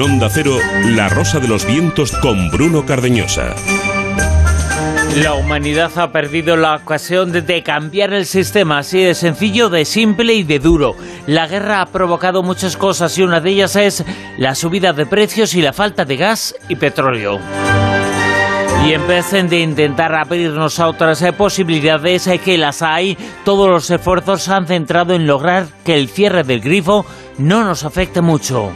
En Onda Cero, La Rosa de los Vientos con Bruno Cardeñosa. La humanidad ha perdido la ocasión de, cambiar el sistema, así de sencillo, de simple y de duro. La guerra ha provocado muchas cosas y una de ellas es la subida de precios y la falta de gas y petróleo. Y en vez de intentar abrirnos a otras eh, posibilidades eh, que las hay, todos los esfuerzos se han centrado en lograr que el cierre del grifo no nos afecte mucho.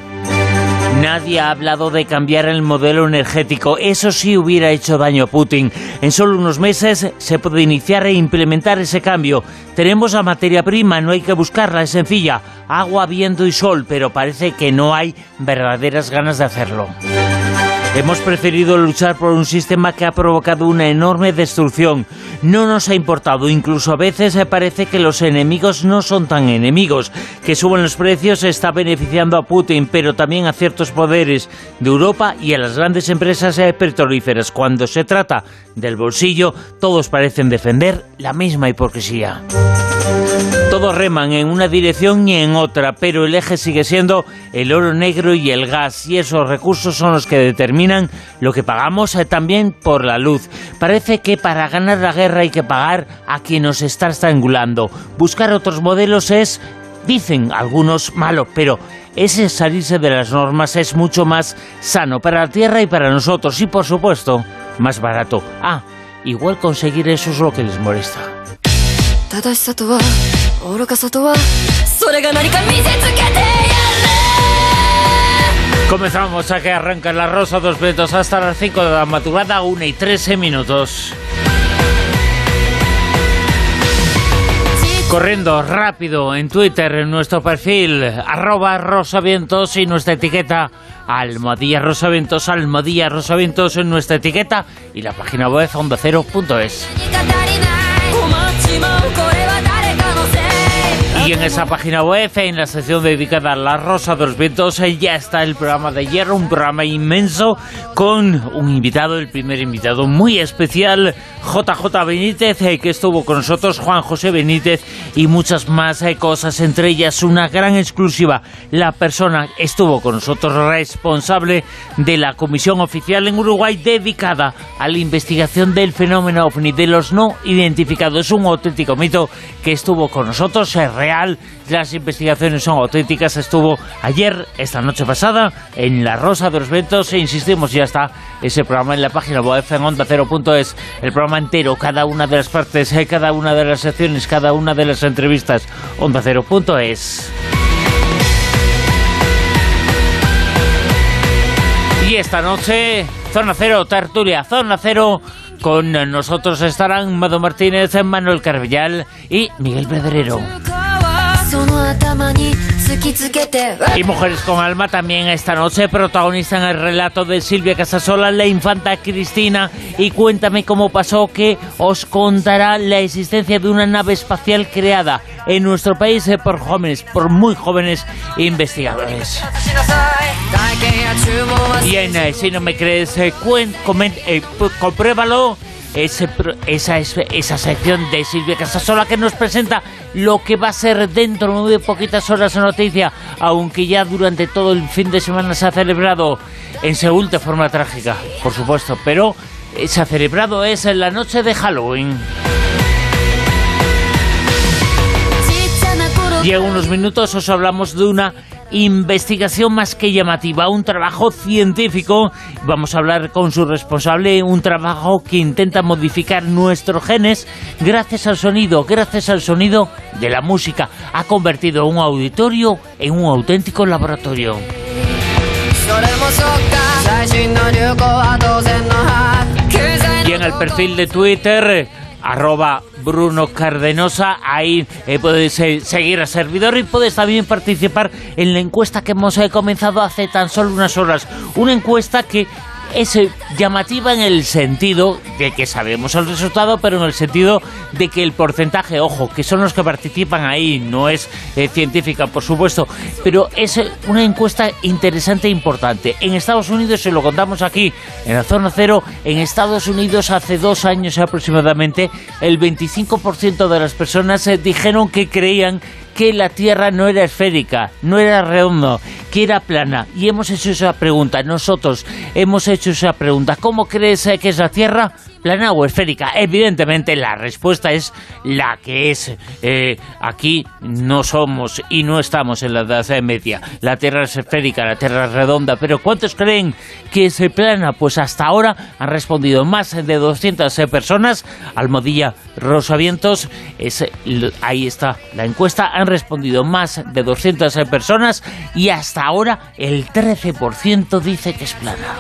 Nadie ha hablado de cambiar el modelo energético. Eso sí hubiera hecho daño a Putin. En solo unos meses se puede iniciar e implementar ese cambio. Tenemos la materia prima, no hay que buscarla, es sencilla. Agua, viento y sol, pero parece que no hay verdaderas ganas de hacerlo. Hemos preferido luchar por un sistema que ha provocado una enorme destrucción. No nos ha importado, incluso a veces parece que los enemigos no son tan enemigos. Que suben los precios está beneficiando a Putin, pero también a ciertos poderes de Europa y a las grandes empresas petrolíferas. Cuando se trata del bolsillo, todos parecen defender la misma hipocresía. Todos reman en una dirección y en otra, pero el eje sigue siendo el oro negro y el gas, y esos recursos son los que determinan lo que pagamos eh, también por la luz. Parece que para ganar la guerra hay que pagar a quien nos está estrangulando. Buscar otros modelos es, dicen algunos, malo, pero ese salirse de las normas es mucho más sano para la Tierra y para nosotros, y por supuesto, más barato. Ah, igual conseguir eso es lo que les molesta. Comenzamos a que arranca la rosa dos vetos hasta las 5 de la madrugada, 1 y 13 minutos. Corriendo rápido en Twitter, en nuestro perfil, arroba rosavientos y nuestra etiqueta almohadilla rosavientos, almohadilla rosavientos en nuestra etiqueta y la página web ondacero.es. Y en esa página web, en la sección dedicada a la Rosa de los Vientos, eh, ya está el programa de ayer, un programa inmenso con un invitado, el primer invitado muy especial, JJ Benítez, eh, que estuvo con nosotros, Juan José Benítez y muchas más eh, cosas, entre ellas una gran exclusiva. La persona estuvo con nosotros responsable de la comisión oficial en Uruguay dedicada a la investigación del fenómeno ovni de los no identificados. Un auténtico mito que estuvo con nosotros, es real las investigaciones son auténticas. Estuvo ayer, esta noche pasada, en La Rosa de los Ventos e insistimos, ya está ese programa en la página web en onda es el programa entero, cada una de las partes, eh, cada una de las secciones, cada una de las entrevistas, onda es. Y esta noche, Zona Cero, Tertulia, Zona Cero con nosotros estarán Mado Martínez, Manuel Carvillal y Miguel Pedrero. Y Mujeres con Alma también esta noche protagonizan el relato de Silvia Casasola, la infanta Cristina. Y cuéntame cómo pasó que os contará la existencia de una nave espacial creada en nuestro país eh, por jóvenes, por muy jóvenes investigadores. Y en, eh, si no me crees, eh, compruébalo ese, esa, esa sección de Silvia Casasola que nos presenta lo que va a ser dentro de poquitas horas la noticia, aunque ya durante todo el fin de semana se ha celebrado en Seúl de forma trágica, por supuesto, pero se ha celebrado es en la noche de Halloween. Y unos minutos os hablamos de una investigación más que llamativa, un trabajo científico. Vamos a hablar con su responsable, un trabajo que intenta modificar nuestros genes gracias al sonido, gracias al sonido de la música. Ha convertido un auditorio en un auténtico laboratorio. Y en el perfil de Twitter arroba Bruno Cardenosa. Ahí eh, puedes eh, seguir a servidor y puedes también participar en la encuesta que hemos eh, comenzado hace tan solo unas horas. Una encuesta que es llamativa en el sentido de que sabemos el resultado, pero en el sentido de que el porcentaje, ojo, que son los que participan ahí, no es eh, científica, por supuesto, pero es una encuesta interesante e importante. En Estados Unidos, se lo contamos aquí, en la zona cero, en Estados Unidos hace dos años aproximadamente, el 25% de las personas eh, dijeron que creían que la Tierra no era esférica, no era redonda, que era plana. Y hemos hecho esa pregunta, nosotros hemos hecho esa pregunta. ¿Cómo crees que es la Tierra? Plana o esférica? Evidentemente la respuesta es la que es. Eh, aquí no somos y no estamos en la Edad Media. La Tierra es esférica, la Tierra es redonda. Pero ¿cuántos creen que es plana? Pues hasta ahora han respondido más de 200 personas. Almodilla Rosavientos, ahí está la encuesta. Han respondido más de 200 personas y hasta ahora el 13% dice que es plana.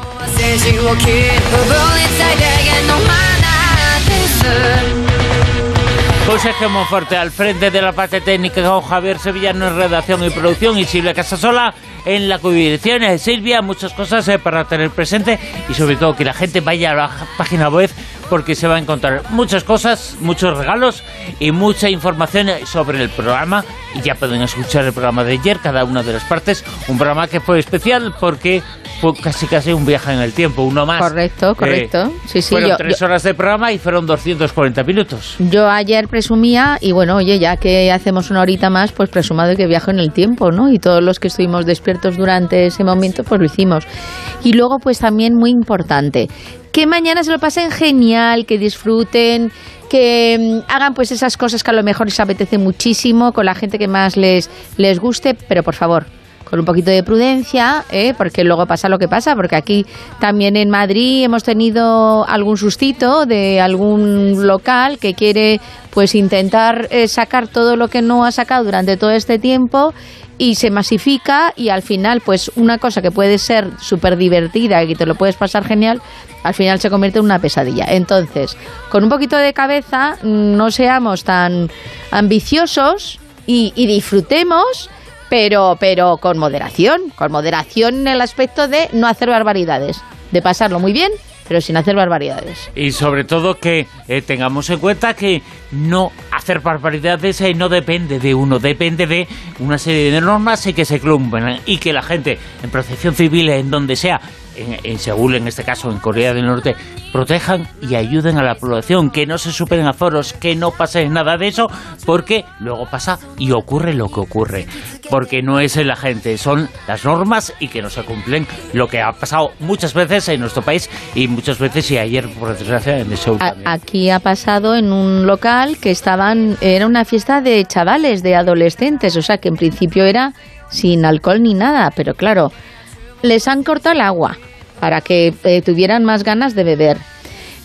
José Monforte al frente de la parte técnica con Javier Sevillano en redacción y producción y Silvia Casasola en la codirección. Silvia, muchas cosas eh, para tener presente y sobre todo que la gente vaya a la página web porque se va a encontrar muchas cosas, muchos regalos y mucha información sobre el programa. Y ya pueden escuchar el programa de ayer, cada una de las partes. Un programa que fue especial porque fue casi casi un viaje en el tiempo, uno más. Correcto, eh, correcto. sí, sí, fueron tres horas de programa y fueron 240 minutos. Yo ayer presumía, y bueno, oye, ya que hacemos una horita más, pues presumado que viajo en el tiempo, ¿no? Y todos los que estuvimos despiertos durante ese momento, pues lo hicimos. Y luego, pues también muy importante, que mañana se lo pasen genial, que disfruten, que mm, hagan pues esas cosas que a lo mejor les apetece muchísimo, con la gente que más les, les guste, pero por favor, con un poquito de prudencia, ¿eh? porque luego pasa lo que pasa, porque aquí también en Madrid hemos tenido algún sustito de algún local que quiere pues intentar eh, sacar todo lo que no ha sacado durante todo este tiempo y se masifica y al final pues una cosa que puede ser súper divertida y que te lo puedes pasar genial, al final se convierte en una pesadilla. Entonces, con un poquito de cabeza, no seamos tan ambiciosos y, y disfrutemos, pero, pero con moderación, con moderación en el aspecto de no hacer barbaridades, de pasarlo muy bien pero sin hacer barbaridades. Y sobre todo que eh, tengamos en cuenta que no hacer barbaridades eh, no depende de uno, depende de una serie de normas y que se cumplan y que la gente en protección civil, en donde sea, en, Seúl, en este caso en Corea del Norte, protejan y ayuden a la población, que no se superen aforos, que no pase nada de eso, porque luego pasa y ocurre lo que ocurre. Porque no es la gente, son las normas y que no se cumplen, lo que ha pasado muchas veces en nuestro país y muchas veces y ayer, por desgracia, en Seúl. Aquí ha pasado en un local que estaban, era una fiesta de chavales, de adolescentes, o sea que en principio era sin alcohol ni nada, pero claro, les han cortado el agua para que eh, tuvieran más ganas de beber.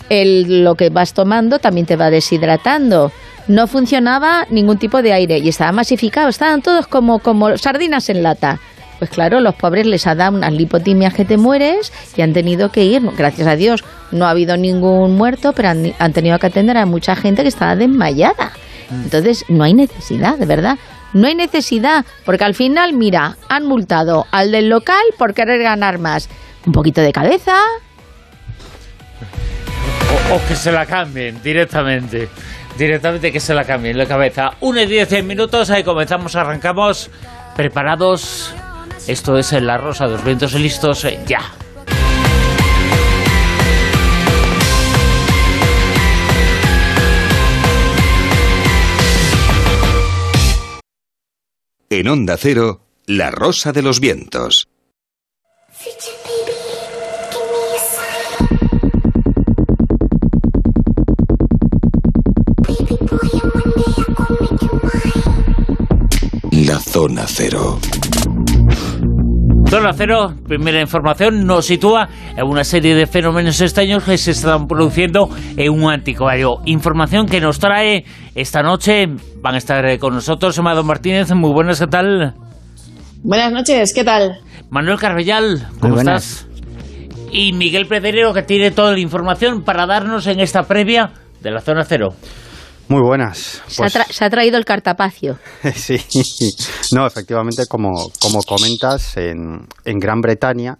El, lo que vas tomando también te va deshidratando. No funcionaba ningún tipo de aire y estaba masificado. Estaban todos como, como sardinas en lata. Pues claro, los pobres les ha dado unas lipotimias que te mueres y han tenido que ir. Gracias a Dios no ha habido ningún muerto, pero han, han tenido que atender a mucha gente que estaba desmayada. Mm. Entonces, no hay necesidad, de verdad. No hay necesidad, porque al final, mira, han multado al del local por querer ganar más. Un poquito de cabeza. O, que se la cambien directamente. Directamente que se la cambien la cabeza. Una y diez minutos, ahí comenzamos, arrancamos. Preparados. Esto es La Rosa de Vientos listos ya. En Onda Cero, La Rosa de los Vientos. La Zona Cero. Zona Cero, primera información, nos sitúa en una serie de fenómenos extraños que se están produciendo en un anticuario. Información que nos trae esta noche. Van a estar eh, con nosotros Amado Martínez. Muy buenas, ¿qué tal? Buenas noches, ¿qué tal? Manuel Carvellal, ¿cómo estás? Y Miguel Pedrero, que tiene toda la información para darnos en esta previa de la Zona Cero. Muy buenas. Se, ha pues traído el cartapacio. sí, no, efectivamente, como, como comentas, en, en Gran Bretaña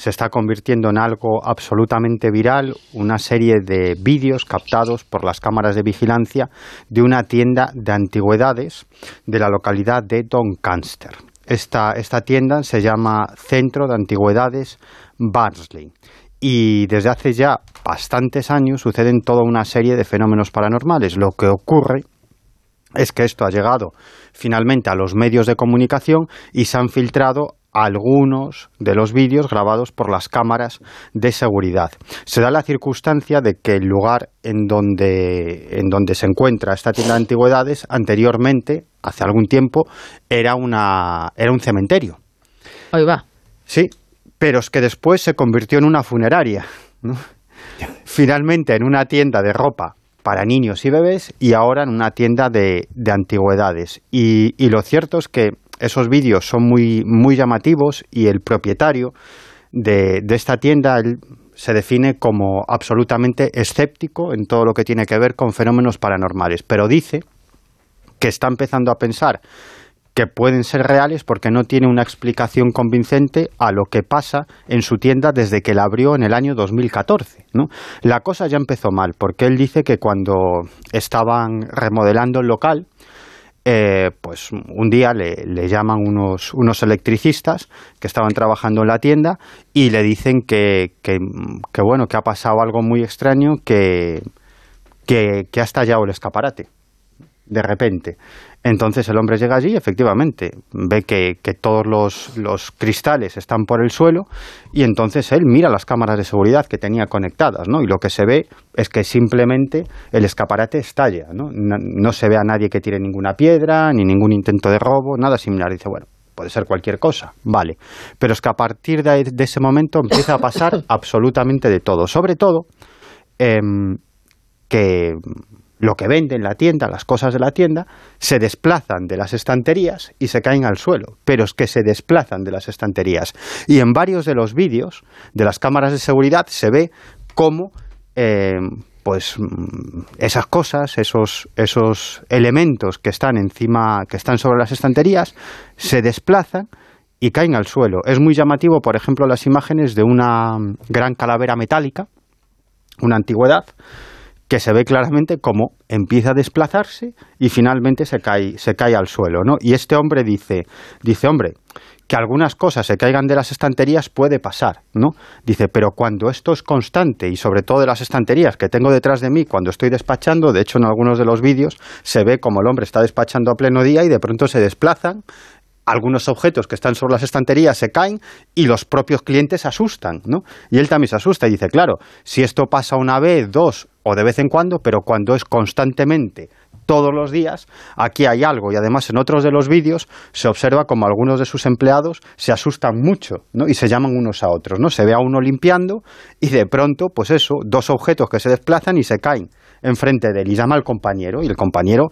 se está convirtiendo en algo absolutamente viral una serie de vídeos captados por las cámaras de vigilancia de una tienda de antigüedades de la localidad de Doncaster. Esta, esta tienda se llama Centro de Antigüedades Barnsley y desde hace ya bastantes años suceden toda una serie de fenómenos paranormales. Lo que ocurre es que esto ha llegado finalmente a los medios de comunicación y se han filtrado algunos de los vídeos grabados por las cámaras de seguridad. Se da la circunstancia de que el lugar en donde, en donde se encuentra esta tienda de antigüedades anteriormente, hace algún tiempo, era, una, era un cementerio. Ahí va. Sí, pero es que después se convirtió en una funeraria. Finalmente en una tienda de ropa para niños y bebés y ahora en una tienda de, de antigüedades. Y, y lo cierto es que esos vídeos son muy, muy llamativos y el propietario de, de esta tienda se define como absolutamente escéptico en todo lo que tiene que ver con fenómenos paranormales, pero dice que está empezando a pensar que pueden ser reales porque no tiene una explicación convincente a lo que pasa en su tienda desde que la abrió en el año 2014. ¿no? La cosa ya empezó mal porque él dice que cuando estaban remodelando el local, eh, pues un día le, llaman unos, unos, electricistas que estaban trabajando en la tienda y le dicen que, que, bueno, que ha pasado algo muy extraño, que, que, que ha estallado el escaparate de repente. Entonces el hombre llega allí, efectivamente, ve que, todos los, cristales están por el suelo y entonces él mira las cámaras de seguridad que tenía conectadas, ¿no? Y lo que se ve es que simplemente el escaparate estalla, ¿no? No, se ve a nadie que tire ninguna piedra, ni ningún intento de robo, nada similar. Dice, bueno, puede ser cualquier cosa, vale. Pero es que a partir de, ese momento empieza a pasar absolutamente de todo. Sobre todo, em, que lo que vende en la tienda, las cosas de la tienda, se desplazan de las estanterías y se caen al suelo, pero es que se desplazan de las estanterías. Y en varios de los vídeos de las cámaras de seguridad se ve cómo eh, pues mm, esas cosas, esos, esos elementos que están encima, que están sobre las estanterías, se desplazan y caen al suelo. Es muy llamativo, por ejemplo, las imágenes de una gran calavera metálica, una antigüedad, que se ve claramente cómo empieza a desplazarse y finalmente se cae, se cae al suelo, ¿no? Y este hombre dice, dice, hombre, que algunas cosas se caigan de las estanterías puede pasar, ¿no? Dice, pero cuando esto es constante y sobre todo de las estanterías que tengo detrás de mí cuando estoy despachando, de hecho en algunos de los vídeos se ve como el hombre está despachando a pleno día y de pronto se desplazan algunos objetos que están sobre las estanterías se caen y los propios clientes se asustan, ¿no? Y él también se asusta y dice, claro, si esto pasa una vez, dos o de vez en cuando, pero cuando es constantemente todos los días, aquí hay algo. Y además en otros de los vídeos se observa como algunos de sus empleados se asustan mucho, ¿no? Y se llaman unos a otros, ¿no? Se ve a uno limpiando y de pronto, pues eso, dos objetos que se desplazan y se caen enfrente de él y llama al compañero y el compañero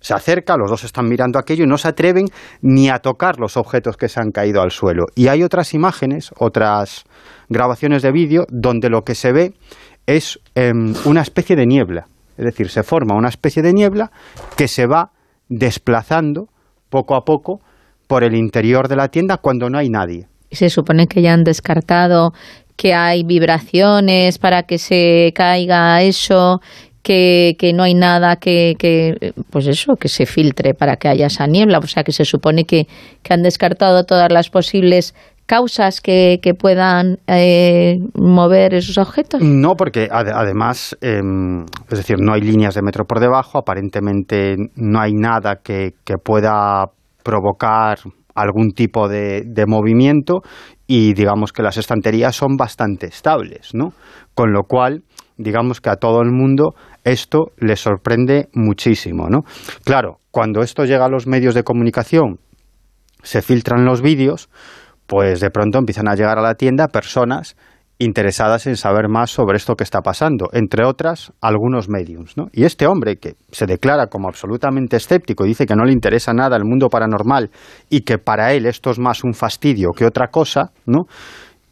se acerca, los dos están mirando aquello y no se atreven ni a tocar los objetos que se han caído al suelo. Y hay otras imágenes, otras grabaciones de vídeo, donde lo que se ve es em, una especie de niebla. Es decir, se forma una especie de niebla que se va desplazando poco a poco por el interior de la tienda cuando no hay nadie. Se supone que ya han descartado que hay vibraciones para que se caiga eso que, no hay nada que, pues eso, que se filtre para que haya esa niebla. O sea, que se supone que, han descartado todas las posibles causas que, puedan eh, mover esos objetos? No, porque además, em, es decir, no hay líneas de metro por debajo, aparentemente no hay nada que, pueda provocar algún tipo de, de, movimiento y digamos que las estanterías son bastante estables, ¿no? Con lo cual, digamos que a todo el mundo esto le sorprende muchísimo, ¿no? Claro, cuando esto llega a los medios de comunicación, se filtran los vídeos, pues de pronto empiezan a llegar a la tienda personas interesadas en saber más sobre esto que está pasando, entre otras algunos mediums. ¿no? Y este hombre, que se declara como absolutamente escéptico y dice que no le interesa nada el mundo paranormal y que para él esto es más un fastidio que otra cosa, ¿no?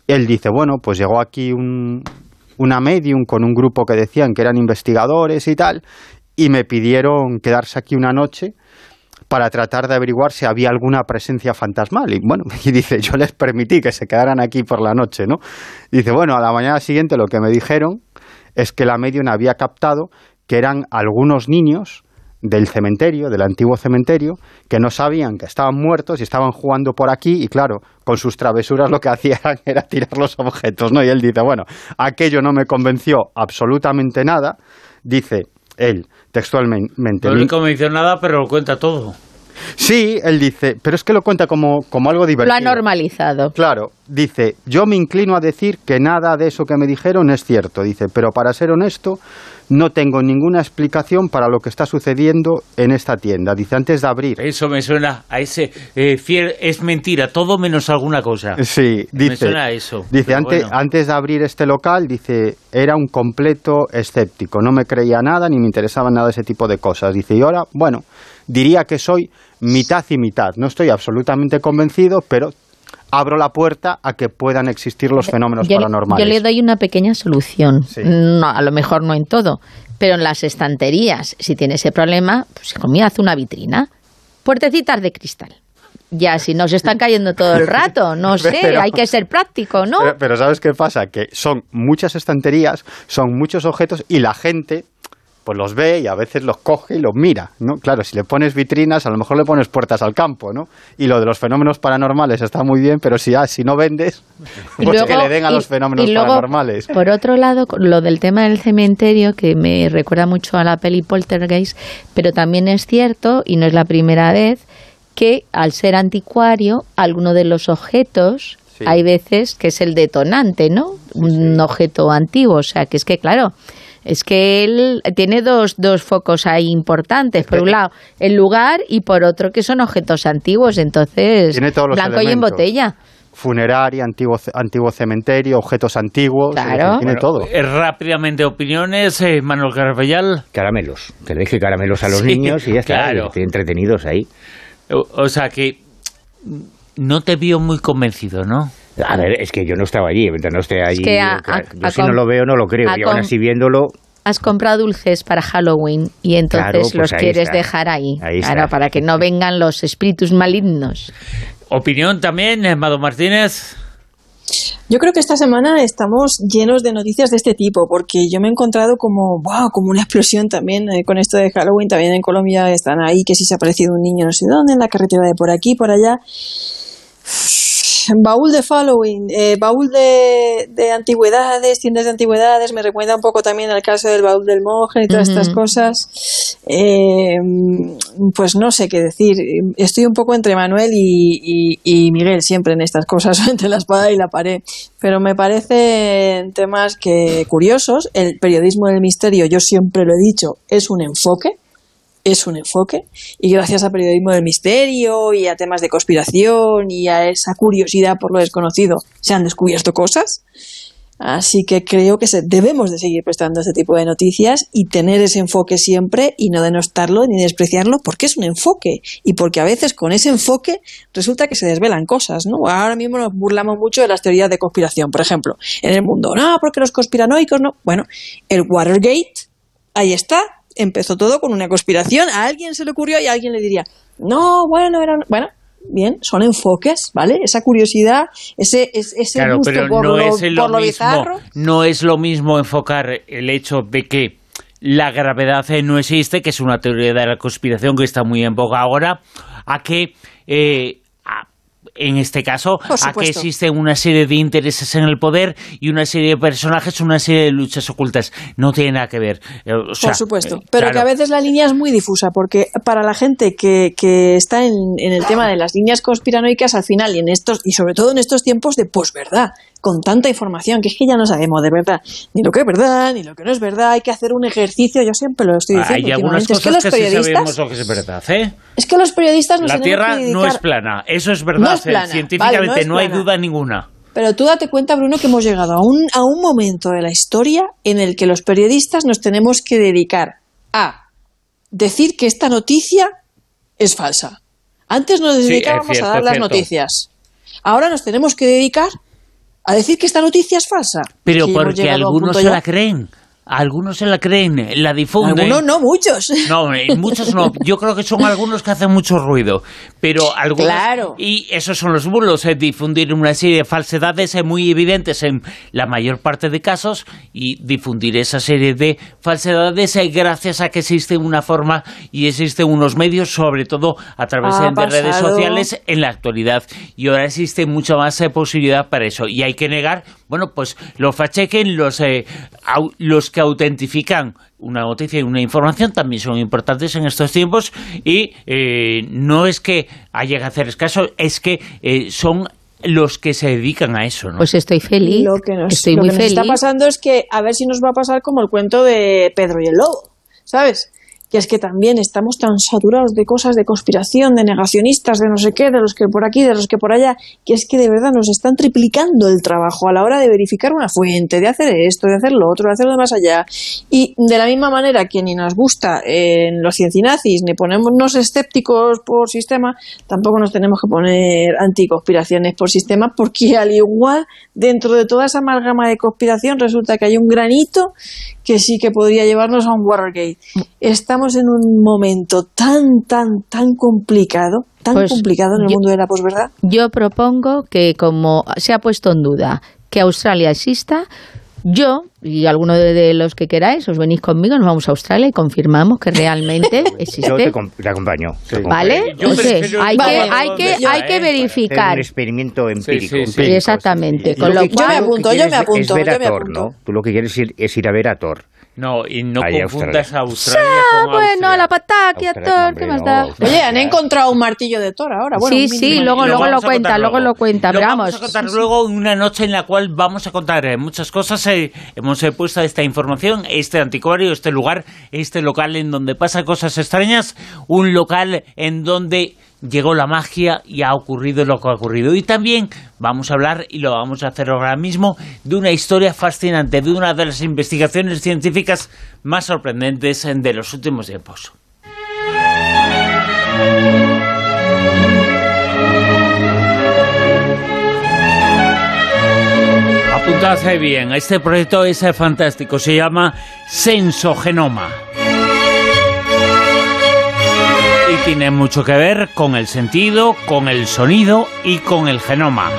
él dice, bueno, pues llegó aquí un, una medium con un grupo que decían que eran investigadores y tal, y me pidieron quedarse aquí una noche para tratar de averiguar si había alguna presencia fantasmal. Y bueno, y dice, yo les permití que se quedaran aquí por la noche, ¿no? dice, bueno, a la mañana siguiente lo que me dijeron es que la medium había captado que eran algunos niños del cementerio, del antiguo cementerio, que no sabían que estaban muertos y estaban jugando por aquí y claro, con sus travesuras lo que hacían era tirar los objetos, ¿no? Y él dice, bueno, aquello no me convenció absolutamente nada, dice, él, textualmente. No le convenció nada, pero lo cuenta todo. Sí, él dice, pero es que lo cuenta como, como algo divertido. Lo ha normalizado. Claro, dice, yo me inclino a decir que nada de eso que me dijeron es cierto, dice, pero para ser honesto, no tengo ninguna explicación para lo que está sucediendo en esta tienda. Dice, antes de abrir... Eso me suena a ese eh, fiel, es mentira, todo menos alguna cosa. Sí, dice... Me suena a eso. Dice, antes, antes de abrir este local, dice, era un completo escéptico, no me creía nada ni me interesaba nada ese tipo de cosas. Dice, y ahora, bueno, diría que soy mitad y mitad. No estoy absolutamente convencido, pero abro la puerta a que puedan existir los fenómenos paranormales. Yo le doy una pequeña solución. No, a lo mejor no en todo, pero en las estanterías, si tiene ese problema, pues comida hace una vitrina. Puertecitas de cristal. Ya, si nos están cayendo todo el rato, no sé, hay que ser práctico, ¿no? pero, ¿sabes qué pasa? Que son muchas estanterías, son muchos objetos y la gente pues los ve y a veces los coge y los mira, ¿no? Claro, si le pones vitrinas, a lo mejor le pones puertas al campo, ¿no? Y lo de los fenómenos paranormales está muy bien, pero si, ah, si no vendes, pues que le den a los fenómenos paranormales. Por otro lado, lo del tema del cementerio, que me recuerda mucho a la peli Poltergeist, pero también es cierto, y no es la primera vez, que al ser anticuario, alguno de los objetos, hay veces que es el detonante, ¿no? Un objeto antiguo, o sea, que es que, claro, es que él tiene dos, dos focos ahí importantes. Por un lado, el lugar y por otro que son objetos antiguos. Entonces, tiene todos los blanco y en botella funeraria, antiguo, antiguo cementerio, objetos antiguos, claro. tiene todo. Eh, rápidamente opiniones, eh, Manuel Carvellal. Caramelos, que le deje caramelos a los niños y ya está, claro. entretenidos ahí. O, sea que no te vio muy convencido, ¿no? A ver, es que yo no estaba allí, no estoy allí. yo si no lo veo, no lo creo. Y aún así viéndolo. Has comprado dulces para Halloween y entonces pues los quieres dejar ahí. claro, para que no vengan los espíritus malignos. Opinión también, Mado Martínez. Yo creo que esta semana estamos llenos de noticias de este tipo, porque yo me he encontrado como, wow, como una explosión también eh, con esto de Halloween. También en Colombia están ahí, que si se ha aparecido un niño no sé dónde, en la carretera de por aquí, por allá baúl de following, eh, baúl de, de, antigüedades, tiendas de antigüedades, me recuerda un poco también al caso del baúl del monje y todas estas cosas. Eh, pues no sé qué decir. Estoy un poco entre Manuel y, y, Miguel siempre en estas cosas, entre la espada y la pared. Pero me parecen temas que curiosos. El periodismo del misterio, yo siempre lo he dicho, es un enfoque es un enfoque y gracias al periodismo del misterio y a temas de conspiración y a esa curiosidad por lo desconocido se han descubierto cosas. Así que creo que se, debemos de seguir prestando ese tipo de noticias y tener ese enfoque siempre y no denostarlo ni despreciarlo porque es un enfoque y porque a veces con ese enfoque resulta que se desvelan cosas, ¿no? Ahora mismo nos burlamos mucho de las teorías de conspiración, por ejemplo, en el mundo, no, porque los conspiranoicos no. Bueno, el Watergate, ahí está, empezó todo con una conspiración. A alguien se le ocurrió y a alguien le diría, no, bueno, era... Bueno, bien, son enfoques, ¿vale? Esa curiosidad, ese, ese gusto por, no lo, es lo, mismo, No es lo mismo enfocar el hecho de que la gravedad no existe, que es una teoría de la conspiración que está muy en boga ahora, a que eh, en este caso, a que existe una serie de intereses en el poder y una serie de personajes, una serie de luchas ocultas. No tiene nada que ver. Eh, Por supuesto, eh, pero que a veces la línea es muy difusa, porque para la gente que, que está en, en, el tema de las líneas conspiranoicas, al final, y, en estos, y sobre todo en estos tiempos de posverdad, con tanta información, que es que ya no sabemos de verdad ni lo que es verdad, ni lo que no es verdad, hay que hacer un ejercicio, yo siempre lo estoy diciendo. Hay algunas cosas es que, los periodistas, sí sabemos lo que es verdad, ¿eh? Es que los periodistas La Tierra no es plana, eso es verdad, científicamente no, hay duda ninguna. Pero tú date cuenta, Bruno, que hemos llegado a un, a un momento de la historia en el que los periodistas nos tenemos que dedicar a decir que esta noticia es falsa. Antes nos dedicábamos a dar las noticias. Ahora nos tenemos que dedicar a decir que esta noticia es falsa. Pero porque algunos se la creen. Algunos se la creen, la difunden. Algunos no, muchos. No, muchos no. Yo creo que son algunos que hacen mucho ruido. Pero algunos. Claro. Y esos son los bulos, es difundir una serie de falsedades eh, muy evidentes en la mayor parte de casos y difundir esa serie de falsedades eh, gracias a que existe una forma y existen unos medios, sobre todo a través de redes sociales en la actualidad. Y ahora existe mucha más eh, posibilidad para eso. Y hay que negar bueno, pues lo fachequen los, eh, los que autentifican una noticia y una información también son importantes en estos tiempos y eh, no es que haya que hacer escaso, es que eh, son los que se dedican a eso, ¿no? Pues estoy feliz. Lo que nos, estoy lo muy que nos está pasando es que a ver si nos va a pasar como el cuento de Pedro y el Lobo, ¿sabes? Que es que también estamos tan saturados de cosas de conspiración, de negacionistas, de no sé qué, de los que por aquí, de los que por allá, que es que de verdad nos están triplicando el trabajo a la hora de verificar una fuente, de hacer esto, de hacer lo otro, de hacerlo más allá. Y de la misma manera que ni nos gusta en los ciencinazis, ni ponernos escépticos por sistema, tampoco nos tenemos que poner anticonspiraciones por sistema, porque al igual, dentro de toda esa amalgama de conspiración, resulta que hay un granito que sí que podría llevarnos a un Watergate. Estamos en un momento tan, tan, tan complicado, tan pues complicado en el mundo de la posverdad. Yo propongo que, como se ha puesto en duda que Australia exista, yo y alguno de, los que queráis, os venís conmigo, nos vamos a Australia y confirmamos que realmente existe. Yo te, acompaño. ¿Vale? hay, que, hay, que, hay que verificar. un experimento empírico. exactamente. Con lo cual, yo me apunto, yo me apunto. Es ver a Thor, ¿no? Tú lo que quieres es ir a ver a Thor. No, y no confundas a Australia con bueno, a la pataquia, Thor, ¿qué más da? Oye, han encontrado un martillo de Thor ahora. Bueno, sí, sí, luego, luego lo cuenta, luego lo cuenta. Lo vamos a contar luego una noche en la cual vamos a contar eh, muchas cosas. Eh, hemos eh, puesto esta información, este anticuario, este lugar, este local en donde pasan cosas extrañas, un local en donde llegó la magia y ha ocurrido lo que ha ocurrido. Y también vamos a hablar, y lo vamos a hacer ahora mismo, de una historia fascinante, de una de las investigaciones científicas más sorprendentes de los últimos tiempos. Apuntad bien, este proyecto es fantástico, se llama Sensogenoma. Tiene mucho que ver con el sentido, con el sonido y con el genoma.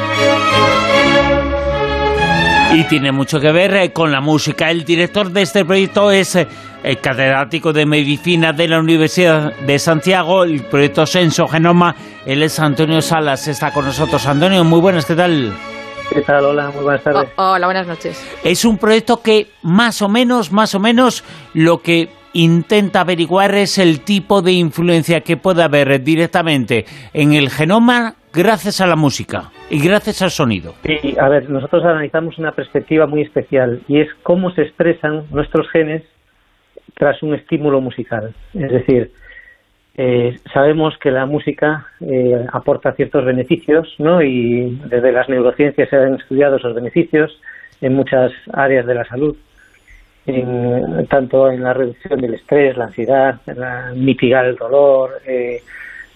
Y tiene mucho que ver eh, con la música. El director de este proyecto es eh, el catedrático de medicina de la Universidad de Santiago, el proyecto Senso Genoma. Él es Antonio Salas, está con nosotros. Antonio, muy buenas, ¿qué tal? ¿Qué tal? Hola, muy buenas tardes. Oh, hola, buenas noches. Es un proyecto que más o menos, más o menos, lo que intenta averiguar es el tipo de influencia que puede haber directamente en el genoma gracias a la música y gracias al sonido. Sí, a ver, nosotros analizamos una perspectiva muy especial y es cómo se expresan nuestros genes tras un estímulo musical. Es decir, eh, sabemos que la música eh, aporta ciertos beneficios, ¿no? Y desde las neurociencias se han estudiado esos beneficios en muchas áreas de la salud tanto en la reducción del estrés, la ansiedad, la, mitigar el dolor, eh,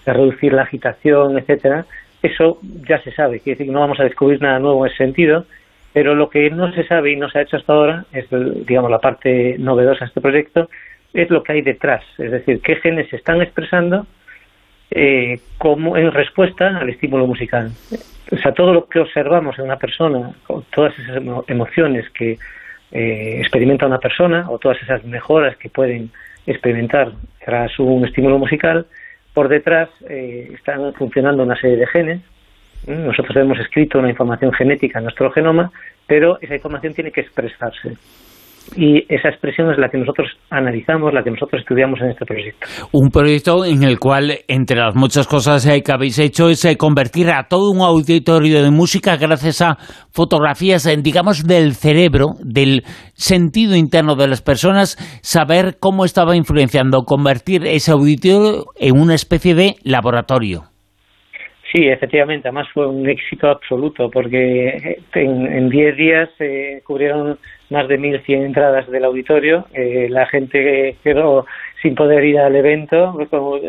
reducir la agitación, etcétera. Eso ya se sabe, quiere decir que no vamos a descubrir nada nuevo en ese sentido, pero lo que no se sabe y no se ha hecho hasta ahora, es digamos la parte novedosa de este proyecto, es lo que hay detrás, es decir, qué genes se están expresando eh, como en respuesta al estímulo musical. O sea, todo lo que observamos en una persona, todas esas emociones que eh, experimenta una persona o todas esas mejoras que pueden experimentar tras un estímulo musical, por detrás eh, están funcionando una serie de genes. Nosotros hemos escrito una información genética en nuestro genoma, pero esa información tiene que expresarse y esa expresión es la que nosotros analizamos, la que nosotros estudiamos en este proyecto. Un proyecto en el cual, entre las muchas cosas eh, que habéis hecho, es eh, convertir a todo un auditorio de música gracias a fotografías, eh, digamos, del cerebro, del sentido interno de las personas, saber cómo estaba influenciando, convertir ese auditorio en una especie de laboratorio. Sí, efectivamente, además fue un éxito absoluto porque en 10 días se cubrieron más de 1.100 entradas del auditorio. Eh, la gente quedó sin poder ir al evento.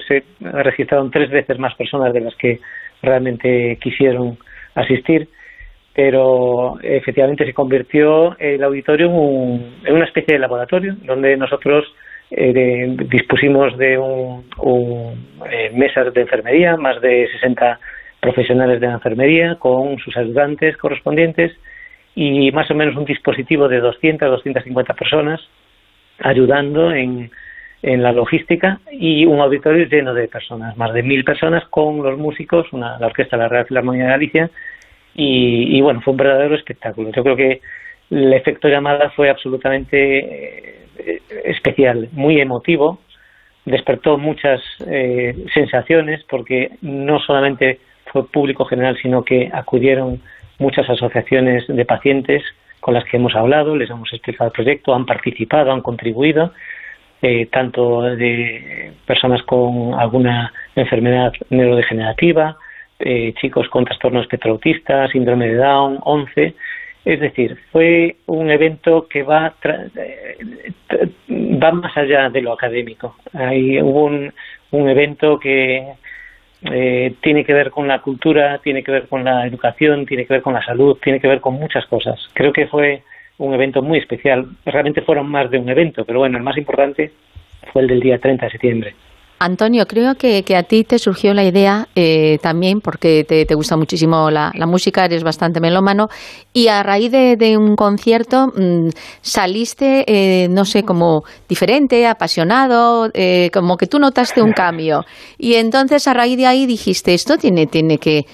Se registraron tres veces más personas de las que realmente quisieron asistir. Pero efectivamente se convirtió el auditorio en, una especie de laboratorio donde nosotros eh, dispusimos de un, eh, mesas de enfermería, más de 60 profesionales de la enfermería con sus ayudantes correspondientes y más o menos un dispositivo de 200 250 personas ayudando en, en la logística y un auditorio lleno de personas, más de mil personas con los músicos, una, la orquesta de la Real Filarmonía de Galicia y, bueno, fue un verdadero espectáculo. Yo creo que el efecto llamada fue absolutamente eh, especial, muy emotivo, despertó muchas eh, sensaciones porque no solamente fue público general, sino que acudieron muchas asociaciones de pacientes con las que hemos hablado, les hemos explicado el proyecto, han participado, han contribuido, eh, tanto de personas con alguna enfermedad neurodegenerativa, eh, chicos con trastorno espectro síndrome de Down, 11. Es decir, fue un evento que va, eh, va más allá de lo académico. Ahí hubo un, un evento que eh, tiene que ver con la cultura, tiene que ver con la educación, tiene que ver con la salud, tiene que ver con muchas cosas. Creo que fue un evento muy especial. Realmente fueron más de un evento, pero bueno, el más importante fue el del día 30 de septiembre. Antonio, creo que, a ti te surgió la idea eh, también, porque te, gusta muchísimo la, música, eres bastante melómano, y a raíz de, un concierto mm, saliste, eh, no sé, como diferente, apasionado, eh, como que tú notaste un cambio. Y entonces a raíz de ahí dijiste, esto tiene, tiene que,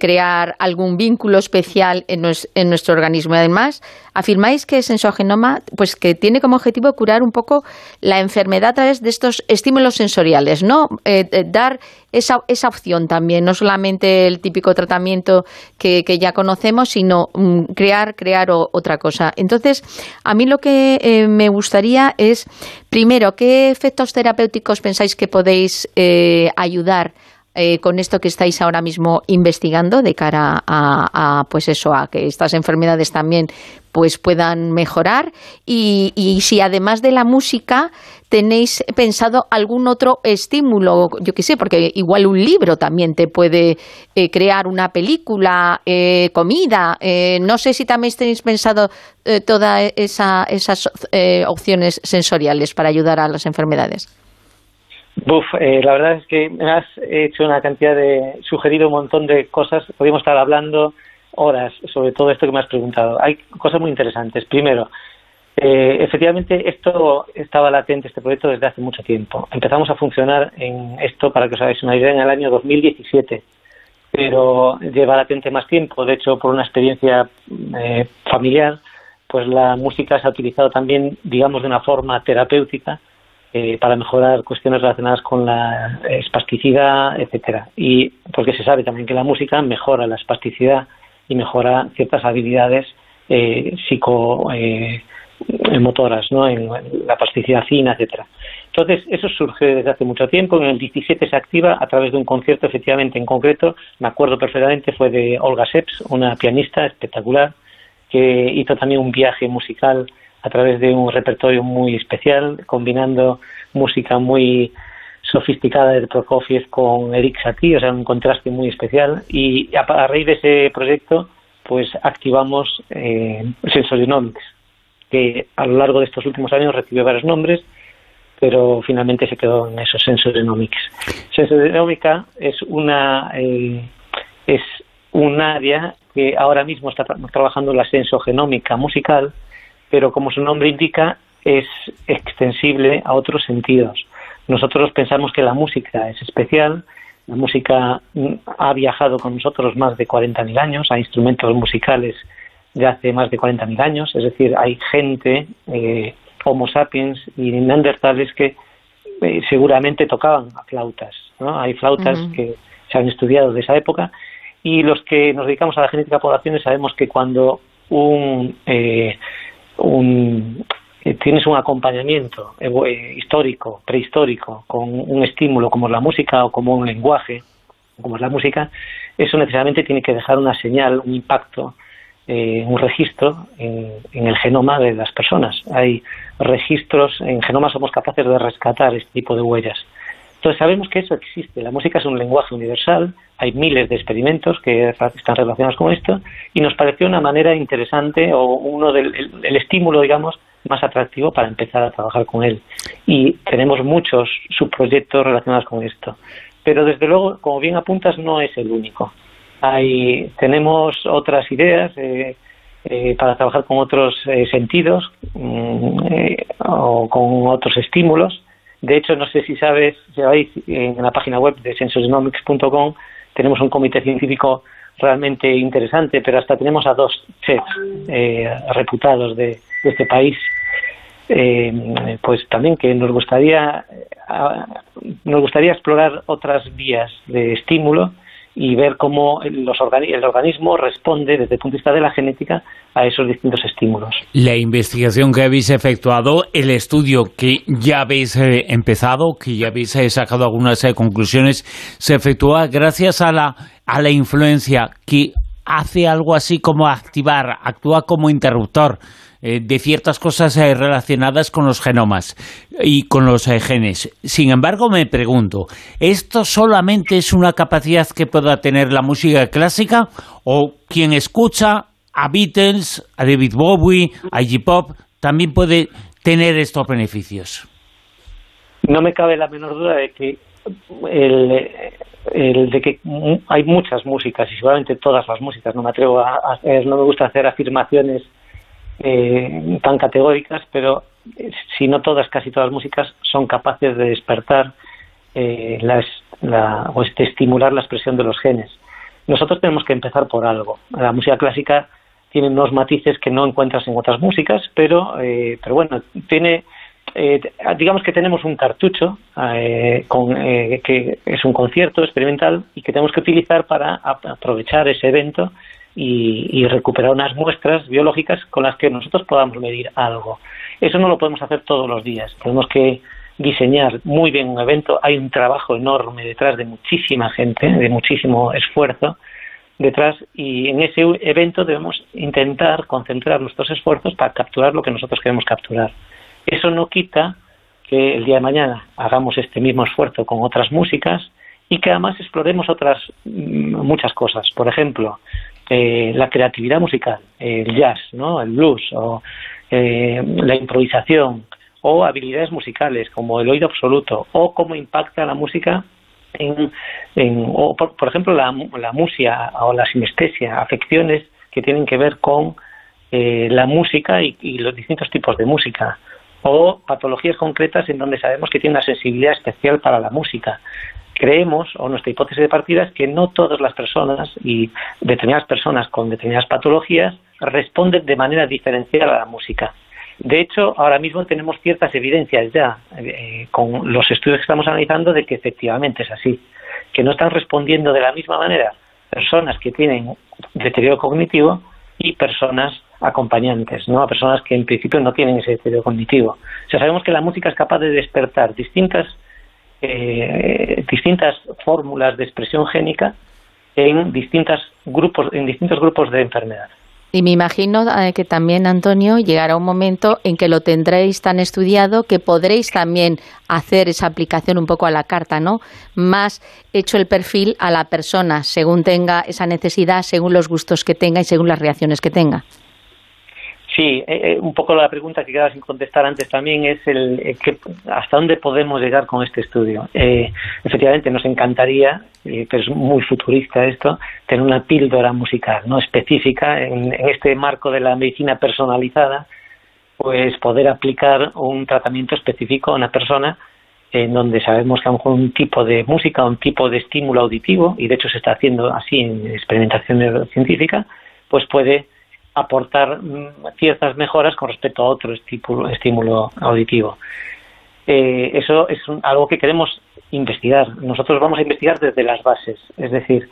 crear algún vínculo especial en, nuestro organismo. Además, afirmáis que Sensogenoma, pues que tiene como objetivo curar un poco la enfermedad a través de estos estímulos sensoriales, ¿no? Eh, eh, dar esa, esa opción también, no solamente el típico tratamiento que, ya conocemos, sino mm, crear, crear otra cosa. Entonces, a mí lo que eh, me gustaría es, primero, ¿qué efectos terapéuticos pensáis que podéis ayudar eh, con esto que estáis ahora mismo investigando de cara a, pues eso a que estas enfermedades también pues puedan mejorar y, si además de la música tenéis pensado algún otro estímulo, yo qué sé, porque igual un libro también te puede eh, crear una película, eh, comida, no sé si también tenéis pensado todas esas opciones sensoriales para ayudar a las enfermedades. Buf, eh, la verdad es que me has hecho una cantidad de, sugerido un montón de cosas. Podríamos estar hablando horas sobre todo esto que me has preguntado. Hay cosas muy interesantes. Primero, eh, efectivamente, esto estaba latente, este proyecto, desde hace mucho tiempo. Empezamos a funcionar en esto, para que os hagáis una idea, en el año 2017, pero lleva latente más tiempo. De hecho, por una experiencia eh, familiar, pues la música se ha utilizado también, digamos, de una forma terapéutica eh, para mejorar cuestiones relacionadas con la espasticidad, etcétera. Y porque se sabe también que la música mejora la espasticidad y mejora ciertas habilidades eh, psicomotoras, eh, ¿no? En, la plasticidad fina, etcétera. Entonces, eso surge desde hace mucho tiempo. En el 17 se activa a través de un concierto, efectivamente, en concreto, me acuerdo perfectamente, fue de Olga Seps, una pianista espectacular, que hizo también un viaje musical a través de un repertorio muy especial, combinando música muy sofisticada de Prokofiev con Eric Satie, o sea, un contraste muy especial. Y a, raíz de ese proyecto, pues activamos eh, Sensorionomics, que a lo largo de estos últimos años recibió varios nombres, pero finalmente se quedó en esos Sensorionomics. Sensorionomica es una eh, es un área que ahora mismo está trabajando la sensogenómica musical, pero como su nombre indica, es extensible a otros sentidos. Nosotros pensamos que la música es especial, la música ha viajado con nosotros más de 40.000 años, hay instrumentos musicales de hace más de 40.000 años, es decir, hay gente, eh, Homo sapiens y neandertales que eh, seguramente tocaban a flautas, ¿no? Hay flautas que se han estudiado de esa época y los que nos dedicamos a la genética poblaciones sabemos que cuando un eh, un, eh, tienes un acompañamiento eh, histórico, prehistórico, con un estímulo como la música o como un lenguaje, como es la música, eso necesariamente tiene que dejar una señal, un impacto, eh, un registro en, en, el genoma de las personas. Hay registros, en genoma somos capaces de rescatar este tipo de huellas. Entonces sabemos que eso existe. La música es un lenguaje universal, hay miles de experimentos que están relacionados con esto y nos pareció una manera interesante o uno del el, estímulo, digamos, más atractivo para empezar a trabajar con él. Y tenemos muchos subproyectos relacionados con esto. Pero desde luego, como bien apuntas, no es el único. Hay, tenemos otras ideas eh, eh, para trabajar con otros eh, sentidos mm, o con otros estímulos de hecho, no sé si sabes, si sabéis, en la página web de sensorsnomics.com tenemos un comité científico realmente interesante, pero hasta tenemos a dos chefs eh, reputados de, este país, eh, pues también que nos gustaría, nos gustaría explorar otras vías de estímulo y ver cómo los el organismo responde desde el punto de vista de la genética a esos distintos estímulos. La investigación que habéis efectuado, el estudio que ya habéis eh, empezado, que ya habéis eh, sacado algunas eh, conclusiones, se efectúa gracias a la, a la influencia que hace algo así como activar, actúa como interruptor eh, de ciertas cosas eh, relacionadas con los genomas y con los eh, genes. Sin embargo, me pregunto, ¿esto solamente es una capacidad que pueda tener la música clásica o quien escucha a Beatles, a David Bowie, a Iggy Pop, también puede tener estos beneficios? No me cabe la menor duda de que el, de que hay muchas músicas y seguramente todas las músicas no me atrevo a no me gusta hacer afirmaciones eh, tan categóricas, pero eh, si no todas, casi todas las músicas son capaces de despertar eh, la, o de estimular la expresión de los genes. Nosotros tenemos que empezar por algo. La música clásica tiene unos matices que no encuentras en otras músicas, pero, eh, pero bueno, tiene, digamos que tenemos un cartucho con, que es un concierto experimental y que tenemos que utilizar para aprovechar ese evento y, recuperar unas muestras biológicas con las que nosotros podamos medir algo. Eso no lo podemos hacer todos los días. Tenemos que diseñar muy bien un evento. Hay un trabajo enorme detrás de muchísima gente, de muchísimo esfuerzo detrás y en ese evento debemos intentar concentrar nuestros esfuerzos para capturar lo que nosotros queremos capturar. Eso no quita que el día de mañana hagamos este mismo esfuerzo con otras músicas y que además exploremos otras mm, muchas cosas. Por ejemplo, eh, la creatividad musical, el jazz, ¿no? el blues o eh, la improvisación o habilidades musicales como el oído absoluto o cómo impacta la música en, o por, ejemplo la, la musia o la sinestesia, afecciones que tienen que ver con eh, la música y, y, los distintos tipos de música o patologías concretas en donde sabemos que tiene una sensibilidad especial para la música creemos, o nuestra hipótesis de partida es que no todas las personas y determinadas personas con determinadas patologías responden de manera diferencial a la música. De hecho, ahora mismo tenemos ciertas evidencias ya eh, con los estudios que estamos analizando de que efectivamente es así, que no están respondiendo de la misma manera personas que tienen deterioro cognitivo y personas acompañantes, ¿no? A personas que en principio no tienen ese deterioro cognitivo. O sea, sabemos que la música es capaz de despertar distintas eh, distintas fórmulas de expresión génica en, distintas grupos, en distintos grupos de enfermedad. Y me imagino eh, que también, Antonio, llegará un momento en que lo tendréis tan estudiado que podréis también hacer esa aplicación un poco a la carta, ¿no? Más hecho el perfil a la persona, según tenga esa necesidad, según los gustos que tenga y según las reacciones que tenga. Sí, eh, eh, un poco la pregunta que quedaba sin contestar antes también es el, eh, que, hasta dónde podemos llegar con este estudio. efectivamente, nos encantaría, pero es muy futurista esto, tener una píldora musical no específica en, este marco de la medicina personalizada, pues poder aplicar un tratamiento específico a una persona en donde sabemos que a lo mejor un tipo de música, un tipo de estímulo auditivo, y de hecho se está haciendo así en experimentación científica, pues puede aportar mm, ciertas mejoras con respecto a otro estímulo, auditivo. Eh, eso es algo que queremos investigar. Nosotros vamos a investigar desde las bases, es decir,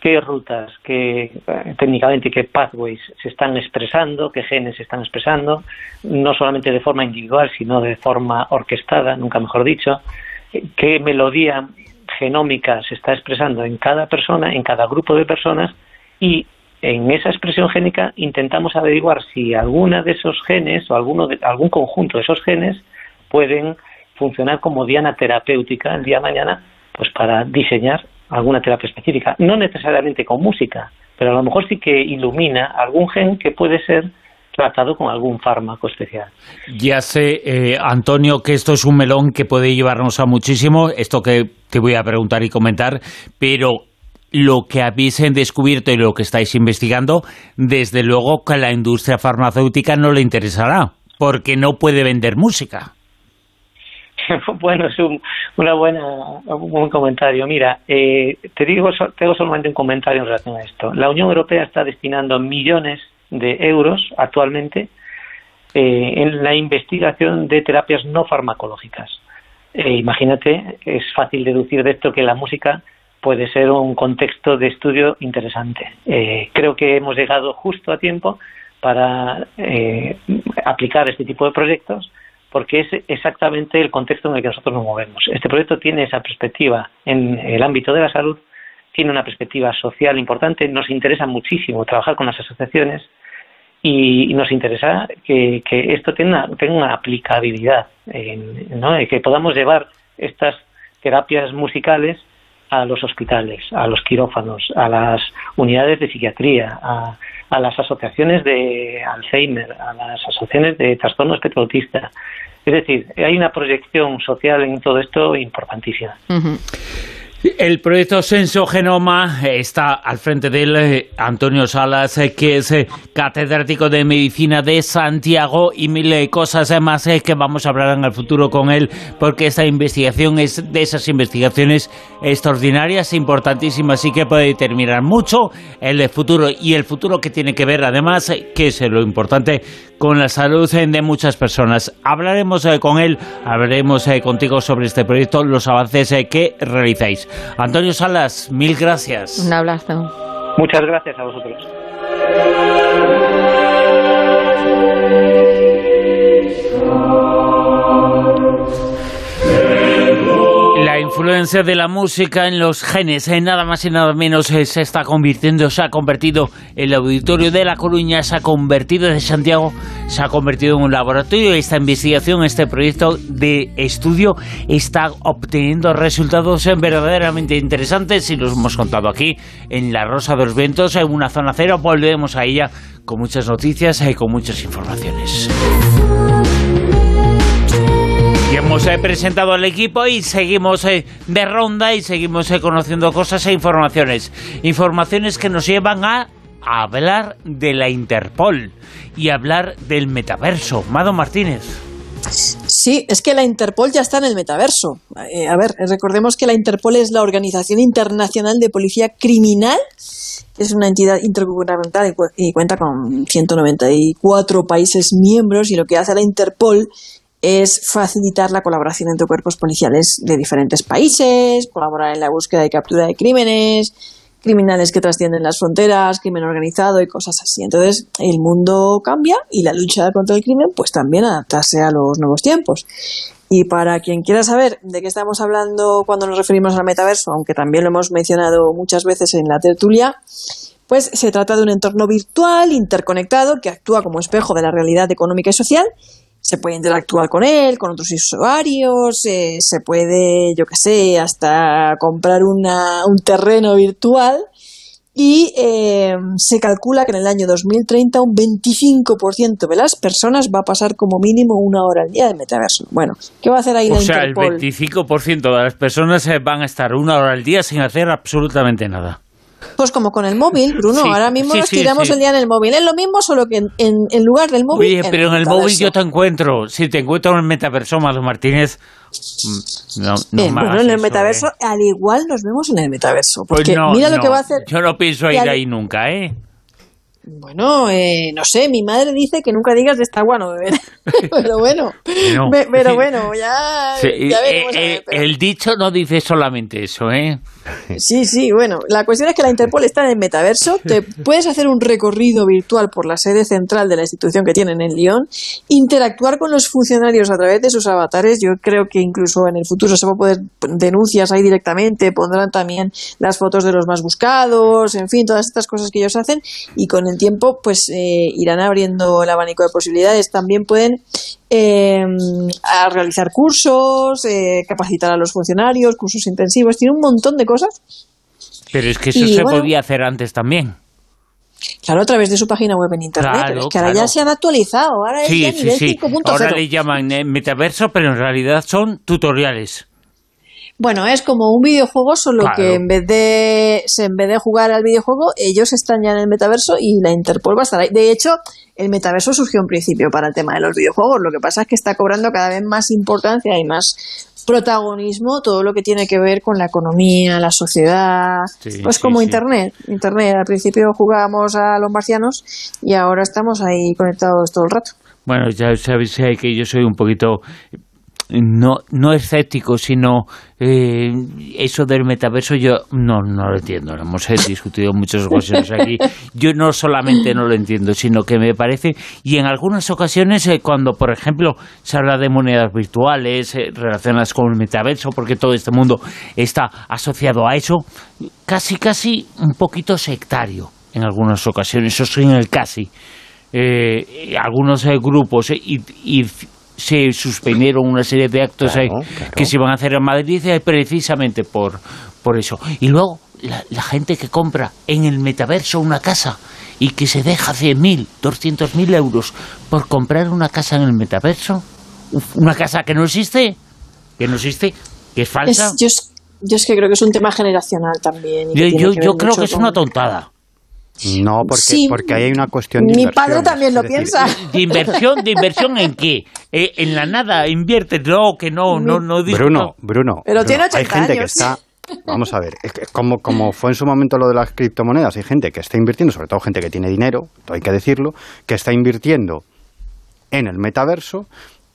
qué rutas, qué eh, técnicamente qué pathways se están expresando, qué genes se están expresando, no solamente de forma individual, sino de forma orquestada, nunca mejor dicho, qué melodía genómica se está expresando en cada persona, en cada grupo de personas y en esa expresión génica intentamos averiguar si alguna de esos genes o alguno de, algún conjunto de esos genes pueden funcionar como diana terapéutica el día de mañana pues para diseñar alguna terapia específica, no necesariamente con música, pero a lo mejor sí que ilumina algún gen que puede ser tratado con algún fármaco especial. Ya sé, eh, Antonio, que esto es un melón que puede llevarnos a muchísimo, esto que te voy a preguntar y comentar, pero lo que habéis descubierto y lo que estáis investigando, desde luego que a la industria farmacéutica no le interesará, porque no puede vender música. bueno, es un, una buena, un buen comentario. Mira, eh, te digo, tengo solamente un comentario en relación a esto. La Unión Europea está destinando millones de euros actualmente eh, en la investigación de terapias no farmacológicas. Eh, imagínate, es fácil deducir de esto que la música puede ser un contexto de estudio interesante. Eh, creo que hemos llegado justo a tiempo para eh, aplicar este tipo de proyectos porque es exactamente el contexto en el que nosotros nos movemos. Este proyecto tiene esa perspectiva en el ámbito de la salud, tiene una perspectiva social importante, nos interesa muchísimo trabajar con las asociaciones y, nos interesa que, esto tenga, una aplicabilidad, ¿no? y que podamos llevar estas terapias musicales a los hospitales, a los quirófanos, a las unidades de psiquiatría, a, las asociaciones de Alzheimer, a las asociaciones de trastorno espectro Es decir, hay una proyección social en todo esto importantísima. El proyecto Senso Genoma está al frente de él eh, Antonio Salas, eh, que es eh, catedrático de medicina de Santiago y mil cosas más que vamos a hablar en el futuro con él, porque esta investigación es de esas investigaciones extraordinarias, importantísimas y que puede determinar mucho el futuro y el futuro que tiene que ver además, que es lo importante, con la salud de muchas personas. Hablaremos con él, hablaremos contigo sobre este proyecto, los avances que realizáis. Antonio Salas, mil gracias. Un abrazo. Muchas gracias a vosotros. La influencia de la música en los genes, en nada más y nada menos, eh, se está convirtiendo, se ha convertido el auditorio de La Coruña, se ha convertido de Santiago, se ha convertido en un laboratorio. Esta investigación, este proyecto de estudio está obteniendo resultados verdaderamente interesantes y los hemos contado aquí en La Rosa de los Vientos, en una zona cero. Volvemos a ella con muchas noticias y con muchas informaciones. Hemos eh, presentado al equipo y seguimos eh, de ronda y seguimos eh, conociendo cosas e informaciones. Informaciones que nos llevan a, hablar de la Interpol y hablar del metaverso. Mado Martínez. Sí, es que la Interpol ya está en el metaverso. a ver, recordemos que la Interpol es la Organización Internacional de Policía Criminal, es una entidad intergubernamental y, cuenta con 194 países miembros y lo que hace la Interpol es facilitar la colaboración entre cuerpos policiales de diferentes países, colaborar en la búsqueda y captura de crímenes, criminales que trascienden las fronteras, crimen organizado y cosas así. Entonces, el mundo cambia y la lucha contra el crimen, pues también adaptarse a los nuevos tiempos. Y para quien quiera saber de qué estamos hablando cuando nos referimos al metaverso, aunque también lo hemos mencionado muchas veces en la tertulia, pues se trata de un entorno virtual, interconectado, que actúa como espejo de la realidad económica y social se puede interactuar con él, con otros usuarios, eh, se puede, yo qué sé, hasta comprar una, un terreno virtual y eh, se calcula que en el año 2030 un 25% de las personas va a pasar como mínimo una hora al día de metaverso. Bueno, ¿qué va a hacer ahí o la sea, el 25% de las personas eh, van a estar una hora al día sin hacer absolutamente nada. Pues como con el móvil, Bruno, ahora mismo nos tiramos el día en el móvil. Es lo mismo, solo que en, lugar del móvil. Oye, pero en el móvil yo te encuentro. Si te encuentro en el metaverso, Mado Martínez. Mm, no, no bueno, en el metaverso, ¿eh? al igual nos vemos en el metaverso. Pues porque mira lo que va a hacer. Yo no pienso ir ahí nunca, ¿eh? Bueno, eh, no sé, mi madre dice que nunca digas de esta agua no beber. pero bueno, pero bueno, ya, veremos. Eh, el dicho no dice solamente eso, ¿eh? Sí, sí, bueno, la cuestión es que la Interpol está en el metaverso, te puedes hacer un recorrido virtual por la sede central de la institución que tienen en Lyon, interactuar con los funcionarios a través de sus avatares, yo creo que incluso en el futuro se va a poder denuncias ahí directamente, pondrán también las fotos de los más buscados, en fin, todas estas cosas que ellos hacen y con el tiempo pues eh, irán abriendo el abanico de posibilidades. También pueden eh, realizar cursos, eh, capacitar a los funcionarios, cursos intensivos, tiene un montón de cosas. Pero es que eso se podía hacer antes también. Claro, a través de su página web en internet, pero es que ahora ya se han actualizado, ahora es ya nivel 5.0. Ahora le llaman metaverso, pero en realidad son tutoriales. Bueno, es como un videojuego, solo que en vez de en vez de jugar al videojuego, ellos están ya en el metaverso y la Interpol va a estar ahí. De hecho, el metaverso surgió en principio para el tema de los videojuegos. Lo que pasa es que está cobrando cada vez más importancia y más protagonismo todo lo que tiene que ver con la economía, la sociedad, pues como Internet. Internet, al principio jugábamos a los marcianos y ahora estamos ahí conectados todo el rato. Bueno, ya sabéis que yo soy un poquito no, no escéptico, sino eh, eso del metaverso yo no, no lo entiendo. Lo hemos discutido en muchas ocasiones aquí. Yo no solamente no lo entiendo, sino que me parece, y en algunas ocasiones eh, cuando, por ejemplo, se habla de monedas virtuales eh, relacionadas con el metaverso, porque todo este mundo está asociado a eso, casi, casi un poquito sectario en algunas ocasiones, eso sí en el casi. algunos grupos y, y se suspendieron una serie de actos que se iban a hacer en Madrid precisamente por, por eso. Y luego la, gente que compra en el metaverso una casa y que se deja 100.000, 200.000 euros por comprar una casa en el metaverso, una casa que no existe, que no existe, que es falsa. yo, es, que creo que es un tema generacional también. yo, yo creo que es una tontada. No, porque, porque ahí hay una cuestión de Mi padre también lo piensa. ¿De inversión? ¿De inversión en qué? Eh, en la nada, invierte. No, que no, no, no. Bruno, Bruno. Pero tiene 80 Hay gente que está... Vamos a ver, como, como fue en su momento lo de las criptomonedas, hay gente que está invirtiendo, sobre todo gente que tiene dinero, hay que decirlo, que está invirtiendo en el metaverso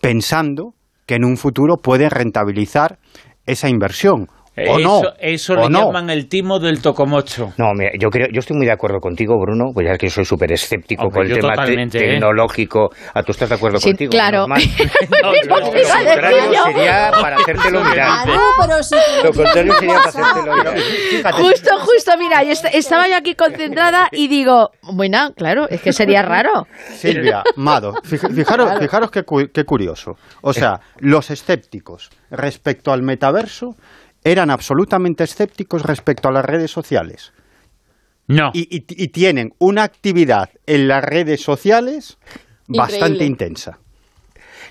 pensando que en un futuro puede rentabilizar esa inversión eso, eso le llaman el timo del tocomocho. No, mira, yo creo, yo estoy muy de acuerdo contigo, Bruno, pues ya que soy súper escéptico con el tema ¿eh? tecnológico. ¿A tú estás de acuerdo sí, contigo? Claro. No, lo, contrario sería para hacértelo mirar. lo contrario sería para hacértelo mirar. Justo, justo, mira, estaba yo aquí concentrada y digo, bueno, claro, es que sería raro. Silvia, Mado, fijaros, fijaros qué, qué curioso. O sea, los escépticos respecto al metaverso eran absolutamente escépticos respecto a las redes sociales. No. Y, tienen una actividad en las redes sociales bastante intensa.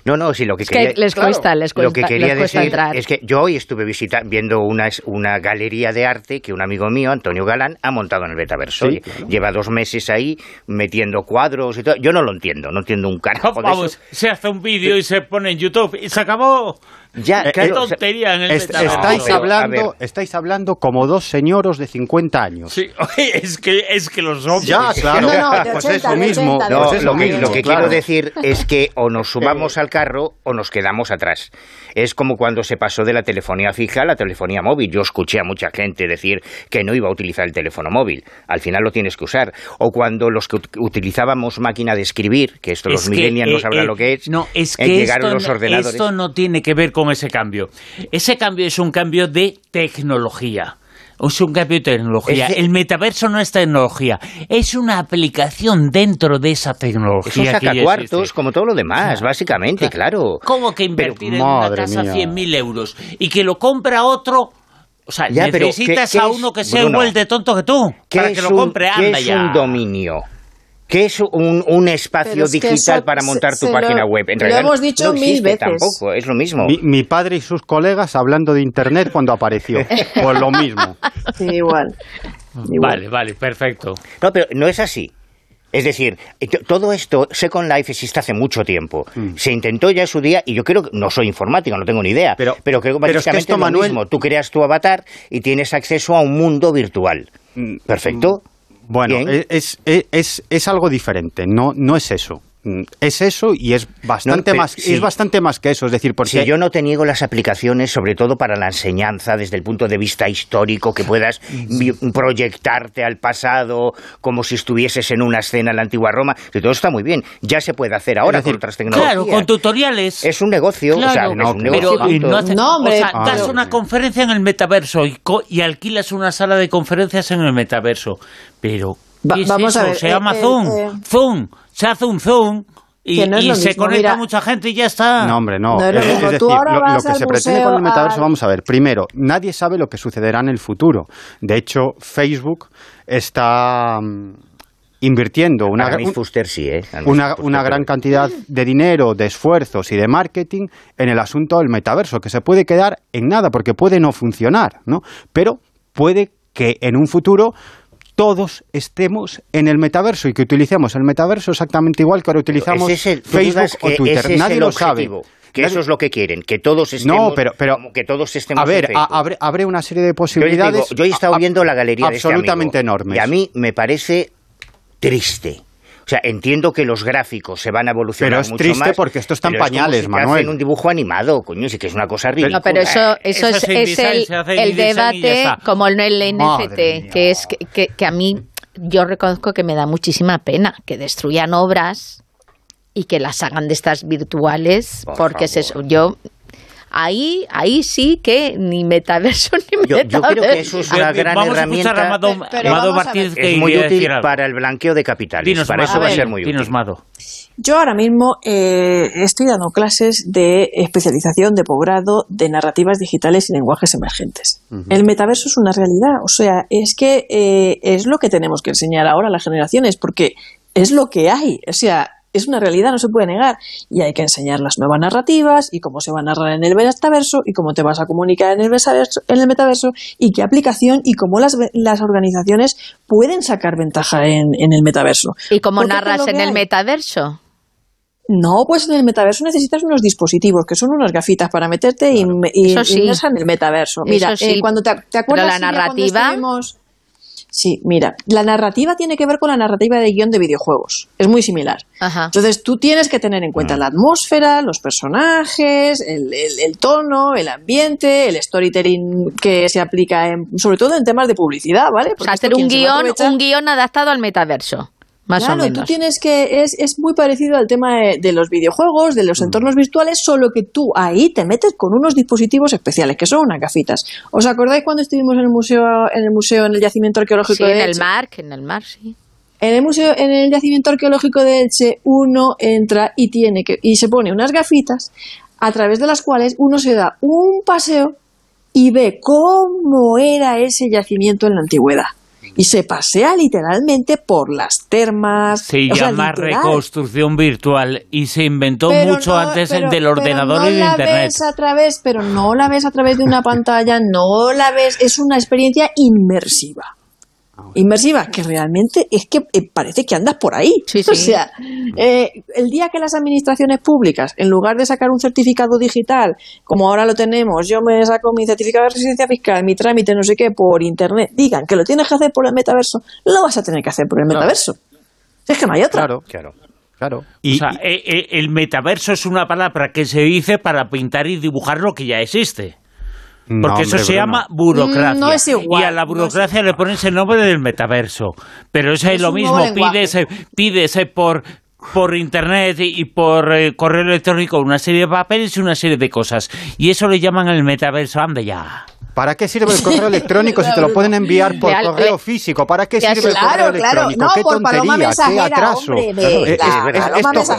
No, no, sí, lo que, les cuesta, les cuesta, lo que quería decir entrar. es que yo hoy estuve visitando, viendo una, una galería de arte que un amigo mío, Antonio Galán, ha montado en el Metaverso. Lleva dos meses ahí metiendo cuadros y todo. Yo no lo entiendo, no entiendo un carajo Vamos, se hace un vídeo y se pone en YouTube y se acabó. Ya, eh, Qué tontería en el estáis hablando, estáis hablando como dos señoros de 50 años. Sí, es que es que los hombres. Ya, claro. pues es lo mismo. Pues lo, mismo. lo que quiero decir es que o nos sumamos al carro o nos quedamos atrás. Es como cuando se pasó de la telefonía fija a la telefonía móvil. Yo escuché a mucha gente decir que no iba a utilizar el teléfono móvil. Al final lo tienes que usar. O cuando los que utilizábamos máquina de escribir, que esto los millennials no eh, sabrán eh, lo que es, no, es que llegaron los ordenadores. Esto no tiene que ver con con ese cambio. Ese cambio es un cambio de tecnología. Es un cambio de tecnología. El metaverso no es tecnología, es una aplicación dentro de esa tecnología. Es un cuartos como todo lo demás, básicamente, claro. ¿Cómo que invertir en una casa 100.000 euros y que lo compra otro? O sea, necesitas a uno que sea igual de tonto que tú para que lo compre. Anda ¿qué es un dominio? ¿Qué es un, espacio digital para montar tu página web? En realidad, lo hemos dicho mil veces. Tampoco, es lo mismo. Mi, padre y sus colegas hablando de Internet cuando apareció. pues lo mismo. Sí, igual. Vale, vale, perfecto. No, pero no es así. Es decir, todo esto, Second Life existe hace mucho tiempo. Mm. Se intentó ya en su día, y yo creo que no soy informático, no tengo ni idea, pero, pero creo que básicamente es, lo mismo. Tú creas tu avatar y tienes acceso a un mundo virtual. Mm, Perfecto. Bueno, es, es, es, algo diferente, no, no es eso. Mm, es eso y es bastante más es bastante más que eso es decir porque si yo no te niego las aplicaciones sobre todo para la enseñanza desde el punto de vista histórico que puedas proyectarte al pasado como si estuvieses en una escena en la antigua Roma. Que todo está muy bien ya se puede hacer ahora con otras tecnologías. claro con tutoriales. Es un negocio o sea, no, es un negocio no, o sea, das una conferencia en el metaverso y, y alquilas una sala de conferencias en el metaverso. Pero vamos a ver, se llama eh, Zoom. eh, Zoom se hace un zoom y, se conecta mucha gente y ya está. No, hombre, no. es, decir, lo, que se pretende con el metaverso, vamos a ver. Primero, nadie sabe lo que sucederá en el futuro. De hecho, Facebook está mm, invirtiendo una, ¿eh? una, una gran cantidad de dinero, de esfuerzos y de marketing en el asunto del metaverso, que se puede quedar en nada porque puede no funcionar, ¿no? Pero puede que en un futuro todos estemos en el metaverso y que utilicemos el metaverso exactamente igual que ahora utilizamos Facebook o Twitter. Nadie lo sabe. Que eso es lo que quieren, que todos estemos, no, pero, pero, que todos estemos A ver, abre, una serie de posibilidades. Yo, he estado viendo la galería absolutamente de este Y a mí me parece triste. O sea, entiendo que los gráficos se van a evolucionar pero es triste porque esto está en pañales, Manuel. un dibujo animado, coño, sí que es una cosa ridícula. No, pero eso, eso, es, el, debate como el, el NFT, que es que, que a mí yo reconozco que me da muchísima pena que destruyan obras y que las hagan de estas virtuales, porque es eso. Yo ahí, ahí sí que ni metaverso ni metaverso. Yo, creo que eso es una gran herramienta. A Amado, Martínez, es muy útil para el blanqueo de capitales. para eso va a ser muy útil. Yo ahora mismo eh, estoy dando clases de especialización de posgrado de narrativas digitales y lenguajes emergentes. El metaverso es una realidad, o sea, es que eh, es lo que tenemos que enseñar ahora a las generaciones, porque es lo que hay, o sea, es una realidad, no se puede negar. Y hay que enseñar las nuevas narrativas y cómo se va a narrar en el metaverso y cómo te vas a comunicar en el metaverso, en el metaverso y qué aplicación y cómo las, las organizaciones pueden sacar ventaja en, el metaverso. ¿Y cómo narras en el metaverso? No, pues en el metaverso necesitas unos dispositivos que son unas gafitas para meterte y, y, en el metaverso. Mira, eh, cuando te, acuerdas la narrativa. Sí, mira, la narrativa tiene que ver con la narrativa de guion de videojuegos. Es muy similar. Entonces tú tienes que tener en cuenta la atmósfera, los personajes, el, tono, el ambiente, el storytelling que se aplica sobre todo en temas de publicidad, ¿vale? o sea, hacer un guion, un guion adaptado al metaverso. Más claro, o menos. tú tienes que. Es, es muy parecido al tema de, los videojuegos, de los mm. entornos virtuales, solo que tú ahí te metes con unos dispositivos especiales, que son unas gafitas. ¿Os acordáis cuando estuvimos en el museo, en el museo, en el yacimiento arqueológico de Elche? en el mar, en el mar, sí. En el museo, en el yacimiento arqueológico de Elche, uno entra y tiene que y se pone unas gafitas a través de las cuales uno se da un paseo y ve cómo era ese yacimiento en la antigüedad y se pasea literalmente por las termas. Se llama reconstrucción virtual y se inventó mucho antes del ordenador y de internet. La ves a través, pero no la ves a través de una pantalla, no la ves, es una experiencia inmersiva. Inmersiva, que realmente es que eh, parece que andas por ahí. O sea, eh, el día que las administraciones públicas, en lugar de sacar un certificado digital, como ahora lo tenemos, yo me saco mi certificado de residencia fiscal, mi trámite, no sé qué, por internet, digan que lo tienes que hacer por el metaverso, lo vas a tener que hacer por el metaverso. Es que no hay otra. Claro, claro. Claro. o sea, eh, el metaverso es una palabra que se dice para pintar y dibujar lo que ya existe. Porque eso se llama burocracia. No es igual, y a la burocracia le pones el nombre del metaverso. Pero eso es, lo mismo. Pides, pides por por internet y por eh, correo electrónico una serie de papeles y una serie de cosas. Y eso le llaman el metaverso. Ande ya. ¿Para qué sirve el correo electrónico si te lo pueden enviar por correo físico? ¿Para qué sirve el correo electrónico? ¿Qué tontería? ¿Qué atraso?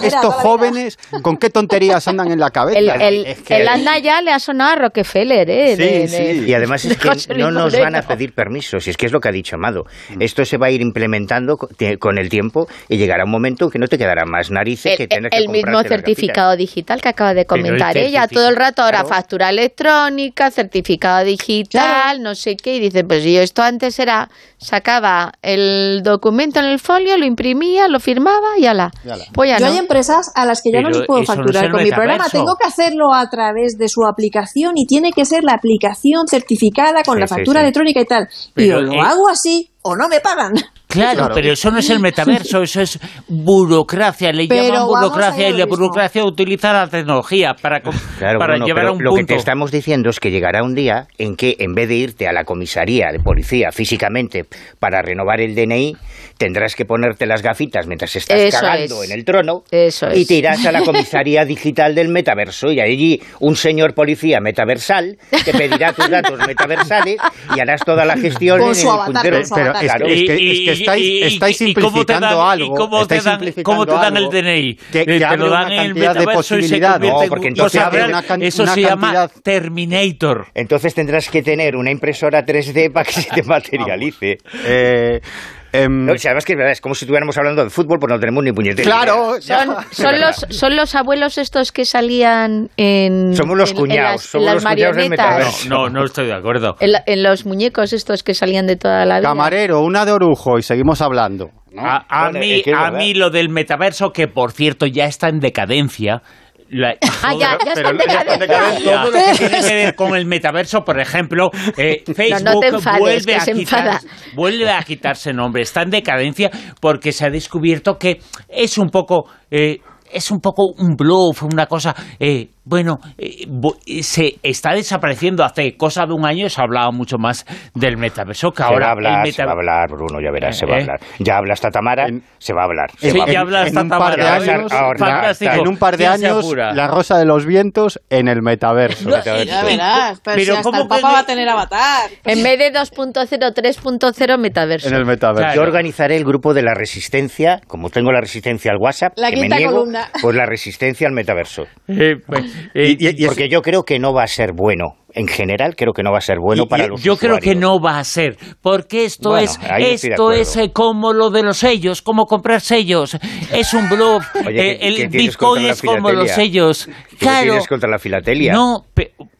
estos jóvenes, ¿con qué tonterías andan en la cabeza? El, anda ya le ha sonado a Rockefeller, ¿eh? Sí, sí. Y además es que no nos van a pedir permiso, si es que es lo que ha dicho Amado. Esto se va a ir implementando con el tiempo y llegará un momento que no te quedará más narices que tener que El mismo certificado digital que acaba de comentar ella, todo el rato ahora factura electrónica, certificado digital digital, no sé qué, y dice, pues yo esto antes era, sacaba el documento en el folio, lo imprimía, lo firmaba y ala. Pues yo hay empresas a las que ya no les puedo facturar con mi programa, tengo que hacerlo a través de su aplicación y tiene que ser la aplicación certificada con la factura electrónica y tal. y yo lo hago así o no me pagan. Claro, pero eso no es el metaverso, eso es burocracia, le llaman burocracia y la burocracia utiliza la tecnología para, para llevar a un lo que te estamos diciendo es que llegará un día en que en vez de irte a la comisaría de policía físicamente para renovar el DNI, tendrás que ponerte las gafitas mientras estás cagando en el trono y te irás a la comisaría digital del metaverso y allí un señor policía metaversal te pedirá tus datos metaversales y harás toda la gestión en el puntero. Pero es, que, estáis, estáis simplificando algo. ¿Cómo te dan, cómo te dan el DNI? Que, te lo dan en el metaverso y se convierte porque entonces Eso se llama Terminator. Entonces tendrás que tener una impresora 3D para que se te materialice. Eh, Em, además que es como si estuviéramos hablando de fútbol, pues no tenemos ni puñetera. Claro, son, son los, son los abuelos estos que salían en. Somos los cuñados, somos los marionetas. No, no, estoy de acuerdo. En, los muñecos estos que salían de toda la vida. Camarero, una de orujo y seguimos hablando. A, mí, a mí lo del metaverso, que por cierto ya está en decadencia, ah, ya, ya está en Todo lo que tiene que ver con el metaverso, por ejemplo, eh, Facebook vuelve, a quitar, vuelve a quitarse nombre. Está en decadencia porque se ha descubierto que es un poco... Eh, es un poco un bluff, una cosa eh, bueno, eh, se está desapareciendo. Hace cosa de un año se ha hablado mucho más del metaverso que ahora. Va a hablar, Se va a hablar, Bruno, ya verás, se va a eh, hablar. Ya habla hasta Tamara, se va a hablar. sí, ya habla hasta Tamara. En un par de años, la rosa de los vientos en el metaverso. ya verás, pero, hasta el Papa va a tener avatar. En vez de 2.0, 3.0 metaverso. En el metaverso. Yo organizaré el grupo de la resistencia, como tengo la resistencia al WhatsApp, la que quinta me niego, columna. pues la resistencia al metaverso. Eh, pues, porque yo creo que no va a ser bueno en general creo que no va a ser bueno para los Yo creo que no va a ser, porque esto es esto es eh, como lo de los sellos, como comprar sellos, es un bluff. Eh, el Bitcoin es como los sellos. ¿Qué tienes contra la filatelia? No,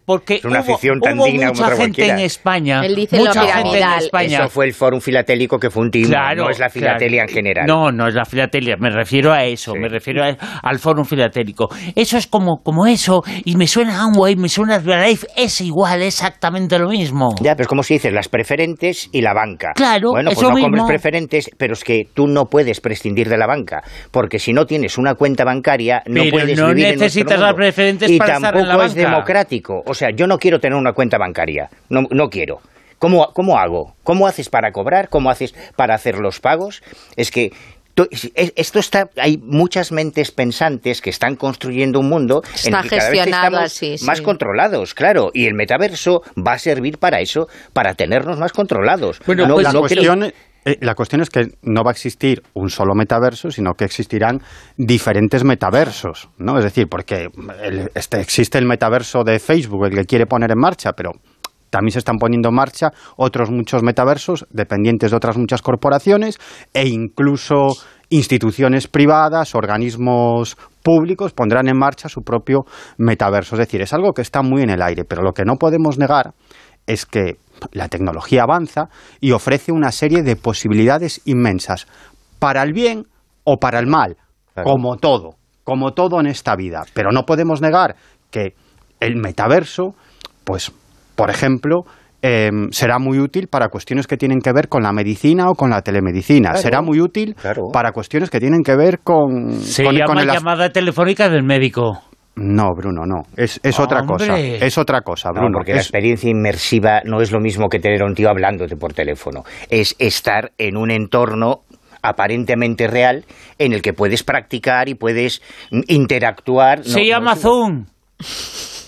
porque es una hubo, afición tan hubo digna mucha gente en España. Él dice mucha lo gente en España. Eso fue el Fórum Filatélico que fue un timo, no es la filatelia en general. No, no es la filatelia, me refiero a eso, me refiero al Fórum Filatélico. Eso es como, como eso, y me suena Amway, me suena Herbalife, es igual, exactamente lo mismo. Ya, pero es como si dices, las preferentes y la banca. Claro, Bueno, pues no compres preferentes, pero es que tú no puedes prescindir de la banca, porque si no tienes una cuenta bancaria, no puedes no vivir necesitas en las preferentes y para estar en la tampoco banca. es democrático. O sea, yo no quiero tener una cuenta bancaria. No, no quiero. ¿Cómo, ¿Cómo hago? ¿Cómo haces para cobrar? ¿Cómo haces para hacer los pagos? Es que esto está hay muchas mentes pensantes que están construyendo un mundo en el que cada vez estamos más controlados claro. Y el metaverso va a servir para eso para tenernos más controlados. Bueno, pues la, cuestión, eh, la cuestión es que no va a existir un solo metaverso, sino que existirán diferentes metaversos, ¿no? Es decir, porque este, existe el metaverso de Facebook, el que quiere poner en marcha, pero también se están poniendo en marcha otros muchos metaversos dependientes de otras muchas corporaciones e incluso instituciones privadas, organismos públicos pondrán en marcha su propio metaverso. Es decir, es algo que está muy en el aire, pero lo que no podemos negar es que la tecnología avanza y ofrece una serie de posibilidades inmensas, para el bien o para el mal, como todo, como todo en esta vida. Pero no podemos negar que el metaverso, pues, por ejemplo, em, será muy útil para cuestiones que tienen que ver con la medicina o con la telemedicina. será muy útil para cuestiones que tienen que ver con... Se llama llamada telefónica del médico. No, Bruno, no. Es, es otra cosa. Es otra cosa, Bruno. porque la experiencia inmersiva no es lo mismo que tener a un tío hablándote por teléfono. Es estar en un entorno aparentemente real en el que puedes practicar y puedes interactuar. Se llama Zoom.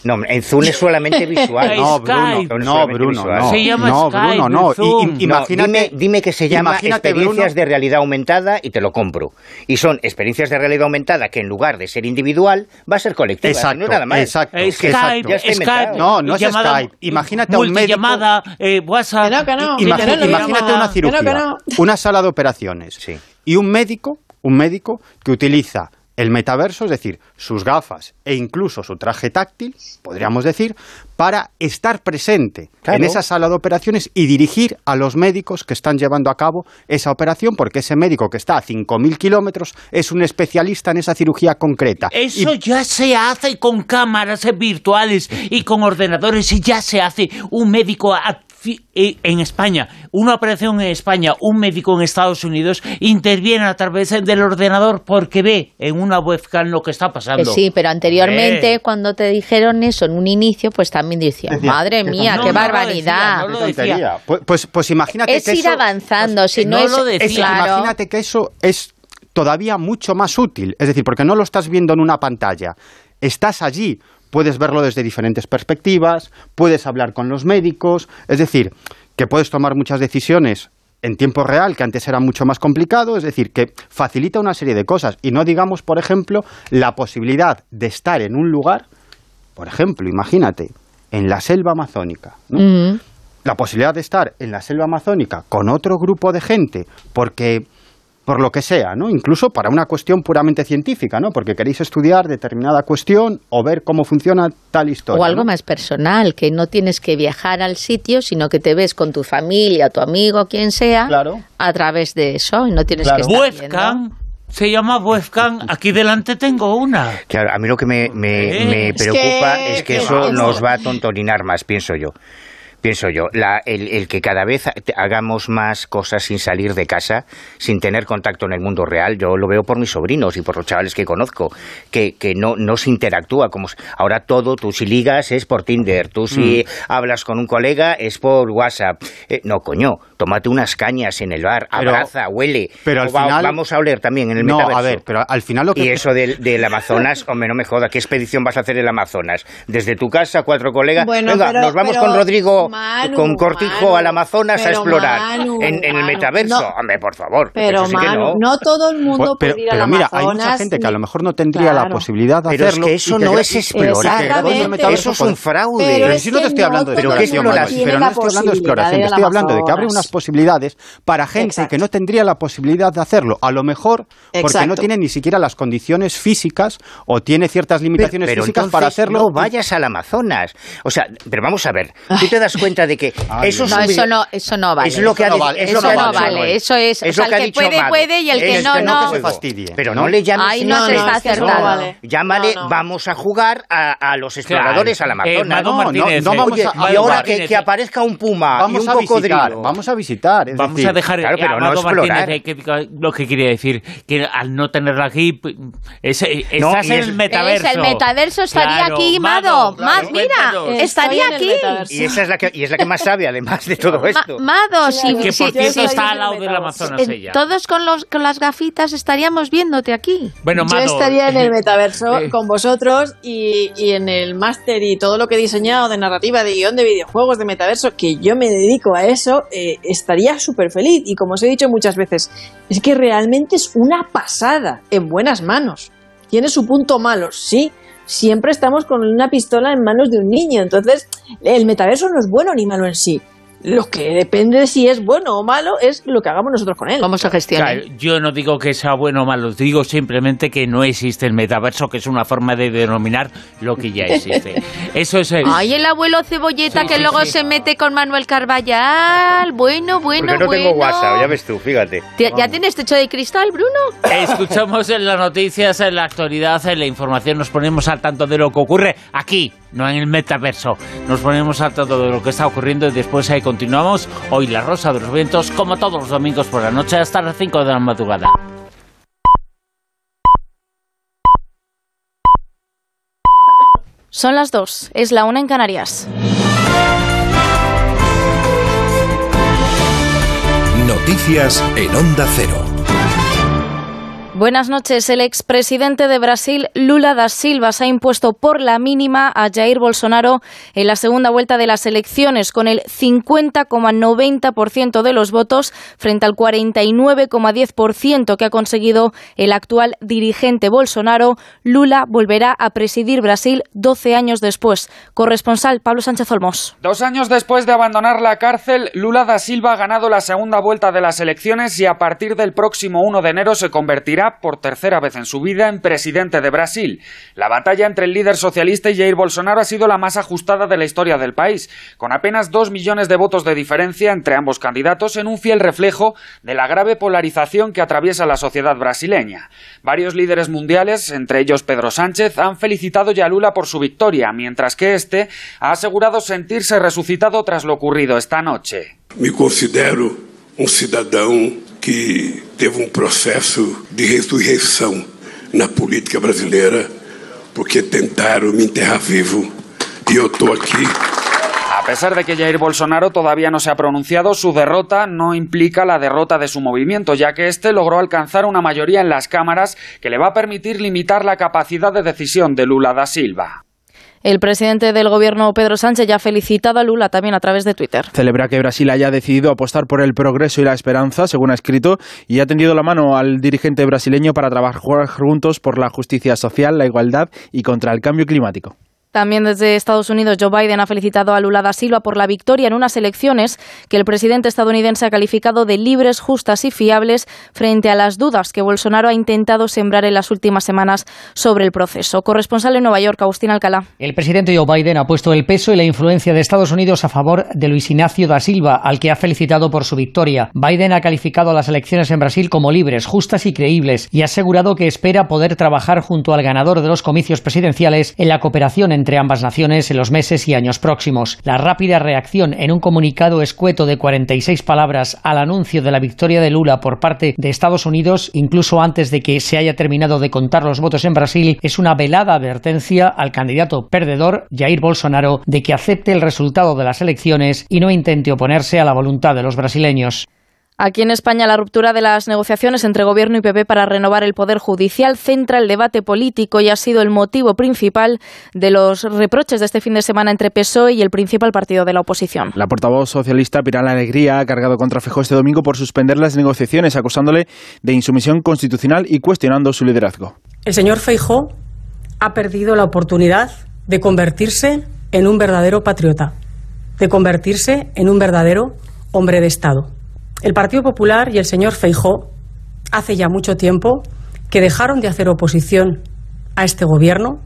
No, en Zoom es solamente visual. no, Bruno, no, Bruno, no. Se llama no, Skype, Bruno, no. Zoom. imagínate, dime, dime, que se llama experiencias de realidad aumentada y te lo compro. Y son experiencias de realidad aumentada que en lugar de ser individual va a ser colectiva. Exacto, no es nada más. Exacto, es que exacto. Skype, Skype, no, no es Skype. Imagínate un médico. llamada, eh, WhatsApp. Que no, que no, imagínate, que no imagínate una cirugía, que no. una sala de operaciones Sí. y un médico, un médico que utiliza el metaverso, es decir, sus gafas e incluso su traje táctil, podríamos decir, para estar presente Claro. en esa sala de operaciones y dirigir a los médicos que están llevando a cabo esa operación, porque ese médico que está a 5.000 kilómetros es un especialista en esa cirugía concreta. Eso Y- ya se hace con cámaras virtuales y con ordenadores y ya se hace un médico a- en España, una operación en España, un médico en Estados Unidos interviene a través del ordenador porque ve en una webcam lo que está pasando. Eh, sí, pero anteriormente Eh. cuando te dijeron eso en un inicio, pues también decía, Decía, madre mía, no, qué no lo barbaridad. decía, no lo. Pues, pues, pues imagínate es que ir eso- avanzando, si no, no es, lo decía. Es- claro. Imagínate que eso es todavía mucho más útil. Es decir, porque no lo estás viendo en una pantalla. Estás allí. Puedes verlo desde diferentes perspectivas, puedes hablar con los médicos. Es decir, que puedes tomar muchas decisiones en tiempo real, que antes era mucho más complicado. Es decir, que facilita una serie de cosas. Y no digamos, por ejemplo, la posibilidad de estar en un lugar, por ejemplo, imagínate, en la selva amazónica. ¿no? La posibilidad de estar en la selva amazónica con otro grupo de gente, porque por lo que sea, ¿no? Incluso para una cuestión puramente científica, ¿no? Porque queréis estudiar determinada cuestión o ver cómo funciona tal historia. O algo más personal, que no tienes que viajar al sitio, sino que te ves con tu familia, tu amigo, quien sea, a través de eso y no tienes que estar Wolfgang. Se llama Wolfgang. Aquí delante tengo una. Claro, a mí lo que me, me, preocupa es que, eso nos va a tontolinar más, pienso yo pienso yo, la, el, que cada vez hagamos más cosas sin salir de casa, sin tener contacto en el mundo real, yo lo veo por mis sobrinos y por los chavales que conozco, que, que no, no se interactúa. como Ahora todo, tú si ligas es por Tinder, tú si mm. hablas con un colega es por WhatsApp. Eh, no, coño, tómate unas cañas en el bar, abraza, huele. Pero al final... Vamos a oler también en el no, metaverso. a ver, pero al final lo que... Y eso del, del Amazonas, hombre, no me joda, ¿qué expedición vas a hacer en el Amazonas? Desde tu casa, cuatro colegas, venga, nos vamos con Rodrigo con Cortijo al Amazonas a explorar en, el metaverso. Hombre, por favor. Pero, Manu, no. todo el mundo puede ir pero, mira, hay mucha gente que a lo mejor no tendría la posibilidad de pero hacerlo. Es que eso no es explorar. Eso es un fraude. Pero, si no te estoy hablando de exploración, pero no estoy hablando de exploración, te estoy hablando de que abre unas posibilidades para gente que no tendría la posibilidad de hacerlo. A lo mejor porque no tiene ni siquiera las condiciones físicas o tiene ciertas limitaciones físicas para hacerlo. No vayas al Amazonas. O sea, pero vamos a ver, tú te das cuenta de que eso, no, eso, no, eso no vale. Es lo que eso no vale. Eso, no vale. Eso es, o sea, el que, puede, puede y el que no, no. se fastidie. Pero no le llames. Ahí no, se está acertado. Llámale, vamos a jugar a, los exploradores al Amazonas. no, no, vamos a, y ahora que, aparezca un puma vamos y un cocodrilo. Vamos a visitar. vamos a dejar claro, pero no explorar. lo que quería decir, que al no tenerlo aquí, estás en el metaverso. el metaverso estaría aquí, Mado. Mira, estaría aquí. Y esa es la que y es la que más sabe, además de todo esto. Mado, si, que por cierto está al lado del Amazonas ella. Todos con, los, con las gafitas estaríamos viéndote aquí. Bueno, Yo estaría en el metaverso con vosotros y, y en el máster y todo lo que he diseñado de narrativa, de guion de videojuegos, de metaverso, que yo me dedico a eso, eh, estaría súper feliz. Y como os he dicho muchas veces, es que realmente es una pasada en buenas manos. Tiene su punto malo, sí, siempre estamos con una pistola en manos de un niño. Entonces, el metaverso no es bueno ni malo en sí. Lo que depende de si es bueno o malo es lo que hagamos nosotros con él. ¿Cómo se gestiona? yo no digo que sea bueno o malo, digo simplemente que no existe el metaverso, que es una forma de denominar lo que ya existe. Eso es el... Ay, el abuelo cebolleta que luego se mete con Manuel Carballal. Bueno, bueno, Porque no tengo WhatsApp, ya ves tú, fíjate. ¿Ya tienes techo de cristal, Bruno? Escuchamos en las noticias, en la actualidad, en la información, nos ponemos al tanto de lo que ocurre aquí, no en el metaverso. Nos ponemos al tanto de lo que está ocurriendo y después hay continuamos. Hoy la Rosa de los Vientos, como todos los domingos por la noche, hasta las 5 de la madrugada. Son las 2, es la 1 en Canarias. Noticias en Onda Cero. Buenas noches. El expresidente de Brasil, Lula da Silva, se ha impuesto por la mínima a Jair Bolsonaro en la segunda vuelta de las elecciones, con el 50,90% de los votos frente al 49,10% que ha conseguido el actual dirigente Bolsonaro. Lula volverá a presidir Brasil 12 años después. Corresponsal Pablo Sánchez Olmos. Dos años después de abandonar la cárcel, Lula da Silva ha ganado la segunda vuelta de las elecciones y a partir del próximo 1 de enero se convertirá por tercera vez en su vida en presidente de Brasil. La batalla entre el líder socialista y Jair Bolsonaro ha sido la más ajustada de la historia del país, con apenas dos millones de votos de diferencia entre ambos candidatos en un fiel reflejo de la grave polarización que atraviesa la sociedad brasileña. Varios líderes mundiales, entre ellos Pedro Sánchez, han felicitado ya Lula por su victoria, mientras que este ha asegurado sentirse resucitado tras lo ocurrido esta noche. Me considero un ciudadano que teve um processo de ressurreição na política brasileira, porque tentaram enterrar vivo e eu estou aqui. A pesar de que Jair Bolsonaro todavía no se ha pronunciado, su derrota no implica la derrota de su movimiento, ya que este logró alcanzar una mayoría en las cámaras que le va a permitir limitar la capacidad de decisión de Lula da Silva. El presidente del gobierno, Pedro Sánchez, ya ha felicitado a Lula también a través de Twitter. Celebra que Brasil haya decidido apostar por el progreso y la esperanza, según ha escrito, y ha tendido la mano al dirigente brasileño para trabajar juntos por la justicia social, la igualdad y contra el cambio climático. También desde Estados Unidos, Joe Biden ha felicitado a Lula da Silva por la victoria en unas elecciones que el presidente estadounidense ha calificado de libres, justas y fiables frente a las dudas que Bolsonaro ha intentado sembrar en las últimas semanas sobre el proceso. Corresponsal en Nueva York, Agustín Alcalá. El presidente Joe Biden ha puesto el peso y la influencia de Estados Unidos a favor de Luis Ignacio da Silva, al que ha felicitado por su victoria. Biden ha calificado las elecciones en Brasil como libres, justas y creíbles y ha asegurado que espera poder trabajar junto al ganador de los comicios presidenciales en la cooperación en entre ambas naciones en los meses y años próximos. La rápida reacción en un comunicado escueto de 46 palabras al anuncio de la victoria de Lula por parte de Estados Unidos, incluso antes de que se haya terminado de contar los votos en Brasil, es una velada advertencia al candidato perdedor, Jair Bolsonaro, de que acepte el resultado de las elecciones y no intente oponerse a la voluntad de los brasileños. Aquí en España, la ruptura de las negociaciones entre Gobierno y PP para renovar el Poder Judicial centra el debate político y ha sido el motivo principal de los reproches de este fin de semana entre PSOE y el principal partido de la oposición. La portavoz socialista Piral Alegría ha cargado contra Feijóo este domingo por suspender las negociaciones, acusándole de insumisión constitucional y cuestionando su liderazgo. El señor Feijóo ha perdido la oportunidad de convertirse en un verdadero patriota, de convertirse en un verdadero hombre de Estado. El Partido Popular y el señor Feijó hace ya mucho tiempo que dejaron de hacer oposición a este gobierno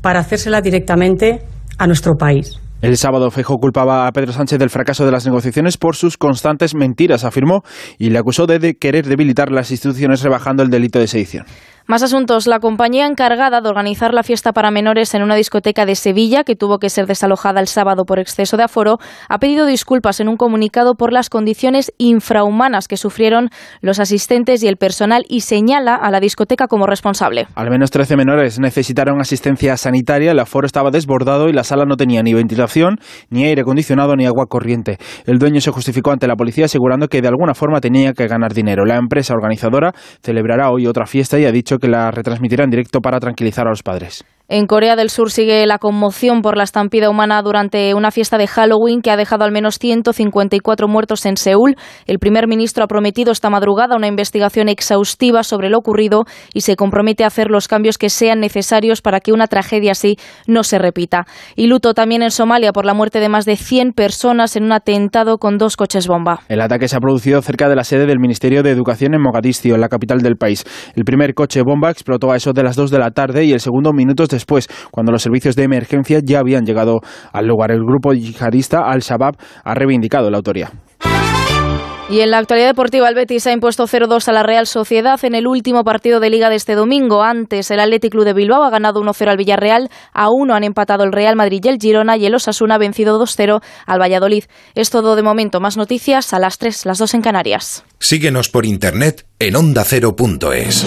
para hacérsela directamente a nuestro país. El sábado Feijó culpaba a Pedro Sánchez del fracaso de las negociaciones por sus constantes mentiras, afirmó, y le acusó de querer debilitar las instituciones rebajando el delito de sedición. Más asuntos. La compañía encargada de organizar la fiesta para menores en una discoteca de Sevilla, que tuvo que ser desalojada el sábado por exceso de aforo, ha pedido disculpas en un comunicado por las condiciones infrahumanas que sufrieron los asistentes y el personal y señala a la discoteca como responsable. Al menos 13 menores necesitaron asistencia sanitaria, el aforo estaba desbordado y la sala no tenía ni ventilación, ni aire acondicionado, ni agua corriente. El dueño se justificó ante la policía asegurando que de alguna forma tenía que ganar dinero. La empresa organizadora celebrará hoy otra fiesta y ha dicho que la retransmitirá en directo para tranquilizar a los padres. En Corea del Sur sigue la conmoción por la estampida humana durante una fiesta de Halloween que ha dejado al menos 154 muertos en Seúl. El primer ministro ha prometido esta madrugada una investigación exhaustiva sobre lo ocurrido y se compromete a hacer los cambios que sean necesarios para que una tragedia así no se repita. Y luto también en Somalia por la muerte de más de 100 personas en un atentado con dos coches bomba. El ataque se ha producido cerca de la sede del Ministerio de Educación en Mogadiscio, en la capital del país. El primer coche bomba explotó a eso de las 2 de la tarde y el segundo minutos después, cuando los servicios de emergencia ya habían llegado al lugar. El grupo yihadista Al-Shabaab ha reivindicado la autoría. Y en la actualidad deportiva, el Betis ha impuesto 0-2 a la Real Sociedad en el último partido de Liga de este domingo. Antes, el Athletic Club de Bilbao ha ganado 1-0 al Villarreal, a 1 han empatado el Real Madrid y el Girona, y el Osasuna ha vencido 2-0 al Valladolid. Es todo de momento. Más noticias a las 3, las 2 en Canarias. Síguenos por internet en ondacero.es.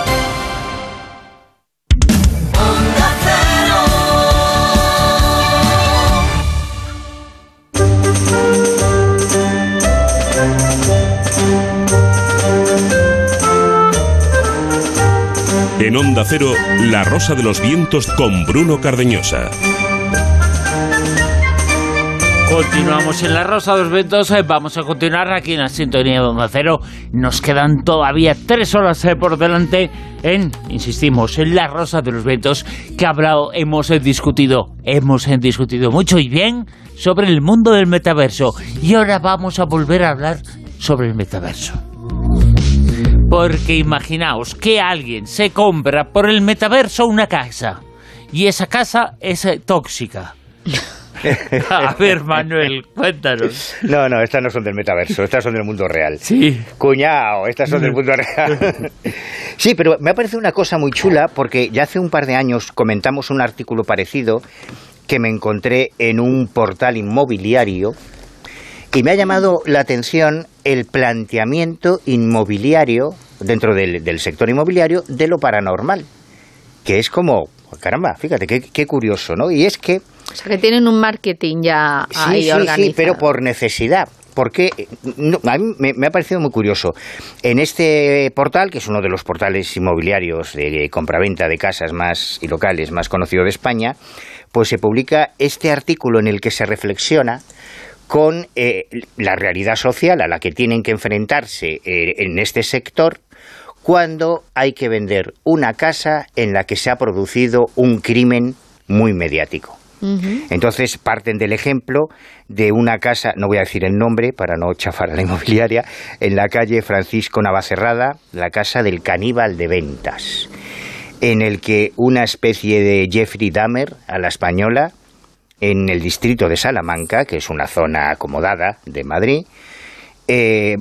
En Onda Cero, La Rosa de los Vientos con Bruno Cardeñosa. Continuamos en la Rosa de los Vientos. eh, Vamos a continuar aquí en la sintonía de Onda Cero. Nos quedan todavía tres horas eh, por delante en, insistimos, en la Rosa de los Vientos que hablado, hemos eh, discutido, hemos discutido mucho y bien sobre el mundo del metaverso. Y ahora vamos a volver a hablar sobre el metaverso. Porque imaginaos que alguien se compra por el metaverso una casa y esa casa es eh, tóxica. A ver, Manuel, cuéntanos. No, no, estas no son del metaverso, estas son del mundo real. Sí. Cuñado, estas son del mundo real. Sí, pero me ha parecido una cosa muy chula porque ya hace un par de años comentamos un artículo parecido que me encontré en un portal inmobiliario y me ha llamado la atención el planteamiento inmobiliario dentro del, del sector inmobiliario de lo paranormal, que es como, caramba, fíjate, qué, qué curioso, ¿no? Y es que O sea, que tienen un marketing ya ahí sí, sí, organizado. sí, pero por necesidad. Porque no, a mí me, me ha parecido muy curioso. En este portal, que es uno de los portales inmobiliarios de compraventa de casas más y locales más conocido de España, pues se publica este artículo en el que se reflexiona con eh, la realidad social a la que tienen que enfrentarse eh, en este sector cuando hay que vender una casa en la que se ha producido un crimen muy mediático. Entonces parten del ejemplo de una casa, no voy a decir el nombre para no chafar a la inmobiliaria, en la calle Francisco Navacerrada, la casa del caníbal de ventas, en el que una especie de Jeffrey Dahmer a la española, en el distrito de Salamanca, que es una zona acomodada de Madrid, eh,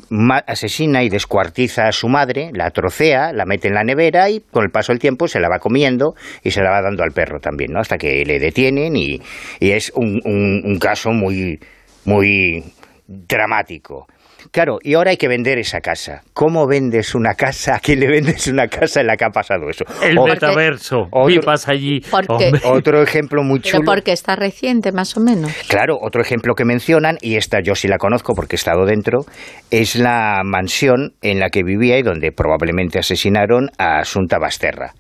asesina y descuartiza a su madre, la trocea, la mete en la nevera y con el paso del tiempo se la va comiendo y se la va dando al perro también, ¿no? Hasta que le detienen y, y es un, un- un caso muy, muy dramático. Claro, y ahora hay que vender esa casa. ¿Cómo vendes una casa? ¿A quién le vendes una casa en la que ha pasado eso? El O- metaverso. otro- Vipas allí. Porque-. Otro ejemplo muy Pero chulo. porque está reciente, más o menos. Claro, otro ejemplo que mencionan, y esta yo sí la conozco porque he estado dentro, es la mansión en la que vivía y donde probablemente asesinaron a Asunta Basterra,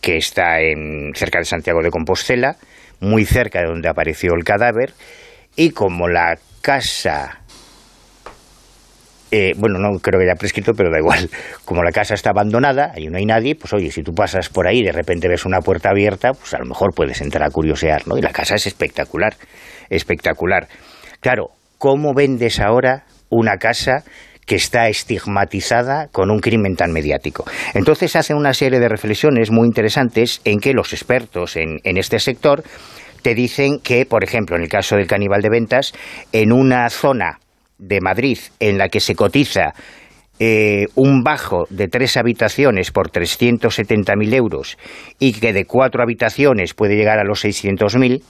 que está en, cerca de Santiago de Compostela, muy cerca de donde apareció el cadáver, y como la casa... eh, bueno, no creo que haya prescrito, pero da igual. Como la casa está abandonada, y no hay nadie, pues oye, si tú pasas por ahí y de repente ves una puerta abierta, pues a lo mejor puedes entrar a curiosear, ¿no? Y la casa es espectacular, espectacular. Claro, ¿cómo vendes ahora una casa que está estigmatizada con un crimen tan mediático? Entonces hace una serie de reflexiones muy interesantes en que los expertos en, en este sector te dicen que, por ejemplo, en el caso del caníbal de ventas, en una zona de Madrid en la que se cotiza eh, un bajo de tres habitaciones por 370.000 euros y que de cuatro habitaciones puede llegar a los 600.000,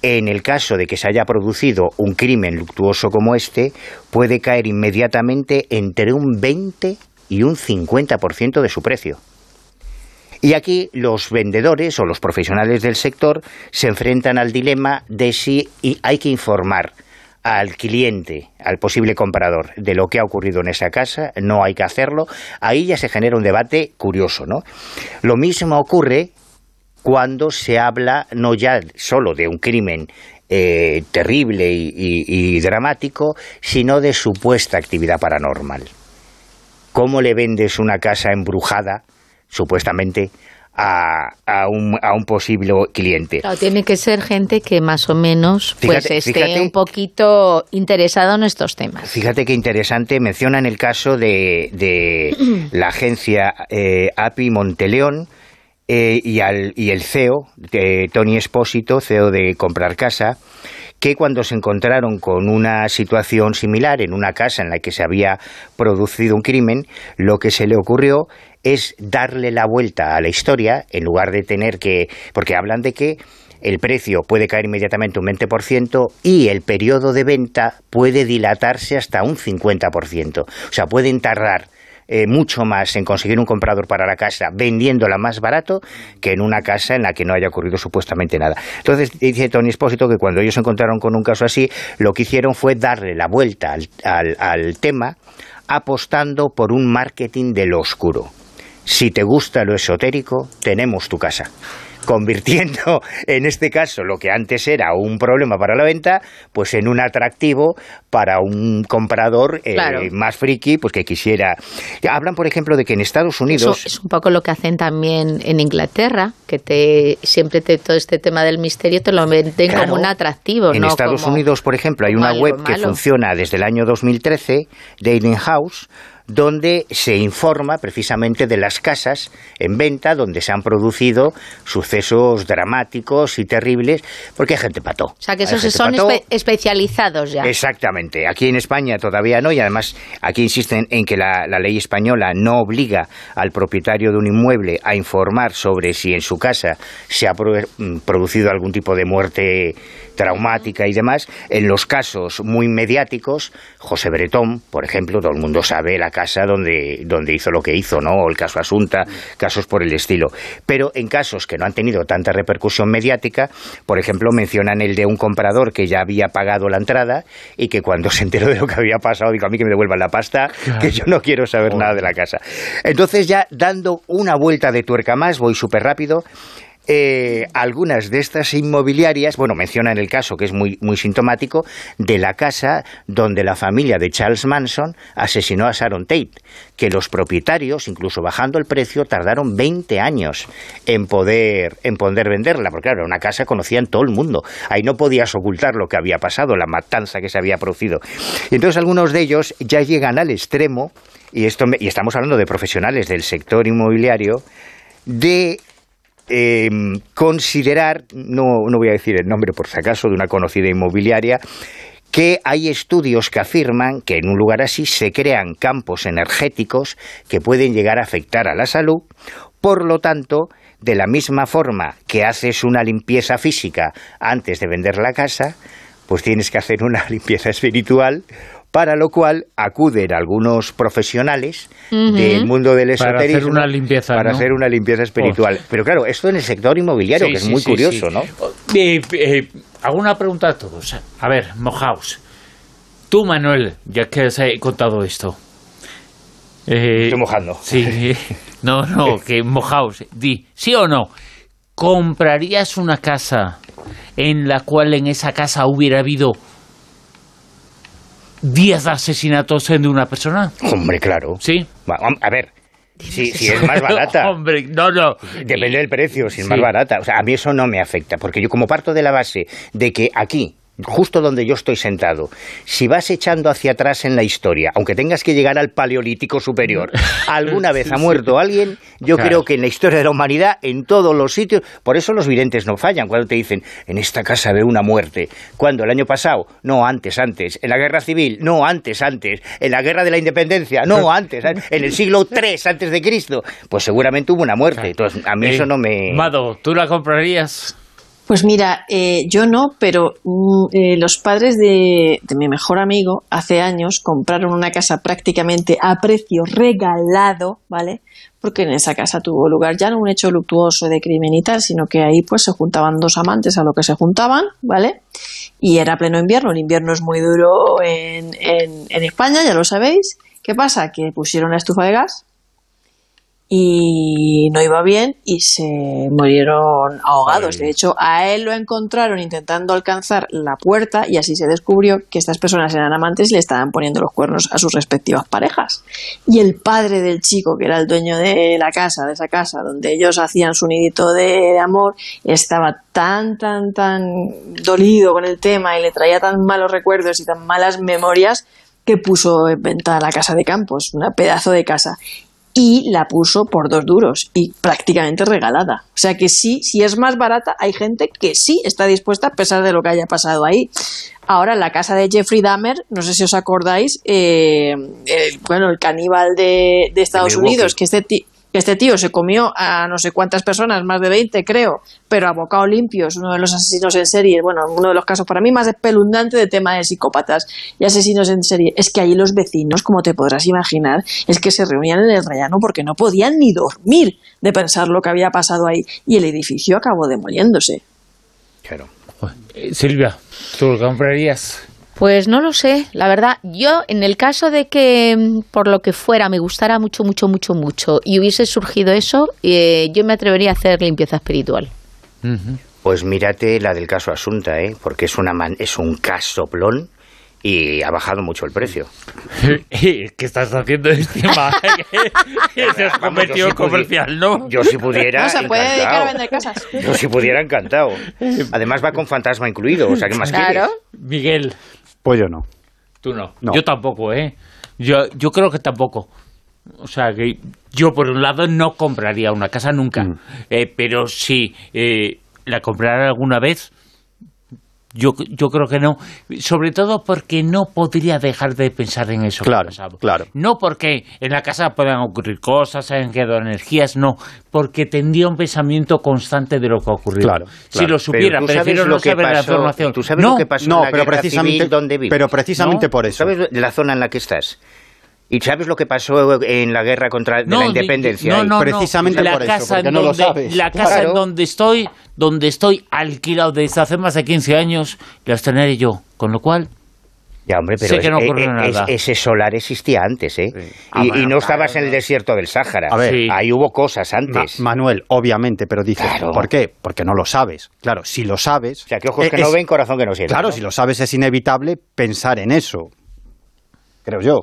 en el caso de que se haya producido un crimen luctuoso como este, puede caer inmediatamente entre un 20 y un 50% de su precio. Y aquí los vendedores o los profesionales del sector se enfrentan al dilema de si hay que informar al cliente, al posible comprador, de lo que ha ocurrido en esa casa, no hay que hacerlo. Ahí ya se genera un debate curioso, ¿no? Lo mismo ocurre cuando se habla no ya solo de un crimen eh, terrible y, y- y dramático, sino de supuesta actividad paranormal. ¿Cómo le vendes una casa embrujada, supuestamente, a, a un, a un posible cliente? Claro, tiene que ser gente que más o menos pues esté fíjate- un poquito interesado en estos temas. Fíjate qué interesante, mencionan el caso de, de la agencia eh, API Monteleón eh, y, al, y el CEO, de Tony Espósito, CEO de Comprar Casa, que cuando se encontraron con una situación similar en una casa en la que se había producido un crimen, lo que se le ocurrió es darle la vuelta a la historia en lugar de tener que... porque hablan de que el precio puede caer inmediatamente un 20% y el periodo de venta puede dilatarse hasta un 50%. O sea, pueden tardar eh, mucho más en conseguir un comprador para la casa vendiéndola más barato que en una casa en la que no haya ocurrido supuestamente nada. Entonces dice Tony Espósito que cuando ellos se encontraron con un caso así, lo que hicieron fue darle la vuelta al, al- al tema apostando por un marketing de lo oscuro. Si te gusta lo esotérico, tenemos tu casa. Convirtiendo, en este caso, lo que antes era un problema para la venta, pues en un atractivo para un comprador eh, Claro. más friki, pues que quisiera. Hablan, por ejemplo, de que en Estados Eso Unidos. es un poco lo que hacen también en Inglaterra, que te siempre te, todo este tema del misterio te lo venden Claro. como un atractivo, En ¿no? Estados Como- Unidos, por ejemplo, hay una web que malo. funciona desde el año 2013, Dating House, donde se informa precisamente de las casas en venta donde se han producido sucesos dramáticos y terribles, porque hay gente pató. O sea, que esos son espe- especializados ya. Exactamente. Aquí en España todavía no, y además aquí insisten en que la, la ley española no obliga al propietario de un inmueble a informar sobre si en su casa se ha pro- mm, producido algún tipo de muerte traumática y demás. En los casos muy mediáticos, José Bretón, por ejemplo, todo el mundo sabe la casa donde, donde hizo lo que hizo, ¿no? O el caso Asunta, casos por el estilo. Pero en casos que no han tenido tanta repercusión mediática, por ejemplo, mencionan el de un comprador que ya había pagado la entrada y que cuando se enteró de lo que había pasado, dijo a mí que me devuelvan la pasta, que yo no quiero saber nada de la casa. Entonces ya dando una vuelta de tuerca más, voy súper rápido, eh, algunas de estas inmobiliarias, bueno, mencionan el caso que es muy, muy sintomático, de la casa donde la familia de Charles Manson asesinó a Sharon Tate, que los propietarios, incluso bajando el precio, tardaron 20 años en poder, en poder venderla, porque claro, era una casa conocida en todo el mundo. Ahí no podías ocultar lo que había pasado, la matanza que se había producido. Y entonces algunos de ellos ya llegan al extremo, y, esto y estamos hablando de profesionales del sector inmobiliario, de eh, considerar, no, no voy a decir el nombre por si acaso, de una conocida inmobiliaria, que hay estudios que afirman que en un lugar así se crean campos energéticos que pueden llegar a afectar a la salud, por lo tanto, de la misma forma que haces una limpieza física antes de vender la casa, pues tienes que hacer una limpieza espiritual para lo cual acuden algunos profesionales del mundo del esoterismo para hacer una limpieza, para ¿no? hacer una limpieza espiritual. Pero claro, esto en el sector inmobiliario, Sí, que es sí, muy sí, curioso, sí. ¿no? Eh, eh, hago una pregunta a todos. A ver, mojaos. Tú, Manuel, ya que os he contado esto. Eh, Estoy mojando. Sí. No, no, que mojaos. Di, ¿sí o no? ¿Comprarías una casa en la cual en esa casa hubiera habido 10 asesinatos de una persona? Hombre, claro. Sí. A ver, si, si es más barata. Hombre, no, no. Depende del precio, si es Sí. más barata. O sea, a mí eso no me afecta, porque yo como parto de la base de que aquí, justo donde yo estoy sentado, si vas echando hacia atrás en la historia, aunque tengas que llegar al paleolítico superior, alguna vez ha muerto alguien, yo Claro. creo que en la historia de la humanidad, en todos los sitios, por eso los videntes no fallan, cuando te dicen, en esta casa veo una muerte. cuando ¿El año pasado? No, antes, antes. ¿En la guerra civil? No, antes, antes. ¿En la guerra de la independencia? No, antes. antes. ¿En el siglo III antes de Cristo? Pues seguramente hubo una muerte. Entonces, a mí Eh, eso no me... Mado, ¿tú la comprarías? Pues mira, eh, yo no, pero mm, eh, los padres de, de mi mejor amigo hace años compraron una casa prácticamente a precio regalado, ¿vale? Porque en esa casa tuvo lugar ya no un hecho luctuoso de crimen y tal, sino que ahí pues se juntaban dos amantes a lo que se juntaban, ¿vale? Y era pleno invierno, el invierno es muy duro en, en, en España, ya lo sabéis. ¿Qué pasa? Que pusieron la estufa de gas y no iba bien y se murieron ahogados. De hecho, a él lo encontraron intentando alcanzar la puerta y así se descubrió que estas personas eran amantes y le estaban poniendo los cuernos a sus respectivas parejas. Y el padre del chico, que era el dueño de la casa, de esa casa donde ellos hacían su nidito de amor, estaba tan, tan, tan dolido con el tema y le traía tan malos recuerdos y tan malas memorias que puso en venta la casa de campos, una pedazo de casa y la puso por dos duros y prácticamente regalada. O sea que sí, si es más barata, hay gente que sí está dispuesta a pesar de lo que haya pasado ahí. Ahora, la casa de Jeffrey Dahmer, no sé si os acordáis, eh, el- bueno, el caníbal de, de Estados. Unidos, que este, ti- que este tío se comió a no sé cuántas personas, más de 20 creo, pero a bocado limpio, es uno de los asesinos en serie, bueno, uno de los casos para mí más espeluznante de tema de psicópatas y asesinos en serie. Es que ahí los vecinos, como te podrás imaginar, es que se reunían en el rellano porque no podían ni dormir de pensar lo que había pasado ahí y el edificio acabó demoliéndose. Eh, Silvia, ¿tú lo comprarías? Pues no lo sé, la verdad. Yo, en el caso de que mm, por lo que fuera me gustara mucho, mucho, mucho, mucho y hubiese surgido eso, eh, yo me atrevería a hacer limpieza espiritual. Pues mírate la del caso Asunta, ¿eh? Porque es, una man- es un casoplón y ha bajado mucho el precio. ¿Qué estás haciendo encima? Se has convertido en si comercial, ¿no? Yo si pudiera, No se puede dedicar a vender casas. Yo si pudiera, encantado. Además va con fantasma incluido, o sea, ¿qué más quieres? Miguel, Pues yo no. tú no. No. Yo tampoco, ¿eh? Yo, yo creo que tampoco. O sea, que yo por un lado no compraría una casa nunca. Mm. Eh, pero si eh, la comprara alguna vez, Yo, yo creo que no, sobre todo porque no podría dejar de pensar en eso. Claro, claro. No porque en la casa puedan ocurrir cosas, hayan quedado energías, no, porque tendría un pensamiento constante de lo que ha ocurrido. Claro, Si claro. lo supiera, Pero prefiero no saber la información. ¿Tú sabes no, lo que pasó no, en la pero precisamente- civil donde vives? pero precisamente por eso. ¿Sabes la zona en la que estás? ¿Y sabes lo que pasó en la guerra contra de No, la independencia? No, no, no. Precisamente la por eso, casa porque en no lo donde, sabes. La casa Claro. en donde estoy, donde estoy alquilado desde hace más de 15 años, la estrenaré yo. Con lo cual, Ya, hombre, pero Sé que es- no ocurrió eh, es- nada. ese solar existía antes, ¿eh? Ah, Y, bueno, y no estabas claro, en el desierto del Sáhara. A ver. Sí. Ahí hubo cosas Ma- antes. Manuel, obviamente, pero dices, Claro. ¿por qué? Porque no lo sabes. Claro, si lo sabes... o sea, que ojos eh, que no ven, corazón que no siente. Claro, ¿no? si lo sabes es inevitable pensar en eso. Creo yo.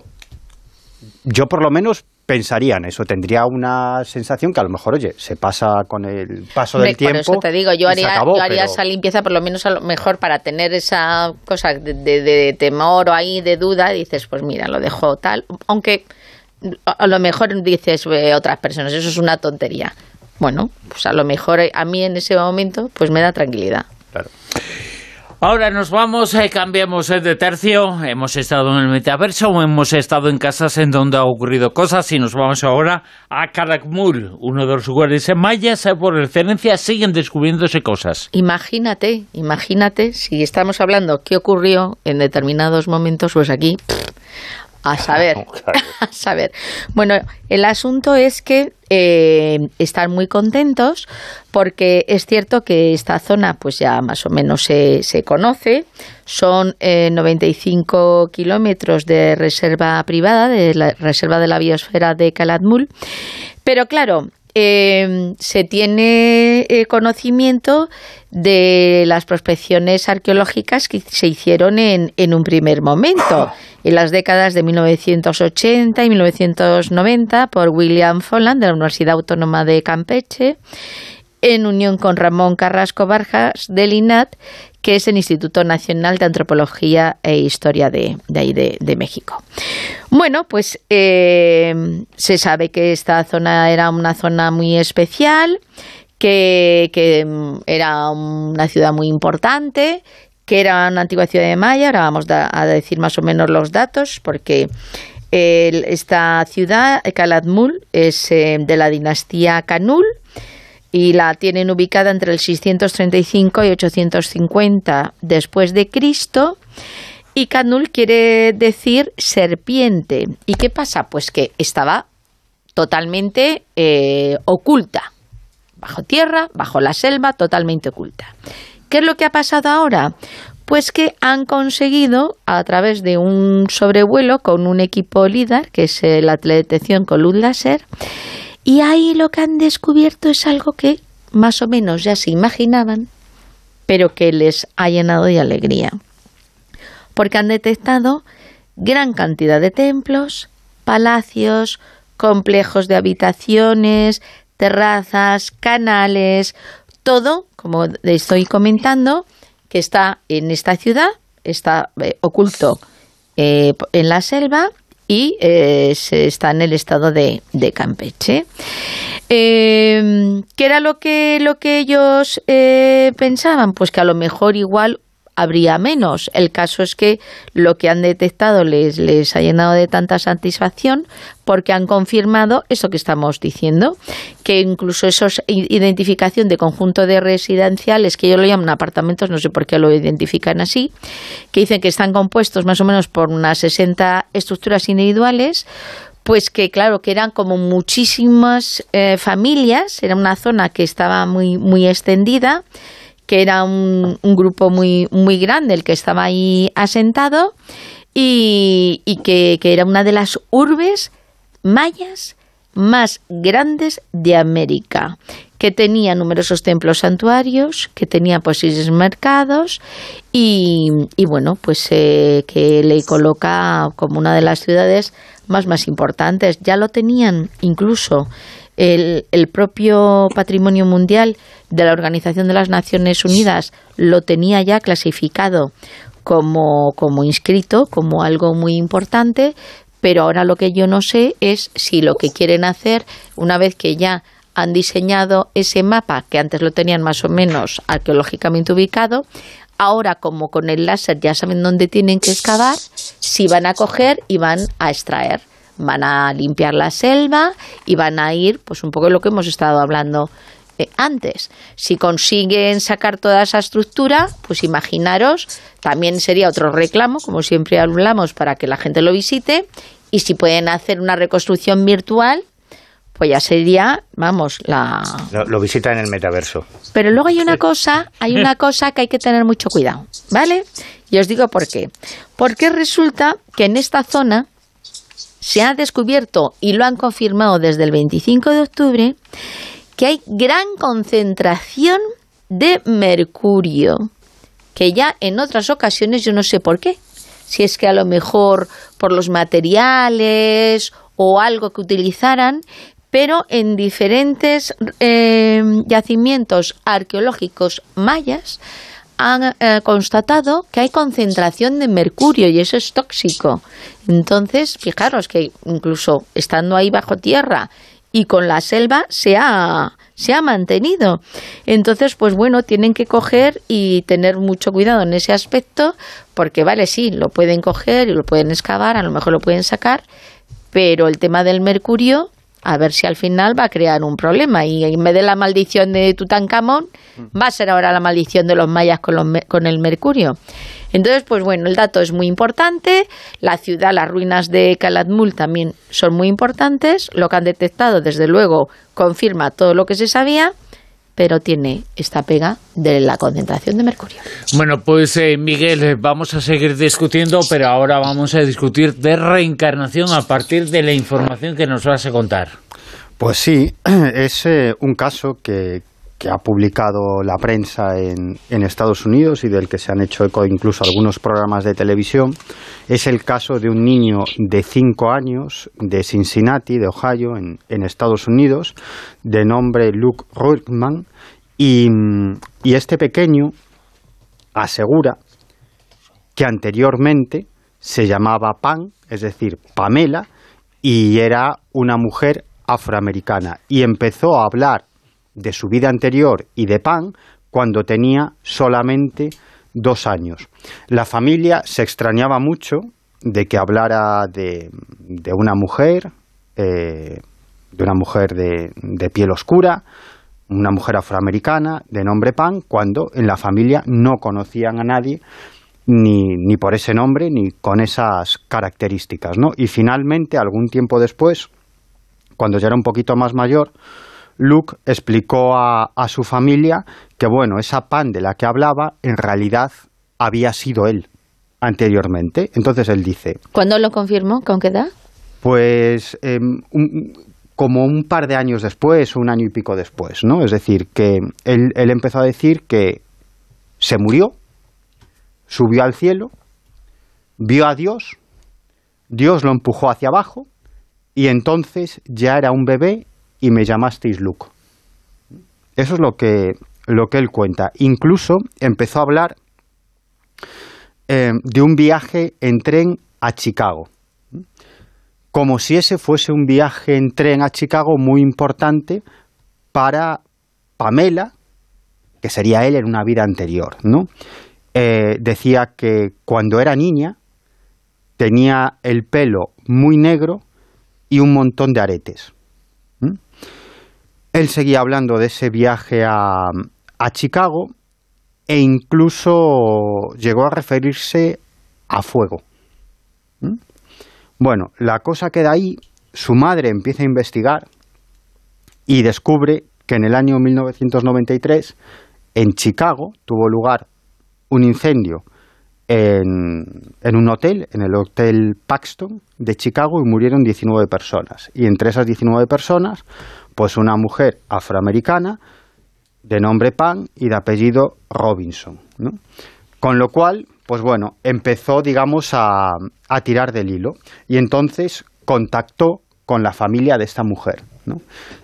Yo por lo menos pensaría en eso. Tendría una sensación que a lo mejor, oye, se pasa con el paso Hombre, del tiempo. Por eso te digo, yo haría, acabó, yo haría pero- esa limpieza por lo menos a lo mejor para tener esa cosa de, de- de temor o ahí de duda, dices, pues mira, lo dejo tal, aunque a lo mejor dices eh, otras personas, eso es una tontería. Bueno, pues a lo mejor eh, a mí en ese momento pues me da tranquilidad. Claro. Ahora nos vamos, eh, cambiamos eh, de tercio. Hemos estado en el metaverso, hemos estado en casas en donde ha ocurrido cosas y nos vamos ahora a Calakmul, uno de los lugares en mayas eh, por excelencia. Siguen descubriéndose cosas. Imagínate, imagínate si estamos hablando qué ocurrió en determinados momentos, pues aquí a saber, a saber. Bueno, el asunto es que eh, están muy contentos porque es cierto que esta zona pues ya más o menos se, se conoce. Son eh, 95 kilómetros de reserva privada, de la reserva de la biosfera de Calatmul. Pero claro, eh, se tiene eh, conocimiento de las prospecciones arqueológicas que se hicieron en, en un primer momento, en las décadas de 1980 y 1990, por William Folland de la Universidad Autónoma de Campeche, en unión con Ramón Carrasco Barjas del INAT, que es el Instituto Nacional de Antropología e Historia de, de ahí de, México. Bueno, pues eh, se sabe que esta zona era una zona muy especial, que, que, mm, era una ciudad muy importante, que era una antigua ciudad de Maya, ahora vamos a decir más o menos los datos, porque esta ciudad, Calatmul, es eh, de la dinastía Canul, y la tienen ubicada entre el 635 y 850 después de Cristo. Y Canul quiere decir serpiente. ¿Y qué pasa? Pues que estaba totalmente eh, oculta, bajo tierra, bajo la selva, totalmente oculta. ¿Qué es lo que ha pasado ahora? Pues que han conseguido, a través de un sobrevuelo con un equipo LIDAR, que es la detección con luz láser, y ahí lo que han descubierto es algo que más o menos ya se imaginaban, pero que les ha llenado de alegría. Porque han detectado gran cantidad de templos, palacios, complejos de habitaciones, terrazas, canales, todo, como estoy comentando, que está en esta ciudad, está eh, oculto eh, en la selva y eh, está en el estado de, Campeche. Eh, ¿Qué era lo que, lo que ellos eh, pensaban? Pues que a lo mejor igual habría menos. El caso es que lo que han detectado les, les ha llenado de tanta satisfacción porque han confirmado eso que estamos diciendo, que incluso esos identificación de conjunto de residenciales, que ellos lo llaman apartamentos, no sé por qué lo identifican así, que dicen que están compuestos más o menos por unas 60 estructuras individuales, pues que claro, que eran como muchísimas eh, familias, era una zona que estaba muy, muy extendida, que era un, grupo muy, muy grande el que estaba ahí asentado y, y que, que, era una de las urbes mayas más grandes de América, que tenía numerosos templos santuarios, que tenía posibles mercados y, y bueno, pues eh, que le coloca como una de las ciudades más, más importantes. Ya lo tenían incluso el, el, propio patrimonio mundial de la Organización de las Naciones Unidas lo tenía ya clasificado como, como inscrito, como algo muy importante, pero ahora lo que yo no sé es si lo que quieren hacer, una vez que ya han diseñado ese mapa, que antes lo tenían más o menos arqueológicamente ubicado, ahora como con el láser ya saben dónde tienen que excavar, si van a coger y van a extraer. Van a limpiar la selva y van a ir, pues un poco lo que hemos estado hablando eh, antes. Si consiguen sacar toda esa estructura, pues imaginaros, también sería otro reclamo, como siempre hablamos, para que la gente lo visite. Y si pueden hacer una reconstrucción virtual, pues ya sería, vamos, la... Lo, lo visita en el metaverso. Pero luego hay una cosa, hay una cosa que hay que tener mucho cuidado, ¿vale? Y os digo por qué. Porque resulta que en esta zona se ha descubierto y lo han confirmado desde el 25 de octubre que hay gran concentración de mercurio, que ya en otras ocasiones yo no sé por qué, si es que a lo mejor por los materiales o algo que utilizaran, pero en diferentes eh, yacimientos arqueológicos mayas han eh, constatado que hay concentración de mercurio y eso es tóxico. Entonces, fijaros que incluso estando ahí bajo tierra y con la selva se ha, se ha mantenido. Entonces, pues bueno, tienen que coger y tener mucho cuidado en ese aspecto, porque vale, sí, lo pueden coger y lo pueden excavar, a lo mejor lo pueden sacar, pero el tema del mercurio, a ver si al final va a crear un problema. Y en vez de la maldición de Tutankamón, va a ser ahora la maldición de los mayas con, los, con el mercurio. Entonces, pues bueno, el dato es muy importante. La ciudad, las ruinas de Calatmul también son muy importantes. Lo que han detectado, desde luego, confirma todo lo que se sabía pero tiene esta pega de la concentración de mercurio. Bueno, pues eh, Miguel, vamos a seguir discutiendo, pero ahora vamos a discutir de reencarnación a partir de la información que nos vas a contar. Pues sí, es eh, un caso que, que ha publicado la prensa en, en, Estados Unidos y del que se han hecho eco incluso algunos programas de televisión, es el caso de un niño de 5 años de Cincinnati, de Ohio, en, en, Estados Unidos, de nombre Luke Ruckman, y, y este pequeño asegura que anteriormente se llamaba Pan, es decir, Pamela, y era una mujer afroamericana, y empezó a hablar de su vida anterior y de Pan cuando tenía solamente dos años. La familia se extrañaba mucho de que hablara de, de una mujer, eh, de una mujer de, de, piel oscura, una mujer afroamericana de nombre Pan, cuando en la familia no conocían a nadie ni, ni por ese nombre ni con esas características. ¿no? Y finalmente, algún tiempo después, cuando ya era un poquito más mayor, Luke explicó a, a, su familia que, bueno, esa pan de la que hablaba en realidad había sido él anteriormente. Entonces él dice... ¿Cuándo lo confirmó? ¿Con qué edad? Pues eh, un, como un par de años después, un año y pico después, ¿no? Es decir, que él, él empezó a decir que se murió, subió al cielo, vio a Dios, Dios lo empujó hacia abajo y entonces ya era un bebé y me llamasteis Luke. Eso es lo que, lo que él cuenta. Incluso empezó a hablar eh, de un viaje en tren a Chicago. Como si ese fuese un viaje en tren a Chicago muy importante para Pamela, que sería él en una vida anterior, ¿no? Eh, decía que cuando era niña tenía el pelo muy negro y un montón de aretes. Él seguía hablando de ese viaje a, a Chicago e incluso llegó a referirse a fuego. ¿Mm? Bueno, la cosa queda ahí, su madre empieza a investigar y descubre que en el año 1993 en Chicago tuvo lugar un incendio en, en, un hotel, en el Hotel Paxton de Chicago, y murieron 19 personas. Y entre esas 19 personas, pues una mujer afroamericana de nombre Pan y de apellido Robinson. Con lo cual, pues bueno, empezó, digamos, a, a, tirar del hilo y entonces contactó con la familia de esta mujer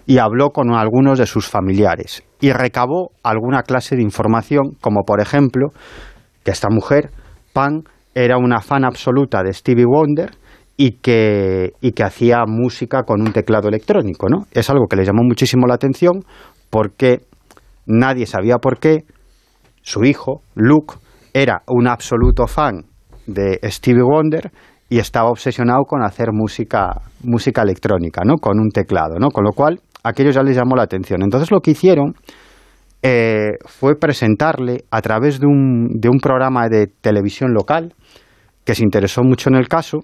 y habló con algunos de sus familiares y recabó alguna clase de información, como por ejemplo que esta mujer, Pan, era una fan absoluta de Stevie Wonder y que, y que hacía música con un teclado electrónico. ¿no? Es algo que le llamó muchísimo la atención porque nadie sabía por qué su hijo, Luke, era un absoluto fan de Stevie Wonder y estaba obsesionado con hacer música, música electrónica, ¿no? Con un teclado, ¿no? Con lo cual, aquello ya les llamó la atención. Entonces lo que hicieron eh, fue presentarle a través de un, de un programa de televisión local que se interesó mucho en el caso,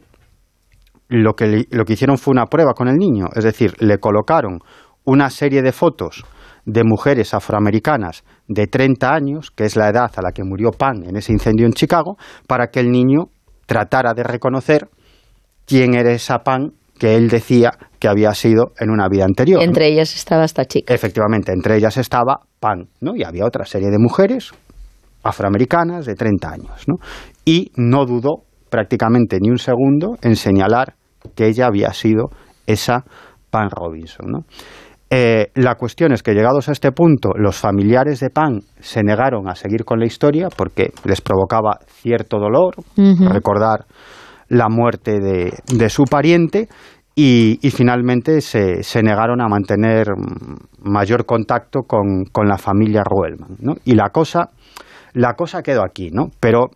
lo que, lo que hicieron fue una prueba con el niño, es decir, le colocaron una serie de fotos de mujeres afroamericanas de 30 años, que es la edad a la que murió Pan en ese incendio en Chicago, para que el niño tratara de reconocer quién era esa Pan que él decía que había sido en una vida anterior. Entre ellas estaba esta chica. Efectivamente, entre ellas estaba Pan, ¿no? Y había otra serie de mujeres afroamericanas de 30 años, ¿no? Y no dudó prácticamente ni un segundo en señalar que ella había sido esa Pan Robinson, ¿no? Eh, la cuestión es que llegados a este punto, los familiares de Pan se negaron a seguir con la historia porque les provocaba cierto dolor recordar la muerte de, su pariente y, finalmente se, negaron a mantener mayor contacto con, la familia Ruelman. Y la cosa, la cosa quedó aquí, ¿no? Pero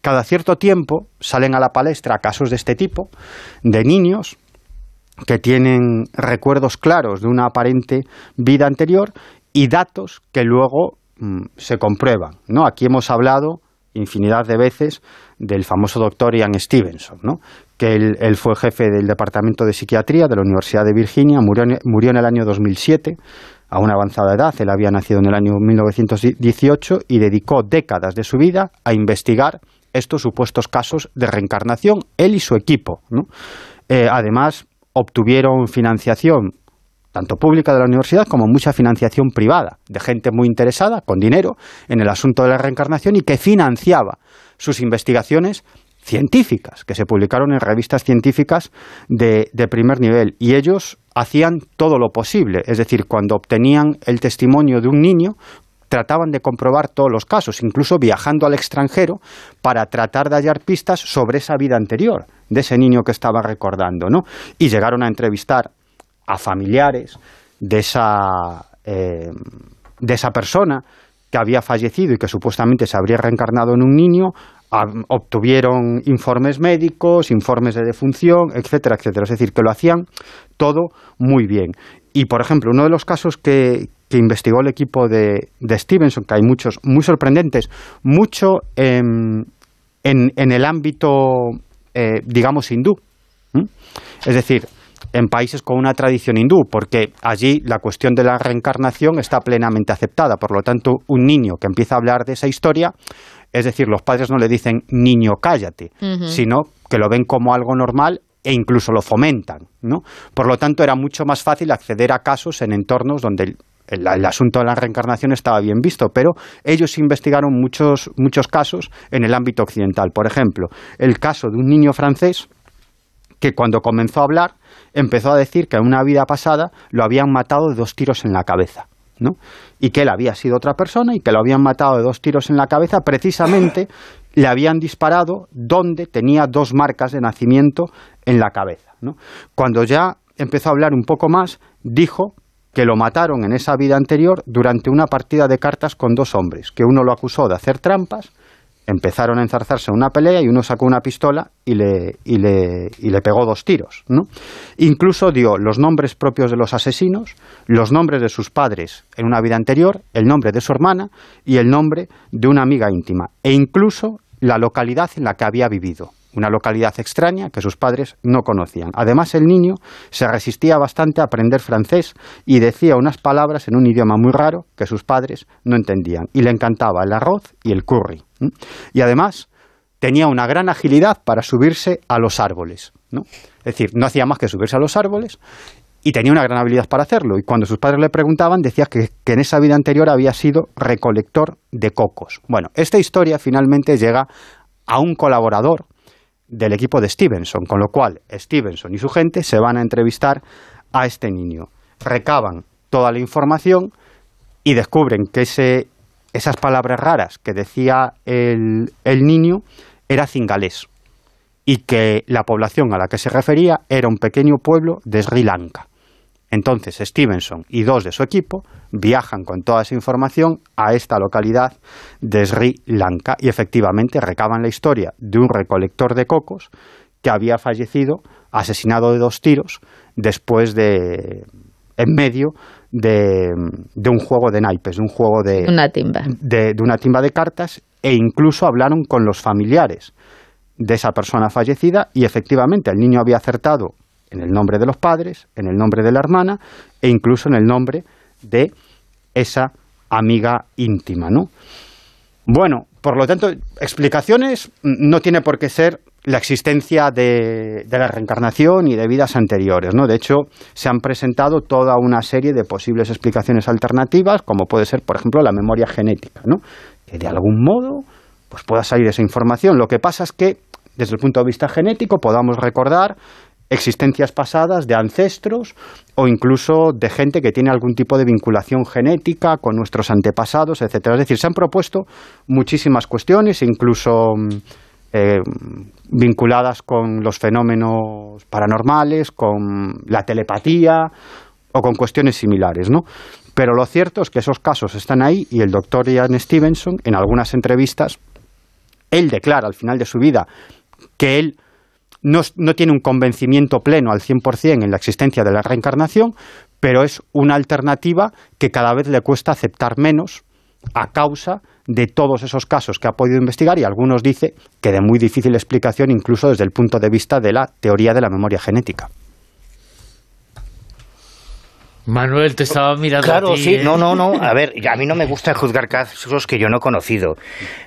cada cierto tiempo salen a la palestra casos de este tipo, de niños que tienen recuerdos claros de una aparente vida anterior y datos que luego mm, se comprueban. ¿no? Aquí hemos hablado infinidad de veces del famoso doctor Ian Stevenson, ¿no? que él, fue jefe del Departamento de Psiquiatría de la Universidad de Virginia, murió en, murió en el año 2007 a una avanzada edad, él había nacido en el año 1918 y dedicó décadas de su vida a investigar estos supuestos casos de reencarnación, él y su equipo. Eh, además, obtuvieron financiación tanto pública de la universidad como mucha financiación privada, de gente muy interesada, con dinero, en el asunto de la reencarnación y que financiaba sus investigaciones científicas, que se publicaron en revistas científicas de, de, primer nivel. Y ellos hacían todo lo posible, es decir, cuando obtenían el testimonio de un niño, trataban de comprobar todos los casos, incluso viajando al extranjero para tratar de hallar pistas sobre esa vida anterior de ese niño que estaba recordando, ¿no? Y llegaron a entrevistar a familiares de esa, eh, de esa persona que había fallecido y que supuestamente se habría reencarnado en un niño, obtuvieron informes médicos, informes de defunción, etcétera, etcétera. Es decir, que lo hacían todo muy bien. Y, por ejemplo, uno de los casos que, que investigó el equipo de, Stevenson, que hay muchos muy sorprendentes, mucho en, en, el ámbito, eh, digamos, hindú. Es decir, en países con una tradición hindú, porque allí la cuestión de la reencarnación está plenamente aceptada. Por lo tanto, un niño que empieza a hablar de esa historia, es decir, los padres no le dicen niño cállate, sino que lo ven como algo normal e incluso lo fomentan. ¿no? Por lo tanto, era mucho más fácil acceder a casos en entornos donde el, asunto de la reencarnación estaba bien visto, pero ellos investigaron muchos, muchos casos en el ámbito occidental. Por ejemplo, el caso de un niño francés que cuando comenzó a hablar empezó a decir que en una vida pasada lo habían matado de dos tiros en la cabeza. ¿no? Y que él había sido otra persona y que lo habían matado de dos tiros en la cabeza, precisamente le habían disparado donde tenía dos marcas de nacimiento en la cabeza. Cuando ya empezó a hablar un poco más, dijo que lo mataron en esa vida anterior durante una partida de cartas con dos hombres, que uno lo acusó de hacer trampas, empezaron a enzarzarse en una pelea y uno sacó una pistola y le, y le, y le pegó dos tiros. ¿no? Incluso dio los nombres propios de los asesinos, los nombres de sus padres en una vida anterior, el nombre de su hermana y el nombre de una amiga íntima, e incluso la localidad en la que había vivido una localidad extraña que sus padres no conocían. Además, el niño se resistía bastante a aprender francés y decía unas palabras en un idioma muy raro que sus padres no entendían. Y le encantaba el arroz y el curry. Y además, tenía una gran agilidad para subirse a los árboles. ¿no? Es decir, no hacía más que subirse a los árboles y tenía una gran habilidad para hacerlo. Y cuando sus padres le preguntaban, decía que, que, en esa vida anterior había sido recolector de cocos. Bueno, esta historia finalmente llega a un colaborador del equipo de Stevenson, con lo cual Stevenson y su gente se van a entrevistar a este niño. Recaban toda la información y descubren que ese, esas palabras raras que decía el, el niño era cingalés y que la población a la que se refería era un pequeño pueblo de Sri Lanka. Entonces Stevenson y dos de su equipo viajan con toda esa información a esta localidad de Sri Lanka y efectivamente recaban la historia de un recolector de cocos que había fallecido asesinado de dos tiros después de en medio de, de un juego de naipes, de un juego de Una timba. de, de una timba de cartas e incluso hablaron con los familiares de esa persona fallecida y efectivamente el niño había acertado en el nombre de los padres, en el nombre de la hermana e incluso en el nombre de esa amiga íntima, ¿no? Bueno, por lo tanto, explicaciones no tiene por qué ser la existencia de, de la reencarnación y de vidas anteriores, ¿no? De hecho, se han presentado toda una serie de posibles explicaciones alternativas, como puede ser, por ejemplo, la memoria genética, ¿no? Que de algún modo pues pueda salir esa información. Lo que pasa es que, desde el punto de vista genético, podamos recordar existencias pasadas de ancestros o incluso de gente que tiene algún tipo de vinculación genética con nuestros antepasados, etcétera. Es decir, se han propuesto muchísimas cuestiones, incluso mm, eh, vinculadas con los fenómenos paranormales, con la telepatía o con cuestiones similares, ¿no? Pero lo cierto es que esos casos están ahí y el doctor Ian Stevenson, en algunas entrevistas, él declara al final de su vida que él no, no tiene un convencimiento pleno al 100% en la existencia de la reencarnación, pero es una alternativa que cada vez le cuesta aceptar menos a causa de todos esos casos que ha podido investigar y algunos dice que de muy difícil explicación incluso desde el punto de vista de la teoría de la memoria genética. Manuel, te estaba mirando Claro, a ti, sí, ¿eh? no, no, no. A ver, a mí no me gusta juzgar casos que yo no he conocido.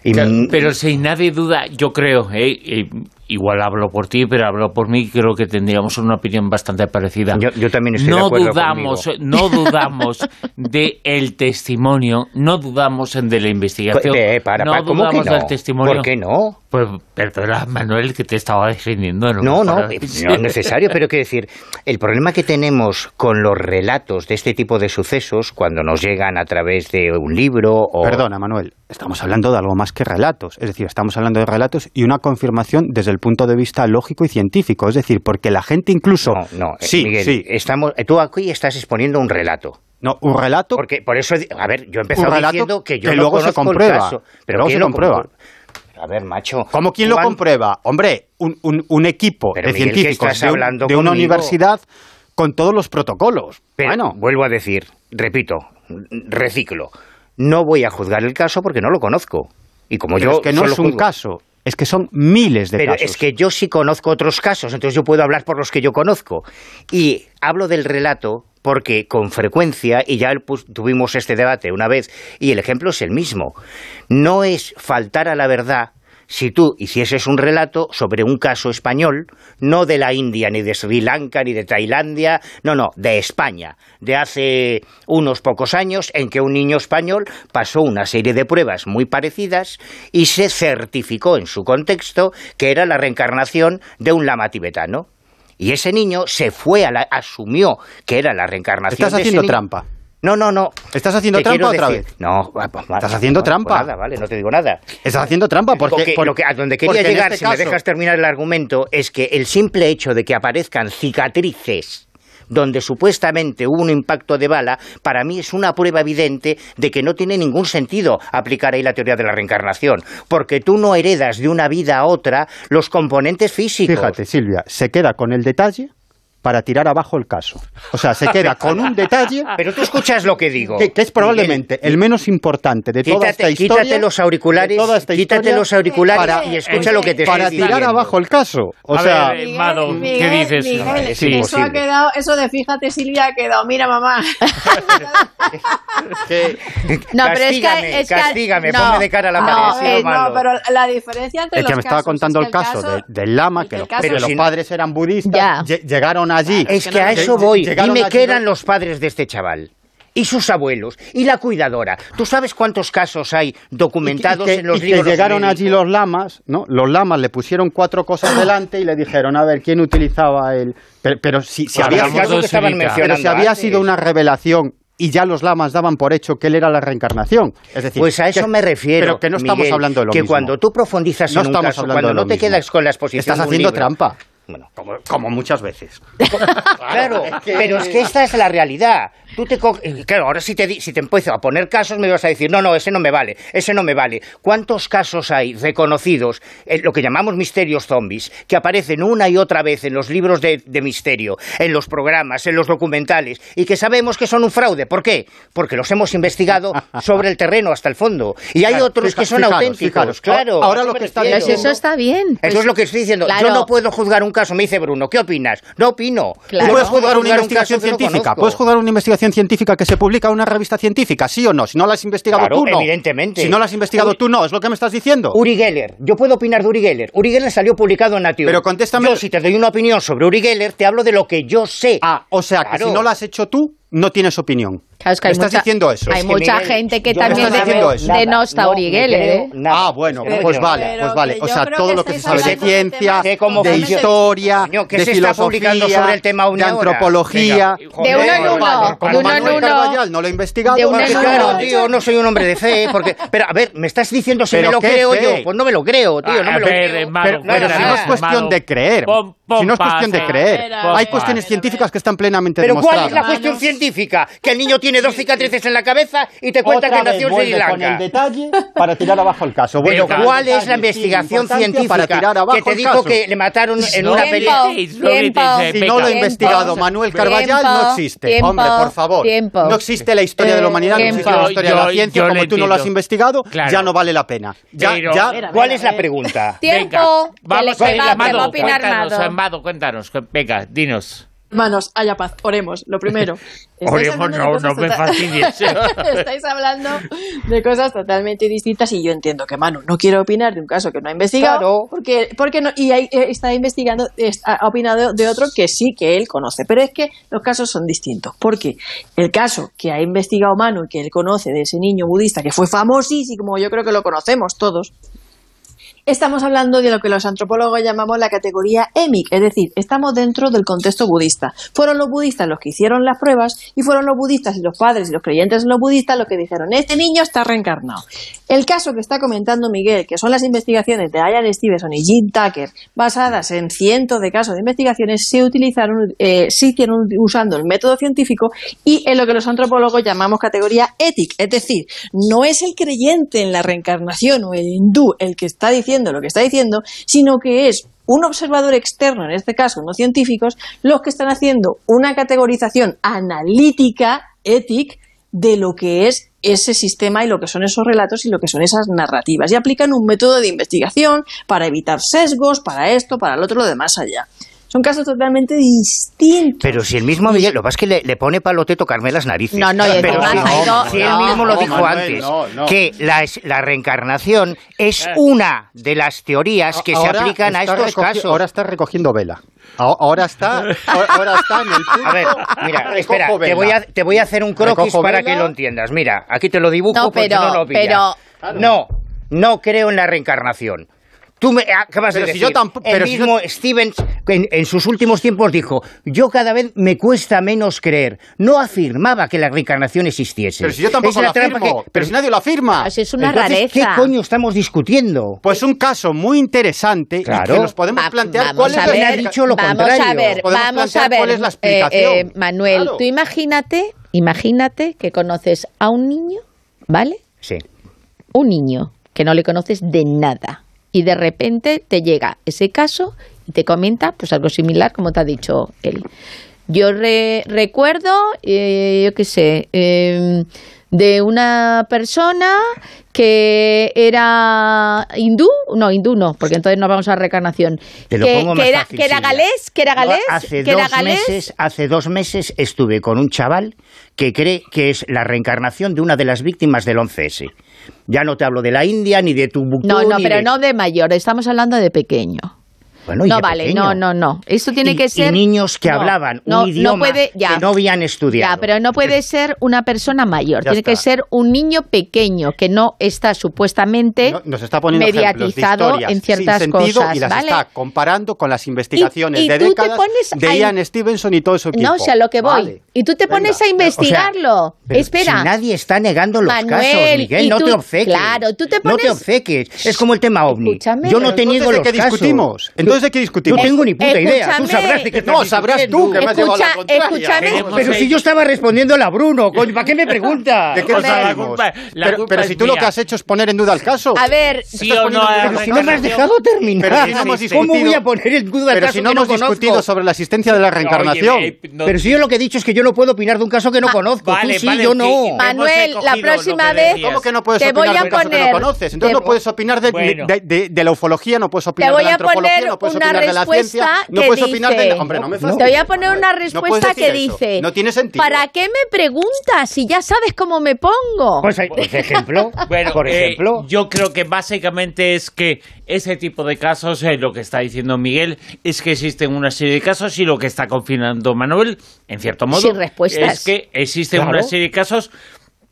Y, Claro, Pero sin nadie duda, yo creo, ¿eh? Eh, igual hablo por ti, pero hablo por mí, creo que tendríamos una opinión bastante parecida. Yo, yo también estoy de no acuerdo dudamos, conmigo. no dudamos de el testimonio, no dudamos en de la investigación, Eh, para, no para, ¿cómo que dudamos no? del testimonio. ¿Por qué no? Pues perdona, Manuel, que te estaba defendiendo. No, no, Para- no es necesario, pero quiero decir, el problema que tenemos con los relatos de este tipo de sucesos, cuando nos llegan a través de un libro o... Perdona, Manuel, estamos hablando de algo más que relatos. Es decir, estamos hablando de relatos y una confirmación desde el punto de vista lógico y científico. Es decir, porque la gente incluso... No, no, eh, sí, Miguel, sí. estamos, tú aquí estás exponiendo un relato. No, un relato... Porque por eso, a ver, yo he empezado diciendo que yo que no luego se el comprueba. caso, pero luego ¿quién se lo comprueba. comprueba? A ver, macho. ¿Cómo quién lo ¿cuán- comprueba? Hombre, un, un- un equipo Pero, de Miguel, ¿qué científicos de, un- hablando de una universidad con todos los protocolos. Pero, bueno, vuelvo a decir, repito, reciclo. No voy a juzgar el caso porque no lo conozco. Y como pero yo es que no es un juzgo- caso, es que son miles de Pero casos. es que yo sí conozco otros casos, entonces yo puedo hablar por los que yo conozco. Y hablo del relato porque con frecuencia, y ya pues, tuvimos este debate una vez, y el ejemplo es el mismo, no es faltar a la verdad si tú hicieses un relato sobre un caso español, no de la India, ni de Sri Lanka, ni de Tailandia, no, no, de España, de hace unos pocos años en que un niño español pasó una serie de pruebas muy parecidas y se certificó en su contexto que era la reencarnación de un lama tibetano. Y ese niño se fue a la, asumió que era la reencarnación Estás de ese haciendo niño. trampa. No, no, no. ¿Estás haciendo Te trampa otra decir- vez? No, va- va- va- Estás haciendo no, trampa. pues nada, vale, no te digo nada. Estás haciendo trampa porque... Porque por- lo que- a donde quería llegar, este si me dejas terminar el argumento, es que el simple hecho de que aparezcan cicatrices donde supuestamente hubo un impacto de bala, para mí es una prueba evidente de que no tiene ningún sentido aplicar ahí la teoría de la reencarnación, porque tú no heredas de una vida a otra los componentes físicos. Fíjate, Silvia, se queda con el detalle para tirar abajo el caso. O sea, se queda con un detalle Pero tú escuchas lo que digo. que, que es probablemente el menos importante de toda esta Quítate, historia. quítate los auriculares, de toda esta quítate los auriculares para- y escucha lo que te Para estoy tirar diciendo. abajo el caso. O A sea, ver, eh, Mado, ¿qué Miguel, dices? Miguel, es eso ha quedado, eso de fíjate Silvia ha quedado, mira mamá. que- No, pero es que- castígame, es que- castígame, no, ponme de cara a la no, pared, Eh, malo. no, pero la diferencia entre es que los me estaba casos contando es el que caso, de- del lama, que, los, que no- padres eran budistas, llegaron allí. Es que a eso voy. allí qué eran los- padres de este chaval. Y sus abuelos, y la cuidadora. ¿Tú sabes cuántos casos hay documentados y que, en los y que libros? llegaron allí los lamas, ¿no? Los lamas le pusieron cuatro cosas delante y le dijeron, a ver, ¿quién utilizaba el...? Pero, pero si, si Pues había, caso que estaban pero si había sido una revelación y ya los lamas daban por hecho que él era la reencarnación. Es decir, Pues a eso que- me refiero. Pero que no estamos Miguel, hablando de lo que mismo. cuando tú profundizas No en un estamos caso, hablando cuando de lo no te mismo. quedas con la exposición Estás de un haciendo libro- trampa. Bueno, como, como muchas veces. Claro, pero es que esta es la realidad. Tú te co- claro, ahora si te, di- si te empiezo a poner casos me vas a decir, no, no, ese no me vale, ese no me vale. ¿Cuántos casos hay reconocidos, en lo que llamamos misterios zombies, que aparecen una y otra vez en los libros de, de misterio, en los programas, en los documentales, y que sabemos que son un fraude? ¿Por qué? Porque los hemos investigado sobre el terreno hasta el fondo. Y hay Claro, otros fija- que son fijaros, auténticos, fijaros. claro. Ahora ¿a lo que está? Pues eso está bien. Eso es lo que estoy diciendo. claro. Yo no puedo juzgar un caso, me dice Bruno. ¿Qué opinas? No opino. Claro. Puedes juzgar una un investigación no científica. Puedes juzgar una investigación científica que se publica en una revista científica, sí o no. Si no la has investigado Claro, tú, no. evidentemente. Si no la has investigado Uri- tú, no. Es lo que me estás diciendo. Uri Geller. Yo puedo opinar de Uri Geller. Uri Geller salió publicado en Nature. Pero contéstame- Yo, si te doy una opinión sobre Uri Geller, te hablo de lo que yo sé. Ah, o sea, que si no la has hecho tú, no tienes opinión. Claro, es que hay ¿Me estás mucha, diciendo eso? Hay Es que, mucha Miguel, gente que también de- denosta No, ¿eh? Ah, bueno, pues que- vale, pues vale. que O sea, todo que lo que se sabe de ciencia, de historia, ¿qué de se está publicando filosofía, sobre el tema de antropología. Venga, De uno en uno, vale, de Como uno en uno. No lo he investigado. De uno pues en Porque, uno. claro, tío, no soy un hombre de fe. Porque, pero, a ver, me estás diciendo si ¿Pero me lo creo fe? yo. Pues no me lo creo, tío, no A me lo creo. Pero, si no es cuestión de creer. Si no es cuestión de creer. eh. Hay cuestiones científicas que están plenamente Pero ¿cuál demostradas. es la cuestión científica? Que el niño tiene dos cicatrices en la cabeza y te cuenta Otra que nació en Sri vuelve con el Lanka. detalle para tirar abajo el caso. Pero Vuelve con ¿cuál es la investigación científica para tirar abajo que te dijo que le mataron en una tiempo. Si no lo ha Venga, investigado. Manuel Carballal, no existe. Hombre, por favor. No existe la historia de la humanidad, no existe la historia de la ciencia. Como tú no lo has investigado, ya no vale la pena. Ya, Pero- ya, Mira, ¿Cuál es la pregunta? Tiempo, vamos a ir, a opinar Amado. Cuéntanos. Venga, dinos. Hermanos, haya paz, oremos. Lo primero. Oremos, hablando de no, cosas no me fastidies. estáis hablando de cosas totalmente distintas y yo entiendo que Manu no quiere opinar de un caso que no ha investigado. Claro. Porque, porque no, y ahí, eh, está investigando, está- ha opinado de otro que sí que él conoce. Pero es que los casos son distintos. Porque el caso que ha investigado Manu y que él conoce de ese niño budista que fue famosísimo, como yo creo que lo conocemos todos, Estamos hablando de lo que los antropólogos llamamos la categoría EMIC, es decir, estamos dentro del contexto budista. Fueron los budistas los que hicieron las pruebas y fueron los budistas y los padres y los creyentes en los budistas los que dijeron, este niño está reencarnado. El caso que está comentando Miguel, que son las investigaciones de Ian Stevenson y Jim Tucker, basadas en cientos de casos de investigaciones, se utilizaron, eh, se hicieron usando el método científico y en lo que los antropólogos llamamos categoría ética. Es decir, no es el creyente en la reencarnación o el hindú el que está diciendo lo que está diciendo, sino que es un observador externo, en este caso no científicos, los que están haciendo una categorización analítica, ética, de lo que es ese sistema y lo que son esos relatos y lo que son esas narrativas. Y aplican un método de investigación para evitar sesgos, para esto, para el otro, lo demás allá. Son casos totalmente distintos. Pero si el mismo Miguel, lo que pasa es que le, le pone palote tocarme las narices. No, no, pero si, ido- si él no, mismo lo no, dijo antes, no, no. que la, reencarnación es una de las teorías que se aplican a estos casos. Ahora está recogiendo vela. Ahora está, ahora está en el punto. A ver, mira, espera, te voy, a, te voy a hacer un croquis Recojo para vela. que lo entiendas. Mira, aquí te lo dibujo No, porque pero- no lo pillas. pero- No, no creo en la reencarnación. Tú me acabas Pero de si decir, yo tampoco- el pero si yo- mismo Stevens en, en sus últimos tiempos dijo, yo cada vez me cuesta menos creer. No afirmaba que la reencarnación existiese. Pero si yo tampoco la lo afirmo. que- Pero si nadie lo afirma. Así es una Entonces, ¿qué rareza. coño estamos discutiendo? Pues un caso muy interesante y Claro. que nos podemos Va- plantear vamos cuál es a la ver, ha dicho lo vamos contrario. a ver, vamos a ver, cuál es la eh, explicación. eh, Manuel, Claro. tú imagínate, imagínate que conoces a un niño, ¿vale? Sí. Un niño que no le conoces de nada y de repente te llega ese caso y te comenta pues algo similar como te ha dicho él. Yo re- recuerdo, eh, yo qué sé, eh, de una persona que era hindú, no, hindú no, porque entonces no vamos a reencarnación. Te lo que, pongo más que era, fácil, que era galés, que era galés, hace que era dos galés. meses, hace dos meses estuve con un chaval que cree que es la reencarnación de una de las víctimas del 11S. Ya no te hablo de la India ni de tu No, no, pero no de mayor, estamos hablando de pequeño. Bueno, no vale, pequeño. no, no, no. Esto tiene Y- que y ser niños que No, hablaban un no, no idioma puede- ya. que no habían estudiado. Ya, pero no puede ser una persona mayor, Ya tiene que ser un niño pequeño que no está supuestamente No- nos está poniendo ejemplos de mediatizado historias en ciertas sin sentido cosas, y las ¿vale? está comparando con las investigaciones Y- y de tú te décadas pones de a Ian Stevenson y todo equipo. No, o sea, lo que voy. Vale. Y tú te pones a investigarlo. Espera. Si nadie está negando los Manuel, casos, Miguel, y no tú- te obceques. claro, tú te No te pones- obceques. Es como el tema OVNI. Escúchame. Yo no te niego los ¿de qué casos. discutimos? Entonces, ¿de qué discutimos? No tengo ni puta idea. Tú sabrás de qué No, sabrás tú, que me has llevado a la contraria. escúchame. Pero si yo estaba respondiendo a Bruno, coño, ¿para qué me pregunta? ¿De qué O sea, la salimos? culpa- la pero, culpa pero si tú lo que has hecho es poner en duda el caso. A ver, Sí o no a Pero si no me has dejado terminar. Pero si no hemos ¿Cómo voy a poner en duda el Pero caso si no hemos conozco? discutido sobre la existencia de la reencarnación. Pero si yo lo que he dicho es que yo no puedo opinar de un caso que no conozco. vale, Tú sí, yo no. Manuel, la próxima vez. ¿Cómo que no puedes Te opinar voy a de un caso que poner- no conoces? Entonces no puedes opinar de, la ufología, no puedes opinar de la antropología, no puedes una opinar de la respuesta ciencia, no opinar de... dice- Hombre, no me Te voy a poner una respuesta que eso. dice, No tiene sentido. ¿para qué me preguntas si ya sabes cómo me pongo? Pues, por ejemplo, Bueno, por eh, ejemplo, yo creo que básicamente es que ese tipo de casos, eh, lo que está diciendo Miguel, es que existen una serie de casos y lo que está confinando Manuel, en cierto modo, Sin respuestas. es que existen Claro. una serie de casos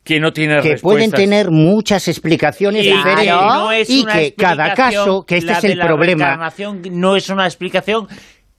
que no tienen que respuestas. pueden tener muchas explicaciones Y diferentes no y que cada caso, que este es el la problema, no es una explicación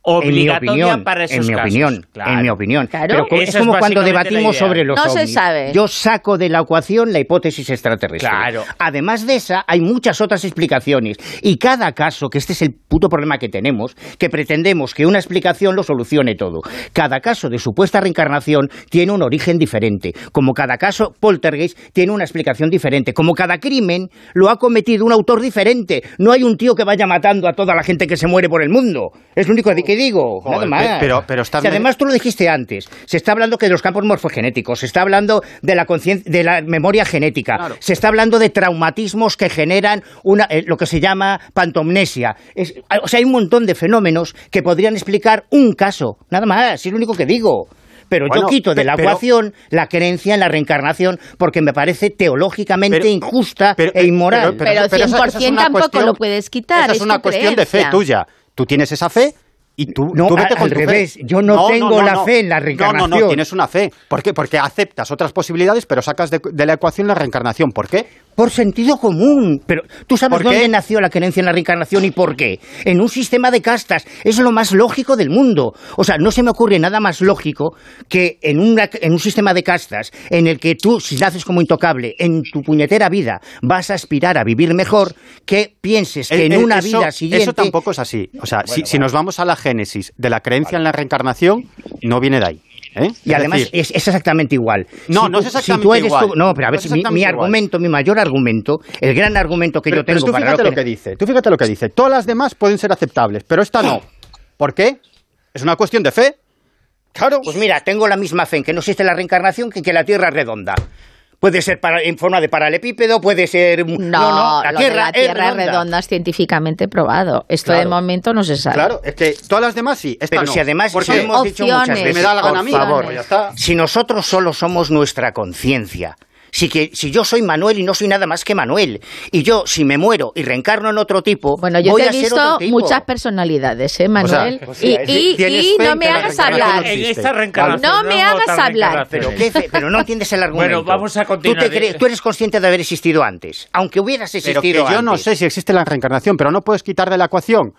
obligatoria opinión, para esos en mi casos. opinión, Claro. en mi opinión. Claro. Pero es como cuando debatimos sobre los No se sabe. Yo saco de la ecuación la hipótesis extraterrestre. Claro. Además de esa, hay muchas otras explicaciones. Y cada caso, que este es el puto problema que tenemos, que pretendemos que una explicación lo solucione todo. Cada caso de supuesta reencarnación tiene un origen diferente. Como cada caso poltergeist tiene una explicación diferente. Como cada crimen lo ha cometido un autor diferente. No hay un tío que vaya matando a toda la gente que se muere por el mundo. Es lo único que digo. Joder, nada más. pe- pero- pero está Si además tú lo dijiste antes. Se está hablando que de los campos morfogenéticos, se está hablando de la concien- de la memoria genética, Claro. se está hablando de traumatismos que generan una, eh, lo que se llama pantomnesia. Es- o sea, hay un montón de fenómenos que podrían explicar un caso, nada más, es lo único que digo. Pero Bueno, yo quito de la pero- ecuación la creencia en la reencarnación porque me parece teológicamente Pero- injusta pero- e inmoral. pero- Pero, esa- esa 100% es una tampoco cuestión- lo puedes quitar. Esa es, es una cuestión de fe tuya. Tú tienes esa fe y tú, No, tú vete al con tu fe. revés, yo no tengo la fe en la No, no, reencarnación. no, tienes una fe. ¿Por qué? Porque aceptas otras posibilidades, pero sacas de, de la ecuación la reencarnación. ¿Por qué? Por sentido común. Pero tú sabes ¿Por dónde qué? nació la creencia en la reencarnación y por qué. En un sistema de castas. Es lo más lógico del mundo. O sea, no se me ocurre nada más lógico que en, una- en un sistema de castas en el que tú, si naces como intocable, en tu puñetera vida vas a aspirar a vivir mejor, que pienses que en una eso- vida siguiente... Eso tampoco es así. O sea, si, si nos vamos a la génesis de la creencia en la reencarnación, no viene de ahí. ¿eh? Y Es además decir, es, es exactamente igual. No, Si no tú- es exactamente si tú eres igual. no, pero a ver, No mi, mi exactamente igual. argumento, mi mayor argumento, el gran argumento que pero, yo pero tengo tú para fíjate lo lo que dice. Tú fíjate lo que dice. Todas las demás pueden ser aceptables, pero esta no. ¿Por qué? Es una cuestión de fe. Claro. Pues mira, tengo la misma fe en que no existe la reencarnación que en que la Tierra es redonda. Puede ser para- en forma de paralepípedo, puede ser... No, no, la lo de Tierra, la Tierra es redonda. es científicamente probado. Esto de momento no se sabe. Claro, es que todas las demás sí. Esta Pero no. si además ¿Por eso qué? lo hemos dicho muchas veces, Me da la gana a por favor, Pues ya está. si nosotros solo somos nuestra conciencia, si, que, si yo soy Manuel y no soy nada más que Manuel, y yo si me muero y reencarno en otro tipo, Bueno, yo voy te he a ser visto otro tipo. muchas personalidades, ¿eh, Manuel? o sea, y no me hagas hablar. no En existe. esta reencarnación. No me hagas hablar. Pero, reencarnaciones. ¿qué fe? Pero no entiendes el argumento. Bueno, vamos a continuar. Tú, te crees- tú eres consciente de haber existido antes, aunque hubieras Pero existido que yo no antes. sé si existe la reencarnación, pero no puedes quitar de la ecuación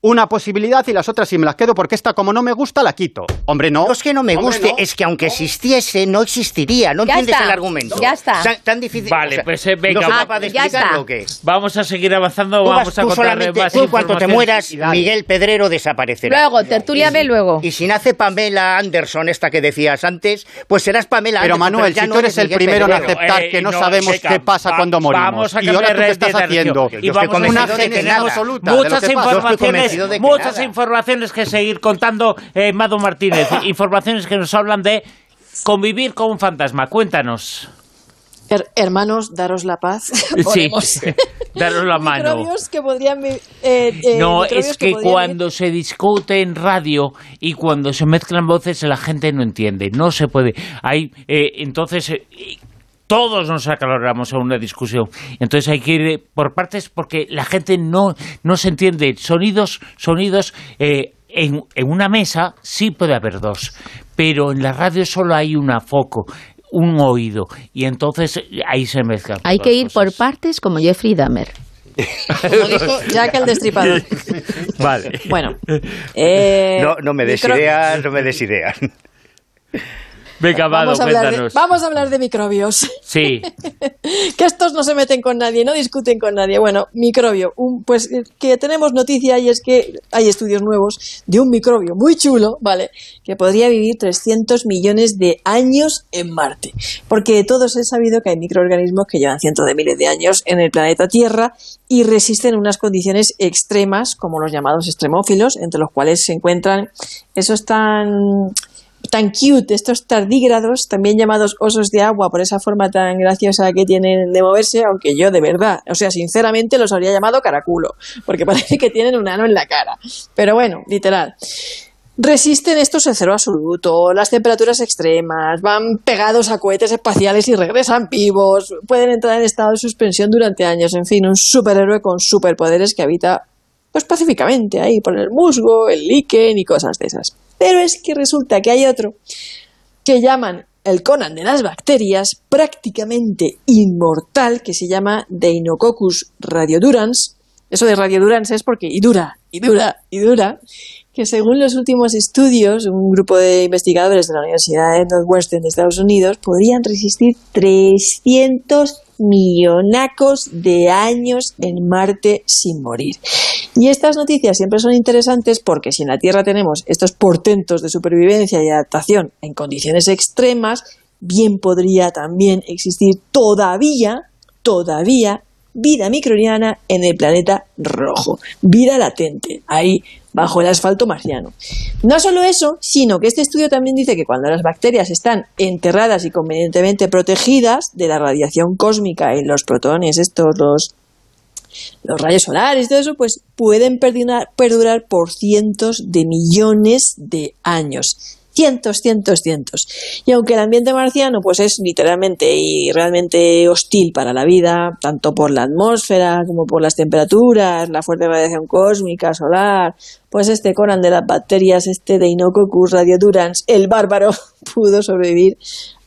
una posibilidad y las otras si me las quedo porque esta como no me gusta la quito. Hombre, no. No es que no me Hombre, guste, no. es que aunque existiese, no existiría. No Ya entiendes está, el argumento. ya está. O sea, tan difícil. Vale, o sea, pues, eh, venga, ¿No va- de ya explicarlo está. o qué? Vamos a seguir avanzando, Tú, vamos vas- a tú solamente, más tú en cuanto te mueras. Miguel Pedrero desaparecerá. Luego, si- luego. Y si nace Pamela Anderson, esta que decías antes, pues serás Pamela Pero Anderson. Manuel, si no tú eres el primero en aceptar Eh, que no, no, sabemos qué pasa va- cuando morimos. vamos a y ahora tú qué estás haciendo? Y vamos una que absoluta Muchas que informaciones, muchas nada. informaciones que seguir contando, eh, Mado Martínez. informaciones que nos hablan de convivir con un fantasma. Cuéntanos. Her- hermanos, daros la paz. Sí, daros la mano. Que podrían eh, eh, No, es que podrían cuando se discute en radio y cuando se mezclan voces la gente no entiende, no se puede. Hay, eh, entonces, eh, todos nos acaloramos a una discusión. Entonces hay que ir eh, por partes porque la gente no, no se entiende. Sonidos, sonidos, eh, en, en una mesa sí puede haber dos, pero en la radio solo hay una foco, un oído, y entonces eh, ahí se mezclan. Hay que ir por partes como Jeffrey Dahmer. Como dijo Jack el Destripador. Vale. Bueno. eh, No, no me des micro- ideas, no me des Venga, vamos, a hablar de, vamos a hablar de microbios. Sí, que estos no se meten con nadie, no discuten con nadie. Bueno, microbio. Un, pues que tenemos noticia y es que hay estudios nuevos de un microbio muy chulo, ¿vale? Que podría vivir 300 millones de años en Marte. Porque todos he sabido que hay microorganismos que llevan cientos de miles de años en el planeta Tierra y resisten unas condiciones extremas, como los llamados extremófilos, entre los cuales se encuentran esos tan tan cute, estos tardígrados, también llamados osos de agua, por esa forma tan graciosa que tienen de moverse, aunque yo de verdad, o sea, sinceramente los habría llamado caraculo, porque parece que tienen un ano en la cara. Pero bueno, literal. Resisten estos en cero absoluto, las temperaturas extremas, van pegados a cohetes espaciales y regresan vivos, pueden entrar en estado de suspensión durante años, en fin, un superhéroe con superpoderes que habita pues pacíficamente ahí por el musgo, el líquen y cosas de esas. Pero es que resulta que hay otro que llaman el Conan de las bacterias, prácticamente inmortal, que se llama Deinococcus radiodurans. Eso de radiodurans es porque y dura, y dura, y dura, que según los últimos estudios, un grupo de investigadores de la Universidad de Northwestern de Estados Unidos podrían resistir 300 millonacos de años en Marte sin morir. Y estas noticias siempre son interesantes porque si en la Tierra tenemos estos portentos de supervivencia y adaptación en condiciones extremas, bien podría también existir todavía, todavía vida microbiana en el planeta rojo, vida latente, ahí bajo el asfalto marciano. No solo eso, sino que este estudio también dice que cuando las bacterias están enterradas y convenientemente protegidas de la radiación cósmica y los protones, estos, los, los rayos solares y todo eso, pues pueden perdurar, perdurar por cientos de millones de años cientos, cientos, cientos. Y aunque el ambiente marciano pues es literalmente y realmente hostil para la vida, tanto por la atmósfera como por las temperaturas, la fuerte radiación cósmica, solar, pues este Conan de las bacterias, este Deinococcus radiodurans, el bárbaro, pudo sobrevivir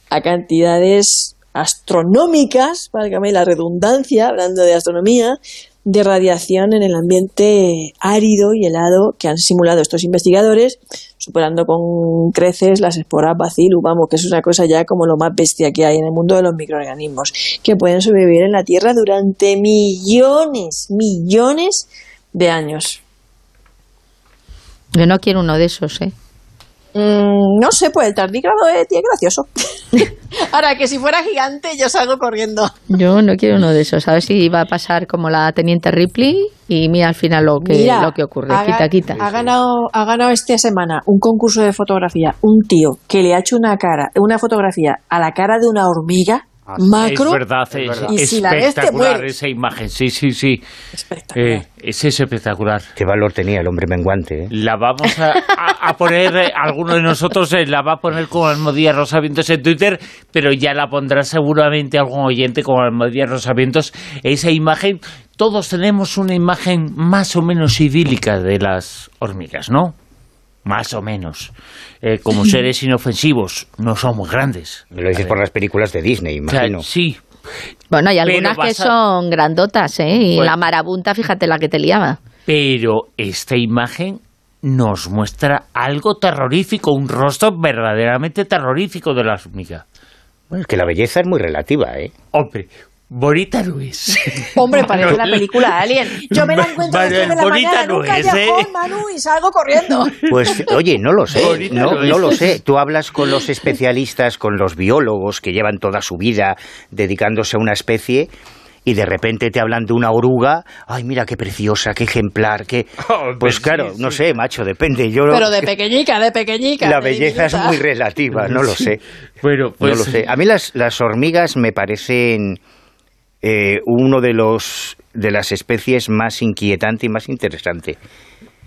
a cantidades astronómicas, válgame la redundancia, hablando de astronomía, de radiación en el ambiente árido y helado que han simulado estos investigadores, superando con creces las esporas bacillus, vamos, que es una cosa ya como lo más bestia que hay en el mundo de los microorganismos, que pueden sobrevivir en la Tierra durante millones, millones de años. Yo no quiero uno de esos, ¿eh? Mm, no sé, pues el tardígrado es, es gracioso. Ahora, que si fuera gigante, yo salgo corriendo. Yo no quiero uno de esos. A ver si va a pasar como la teniente Ripley y mira al final lo que, Mira, lo que ocurre. ha quita, quita. Ha ganado, ha ganado esta semana un concurso de fotografía. Un tío que le ha hecho una cara, una fotografía a la cara de una hormiga macro. es verdad, es, Y si espectacular esa imagen, sí, sí, sí. Eh, es espectacular. Qué valor tenía el hombre menguante. ¿eh? La vamos a, a- a poner, eh, alguno de nosotros eh, la va a poner como Almodía Rosavientos en Twitter, pero ya la pondrá seguramente algún oyente como Almodía Rosavientos. Esa imagen, todos tenemos una imagen más o menos idílica de las hormigas, ¿no? Más o menos. Eh, como seres inofensivos, no son muy grandes. Lo dices por las películas de Disney, O sea, imagino. sí, Bueno, hay Pero algunas que a- son grandotas, ¿eh? Y Pues- la marabunta, fíjate la que te liaba. pero esta imagen nos muestra algo terrorífico, un rostro verdaderamente terrorífico de la hormiga. Bueno, es que la belleza es muy relativa, ¿eh? Hombre, bonita no es. Hombre, parece la película Alien. Yo me la encuentro Manuel, de la bonita mañana en un no es, callejón, ¿eh? Manu, y salgo corriendo. Pues, oye, no lo sé, no, no es. no lo sé. Tú hablas con los especialistas, con los biólogos que llevan toda su vida dedicándose a una especie y de repente te hablan de una oruga. Ay, mira qué preciosa, qué ejemplar, qué... Pues claro, no sé, macho, depende. Yo Pero de pequeñica, de pequeñica. la de belleza es muy relativa, no lo sé. Bueno, No pues lo sé. A mí las, las hormigas me parecen eh, uno de los de las especies más inquietante y más interesante.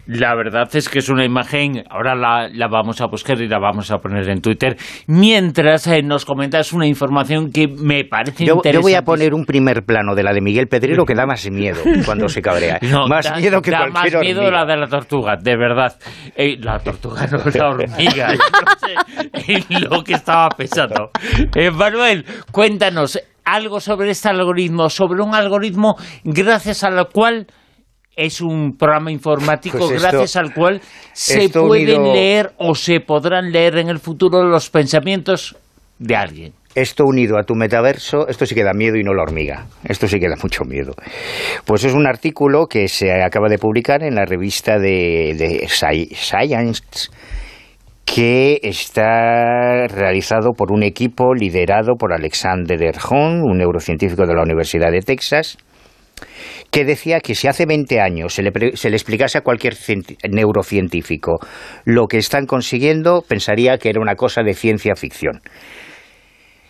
La verdad es que es una imagen, ahora la, la vamos a buscar y la vamos a poner en Twitter, mientras eh, nos comentas una información que me parece Yo, yo interesante. voy a poner un primer plano de la de Miguel Pedrero que da más miedo cuando se cabrea. No, más da, miedo que da cualquier más miedo hormiga. la de la tortuga, de verdad. Eh, la tortuga no, la hormiga. Yo no sé en lo que estaba pensando. Eh, Manuel, cuéntanos algo sobre este algoritmo, sobre un algoritmo gracias al cual es un programa informático Pues esto- gracias al cual se pueden unido- leer o se podrán leer en el futuro los pensamientos de alguien. Esto unido a tu metaverso, esto sí que da miedo y no la hormiga. Esto sí que da mucho miedo. Pues es un artículo que se acaba de publicar en la revista de, de Sci- Science que está realizado por un equipo liderado por Alexander Erhon, un neurocientífico de la Universidad de Texas, que decía que si hace 20 años se le, se le explicase a cualquier neurocientífico lo que están consiguiendo, pensaría que era una cosa de ciencia ficción.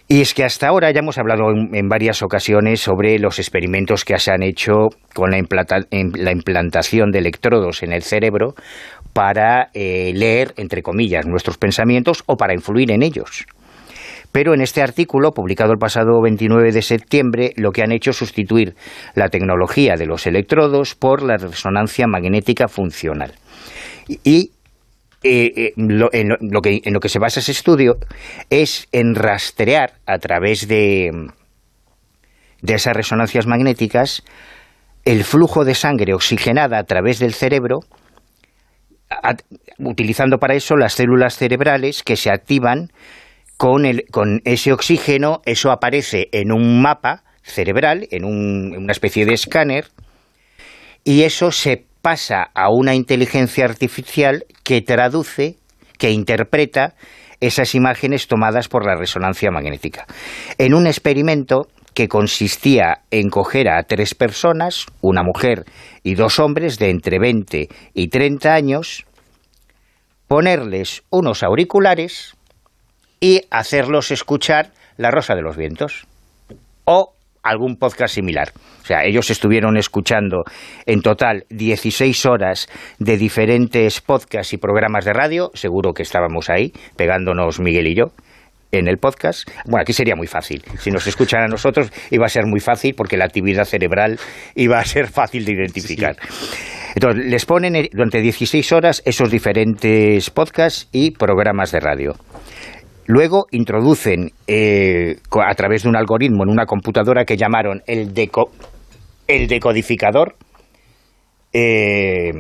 Y es que hasta ahora ya hemos hablado en, varias ocasiones sobre los experimentos que se han hecho con la, la implantación de electrodos en el cerebro para eh, leer, entre comillas, nuestros pensamientos o para influir en ellos. Pero en este artículo, publicado el pasado 29 de septiembre, lo que han hecho es sustituir la tecnología de los electrodos por la resonancia magnética funcional. Y- eh, eh, en, lo- que, se basa ese estudio es en rastrear a través de, de esas resonancias magnéticas el flujo de sangre oxigenada a través del cerebro, utilizando para eso las células cerebrales que se activan con, el, con ese oxígeno, eso aparece en un mapa cerebral, en, un- en una especie de escáner, y eso se pasa a una inteligencia artificial que traduce, que interpreta esas imágenes tomadas por la resonancia magnética. En un experimento que consistía en coger a tres personas, una mujer y dos hombres de entre 20 y 30 años, ponerles unos auriculares y hacerlos escuchar La Rosa de los Vientos o algún podcast similar. O sea, ellos estuvieron escuchando en total 16 horas de diferentes podcasts y programas de radio, seguro que estábamos ahí, pegándonos Miguel y yo en el podcast. Bueno, aquí sería muy fácil. Si nos escuchan a nosotros iba a ser muy fácil porque la actividad cerebral iba a ser fácil de identificar. Entonces, les ponen durante 16 horas esos diferentes podcasts y programas de radio. Luego introducen eh, a través de un algoritmo en una computadora que llamaron el, deco- el decodificador. eh,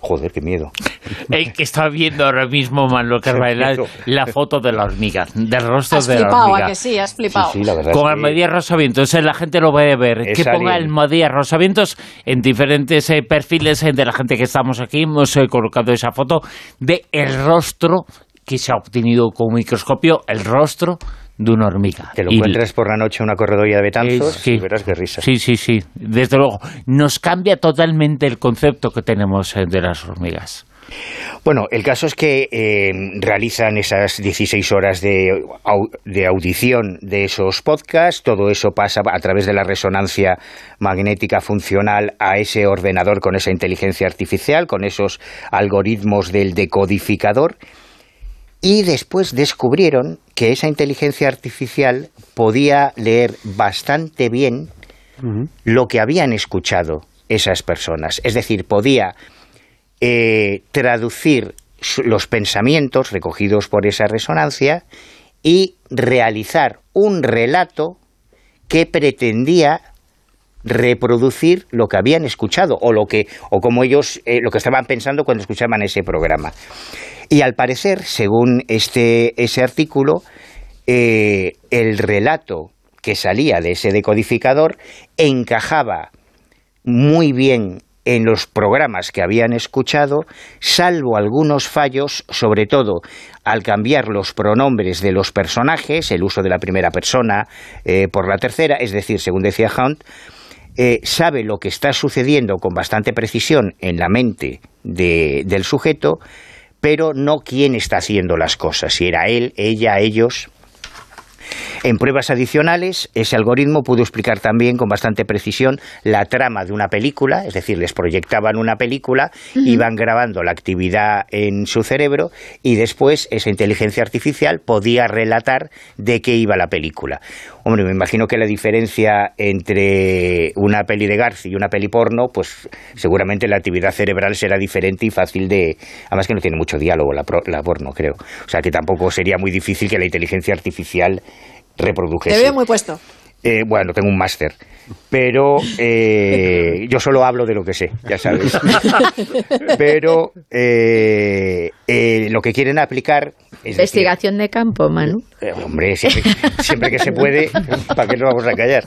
joder, qué miedo. El que está viendo ahora mismo Manuel Carvajal la foto de la hormiga, del rostro Has de la flipado, hormiga. ¿a que sí? Has flipado. Sí, sí, la verdad Con es que- Almadía Rosavientos, la gente lo va a ver. Es que ponga alguien. Almadía Rosavientos en diferentes eh, perfiles de la gente que estamos aquí. Hemos eh, colocado esa foto de el rostro que se ha obtenido con microscopio, el rostro de una hormiga. Te lo Y- encuentras por la noche en una corredoria de Betanzos que- y verás qué risa. Sí, sí, sí, desde luego. Nos cambia totalmente el concepto que tenemos eh, de las hormigas. Bueno, el caso es que eh, realizan esas 16 horas de, au- de audición de esos podcasts, todo eso pasa a través de la resonancia magnética funcional a ese ordenador con esa inteligencia artificial, con esos algoritmos del decodificador, y después descubrieron que esa inteligencia artificial podía leer bastante bien lo que habían escuchado esas personas. Es decir, podía eh, traducir los pensamientos recogidos por esa resonancia y realizar un relato que pretendía reproducir lo que habían escuchado o lo que o como ellos eh, lo que estaban pensando cuando escuchaban ese programa. Y al parecer según este ese artículo eh, el relato que salía de ese decodificador encajaba muy bien en los programas que habían escuchado, salvo algunos fallos, sobre todo al cambiar los pronombres de los personajes, el uso de la primera persona eh, por la tercera, es decir, según decía Hunt, eh, sabe lo que está sucediendo con bastante precisión en la mente de- del sujeto, pero no quién está haciendo las cosas, si era él, ella, ellos. En pruebas adicionales, ese algoritmo pudo explicar también con bastante precisión la trama de una película, es decir, les proyectaban una película, iban grabando la actividad en su cerebro y después esa inteligencia artificial podía relatar de qué iba la película. Hombre, me imagino que la diferencia entre una peli de Garci y una peli porno, pues seguramente la actividad cerebral será diferente y fácil de... Además que no tiene mucho diálogo la, pro- la porno, creo. O sea que tampoco sería muy difícil que la inteligencia artificial Te reprodujese. veo muy puesto. Eh, bueno, tengo un máster, pero eh, yo solo hablo de lo que sé, ya sabes. pero eh, eh, lo que quieren aplicar es Investigación de campo, Manu. eh, hombre, siempre, siempre que se puede, ¿para qué nos vamos a callar?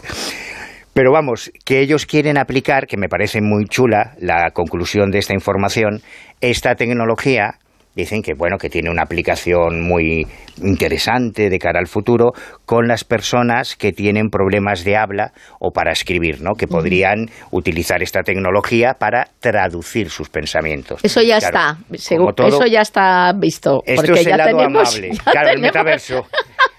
Pero vamos, que ellos quieren aplicar, que me parece muy chula la conclusión de esta información, esta tecnología, dicen que bueno, que tiene una aplicación muy interesante de cara al futuro con las personas que tienen problemas de habla o para escribir, ¿no? Que podrían utilizar esta tecnología para traducir sus pensamientos. Eso ya Claro, está, seguro, todo- eso ya está visto. esto porque es el ya lado tenemos, amable, ya claro, el metaverso.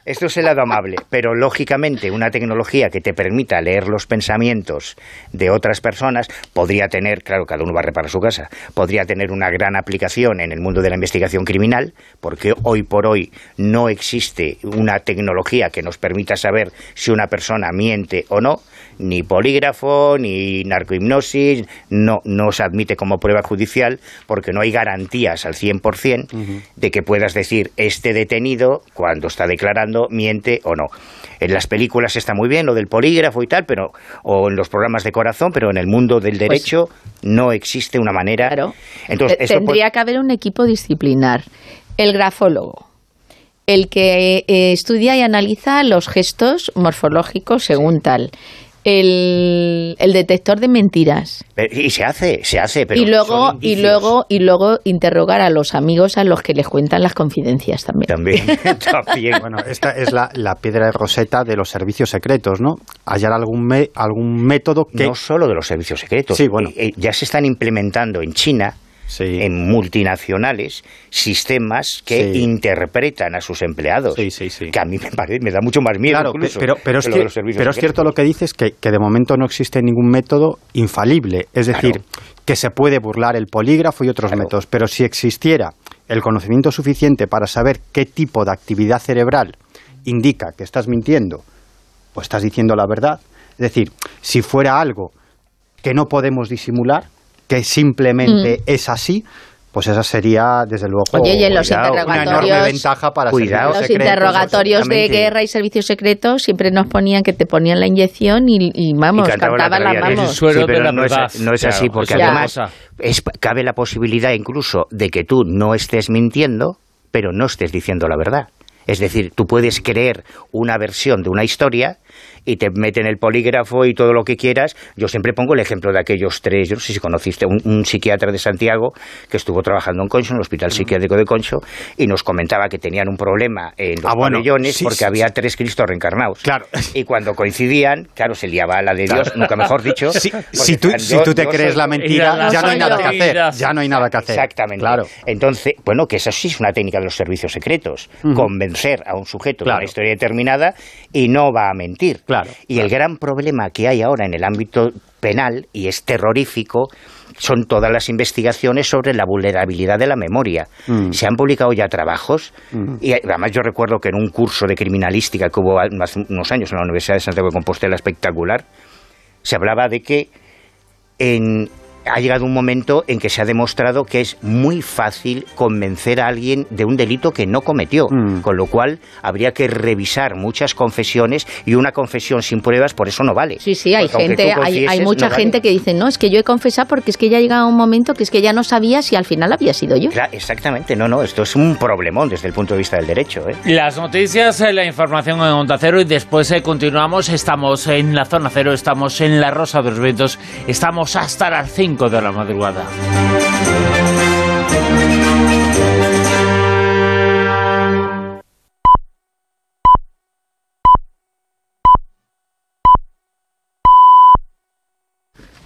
Esto es el lado amable, pero lógicamente una tecnología que te permita leer los pensamientos de otras personas podría tener, claro, cada uno va a reparar su casa, podría tener una gran aplicación en el mundo de la investigación criminal, porque hoy por hoy no existe una tecnología que nos permita saber si una persona miente o no, ni polígrafo, ni narcohipnosis, no, no se admite como prueba judicial porque no hay garantías al 100% de que puedas decir este detenido cuando está declarando miente o no. En las películas está muy bien lo del polígrafo y tal, pero o en los programas de corazón, pero en el mundo del derecho no existe una manera. Entonces, Te- eso Tendría que haber un equipo disciplinar. El grafólogo, el que eh, estudia y analiza los gestos morfológicos según tal, el, el detector de mentiras. y se hace, se hace, pero y luego son y luego y luego interrogar a los amigos a los que les cuentan las confidencias también. También, también. Bueno, esta es la, la piedra de roseta de los servicios secretos, ¿no? Hallar algún, me- algún método que... No solo de los servicios secretos. Sí, bueno. Eh, eh, ya se están implementando en China, en multinacionales, sistemas que Sí. interpretan a sus empleados. Que a mí me, parece, me da mucho más miedo Claro, incluso. pero, pero, es, que los pero es cierto lo que dices, que, que de momento no existe ningún método infalible. Es decir, que se puede burlar el polígrafo y otros métodos. Pero si existiera el conocimiento suficiente para saber qué tipo de actividad cerebral indica que estás mintiendo o estás diciendo la verdad, es decir, si fuera algo que no podemos disimular, que simplemente Mm. es así, pues esa sería, desde luego, Oye, y en los cuidado, una enorme interrogatorios- ventaja para Cuidado. Los secretos, interrogatorios de guerra y servicios secretos siempre nos ponían que te ponían la inyección y, y, vamos, Y cantaba la vamos. Sí, pero no, es, no es así, porque además es- cabe la posibilidad incluso de que tú no estés mintiendo, pero no estés diciendo la verdad. Es decir, tú puedes creer una versión de una historia y te meten el polígrafo y todo lo que quieras. Yo siempre pongo el ejemplo de aquellos tres, yo no sé si conociste, un, un psiquiatra de Santiago que estuvo trabajando en Concho, en el Hospital Psiquiátrico de Concho, y nos comentaba que tenían un problema en los Ah, bueno, pabellones sí, porque sí, había tres Cristos reencarnados. Claro. Y cuando coincidían, claro, se liaba la de Dios, Claro. nunca mejor dicho. Si, tú, si tú te yo crees soy- la mentira, ya no hay nada que hacer. Ya no hay nada que hacer. Exactamente. Claro. Entonces, bueno, que eso sí es una técnica de los servicios secretos. Convencer a un sujeto de una historia determinada y no va a mentir. Claro. Y el gran problema que hay ahora en el ámbito penal, y es terrorífico, son todas las investigaciones sobre la vulnerabilidad de la memoria. Mm. Se han publicado ya trabajos, y además yo recuerdo que en un curso de criminalística que hubo hace unos años en la Universidad de Santiago de Compostela espectacular, se hablaba de que en- ha llegado un momento en que se ha demostrado que es muy fácil convencer a alguien de un delito que no cometió, Mm. con lo cual habría que revisar muchas confesiones y una confesión sin pruebas por eso no vale. Sí, sí, hay Porque gente, hay, mucha no vale. gente que dice, no, es que yo he confesado porque es que ya ha llegado un momento que es que ya no sabía si al final había sido yo. Claro, exactamente, no, no, esto es un problemón desde el punto de vista del derecho. ¿eh? Las noticias, eh, la información en Onda Cero y después eh, continuamos. Estamos en la zona cero, estamos en la Rosa de los Vientos, estamos hasta las 5 de la madrugada.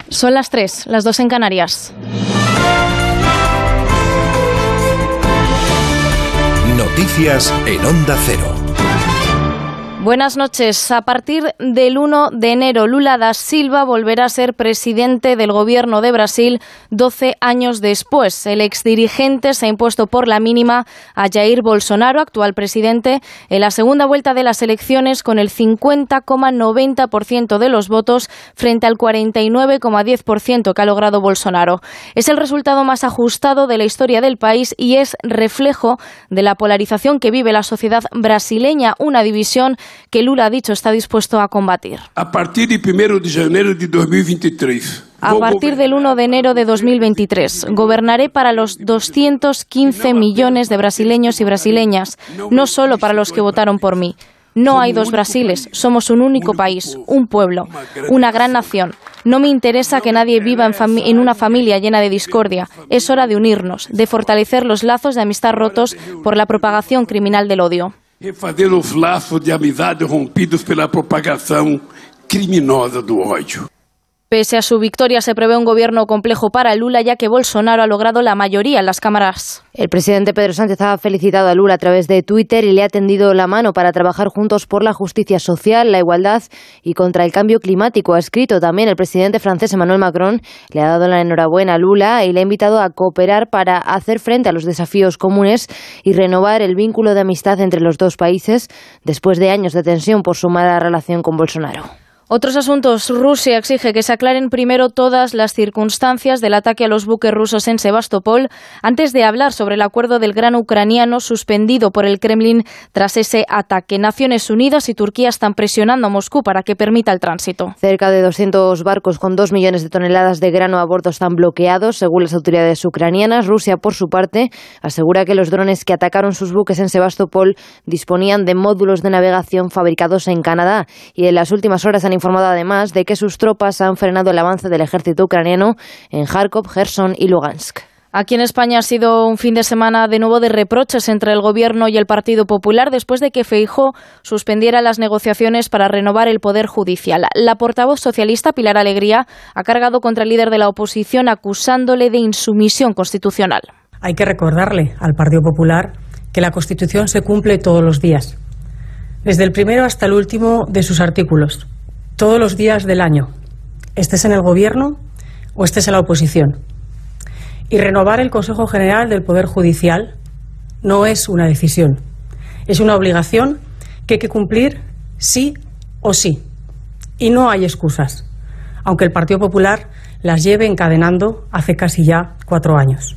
Son las tres, las dos en Canarias. Noticias en Onda Cero. Buenas noches. A partir del 1 de enero, Lula da Silva volverá a ser presidente del gobierno de Brasil 12 años después. El exdirigente se ha impuesto por la mínima a Jair Bolsonaro, actual presidente, en la segunda vuelta de las elecciones con el 50,90% de los votos frente al 49,10% que ha logrado Bolsonaro. Es el resultado más ajustado de la historia del país y es reflejo de la polarización que vive la sociedad brasileña, una división que Lula ha dicho está dispuesto a combatir. A partir de 1 de enero de 2023. A partir del 1 de enero de 2023, gobernaré para los 215 millones de brasileños y brasileñas, no solo para los que votaron por mí. No hay dos Brasiles, somos un único país, un pueblo, una gran nación. No me interesa que nadie viva en, en, una familia llena de discordia. Es hora de unirnos, de fortalecer los lazos de amistad rotos por la propagación criminal del odio. Refazer os laços de amizade rompidos pela propagação criminosa do ódio. Pese a su victoria, se prevé un gobierno complejo para Lula, ya que Bolsonaro ha logrado la mayoría en las cámaras. El presidente Pedro Sánchez ha felicitado a Lula a través de Twitter y le ha tendido la mano para trabajar juntos por la justicia social, la igualdad y contra el cambio climático. Ha escrito también el presidente francés Emmanuel Macron, le ha dado la enhorabuena a Lula y le ha invitado a cooperar para hacer frente a los desafíos comunes y renovar el vínculo de amistad entre los dos países después de años de tensión por su mala relación con Bolsonaro. Otros asuntos. Rusia exige que se aclaren primero todas las circunstancias del ataque a los buques rusos en Sebastopol antes de hablar sobre el acuerdo del grano ucraniano suspendido por el Kremlin tras ese ataque. Naciones Unidas y Turquía están presionando a Moscú para que permita el tránsito. Cerca de 200 barcos con dos millones de toneladas de grano a bordo están bloqueados, según las autoridades ucranianas. Rusia, por su parte, asegura que los drones que atacaron sus buques en Sebastopol disponían de módulos de navegación fabricados en Canadá y en las últimas horas han informado además de que sus tropas han frenado el avance del ejército ucraniano en Kharkov, Gerson y Lugansk. Aquí en España ha sido un fin de semana de nuevo de reproches entre el Gobierno y el Partido Popular después de que Feijó suspendiera las negociaciones para renovar el Poder Judicial. La portavoz socialista Pilar Alegría ha cargado contra el líder de la oposición acusándole de insumisión constitucional. Hay que recordarle al Partido Popular que la Constitución se cumple todos los días, desde el primero hasta el último de sus artículos todos los días del año, estés en el Gobierno o estés en la oposición. Y renovar el Consejo General del Poder Judicial no es una decisión, es una obligación que hay que cumplir sí o sí. Y no hay excusas, aunque el Partido Popular las lleve encadenando hace casi ya cuatro años.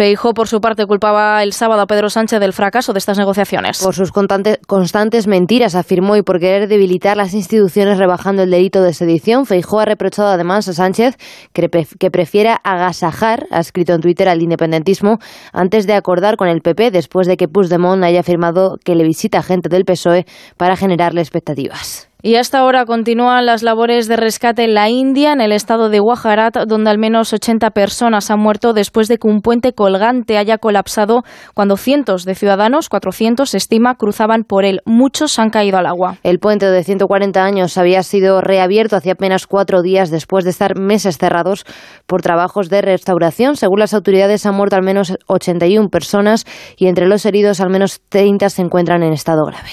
Feijó, por su parte, culpaba el sábado a Pedro Sánchez del fracaso de estas negociaciones. Por sus constantes mentiras, afirmó, y por querer debilitar las instituciones rebajando el delito de sedición. Feijó ha reprochado además a Sánchez que, prefiera agasajar, ha escrito en Twitter, al independentismo antes de acordar con el PP después de que Puigdemont haya afirmado que le visita gente del PSOE para generarle expectativas. Y hasta ahora continúan las labores de rescate en la India, en el estado de Gujarat, donde al menos 80 personas han muerto después de que un puente colgante haya colapsado cuando cientos de ciudadanos, 400 se estima, cruzaban por él. Muchos han caído al agua. El puente de 140 años había sido reabierto hace apenas cuatro días después de estar meses cerrados por trabajos de restauración. Según las autoridades, han muerto al menos 81 personas y entre los heridos al menos 30 se encuentran en estado grave.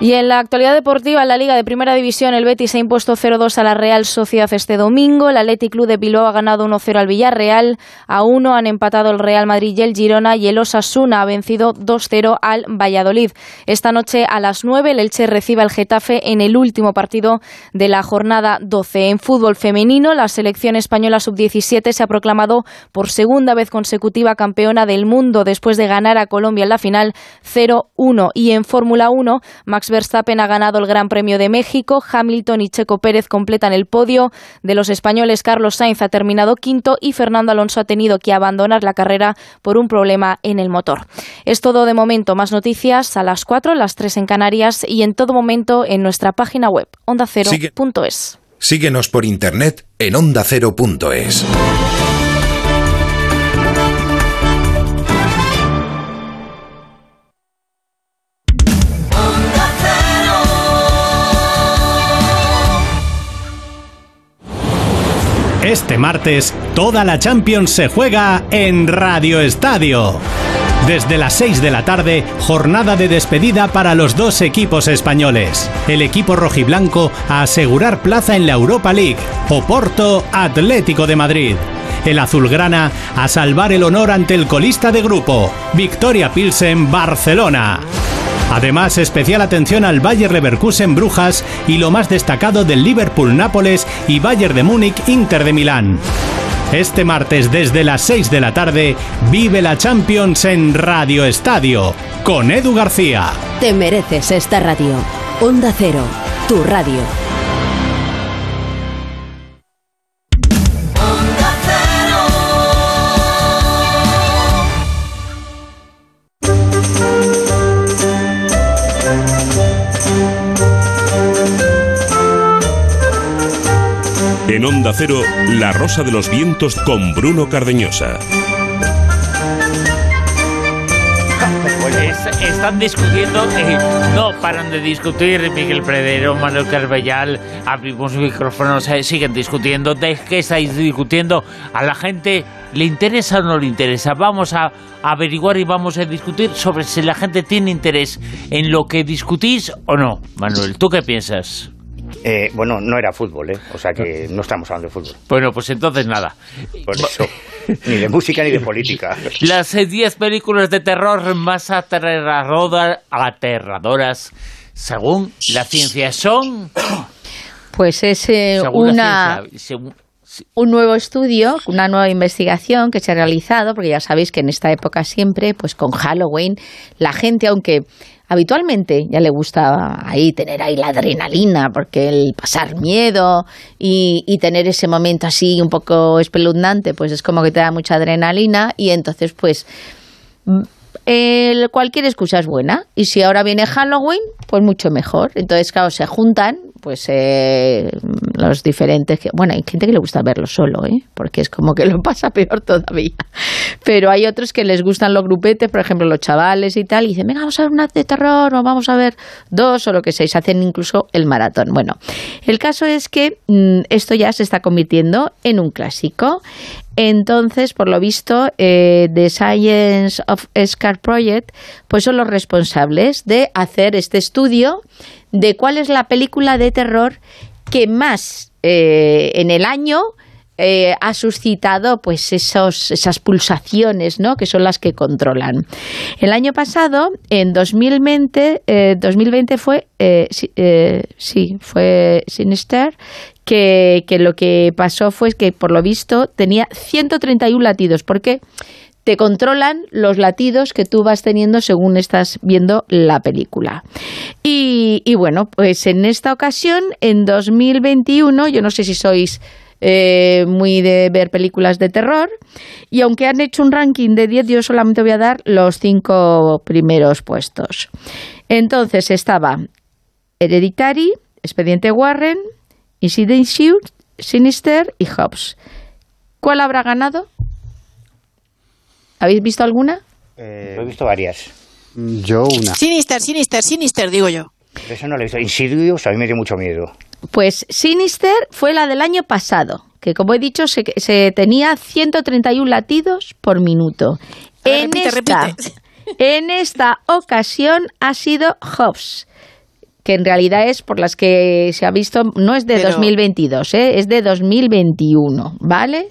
Y en la actualidad deportiva, en la Liga de Primera División, el Betis ha impuesto 0-2 a la Real Sociedad este domingo. El Athletic Club de Bilbao ha ganado 1-0 al Villarreal. A 1 han empatado el Real Madrid y el Girona. Y el Osasuna ha vencido 2-0 al Valladolid. Esta noche a las 9 el Elche recibe al Getafe en el último partido de la jornada 12. En fútbol femenino, la selección española sub-17 se ha proclamado por segunda vez consecutiva campeona del mundo después de ganar a Colombia en la final 0-1. Y en Fórmula 1, Max Verstappen ha ganado el Gran Premio de México, Hamilton y Checo Pérez completan el podio. De los españoles, Carlos Sainz ha terminado quinto y Fernando Alonso ha tenido que abandonar la carrera por un problema en el motor. Es todo de momento. Más noticias a las 4, las 3 en Canarias y en todo momento en nuestra página web ondacero.es. Síguenos por internet en ondacero.es. Este martes, toda la Champions se juega en Radio Estadio. Desde las 6 de la tarde, jornada de despedida para los dos equipos españoles. El equipo rojiblanco a asegurar plaza en la Europa League. Oporto Atlético de Madrid. El azulgrana a salvar el honor ante el colista de grupo. Victoria Pilsen Barcelona. Además, especial atención al Bayer Leverkusen Brujas y lo más destacado del Liverpool Nápoles y Bayern de Múnich Inter de Milán. Este martes desde las 6 de la tarde, vive la Champions en Radio Estadio con Edu García. Te mereces esta radio. Onda Cero, tu radio. Onda Cero, La Rosa de los Vientos con Bruno Cardeñosa. Es- están discutiendo, eh, no paran de discutir, Miguel Predero, Manuel Carvellal, abrimos micrófonos, eh, siguen discutiendo, ¿de qué estáis discutiendo? ¿A la gente le interesa o no le interesa? Vamos a averiguar y vamos a discutir sobre si la gente tiene interés en lo que discutís o no. Manuel, ¿tú qué piensas? Eh, bueno, no era fútbol, ¿eh? O sea que no estamos hablando de fútbol. Bueno, pues entonces nada. Por eso. ni de música ni de política. Las 10 películas de terror más aterradora- aterradoras, según la ciencia, son... Pues es eh, una, ciencia, un nuevo estudio, una nueva investigación que se ha realizado, porque ya sabéis que en esta época siempre, pues con Halloween, la gente, aunque habitualmente ya le gusta ahí tener ahí la adrenalina, porque el pasar miedo y, y tener ese momento así un poco espeluznante, pues es como que te da mucha adrenalina y entonces pues mm, el- cualquier excusa es buena. Y si ahora viene Halloween, pues mucho mejor. Entonces, claro, se juntan pues eh, los diferentes... Que, bueno, hay gente que le gusta verlo solo, ¿eh? porque es como que lo pasa peor todavía. Pero hay otros que les gustan los grupetes, por ejemplo, los chavales y tal, y dicen, venga, vamos a ver una de terror, o vamos a ver dos, o lo que sea, y se hacen incluso el maratón. Bueno, el caso es que mm, esto ya se está convirtiendo en un clásico. Entonces, por lo visto, eh, The Science of Scar Project, pues son los responsables de hacer este estudio de cuál es la película de terror que más eh, en el año eh, ha suscitado pues esos, esas pulsaciones ¿no? que son las que controlan. El año pasado, en 2020, eh, 2020 fue, eh, sí, eh, sí, fue Sinister, que, que lo que pasó fue que por lo visto tenía 131 latidos, porque te controlan los latidos que tú vas teniendo según estás viendo la película. Y, bueno, pues en esta ocasión, en 2021, yo no sé si sois eh, muy de ver películas de terror. Y aunque han hecho un ranking de 10, yo solamente voy a dar los cinco primeros puestos. Entonces estaba Hereditary, Expediente Warren, Incident Sinister y Hobbs. ¿Cuál habrá ganado? ¿Habéis visto alguna? Yo he visto varias. Yo una. Sinister, Sinister, Sinister, digo yo. Eso no lo he visto. Insidious a mí me dio mucho miedo. Pues Sinister fue la del año pasado, que como he dicho se, se tenía 131 latidos por minuto. Ver, en, repite, esta, repite. en esta ocasión ha sido Hobbs, que en realidad es por las que se ha visto, no es de Pero- 2022, ¿eh? es de 2021, ¿vale?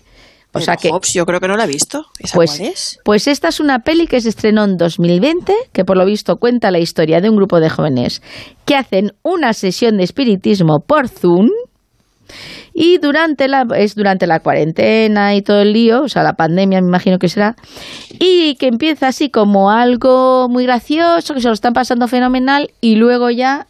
O sea que Hobbs, yo creo que no la he visto. ¿Esa pues, cuál es? pues esta es una peli que se estrenó en 2020, que por lo visto cuenta la historia de un grupo de jóvenes que hacen una sesión de espiritismo por Zoom y durante la es durante la cuarentena y todo el lío, o sea, la pandemia me imagino que será, y que empieza así como algo muy gracioso, que se lo están pasando fenomenal y luego ya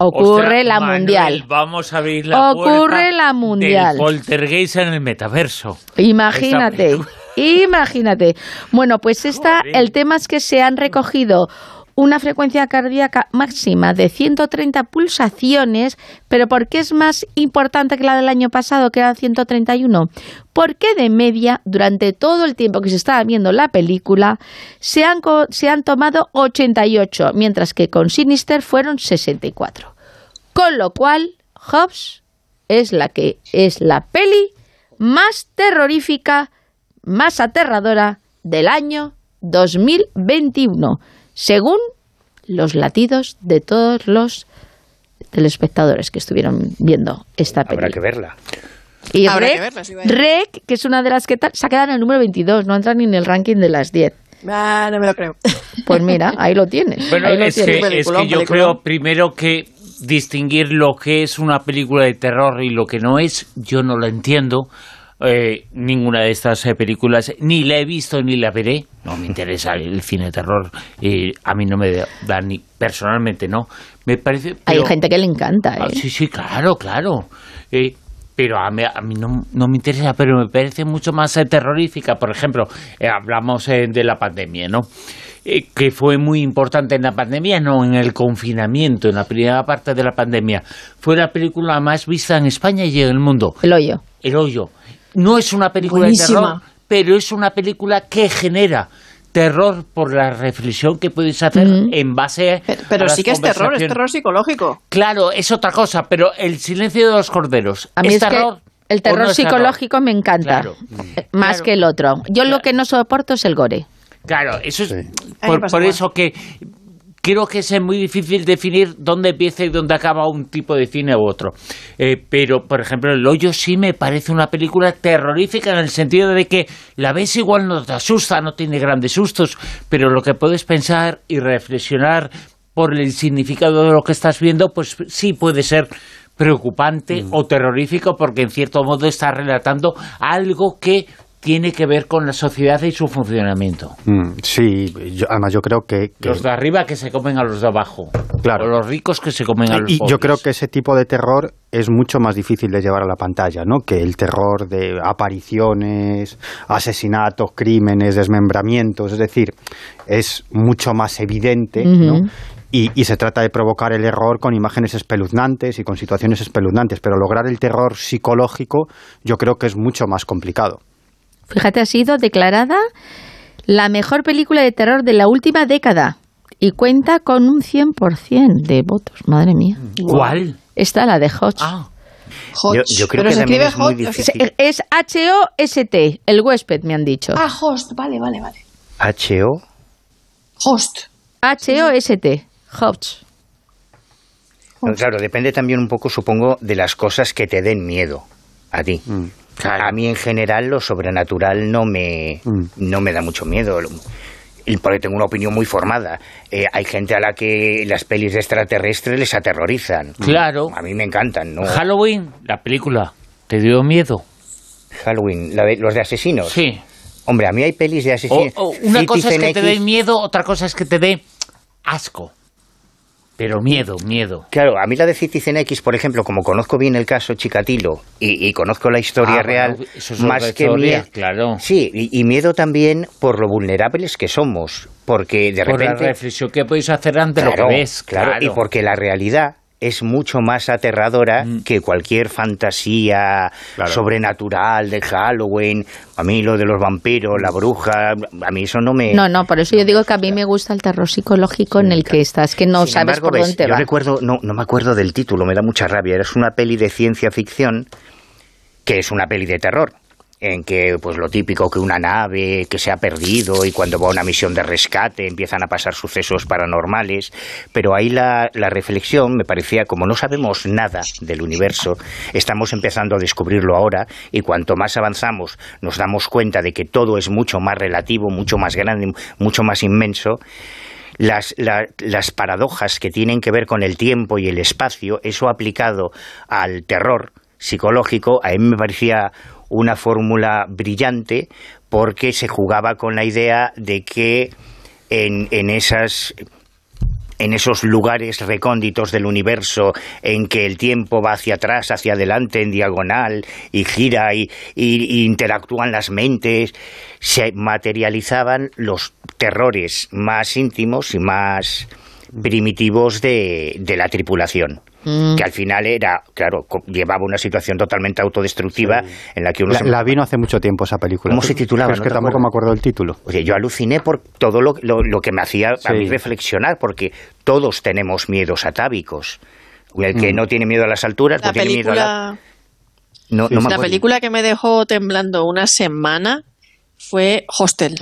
ocurre la Manuel, mundial. Vamos a abrir la Ocurre la mundial. del poltergeist en el metaverso. Imagínate, imagínate. Bueno, pues esta, el tema es que se han recogido una frecuencia cardíaca máxima de 130 pulsaciones, pero ¿por qué es más importante que la del año pasado, que eran 131? Porque de media, durante todo el tiempo que se estaba viendo la película, se han, se han tomado 88, mientras que con Sinister fueron 64. Con lo cual, Hobbs es la que es la peli más terrorífica, más aterradora del año 2021, según los latidos de todos los telespectadores que estuvieron viendo esta película. Habrá que verla. Y Habrá Rec, que verla, sí. Rec, que es una de las que tal, se ha quedado en el número 22, no entra ni en el ranking de las 10. Ah, no me lo creo. Pues mira, ahí lo tienes. Bueno, ahí lo es que, tienes. es que yo creo primero que distinguir lo que es una película de terror y lo que no es, yo no lo entiendo. Eh, ninguna de estas eh, películas, ni la he visto ni la veré. No me interesa el cine de terror. y a mí no me da ni personalmente, no. Me parece. Hay gente que le encanta, Ah, ¿eh? sí, sí, claro, claro. Eh, pero a mí, a mí no, no me interesa, pero me parece mucho más eh, terrorífica. Por ejemplo, eh, hablamos eh, de la pandemia, ¿no? Eh, que fue muy importante en la pandemia, no en el confinamiento, en la primera parte de la pandemia. Fue la película más vista en España y en el mundo. El hoyo. El hoyo. No es una película Buenísima. de terror, pero es una película que genera terror por la reflexión que puedes hacer en base a Pero a sí las que es terror, es terror psicológico. Claro, es otra cosa, pero el silencio de los corderos. A mí ¿Es es, que terror? el terror no terror? psicológico me encanta. Claro. eh, Más que el otro. Yo lo que no soporto es el gore. Claro, eso es por, eso que creo que es muy difícil definir dónde empieza y dónde acaba un tipo de cine u otro. Eh, pero, por ejemplo, El Hoyo sí me parece una película terrorífica en el sentido de que la ves igual no te asusta, no tiene grandes sustos, pero lo que puedes pensar y reflexionar por el significado de lo que estás viendo, pues sí puede ser preocupante o terrorífico porque en cierto modo está relatando algo que tiene que ver con la sociedad y su funcionamiento. Mm, sí, yo- además yo creo que... que- Los de arriba que se comen a los de abajo. Claro. O los ricos que se comen a los y pobres. yo creo que ese tipo de terror es mucho más difícil de llevar a la pantalla, ¿no? Que el terror de apariciones, asesinatos, crímenes, desmembramientos, es decir, es mucho más evidente, ¿no? Y, y se trata de provocar el error con imágenes espeluznantes y con situaciones espeluznantes, pero lograr el terror psicológico yo creo que es mucho más complicado. Fíjate, ha sido declarada la mejor película de terror de la última década y cuenta con un 100% de votos. Madre mía. ¿Cuál? Esta, la de Hodge. Yo, yo creo que también es muy difícil. Es H-O-S-T, el huésped, me han dicho. Ah, host, vale, vale, vale. H.O. Host. H-O-S-T, Hodge. Claro, depende también un poco, supongo, de las cosas que te den miedo a ti. A mí en general lo sobrenatural no me, no me da mucho miedo. Y porque tengo una opinión muy formada. Eh, hay gente a la que las pelis de extraterrestres les aterrorizan. Claro. A mí me encantan, ¿no? Halloween, la película, ¿te dio miedo? Halloween, la de- los de asesinos. Sí. Hombre, a mí hay pelis de asesinos. o una cosa es que Citizen te dé X. miedo, otra cosa es que te dé asco. Pero miedo, miedo. Claro, a mí la de Citizen X, por ejemplo, como conozco bien el caso Chikatilo y, y conozco la historia Ah, real, bueno, eso es más que historia, miedo, claro. sí, y, y miedo también por lo vulnerables que somos, porque de Por la repente, reflexión que podéis hacer ante lo claro, que ves. claro, y porque la realidad es mucho más aterradora Mm. que cualquier fantasía sobrenatural de Halloween. A mí lo de los vampiros, la bruja, a mí eso no me... No, no, por eso yo digo que a mí me gusta el terror psicológico en el que estás, que no Sin sabes embargo, por ves, dónde te yo va. recuerdo, no, no me acuerdo del título, me da mucha rabia. Es una peli de ciencia ficción que es una peli de terror en que pues lo típico que una nave que se ha perdido y cuando va a una misión de rescate empiezan a pasar sucesos paranormales, pero ahí la, la reflexión me parecía como no sabemos nada del universo, estamos empezando a descubrirlo ahora y cuanto más avanzamos nos damos cuenta de que todo es mucho más relativo, mucho más grande, mucho más inmenso las, la- las paradojas que tienen que ver con el tiempo y el espacio, eso aplicado al terror psicológico, a mí me parecía una fórmula brillante porque se jugaba con la idea de que en, en esas en esos lugares recónditos del universo en que el tiempo va hacia atrás, hacia adelante, en diagonal, y gira y, y- y interactúan las mentes, se materializaban los terrores más íntimos y más primitivos de, de la tripulación. Mm. Que al final era, claro, llevaba una situación totalmente autodestructiva en la que uno La, se... la vino hace mucho tiempo esa película. ¿Cómo se titulaba? Pero es ¿No que tampoco me acuerdo del título. Oye, yo aluciné por todo lo, lo- lo que me hacía a mí reflexionar, porque todos tenemos miedos atávicos. El que Mm. no tiene miedo a las alturas, La pues tiene miedo a la... película, No, no me la película que me dejó temblando una semana fue Hostel.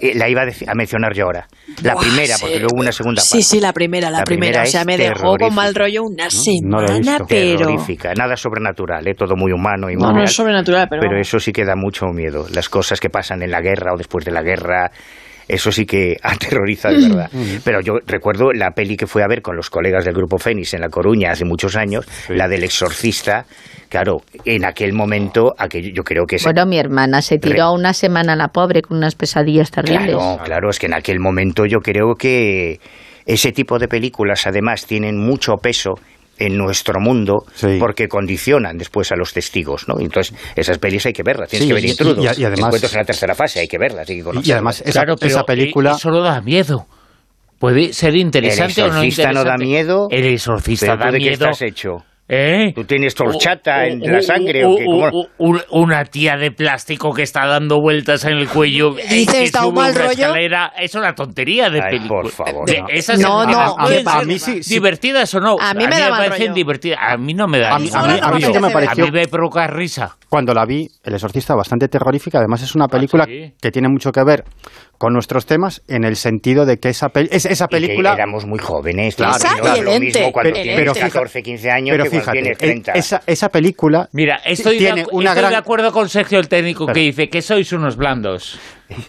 Eh, La iba a, mencionar yo ahora. La Buah, primera, sí. porque luego una segunda parte. Sí, sí, la primera, la, La primera. primera O sea, me dejó con mal rollo una No semana, pero... Terrorífica, nada sobrenatural, ¿eh? todo muy humano y No, muy no real. es sobrenatural, pero... Pero eso sí que da mucho miedo. Las cosas que pasan en la guerra o después de la guerra, eso sí que aterroriza de verdad. Pero yo recuerdo la peli que fui a ver con los colegas del Grupo Fénix en La Coruña hace muchos años, la del exorcista, claro, en aquel momento, aquello, yo creo que... Bueno, mi hermana se tiró una semana la pobre con unas pesadillas terribles. Claro, claro, es que en aquel momento yo creo que ese tipo de películas además tienen mucho peso en nuestro mundo porque condicionan después a los testigos, ¿no? Entonces, esas pelis hay que verlas, tienes Sí, que ver y- intrudos. y- y además- Encuentros en la tercera fase, hay que verlas, hay que conocerlas. Y además, esa, Claro, pero esa película... Eso no da miedo. Puede ser interesante El o no exorcista no da interesante. miedo. El exorcista ¿Pero tú da de qué miedo. estás hecho? ¿Eh? ¿Tú tienes torchata en la sangre una tía de plástico que está dando vueltas en el cuello Dices, que da sube un mal rollo. escalera. Es una tontería de Ay, película. por favor, De- no. esas No, a- no, a, a ser mí sí- sí. divertidas o no. A mí me da mal parecen rollo. divertidas. A mí no me da A mí- a mí- a mí sí que me pareció- A mí me provoca risa. cuando la vi, El Exorcista, bastante terrorífica. Además, es una película Ah, sí? que tiene mucho que ver con nuestros temas en el sentido de que esa, esa Y que película... éramos muy jóvenes. Claro. El lo mismo cuando Pero- tienes pero fija- 14, 15 años Pero que cuando fíjate, tienes eh, 30. esa, esa película Mira, estoy, tiene de, una estoy gran... de acuerdo con Sergio el técnico Pero- que dice que sois unos blandos.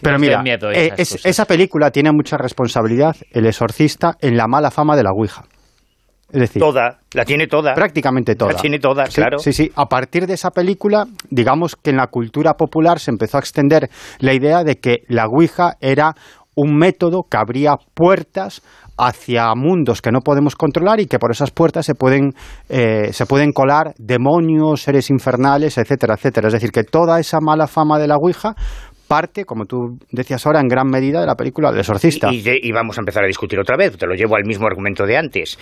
Pero mira, miedo eh, es- esa película tiene mucha responsabilidad, El Exorcista, en la mala fama de la Ouija. Es decir, Toda, la tiene toda. prácticamente toda. La tiene toda, Sí, claro. Sí, sí. A partir de esa película, digamos que en la cultura popular se empezó a extender la idea de que la Ouija era un método que abría puertas hacia mundos que no podemos controlar y que por esas puertas se pueden, eh, se pueden colar demonios, seres infernales, etcétera, etcétera. Es decir, que toda esa mala fama de la Ouija parte, como tú decías ahora, en gran medida de la película del exorcista. Y, de- y vamos a empezar a discutir otra vez, te lo llevo al mismo argumento de antes.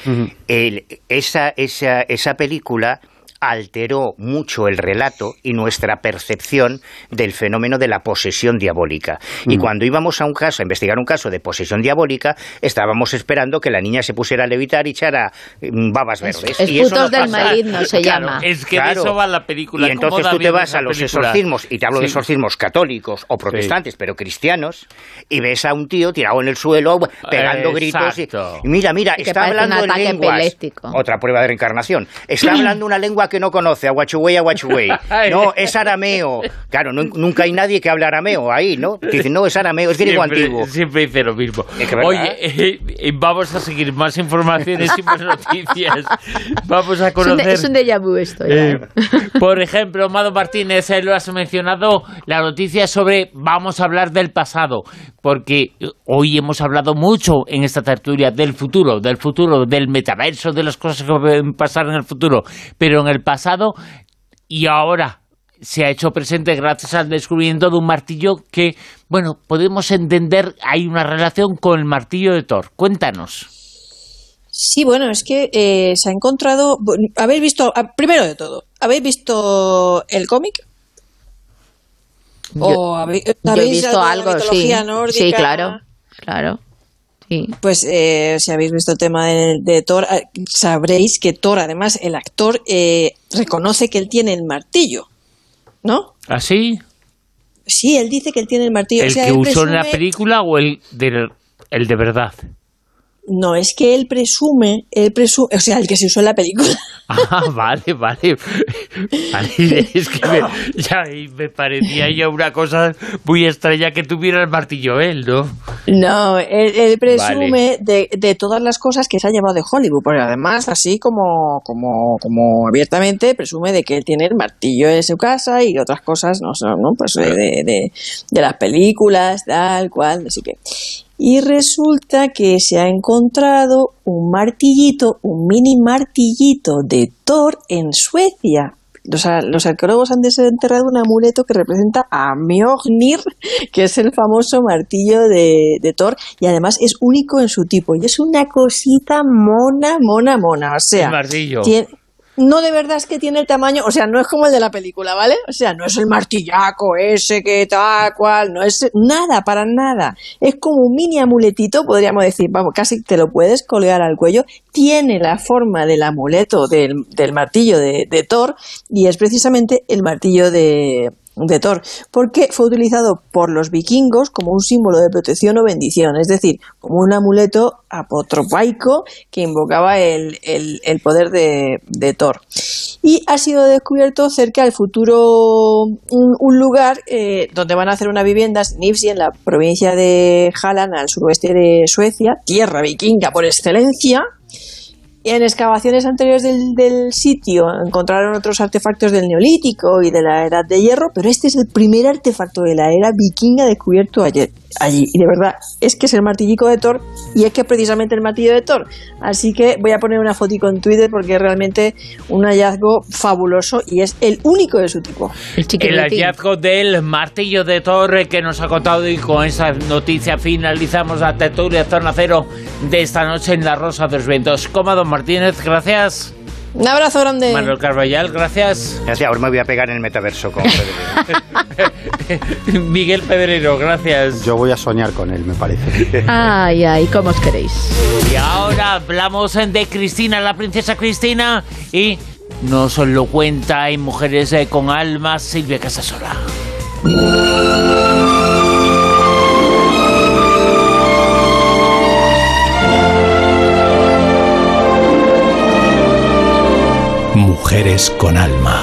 El- esa, esa, esa película alteró mucho el relato y nuestra percepción del fenómeno de la posesión diabólica. Y cuando íbamos a un caso, a investigar un caso de posesión diabólica, estábamos esperando que la niña se pusiera a levitar y echara mm, babas verdes. es y eso putos no del maligno, se Claro, llama. es que Claro. de eso va la película. Y entonces ¿Cómo da tú te vas a los película? exorcismos, y te hablo de exorcismos católicos o protestantes, pero cristianos, y ves a un tío tirado en el suelo pegando gritos. Y, mira, mira, Y está hablando en lenguas. epiléptico. Otra prueba de reencarnación. Está hablando una lengua que no conoce, aguachuey, aguachuey. No, es arameo. Claro, no- nunca hay nadie que hable arameo ahí, ¿no? Que dicen, no, es arameo, es griego antiguo. Siempre dice lo mismo. Es que verdad. Oye, eh, eh, vamos a seguir más informaciones y más noticias. Vamos a Es un, conocer. es un déjà vu esto. ya, Eh, por ejemplo, Mado Martínez, eh, lo has mencionado, la noticia sobre vamos a hablar del pasado, porque eh, hoy hemos hablado mucho en esta tertulia del futuro, del futuro, del metaverso, de las cosas que pueden pasar en el futuro, pero en el pasado y ahora se ha hecho presente gracias al descubrimiento de un martillo que, bueno, podemos entender, hay una relación con el martillo de Thor. Cuéntanos. Sí, bueno, es que eh, se ha encontrado. ¿Habéis visto, ah, primero de todo, ¿habéis visto el cómic? Yo- ¿O habéis, Yo he ¿habéis visto algo, sí. nórdica? Sí, claro. Claro. Sí. Pues eh, si habéis visto el tema de, de Thor, eh, sabréis que Thor, además, el actor eh, reconoce que él tiene el martillo, ¿no? ¿Así? Sí, él dice que él tiene el martillo. ¿El O sea, que usó en la película o el de, el de verdad? No, es que él presume, él presume, o sea, el que se usó en la película. Ah, vale, vale. Vale, es que me, ya, me parecía ya una cosa muy extraña que tuviera el martillo él, ¿no? No, él, él presume de, de todas las cosas que se ha llevado de Hollywood, porque además, así como, como, como abiertamente, presume de que él tiene el martillo en su casa y otras cosas, no sé, ¿no? Pues de, de, de- de las películas, tal cual, así que. Y resulta que se ha encontrado un martillito, un mini martillito de Thor en Suecia. Los, los arqueólogos han desenterrado un amuleto que representa a Mjolnir, que es el famoso martillo de, de Thor, y además es único en su tipo. Y es una cosita mona, mona, mona. O sea, El martillo. tiene- no de verdad es que tiene el tamaño, o sea, no es como el de la película, ¿vale? O sea, no es el martillaco ese que tal cual, no es nada, para nada. Es como un mini amuletito, podríamos decir, vamos, casi te lo puedes colgar al cuello. Tiene la forma del amuleto del, del martillo de, de Thor y es precisamente el martillo de, de Thor, porque fue utilizado por los vikingos como un símbolo de protección o bendición, es decir, como un amuleto apotropaico que invocaba el, el, poder de, de, Thor. Y ha sido descubierto cerca del futuro, un, lugar eh, donde van a hacer una vivienda, Nifsi, en la provincia de Halland, al suroeste de Suecia, tierra vikinga por excelencia, en excavaciones anteriores del, sitio encontraron otros artefactos del Neolítico y de la Edad de Hierro, pero este es el primer artefacto de la era vikinga descubierto ayer, allí. Y de verdad, es que es el martillico de Thor y es que es precisamente el martillo de Thor. Así que voy a poner una fotico en Twitter porque es realmente un hallazgo fabuloso y es el único de su tipo. El, hallazgo del martillo de Thor que nos ha contado y con esa noticia finalizamos la tertulia Zona Cero de esta noche en La Rosa de los Vientos. Cómodo Martínez, gracias. Un abrazo grande. Manuel Carballal, gracias. Gracias, ahora me voy a pegar en el metaverso con Miguel Pedrero, gracias. Yo voy a soñar con él, me parece. Ay, ay, ¿cómo os queréis? Y ahora hablamos de Cristina, la princesa Cristina, y nos lo cuenta en Mujeres eh, con Almas, Silvia Casasola. Mujeres con alma.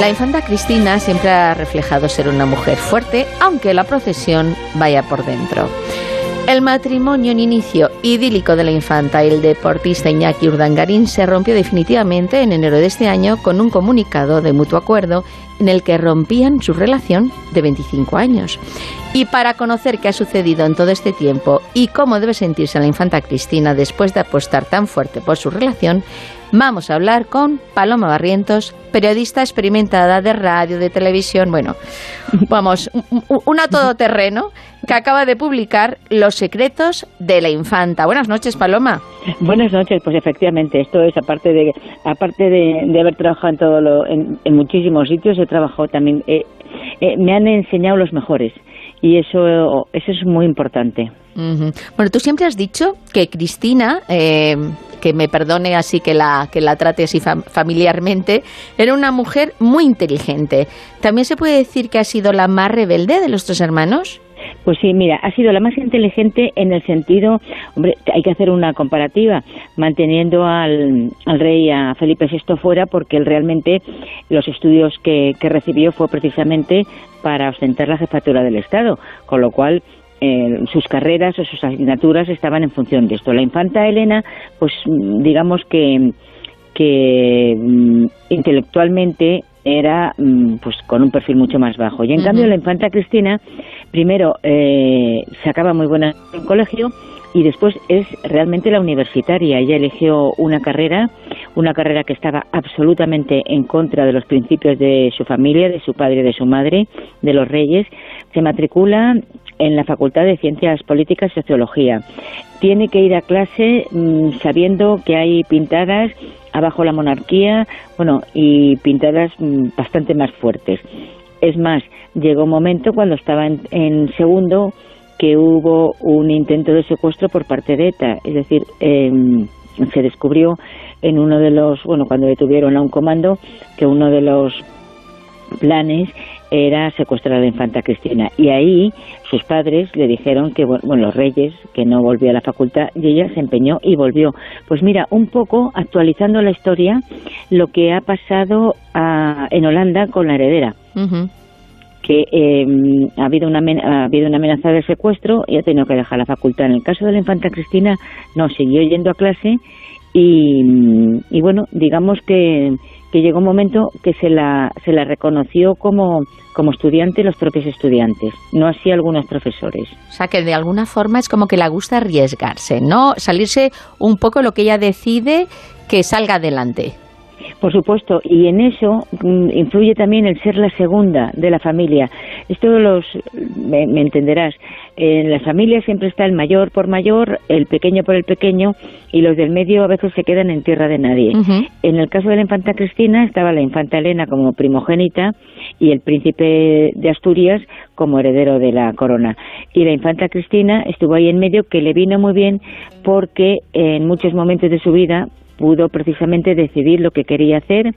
La infanta Cristina siempre ha reflejado ser una mujer fuerte, aunque la procesión vaya por dentro. El matrimonio en inicio idílico de la infanta y el deportista Iñaki Urdangarín se rompió definitivamente en enero de este año con un comunicado de mutuo acuerdo en el que rompían su relación de 25 años. Y para conocer qué ha sucedido en todo este tiempo y cómo debe sentirse la infanta Cristina después de apostar tan fuerte por su relación, vamos a hablar con Paloma Barrientos, periodista experimentada de radio, de televisión, bueno, vamos, una todoterreno que acaba de publicar Los secretos de la infanta. Buenas noches, Paloma. Buenas noches, pues efectivamente, esto es aparte de aparte de, haber trabajado en todo lo, en, muchísimos sitios, he trabajado también, eh, eh, me han enseñado los mejores y eso, eso es muy importante. Bueno, tú siempre has dicho que Cristina, eh, que me perdone así que la, que la trate así familiarmente, era una mujer muy inteligente. ¿También se puede decir que ha sido la más rebelde de los tres hermanos? Pues sí, mira, ha sido la más inteligente en el sentido, hombre, hay que hacer una comparativa, manteniendo al, al rey, a Felipe VI fuera, porque él realmente los estudios que, que recibió fue precisamente para ostentar la jefatura del Estado, con lo cual eh, sus carreras o sus asignaturas estaban en función de esto. La infanta Elena, pues digamos que, que mm, intelectualmente era mm, pues con un perfil mucho más bajo. Y en cambio la infanta Cristina, primero eh, sacaba muy buena en colegio y después es realmente la universitaria. Ella eligió una carrera, una carrera que estaba absolutamente en contra de los principios de su familia, de su padre, de su madre, de los reyes. Se matricula en la Facultad de Ciencias Políticas y Sociología. Tiene que ir a clase mm, sabiendo que hay pintadas abajo la monarquía, bueno, y pintadas mm, bastante más fuertes. Es más, llegó un momento cuando estaba en, segundo que hubo un intento de secuestro por parte de ETA, es decir, em, se descubrió en uno de los, bueno, cuando detuvieron a un comando, que uno de los planes era secuestrar a la infanta Cristina. Y ahí sus padres le dijeron que, bueno, los reyes, que no volvió a la facultad, y ella se empeñó y volvió. Pues mira, un poco actualizando la historia, lo que ha pasado en Holanda con la heredera. que em, ha, habido una, ha habido una amenaza de secuestro y ha tenido que dejar la facultad. En el caso de la infanta Cristina, no, siguió yendo a clase y, y bueno, digamos que, que llegó un momento que se la, se la reconoció como, como estudiante los propios estudiantes, no así algunos profesores. O sea que de alguna forma es como que le gusta arriesgarse, ¿no? Salirse un poco lo que ella decide que salga adelante. Por supuesto, y en eso mm, influye también el ser la segunda de la familia. Esto los, me, entenderás. En las familias siempre está el mayor por mayor, el pequeño por el pequeño y los del medio a veces se quedan en tierra de nadie. En el caso de la infanta Cristina estaba la infanta Elena como primogénita y el príncipe de Asturias como heredero de la corona. Y la infanta Cristina estuvo ahí en medio que le vino muy bien porque en muchos momentos de su vida pudo precisamente decidir lo que quería hacer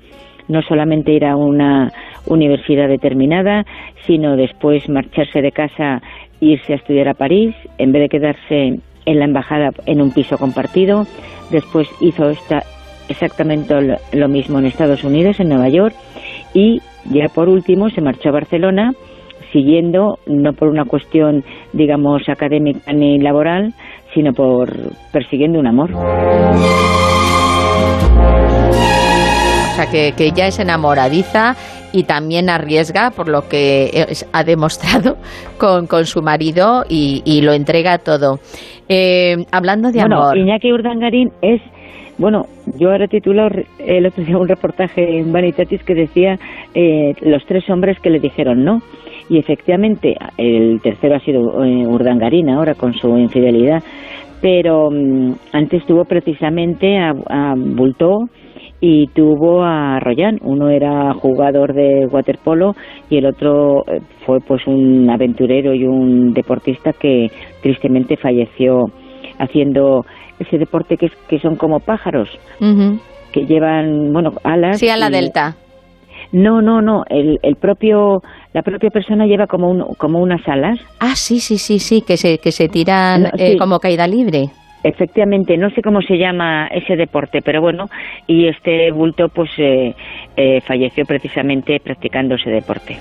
no solamente ir a una universidad determinada, sino después marcharse de casa irse a estudiar a París, en vez de quedarse en la embajada en un piso compartido. Después hizo esta, exactamente lo mismo en Estados Unidos, en Nueva York, y ya por último se marchó a Barcelona siguiendo, no por una cuestión, digamos, académica ni laboral, sino por persiguiendo un amor sea, que, que ella es enamoradiza y también arriesga, por lo que ha demostrado con, con su marido y, lo entrega todo. Eh, hablando de bueno, amor. Iñaki Urdangarín es bueno, yo ahora titulo el otro día un reportaje en Vanitatis que decía eh, los tres hombres que le dijeron no. Y efectivamente, el tercero ha sido eh, Urdangarín ahora con su infidelidad. Pero mm, antes tuvo precisamente a, a Bultó, y tuvo a Royan. Uno era jugador de waterpolo y el otro eh, fue pues un aventurero y un deportista que tristemente falleció haciendo ese deporte que, es, que son como pájaros que llevan bueno alas. Sí, a la delta. No, no, no. El, el propio, la propia persona lleva como, un, como unas alas. Ah, sí, sí, sí, sí, que se, que se tiran eh, como caída libre. Efectivamente, no sé cómo se llama ese deporte, pero bueno, y este bulto pues eh, eh, falleció precisamente practicando ese deporte.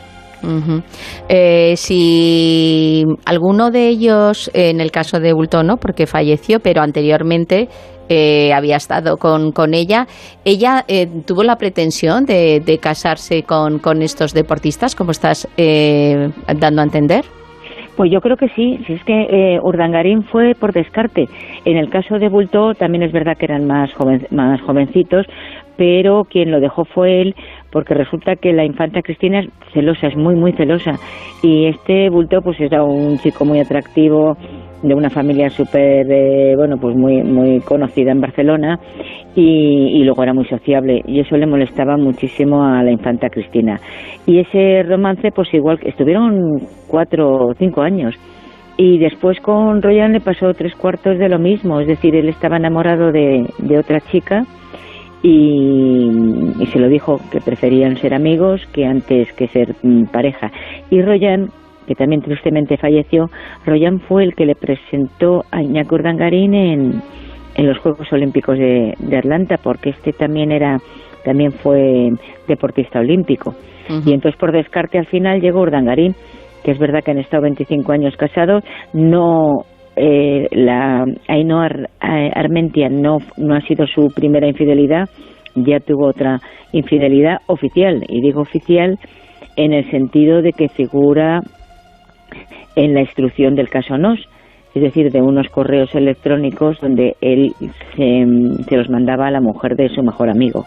Eh, si alguno de ellos, en el caso de Bulto no, porque falleció, pero anteriormente había estado con, con ella, ¿ella tuvo la pretensión de, casarse con, con, estos deportistas, como estás dando a entender? Pues yo creo que sí, si es que eh, Urdangarín fue por descarte. En el caso de Bulto también es verdad que eran más, más jovencitos, pero quien lo dejó fue él, porque resulta que la infanta Cristina es celosa, es muy, muy celosa. Y este Bulto pues era un chico muy atractivo, de una familia súper, eh, bueno, pues muy, muy conocida en Barcelona y, luego era muy sociable y eso le molestaba muchísimo a la infanta Cristina. Y ese romance, pues igual, estuvieron cuatro o cinco años. Y después con Royan le pasó tres cuartos de lo mismo, es decir, él estaba enamorado de, de otra chica y, y, se lo dijo que preferían ser amigos que antes que ser mm, pareja. Y Royan que también tristemente falleció, Royan fue el que le presentó a Iñaki Urdangarín en, en los Juegos Olímpicos de, Atlanta, porque este también era también fue deportista olímpico. Y entonces por descarte al final llegó Urdangarín, que es verdad que han estado 25 años casados, no eh, la Ainhoa eh, Armentia no, no ha sido su primera infidelidad, ya tuvo otra infidelidad oficial, y digo oficial en el sentido de que figura en la instrucción del caso NOS, es decir, de unos correos electrónicos donde él se, los mandaba a la mujer de su mejor amigo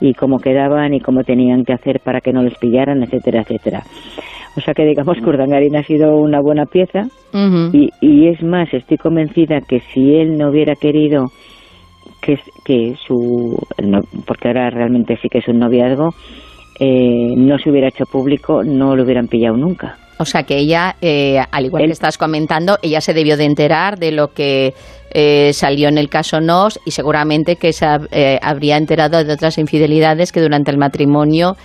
y cómo quedaban y cómo tenían que hacer para que no les pillaran, etcétera, etcétera. O sea que digamos que Urdangarín ha sido una buena pieza. Y, y, es más, estoy convencida que si él no hubiera querido que, que su, porque ahora realmente sí que es un noviazgo, eh, no se hubiera hecho público, no lo hubieran pillado nunca. O sea que ella, eh, al igual que estás comentando, ella se debió de enterar de lo que eh, salió en el caso NOS y seguramente que se eh, habría enterado de otras infidelidades que durante el matrimonio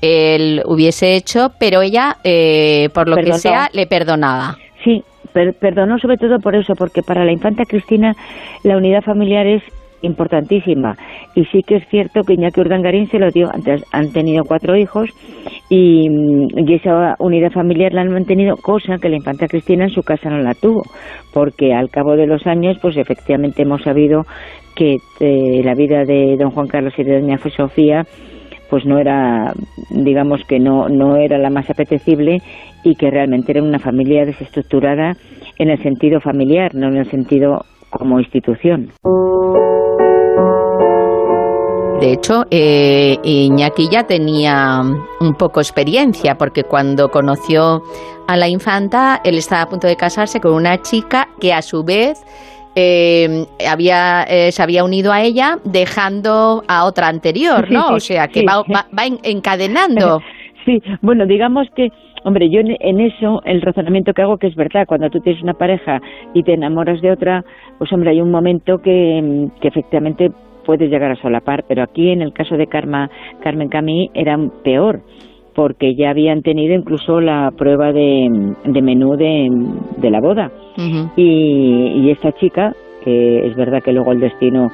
él hubiese hecho, pero ella, por lo que sea, le perdonaba. Sí, perdonó sobre todo por eso, porque para la infanta Cristina la unidad familiar es importantísima. Y sí que es cierto que Iñaki Urdangarín se lo dio, antes han tenido cuatro hijos y, esa unidad familiar la han mantenido, cosa que la infanta Cristina en su casa no la tuvo, porque al cabo de los años, pues efectivamente hemos sabido que eh, la vida de don Juan Carlos y de doña Sofía pues no era, digamos que no, no era la más apetecible y que realmente era una familia desestructurada en el sentido familiar, no en el sentido como institución. De hecho, eh, Iñaki ya tenía un poco experiencia, porque cuando conoció a la infanta, él estaba a punto de casarse con una chica que a su vez eh, había, eh, se había unido a ella dejando a otra anterior, ¿no? o sea, que va, encadenando. Sí, bueno, digamos que Hombre, yo en, eso, el razonamiento que hago, que es verdad, cuando tú tienes una pareja y te enamoras de otra, pues hombre, hay un momento que, que efectivamente puedes llegar a solapar, pero aquí en el caso de Karma, Carmen Camí era peor, porque ya habían tenido incluso la prueba de, menú de, la boda. y, esta chica, que es verdad que luego el destino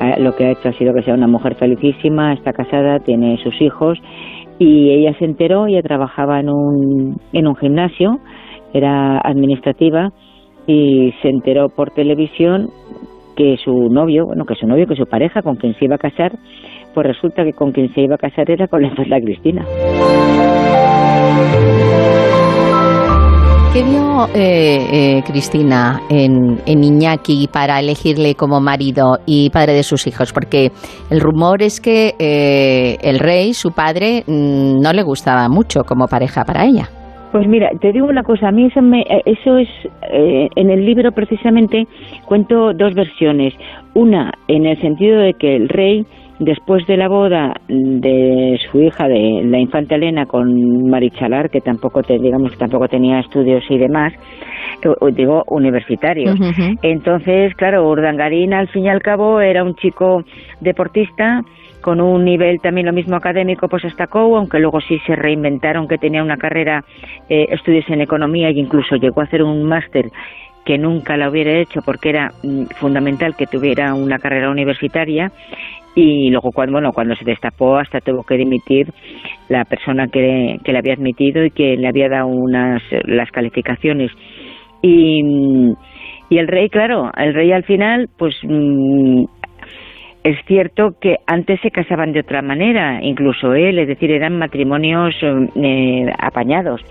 eh, lo que ha hecho ha sido que sea una mujer felicísima, está casada, tiene sus hijos, y ella se enteró, ella trabajaba en un, en un gimnasio, era administrativa, y se enteró por televisión que su novio, bueno, que su novio, que su pareja con quien se iba a casar, pues resulta que con quien se iba a casar era con la infanta Cristina. ¿Qué vio eh, eh, Cristina en, en, Iñaki para elegirle como marido y padre de sus hijos? Porque el rumor es que eh, el rey, su padre, mm, no le gustaba mucho como pareja para ella. Pues mira, te digo una cosa, a mí eso, me, eso es, en el libro precisamente cuento dos versiones. Una, en el sentido de que el rey después de la boda de su hija, de la infanta Elena, con Marichalar, que tampoco, te, digamos, tampoco tenía estudios y demás, digo, universitarios. Entonces, claro, Urdangarín, al fin y al cabo, era un chico deportista, con un nivel también lo mismo académico pues destacó, aunque luego sí se reinventaron que tenía una carrera, eh, estudios en economía e incluso llegó a hacer un máster que nunca la hubiera hecho porque era mm, fundamental que tuviera una carrera universitaria y luego cuando bueno cuando se destapó hasta tuvo que dimitir la persona que, que le había admitido y que le había dado unas las calificaciones y, y el rey claro el rey al final pues mm, es cierto que antes se casaban de otra manera, incluso él, es decir, eran matrimonios eh, apañados.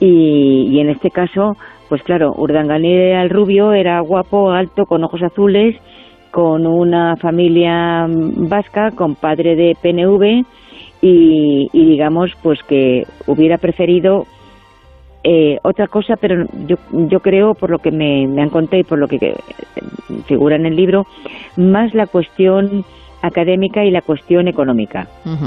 y, y, en este caso, pues claro, Urdangarín era el rubio, era guapo, alto, con ojos azules, con una familia vasca, con padre de PNV y, digamos pues que hubiera preferido eh, otra cosa, pero yo, yo creo, por lo que me, me han contado y por lo que eh, figura en el libro, más la cuestión académica y la cuestión económica.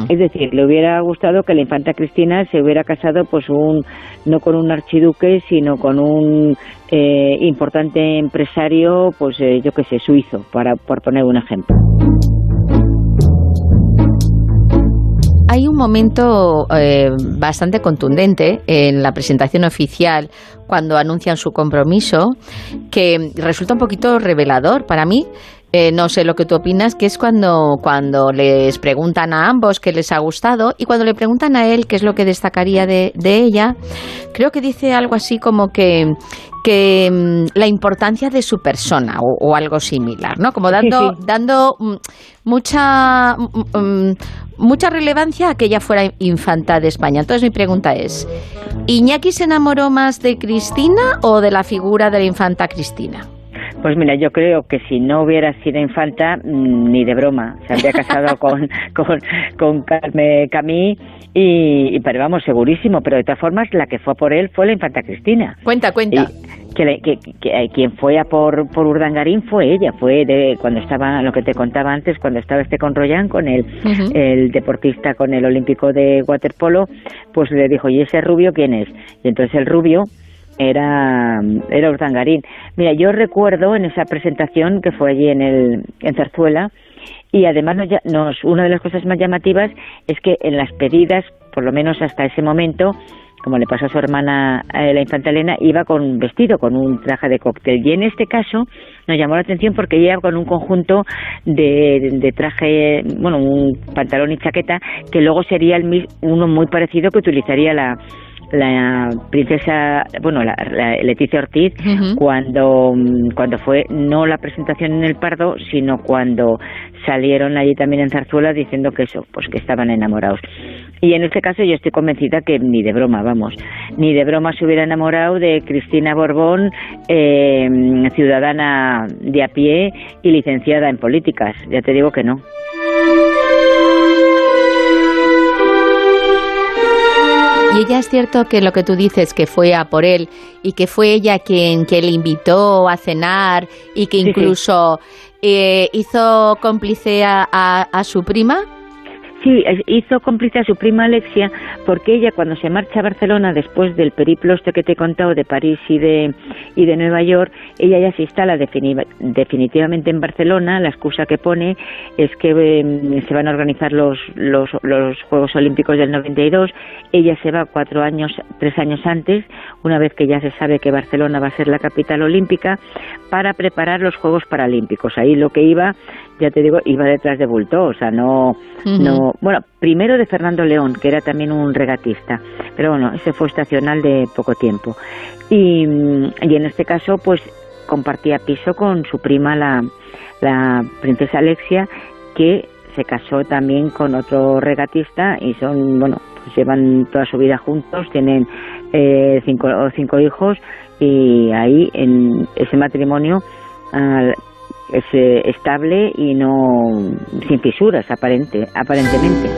Es decir, le hubiera gustado que la infanta Cristina se hubiera casado pues un no con un archiduque, sino con un eh, importante empresario, pues eh, yo qué sé, suizo, para por poner un ejemplo. Hay un momento eh, bastante contundente en la presentación oficial cuando anuncian su compromiso que resulta un poquito revelador para mí eh, no sé lo que tú opinas, que es cuando, cuando les preguntan a ambos qué les ha gustado y cuando le preguntan a él qué es lo que destacaría de, de ella, creo que dice algo así como que, que mm, la importancia de su persona o, algo similar, ¿no? Como dando, dando mm, mucha, mm, mucha relevancia a que ella fuera infanta de España. Entonces mi pregunta es, ¿Iñaki se enamoró más de Cristina o de la figura de la infanta Cristina? Pues mira, yo creo que si no hubiera sido infanta, mm, ni de broma, se habría casado con, con, con Carmen Camí y, pero vamos, segurísimo, pero de todas formas la que fue por él fue la infanta Cristina. Cuenta, cuenta. que, que, eh, quien fue a por, por Urdangarín fue ella, fue de cuando estaba, lo que te contaba antes, cuando estaba este con Royan, con el, el deportista, con el olímpico de waterpolo, pues le dijo, ¿y ese rubio quién es? Y entonces el rubio era, era Urdangarín. Mira, yo recuerdo en esa presentación que fue allí en, el, en Zarzuela, y además nos, nos, una de las cosas más llamativas es que en las pedidas, por lo menos hasta ese momento, como le pasó a su hermana eh, la infanta Elena, iba con un vestido, con un traje de cóctel. Y en este caso nos llamó la atención porque iba con un conjunto de, de traje, bueno, un pantalón y chaqueta, que luego sería el, uno muy parecido que utilizaría la, la princesa, bueno, la, Leticia Ortiz, cuando, cuando fue no la presentación en el Pardo, sino cuando salieron allí también en Zarzuela diciendo que eso, pues que estaban enamorados. Y en este caso yo estoy convencida que ni de broma, vamos, ni de broma se hubiera enamorado de Cristina Borbón, eh, ciudadana de a pie y licenciada en políticas. Ya te digo que no. Y ella es cierto que lo que tú dices, que fue a por él y que fue ella quien, que le invitó a cenar y que incluso Eh, hizo cómplice a, a su prima. Sí, hizo cómplice a su prima Alexia porque ella cuando se marcha a Barcelona después del periplo este que te he contado de París y de, y de Nueva York, ella ya se instala definitivamente en Barcelona. La excusa que pone es que em, se van a organizar los, los, los Juegos Olímpicos del 92. Ella se va cuatro años, tres años antes, una vez que ya se sabe que Barcelona va a ser la capital olímpica, para preparar los Juegos Paralímpicos. Ahí lo que iba ya te digo, iba detrás de Bulto, o sea, no, no, bueno, primero de Fernando León, que era también un regatista, pero bueno, ese fue estacional de poco tiempo. Y, y en este caso, pues compartía piso con su prima, la, la princesa Alexia, que se casó también con otro regatista y son, bueno, pues llevan toda su vida juntos, tienen eh, cinco, cinco hijos y ahí en ese matrimonio es eh, estable y no sin fisuras aparente, aparentemente.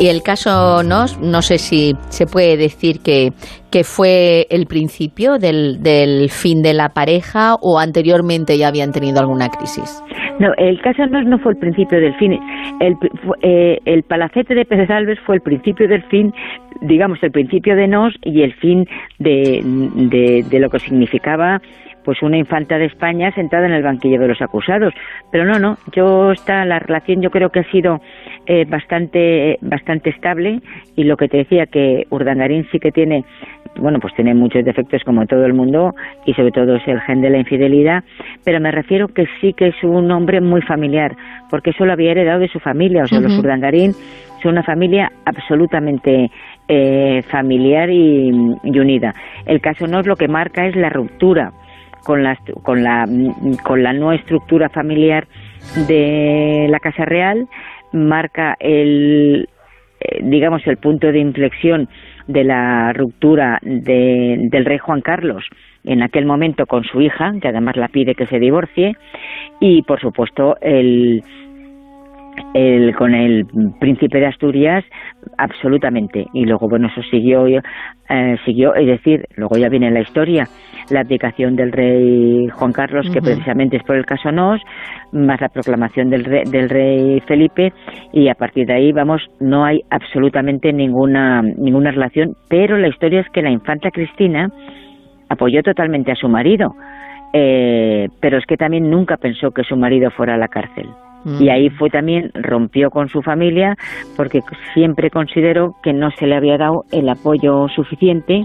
Y el caso Nos, no sé si se puede decir que, que fue el principio del, del fin de la pareja o anteriormente ya habían tenido alguna crisis. No, el caso no, no fue el principio del fin. El, eh, el palacete de Pérez Alves fue el principio del fin, digamos, el principio de Nos y el fin de, de lo que significaba pues una infanta de España sentada en el banquillo de los acusados. Pero no, no, yo está la relación yo creo que ha sido eh, bastante bastante estable y lo que te decía que Urdangarín sí que tiene bueno, pues tiene muchos defectos como todo el mundo y sobre todo es el gen de la infidelidad, pero me refiero que sí que es un hombre muy familiar, porque eso lo había heredado de su familia, o sea, los Urdangarín son una familia absolutamente eh, familiar y, y, unida. El caso no es lo que marca es la ruptura con la, con la, con la no estructura familiar de la Casa Real, marca el, eh, digamos, el punto de inflexión de la ruptura de, del rey Juan Carlos en aquel momento con su hija, que además la pide que se divorcie, y por supuesto el, el, con el príncipe de Asturias absolutamente. Y luego bueno eso siguió eh, siguió es decir luego ya viene la historia la abdicación del rey Juan Carlos que precisamente es por el caso Nos más la proclamación del rey, del rey Felipe y a partir de ahí vamos no hay absolutamente ninguna ninguna relación pero la historia es que la infanta Cristina apoyó totalmente a su marido eh, pero es que también nunca pensó que su marido fuera a la cárcel y ahí fue también, rompió con su familia porque siempre consideró que no se le había dado el apoyo suficiente,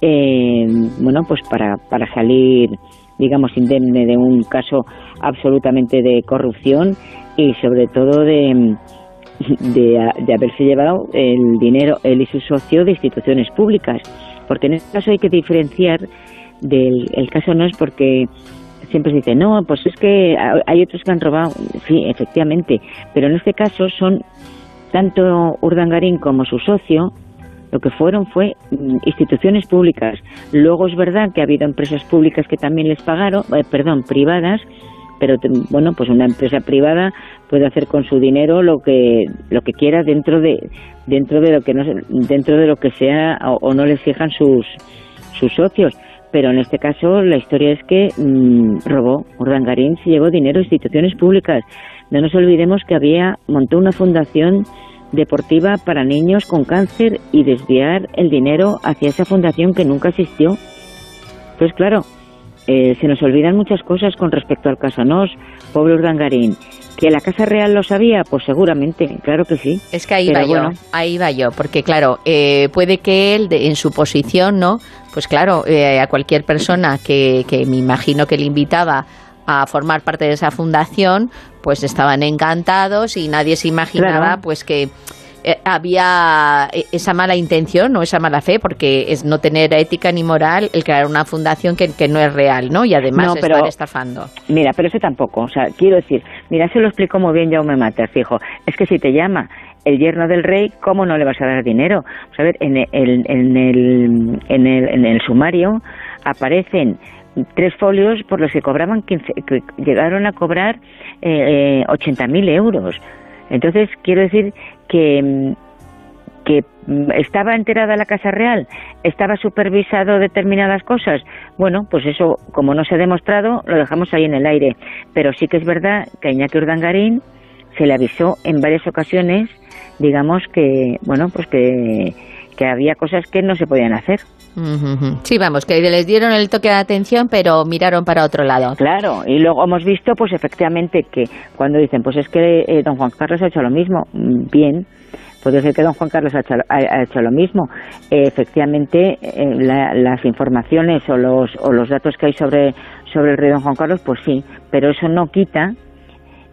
eh, bueno, pues para, para salir, digamos, indemne de un caso absolutamente de corrupción y sobre todo de, de, de haberse llevado el dinero, él y su socio, de instituciones públicas. Porque en este caso hay que diferenciar del el caso no es porque siempre se dice, no, pues es que hay otros que han robado. Sí, efectivamente, pero en este caso son tanto Urdangarín como su socio, lo que fueron fue mm, instituciones públicas. Luego es verdad que ha habido empresas públicas que también les pagaron, eh, perdón, privadas, pero bueno, pues una empresa privada puede hacer con su dinero lo que lo que quiera dentro de dentro de lo que no dentro de lo que sea o, o no les fijan sus sus socios pero en este caso la historia es que mmm, robó, Urdangarín se llevó dinero a instituciones públicas. No nos olvidemos que había montó una fundación deportiva para niños con cáncer y desviar el dinero hacia esa fundación que nunca existió. Pues claro, eh, se nos olvidan muchas cosas con respecto al caso Nos, pobre Urdangarín. ¿Que la Casa Real lo sabía? Pues seguramente, claro que sí. Es que ahí va yo, ahí va yo, porque claro, eh, puede que él, de, en su posición, ¿no? Pues claro, eh, a cualquier persona que, que me imagino que le invitaba a formar parte de esa fundación, pues estaban encantados y nadie se imaginaba Claro. pues que eh, había eh, esa mala intención o esa mala fe, porque es no tener ética ni moral el crear una fundación que, que no es real, ¿no? Y además No, pero- estar estafando. Mira, pero eso tampoco. O sea, quiero decir, mira, se lo explicó muy bien Jaume Mater, fijo. Es que si te llama el yerno del rey, ¿cómo no le vas a dar dinero? A ver, en el, en el, en el, en el sumario aparecen tres folios por los que cobraban 15, que llegaron a cobrar eh, 80.000 euros. Entonces, quiero decir que mm, que mm, estaba enterada la Casa Real, estaba supervisado determinadas cosas. Bueno, pues eso, como no se ha demostrado, lo dejamos ahí en el aire. Pero sí que es verdad que a Iñaki Urdangarín se le avisó en varias ocasiones, digamos que, bueno, pues que, que había cosas que no se podían hacer. Sí, vamos, que les dieron el toque de atención, pero miraron para otro lado. Claro, y luego hemos visto, pues efectivamente, que cuando dicen, pues es que eh, don Juan Carlos ha hecho lo mismo, mm, bien, puede ser que don Juan Carlos ha hecho, lo mismo. efectivamente, eh, las informaciones o los, o los datos que hay sobre, sobre el rey don Juan Carlos, pues sí, pero eso no quita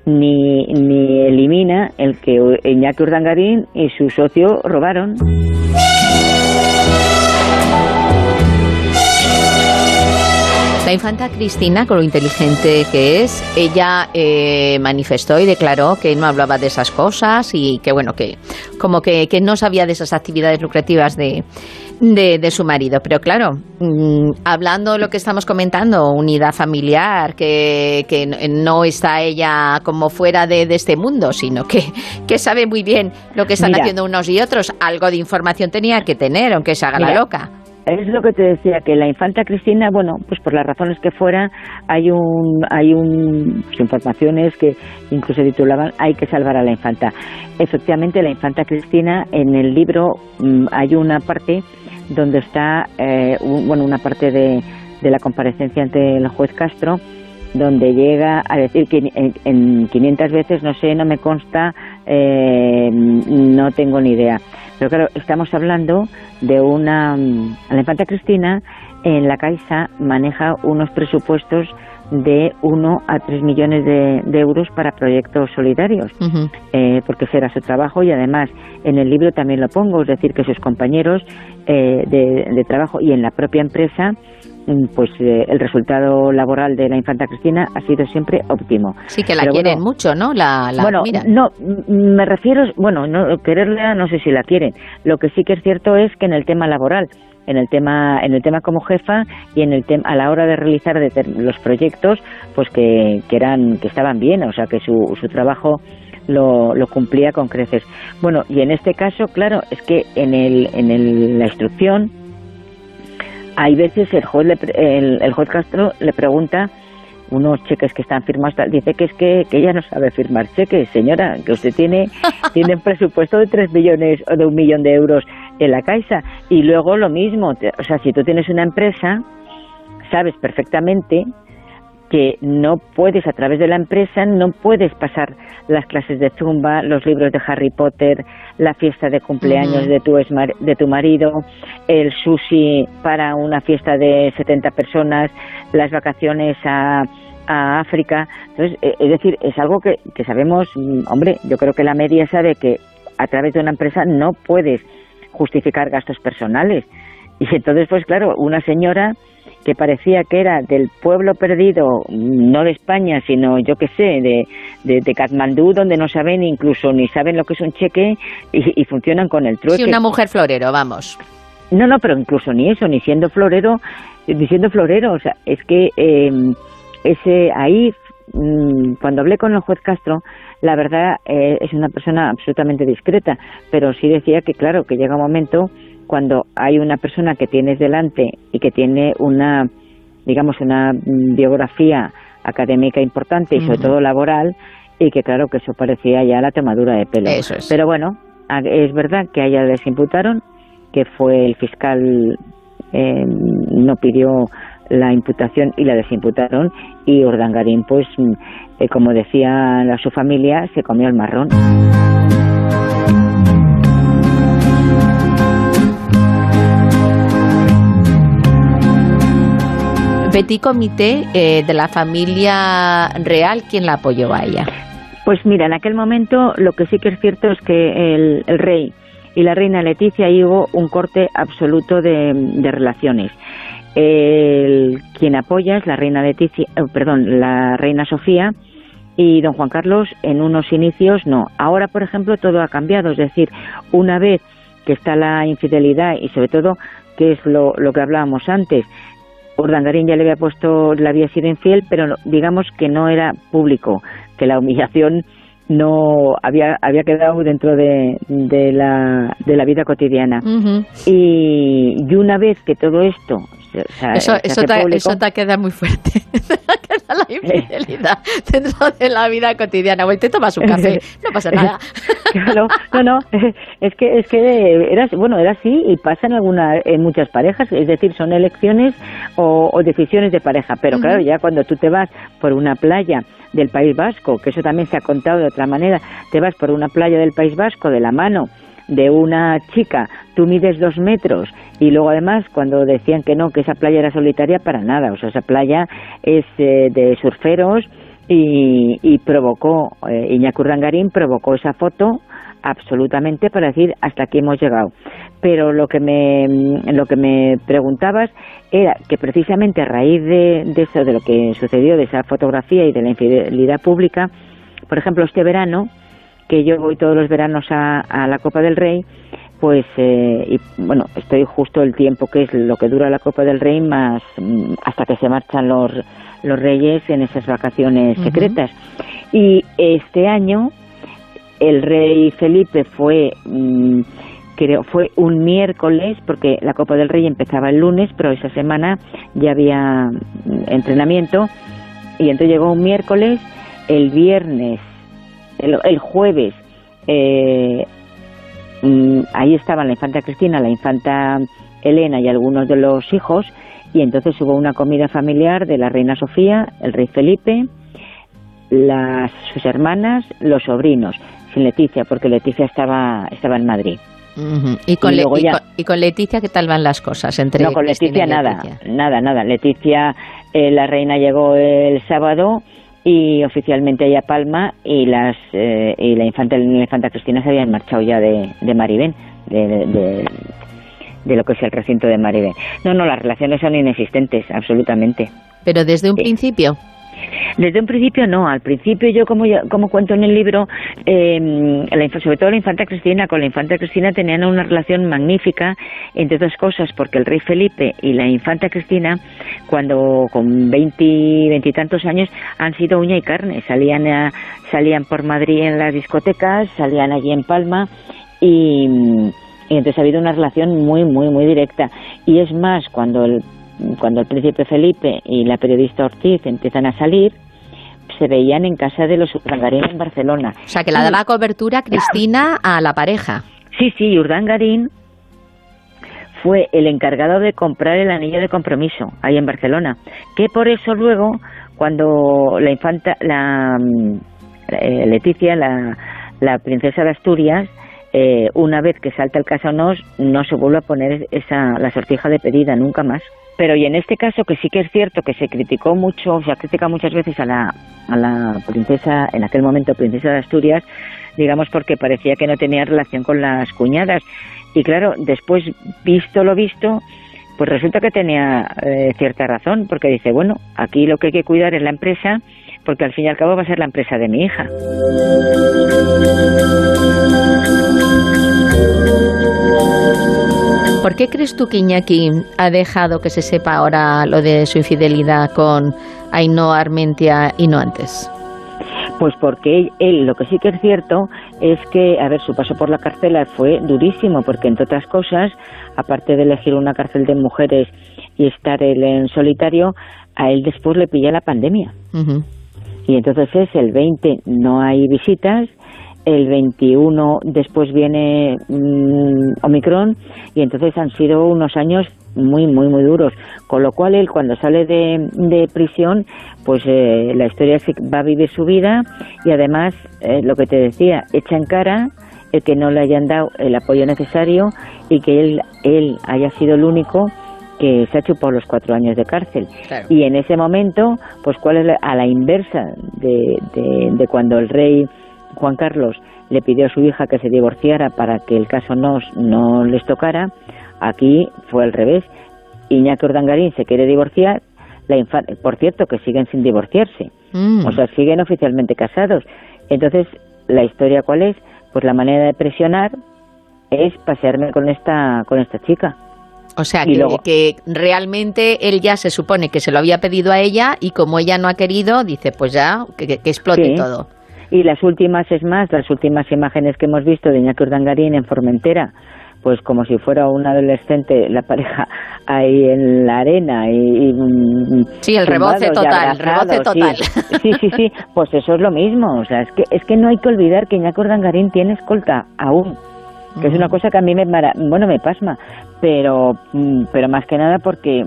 ni, ni elimina el que Iñaki Urdangarín y su socio robaron. La infanta Cristina, con lo inteligente que es, ella eh, manifestó y declaró que no hablaba de esas cosas y que, bueno, que como que, no sabía de esas actividades lucrativas de, de, su marido. Pero claro, mm, hablando de lo que estamos comentando, unidad familiar, que, que no está ella como fuera de, este mundo, sino que, que, sabe muy bien lo que están haciendo unos y otros, algo de información tenía que tener, aunque se haga la loca. Es lo que te decía, que la infanta Cristina, bueno, pues por las razones que fuera, hay un, hay un, pues informaciones que incluso titulaban Hay que salvar a la infanta. Efectivamente, la infanta Cristina, en el libro mm, hay una parte donde está, eh, bueno, una parte de, de la comparecencia ante el juez Castro, donde llega a decir que en, 500 veces no sé, no me consta, eh, no tengo ni idea. Pero claro, estamos hablando de una... La infanta Cristina en la Caixa maneja unos presupuestos de 1 a 3 millones de, euros para proyectos solidarios, eh, porque será su trabajo y además en el libro también lo pongo, es decir, que sus compañeros eh, de, trabajo y en la propia empresa mm, pues eh, el resultado laboral de la infanta Cristina ha sido siempre óptimo. Sí, que la quieren mucho, ¿no? La, bueno, no, me refiero, bueno, no, quererla no sé si la quieren. Lo que sí que es cierto es que en el tema laboral, en el tema en el tema como jefa y en el tema a la hora de realizar los proyectos pues que, que eran que estaban bien o sea que su, su trabajo lo, lo, cumplía con creces bueno y en este caso claro es que en el en el, la instrucción hay veces el juez el, el juez Castro le pregunta unos cheques que están firmados, dice que es que, que, ella no sabe firmar cheques, señora, que usted tiene, tiene un presupuesto de tres millones o de un millón de euros en la Caixa. Y luego lo mismo, o sea, si tú tienes una empresa, sabes perfectamente que no puedes a través de la empresa no puedes pasar las clases de zumba, los libros de Harry Potter, la fiesta de cumpleaños de tu de tu marido, el sushi para una fiesta de 70 personas, las vacaciones a a África. Entonces, eh, es decir, es algo que, que sabemos, mm, hombre, yo creo que la media sabe que a través de una empresa no puedes justificar gastos personales. Y entonces, pues claro, una señora que parecía que era del pueblo perdido, no de España, sino yo qué sé, de, de, Katmandú, donde no saben incluso ni saben lo que es un cheque y, funcionan con el trueque. Sí, una mujer florero, vamos. No, no, pero incluso ni eso, ni siendo florero, ni siendo florero, o sea, es que eh, ese ahí, mm, cuando hablé con el juez Castro, la verdad eh, es una persona absolutamente discreta, pero sí decía que claro, que llega un momento cuando hay una persona que tienes delante y que tiene una, digamos, una biografía académica importante y sobre todo laboral, y que claro que eso parecía ya la tomadura de pelo. Pero bueno, es verdad que a ella les imputaron, que fue el fiscal eh, no pidió la imputación y la desimputaron y Urdangarín pues eh, como decía su familia se comió el marrón. Petit Comité eh, de la familia real, ¿quién la apoyó a ella? Pues mira, en aquel momento lo que sí que es cierto es que el, rey y la reina Leticia hubo un corte absoluto de, relaciones. El, quien apoya es la reina Leticia, eh, perdón, la reina Sofía y don Juan Carlos en unos inicios no. Ahora, por ejemplo, todo ha cambiado, es decir, una vez que está la infidelidad y sobre todo que es lo que hablábamos antes, Urdangarín ya le había puesto, le había sido infiel, pero digamos que no era público, que la humillación no había había quedado dentro de, de, la, de la vida cotidiana y, y una vez que todo esto eso, eso, te, ha quedado muy fuerte. la infidelidad dentro de la vida cotidiana. Bueno, te tomas un café, no pasa nada. claro, no, no, es que, es que era, bueno, era así y pasa en, alguna, en muchas parejas, es decir, son elecciones o, decisiones de pareja, pero claro, ya cuando tú te vas por una playa del País Vasco, que eso también se ha contado de otra manera, te vas por una playa del País Vasco de la mano de una chica, tú mides dos metros y luego además cuando decían que no, que esa playa era solitaria, para nada, o sea, esa playa es eh, de surferos y, y provocó, eh, Rangarín provocó esa foto absolutamente para decir hasta aquí hemos llegado. Pero lo que me, lo que me preguntabas era que precisamente a raíz de, de eso, de lo que sucedió, de esa fotografía y de la infidelidad pública, por ejemplo, este verano, que yo voy todos los veranos a, la Copa del Rey, pues eh, y, bueno, estoy justo el tiempo que es lo que dura la Copa del Rey más mm, hasta que se marchan los, los reyes en esas vacaciones secretas. Y este año el rey Felipe fue mm, creo fue un miércoles porque la Copa del Rey empezaba el lunes, pero esa semana ya había mm, entrenamiento y entonces llegó un miércoles, el viernes el, jueves eh, mm, ahí estaban la infanta Cristina, la infanta Elena y algunos de los hijos y entonces hubo una comida familiar de la reina Sofía, el rey Felipe, las, sus hermanas, los sobrinos, sin Leticia, porque Leticia estaba, estaba en Madrid. ¿Y, con y, con, Leticia qué tal van las cosas? Entre no, con Leticia, nada, nada, nada. Leticia, eh, la reina llegó el sábado y oficialmente ella Palma y las eh, y la infanta la infanta Cristina se habían marchado ya de, de Maribén de, de, lo que es el recinto de Maribén. No no las relaciones son inexistentes absolutamente. Pero desde un principio desde un principio no, al principio yo como, como cuento en el libro, eh, sobre todo la infanta Cristina, con la infanta Cristina tenían una relación magnífica, entre otras cosas, porque el rey Felipe y la infanta Cristina, cuando con veintitantos años, han sido uña y carne, salían, salían por Madrid en las discotecas, salían allí en Palma y entonces ha habido una relación muy, muy, muy directa. Y es más, cuando el cuando el príncipe Felipe y la periodista Ortiz empiezan a salir, se veían en casa de los Urdangarín en Barcelona. O sea, que la daba cobertura Cristina a la pareja. Sí, sí, Urdangarín fue el encargado de comprar el anillo de compromiso ahí en Barcelona. Que por eso luego, cuando la infanta, la eh, Leticia, la, la princesa de Asturias, eh, una vez que salta el casonos, no se vuelve a poner esa, la sortija de pedida nunca más. Pero y en este caso que sí que es cierto que se criticó mucho, se ha criticado muchas veces a la, a la princesa, en aquel momento princesa de Asturias, digamos porque parecía que no tenía relación con las cuñadas. Y claro, después, visto lo visto, pues resulta que tenía eh, cierta razón, porque dice, bueno, aquí lo que hay que cuidar es la empresa, porque al fin y al cabo va a ser la empresa de mi hija. ¿Por qué crees tú que Iñaki ha dejado que se sepa ahora lo de su infidelidad con Ainhoa Armentia y no antes? Pues porque él, lo que sí que es cierto es que, a ver, su paso por la cárcel fue durísimo, porque entre otras cosas, aparte de elegir una cárcel de mujeres y estar él en solitario, a él después le pilla la pandemia. Y entonces es el 20, no hay visitas, el 21 después viene mm, Omicron y entonces han sido unos años muy, muy, muy duros. Con lo cual él cuando sale de, prisión, pues eh, la historia va a vivir su vida y además, eh, lo que te decía, echa en cara el que no le hayan dado el apoyo necesario y que él, él haya sido el único que se ha chupado los cuatro años de cárcel. Y en ese momento, pues cuál es a la inversa de, de cuando el rey Juan Carlos le pidió a su hija que se divorciara para que el caso no, no les tocara, aquí fue al revés. Iñaki Urdangarín se quiere divorciar, la por cierto que siguen sin divorciarse, mm. o sea, siguen oficialmente casados. Entonces, ¿la historia cuál es? Pues la manera de presionar es pasearme con esta, con esta chica. O sea, que, que, realmente él ya se supone que se lo había pedido a ella y como ella no ha querido, dice, pues ya, que, explote todo. Y las últimas, es más, las últimas imágenes que hemos visto de Iñaki Urdangarín en Formentera, pues como si fuera un adolescente la pareja ahí en la arena y, mm, sí el rebote total rebote total. Sí, sí sí pues eso es lo mismo o sea es que es que no hay que olvidar que Iñaki Urdangarín tiene escolta aún que es una cosa que a mí me bueno me pasma pero mm, pero más que nada porque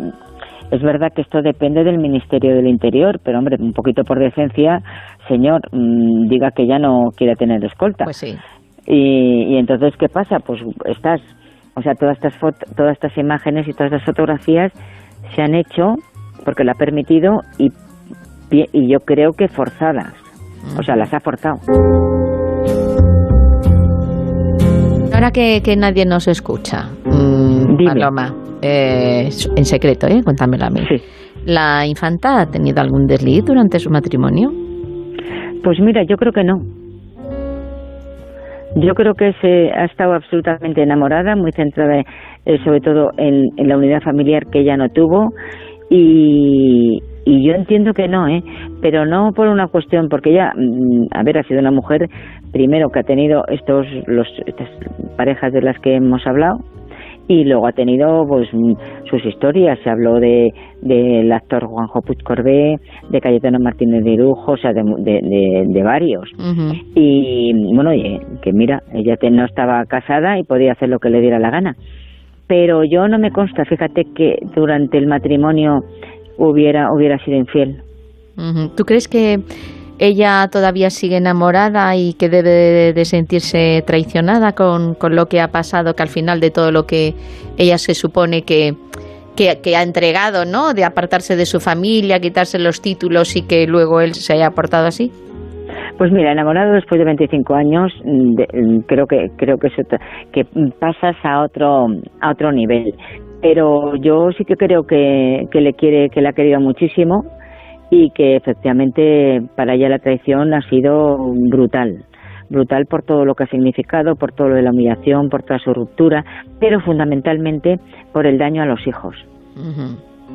es verdad que esto depende del Ministerio del Interior, pero hombre, un poquito por decencia, señor, mm, diga que ya no quiere tener escolta. Pues sí. Y, entonces, ¿qué pasa? Pues estás, o sea, todas estas, todas estas imágenes y todas estas fotografías se han hecho porque lo ha permitido y, y yo creo que forzadas. O sea, las ha forzado. Ahora que, nadie nos escucha, mmm, Paloma, eh, en secreto, ¿eh? Cuéntamelo a mí. ¿La infanta ha tenido algún desliz durante su matrimonio? Pues mira, yo creo que no. Yo creo que se ha estado absolutamente enamorada, muy centrada eh, sobre todo en, la unidad familiar que ella no tuvo y, yo entiendo que no, ¿eh? pero no por una cuestión, porque ella, mm, a ver, ha sido una mujer primero que ha tenido estos, los, estas parejas de las que hemos hablado, y luego ha tenido pues sus historias. Se habló de del actor Juanjo Puig Corbé de Cayetano Martínez de Irujo o sea de, de, varios. Y bueno que mira ella no estaba casada y podía hacer lo que le diera la gana. Pero yo no me consta fíjate que durante el matrimonio hubiera hubiera sido infiel. ¿Tú crees que ella todavía sigue enamorada y que debe de sentirse traicionada con, lo que ha pasado, que al final de todo lo que ella se supone que, que, ha entregado, ¿no? De apartarse de su familia, quitarse los títulos y que luego él se haya portado así. Pues mira, enamorado después de 25 años, creo que creo que que pasas a otro a otro nivel. Pero yo sí que creo que, que le quiere, que la ha querido muchísimo y que efectivamente para ella la traición ha sido brutal brutal por todo lo que ha significado, por todo lo de la humillación, por toda su ruptura, pero fundamentalmente por el daño a los hijos.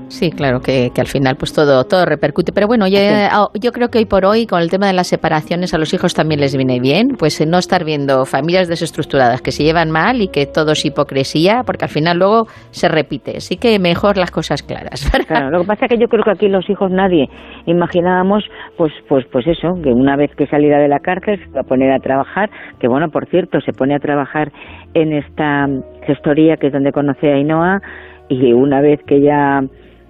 Sí, claro, que, al final pues todo, todo repercute. Pero bueno, yo, ah, yo creo que hoy por hoy con el tema de las separaciones a los hijos también les viene bien, pues eh, no estar viendo familias desestructuradas que se llevan mal y que todo es hipocresía, porque al final luego se repite. Así que mejor las cosas claras. Claro, lo que pasa es que yo creo que aquí los hijos nadie imaginábamos, pues, pues, pues eso, que una vez que saliera de la cárcel se va a poner a trabajar, que bueno, por cierto, se pone a trabajar en esta gestoría que es donde conoce a Ainhoa y una vez que ya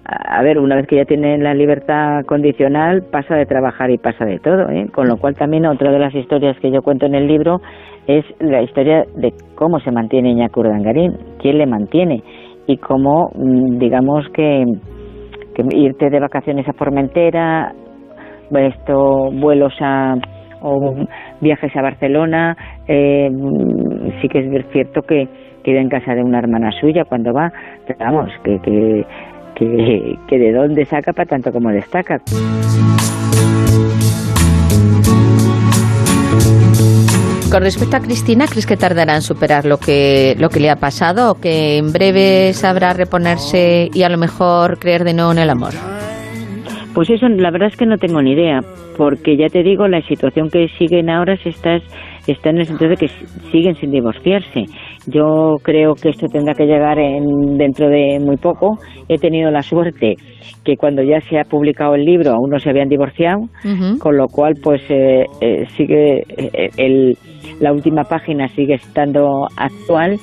a ver, una vez que ya tiene la libertad condicional, pasa de trabajar y pasa de todo. ¿eh? Con lo cual también otra de las historias que yo cuento en el libro es la historia de cómo se mantiene Iñaki Urdangarín, quién le mantiene y cómo, mm, digamos que, irte de vacaciones a Formentera, vuelos a o viajes a Barcelona, eh, sí que es cierto que, que en casa de una hermana suya cuando va, pero vamos, que, que que, de dónde saca para tanto como destaca. Con respecto a Cristina, ¿crees que tardará en superar lo que, lo que le ha pasado o que en breve sabrá reponerse y a lo mejor creer de nuevo en el amor? Pues eso, la verdad es que no tengo ni idea, porque ya te digo, la situación que siguen ahora es está, está en el sentido de que siguen sin divorciarse. Yo creo que esto tendrá que llegar en, dentro de muy poco. He tenido la suerte que cuando ya se ha publicado el libro aún no se habían divorciado, con lo cual pues eh, eh, sigue eh, el, la última página sigue estando actual,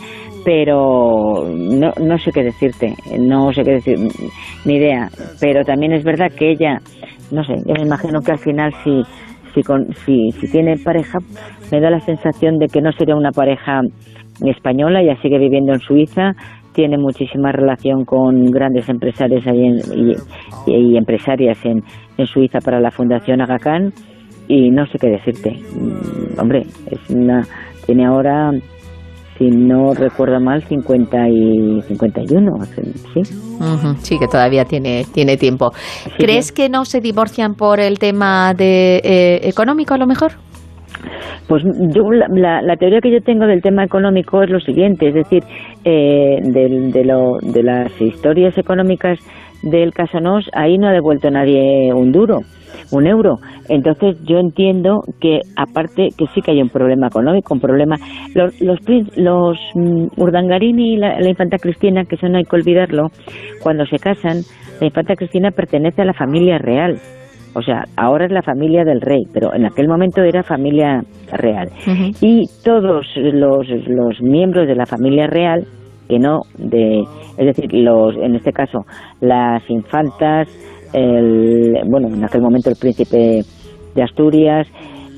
pero no, no sé qué decirte, no sé qué decir, ni idea. Pero también es verdad que ella, no sé, yo me imagino que al final si si, con, si, si tiene pareja, me da la sensación de que no sería una pareja española, ella sigue viviendo en Suiza, tiene muchísima relación con grandes empresarios y, empresarias en, en, Suiza para la Fundación Aga Khan y no sé qué decirte. Mm, hombre, es una, tiene ahora, si no recuerdo mal, 50 y 51, ¿sí? sí, que todavía tiene, tiene tiempo. ¿Crees que no se divorcian por el tema de, eh, económico a lo mejor? Pues yo la, la, teoría que yo tengo del tema económico es lo siguiente, es decir, eh, de, de, lo, de las historias económicas del caso Nos, ahí no ha devuelto nadie un duro un euro. Entonces yo entiendo que aparte que sí que hay un problema económico, un problema... Los, los, los mm, Urdangarini y la, infanta Cristina, que eso no hay que olvidarlo, cuando se casan, la infanta Cristina pertenece a la familia real. O sea, ahora es la familia del rey, pero en aquel momento era familia real. Y todos los, los miembros de la familia real, que no de, es decir, los, en este caso, las infantas, el, bueno, en aquel momento el príncipe de Asturias,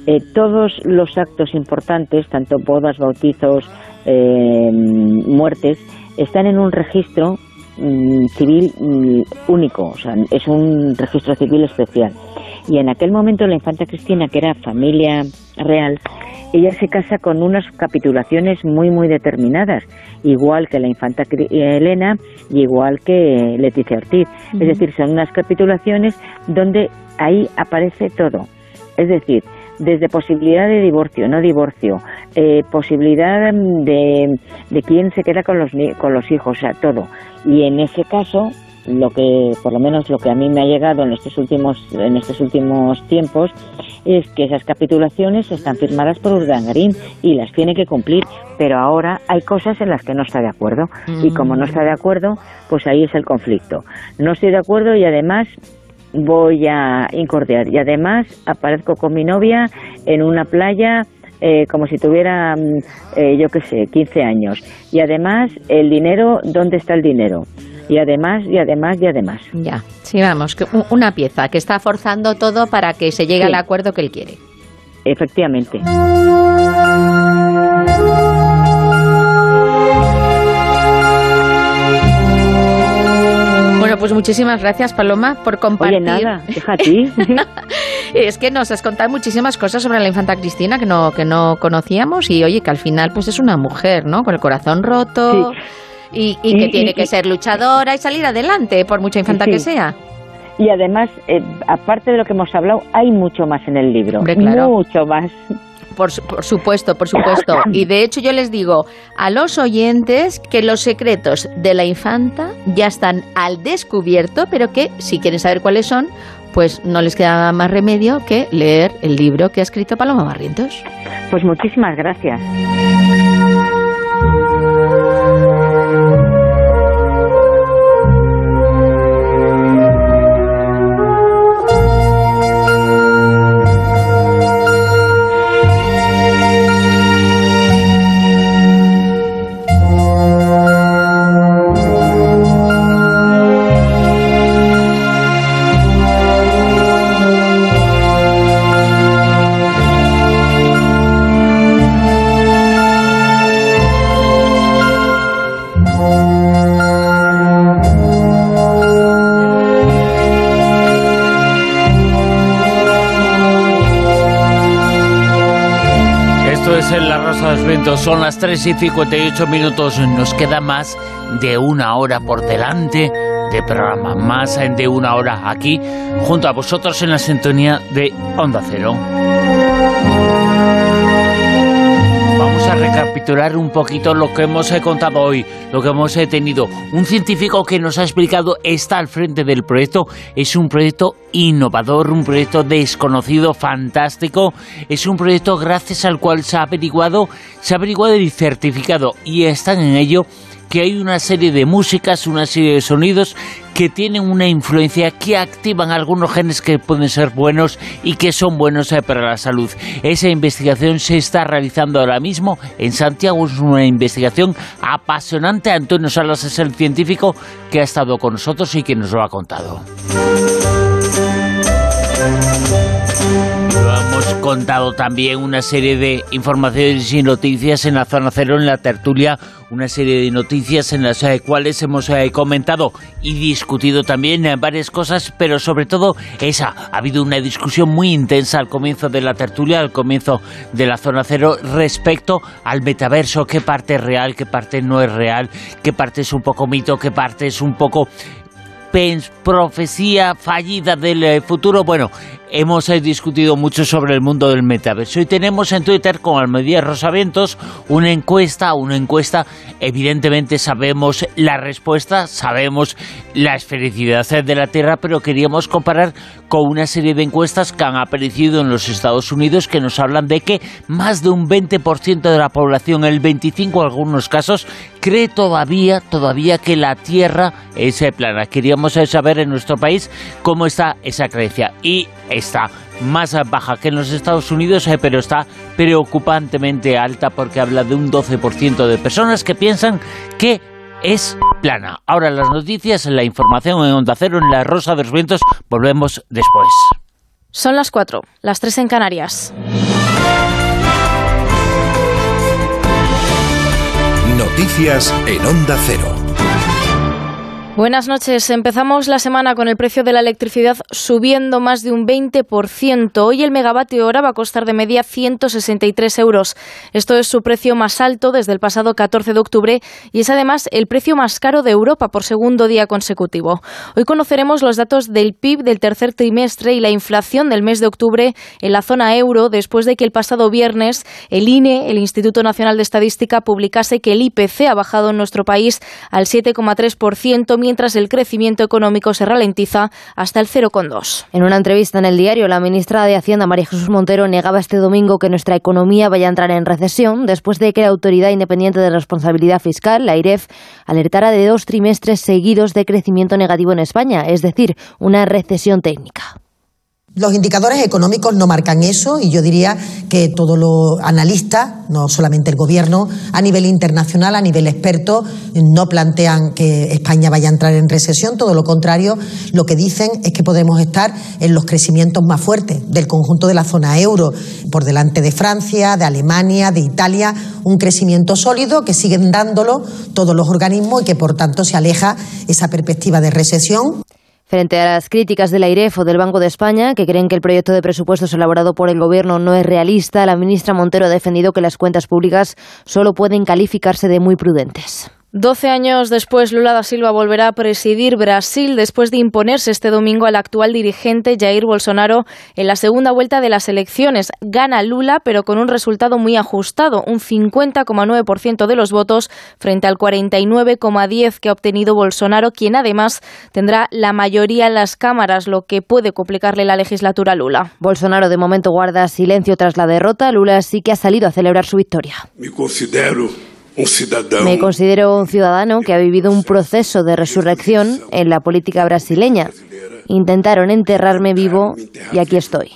eh, todos los actos importantes, tanto bodas, bautizos, eh, muertes, están en un registro mm, civil mm, único, o sea, es un registro civil especial. Y en aquel momento la infanta Cristina, que era familia real, ella se casa con unas capitulaciones muy, muy determinadas, igual que la infanta Elena y igual que Leticia Ortiz. Es decir, son unas capitulaciones donde ahí aparece todo. Es decir, desde posibilidad de divorcio, no divorcio, eh, posibilidad de, de quién se queda con los, con los hijos, o sea, todo. Y en ese caso, lo que por lo menos lo que a mí me ha llegado en estos últimos en estos últimos tiempos es que esas capitulaciones están firmadas por Urdangarín y las tiene que cumplir pero ahora hay cosas en las que no está de acuerdo. Y como no está de acuerdo pues ahí es el conflicto. No estoy de acuerdo y además voy a incordiar. Y además aparezco con mi novia en una playa eh, como si tuviera, mm, eh, yo qué sé, 15 años. Y además, el dinero, ¿dónde está el dinero? Y además, y además, y además. Ya, sí, vamos, que una pieza que está forzando todo para que se llegue al acuerdo que él quiere. Efectivamente. Bueno, pues muchísimas gracias, Paloma, por compartir. Oye, nada, deja a ti. es que nos has contado muchísimas cosas sobre la infanta Cristina que no, que no conocíamos y, oye, que al final pues es una mujer, ¿no? Con el corazón roto. Sí y, que tiene que ser luchadora y salir adelante, por mucha infanta que sea. Y además, eh, aparte de lo que hemos hablado, hay mucho más en el libro. Mucho más. Por, por, supuesto, por supuesto. Y de hecho yo les digo a los oyentes que los secretos de la infanta ya están al descubierto, pero que si quieren saber cuáles son, pues no les queda más remedio que leer el libro que ha escrito Paloma Barrientos. Pues muchísimas gracias. Son las 3 y 58 minutos. Nos queda más de una hora por delante de programa. Más de una hora aquí, junto a vosotros en la sintonía de Onda Cero. Recapitular un poquito lo que hemos eh, contado hoy, lo que hemos eh, tenido. Un científico que nos ha explicado está al frente del proyecto. Es un proyecto innovador, un proyecto desconocido, fantástico. Es un proyecto gracias al cual se ha averiguado, se ha averiguado y certificado y están en ello que hay una serie de músicas, una serie de sonidos que tienen una influencia, que activan algunos genes que pueden ser buenos y que son buenos eh, para la salud. Esa investigación se está realizando ahora mismo en Santiago, es una investigación apasionante. Antonio Salas es el científico que ha estado con nosotros y que nos lo ha contado hemos contado también una serie de informaciones y noticias en la zona cero, en la tertulia, una serie de noticias en las eh, cuales hemos eh, comentado y discutido también eh, varias cosas, pero sobre todo esa. Ha habido una discusión muy intensa al comienzo de la tertulia, al comienzo de la zona cero, respecto al metaverso, qué parte es real, qué parte no es real, qué parte es un poco mito, qué parte es un poco profecía fallida del futuro. Bueno, hemos eh, discutido mucho sobre el mundo del metaverso y tenemos en Twitter con Almedía Rosavientos una encuesta, una encuesta, evidentemente sabemos la respuesta, sabemos la esfericidad de la Tierra, pero queríamos comparar con una serie de encuestas que han aparecido en los Estados Unidos que nos hablan de que más de un 20% de la población, el 25 en algunos casos, cree todavía, todavía que la Tierra es plana. Queríamos saber en nuestro país cómo está esa creencia y está más baja que en los Estados Unidos, eh, pero está preocupantemente alta porque habla de un 12% de personas que piensan que es plana. Ahora las noticias, la información en Onda Cero, en la Rosa de los Vientos, volvemos después. Son las 4, las 3 en Canarias. Noticias en Onda Cero. Buenas noches. Empezamos la semana con el precio de la electricidad subiendo más de un 20%. Hoy el megavatio hora va a costar de media 163 euros. Esto es su precio más alto desde el pasado 14 de octubre y es además el precio más caro de Europa por segundo día consecutivo. Hoy conoceremos los datos del PIB del tercer trimestre y la inflación del mes de octubre en la zona euro después de que el pasado viernes el INE, el Instituto Nacional de Estadística, publicase que el IPC ha bajado en nuestro país al 7,3% mientras el crecimiento económico se ralentiza hasta el 0,2. En una entrevista en el diario, la ministra de Hacienda, María Jesús Montero, negaba este domingo que nuestra economía vaya a entrar en recesión después de que la Autoridad Independiente de Responsabilidad Fiscal, la IREF, alertara de dos trimestres seguidos de crecimiento negativo en España, es decir, una recesión técnica. Los indicadores económicos no marcan eso y yo diría que todos los analistas, no solamente el gobierno, a nivel internacional, a nivel experto, no plantean que España vaya a entrar en recesión, todo lo contrario, lo que dicen es que podemos estar en los crecimientos más fuertes del conjunto de la zona euro, por delante de Francia, de Alemania, de Italia, un crecimiento sólido que siguen dándolo todos los organismos y que por tanto se aleja esa perspectiva de recesión. Frente a las críticas del AIREF o del Banco de España, que creen que el proyecto de presupuestos elaborado por el Gobierno no es realista, la ministra Montero ha defendido que las cuentas públicas solo pueden calificarse de muy prudentes. Doce años después, Lula da Silva volverá a presidir Brasil después de imponerse este domingo al actual dirigente Jair Bolsonaro en la segunda vuelta de las elecciones. Gana Lula, pero con un resultado muy ajustado, un 50,9% de los votos frente al 49,10% que ha obtenido Bolsonaro, quien además tendrá la mayoría en las cámaras, lo que puede complicarle la legislatura a Lula. Bolsonaro de momento guarda silencio tras la derrota. Lula sí que ha salido a celebrar su victoria. Me considero me considero un ciudadano que ha vivido un proceso de resurrección en la política brasileña. Intentaron enterrarme vivo y aquí estoy.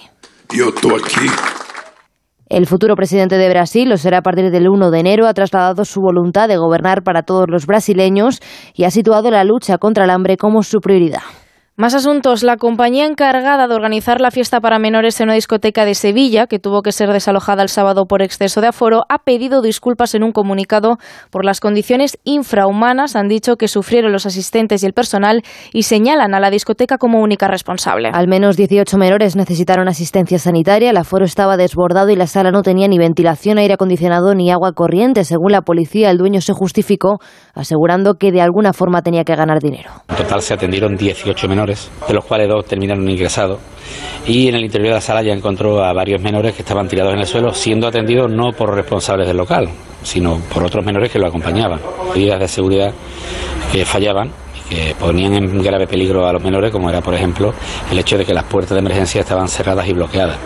El futuro presidente de Brasil, lo será a partir del 1 de enero, ha trasladado su voluntad de gobernar para todos los brasileños y ha situado la lucha contra el hambre como su prioridad. Más asuntos. La compañía encargada de organizar la fiesta para menores en una discoteca de Sevilla, que tuvo que ser desalojada el sábado por exceso de aforo, ha pedido disculpas en un comunicado por las condiciones infrahumanas, han dicho que sufrieron los asistentes y el personal y señalan a la discoteca como única responsable. Al menos 18 menores necesitaron asistencia sanitaria, el aforo estaba desbordado y la sala no tenía ni ventilación, aire acondicionado ni agua corriente. Según la policía, el dueño se justificó asegurando que de alguna forma tenía que ganar dinero. En total se atendieron 18 menores de los cuales dos terminaron ingresados. Y en el interior de la sala ya encontró a varios menores que estaban tirados en el suelo, siendo atendidos no por responsables del local, sino por otros menores que lo acompañaban. Medidas de seguridad que fallaban que ponían en grave peligro a los menores, como era, por ejemplo, el hecho de que las puertas de emergencia estaban cerradas y bloqueadas.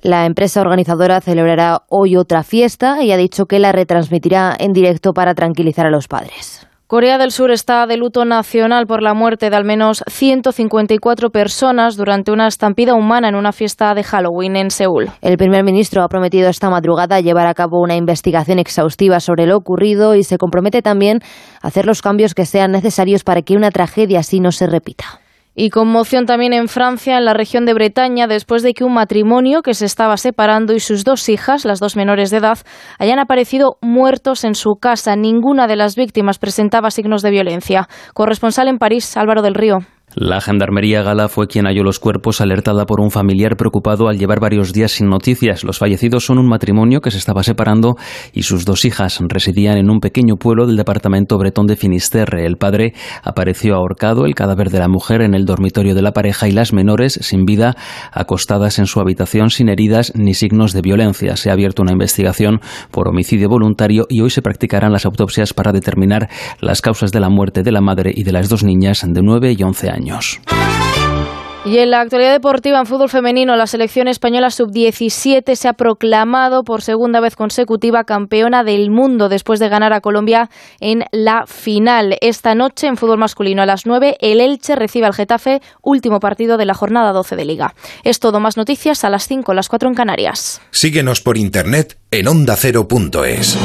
La empresa organizadora celebrará hoy otra fiesta y ha dicho que la retransmitirá en directo para tranquilizar a los padres. Corea del Sur está de luto nacional por la muerte de al menos 154 personas durante una estampida humana en una fiesta de Halloween en Seúl. El primer ministro ha prometido esta madrugada llevar a cabo una investigación exhaustiva sobre lo ocurrido y se compromete también a hacer los cambios que sean necesarios para que una tragedia así no se repita. Y conmoción también en Francia, en la región de Bretaña, después de que un matrimonio que se estaba separando y sus dos hijas, las dos menores de edad, hayan aparecido muertos en su casa. Ninguna de las víctimas presentaba signos de violencia. Corresponsal en París, Álvaro del Río. La gendarmería gala fue quien halló los cuerpos alertada por un familiar preocupado al llevar varios días sin noticias. Los fallecidos son un matrimonio que se estaba separando y sus dos hijas residían en un pequeño pueblo del departamento bretón de Finisterre. El padre apareció ahorcado, el cadáver de la mujer en el dormitorio de la pareja y las menores sin vida acostadas en su habitación sin heridas ni signos de violencia. Se ha abierto una investigación por homicidio voluntario y hoy se practicarán las autopsias para determinar las causas de la muerte de la madre y de las dos niñas de 9 y 11 años. Y en la actualidad deportiva en fútbol femenino, la selección española sub-17 se ha proclamado por segunda vez consecutiva campeona del mundo después de ganar a Colombia en la final. Esta noche en fútbol masculino a las 9, el Elche recibe al Getafe, último partido de la jornada 12 de Liga. Es todo más noticias a las 5, las 4 en Canarias. Síguenos por internet en ondacero.es.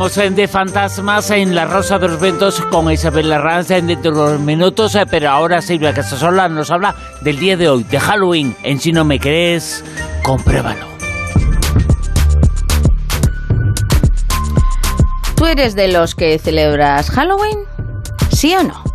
Hablamos de fantasmas en La Rosa de los Ventos con Isabel Larranz dentro de unos minutos, eh, pero ahora Silvia Casasola nos habla del día de hoy, de Halloween. En Si no me crees, compruébalo. ¿Tú eres de los que celebras Halloween? ¿Sí o no?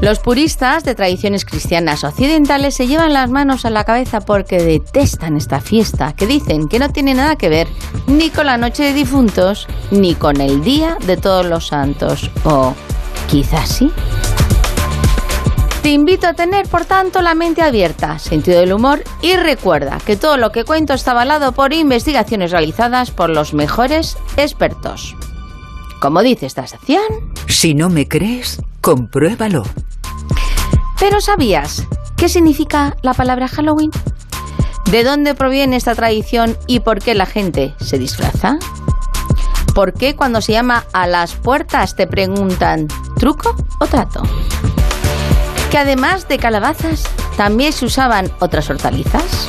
Los puristas de tradiciones cristianas occidentales se llevan las manos a la cabeza porque detestan esta fiesta, que dicen que no tiene nada que ver ni con la noche de difuntos, ni con el Día de Todos los Santos, o quizás sí. Te invito a tener, por tanto, la mente abierta, sentido del humor y recuerda que todo lo que cuento está avalado por investigaciones realizadas por los mejores expertos. Como dice esta sección... Si no me crees, compruébalo. Pero ¿sabías qué significa la palabra Halloween? ¿De dónde proviene esta tradición y por qué la gente se disfraza? ¿Por qué cuando se llama a las puertas te preguntan truco o trato? Que además de calabazas también se usaban otras hortalizas.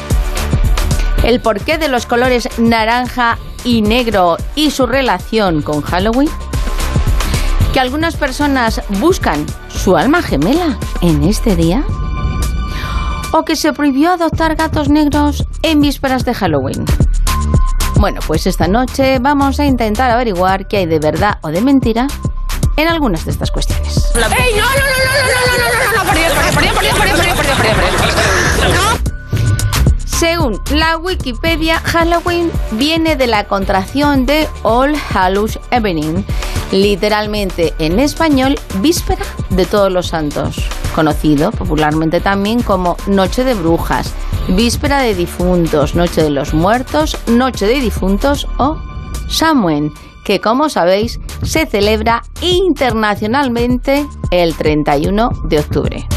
El porqué de los colores naranja y negro y su relación con Halloween que algunas personas buscan su alma gemela en este día? ¿O que se prohibió adoptar gatos negros en vísperas de Halloween? Bueno, pues esta noche vamos a intentar averiguar qué hay de verdad o de mentira en algunas de estas cuestiones. ¡Ey, no, no, no, no, no, no, no, no, no. Según la Wikipedia, Halloween viene de la contracción de All Hallows Evening, literalmente en español, Víspera de Todos los Santos, conocido popularmente también como Noche de Brujas, Víspera de Difuntos, Noche de los Muertos, Noche de Difuntos o Samhain, que como sabéis se celebra internacionalmente el 31 de octubre.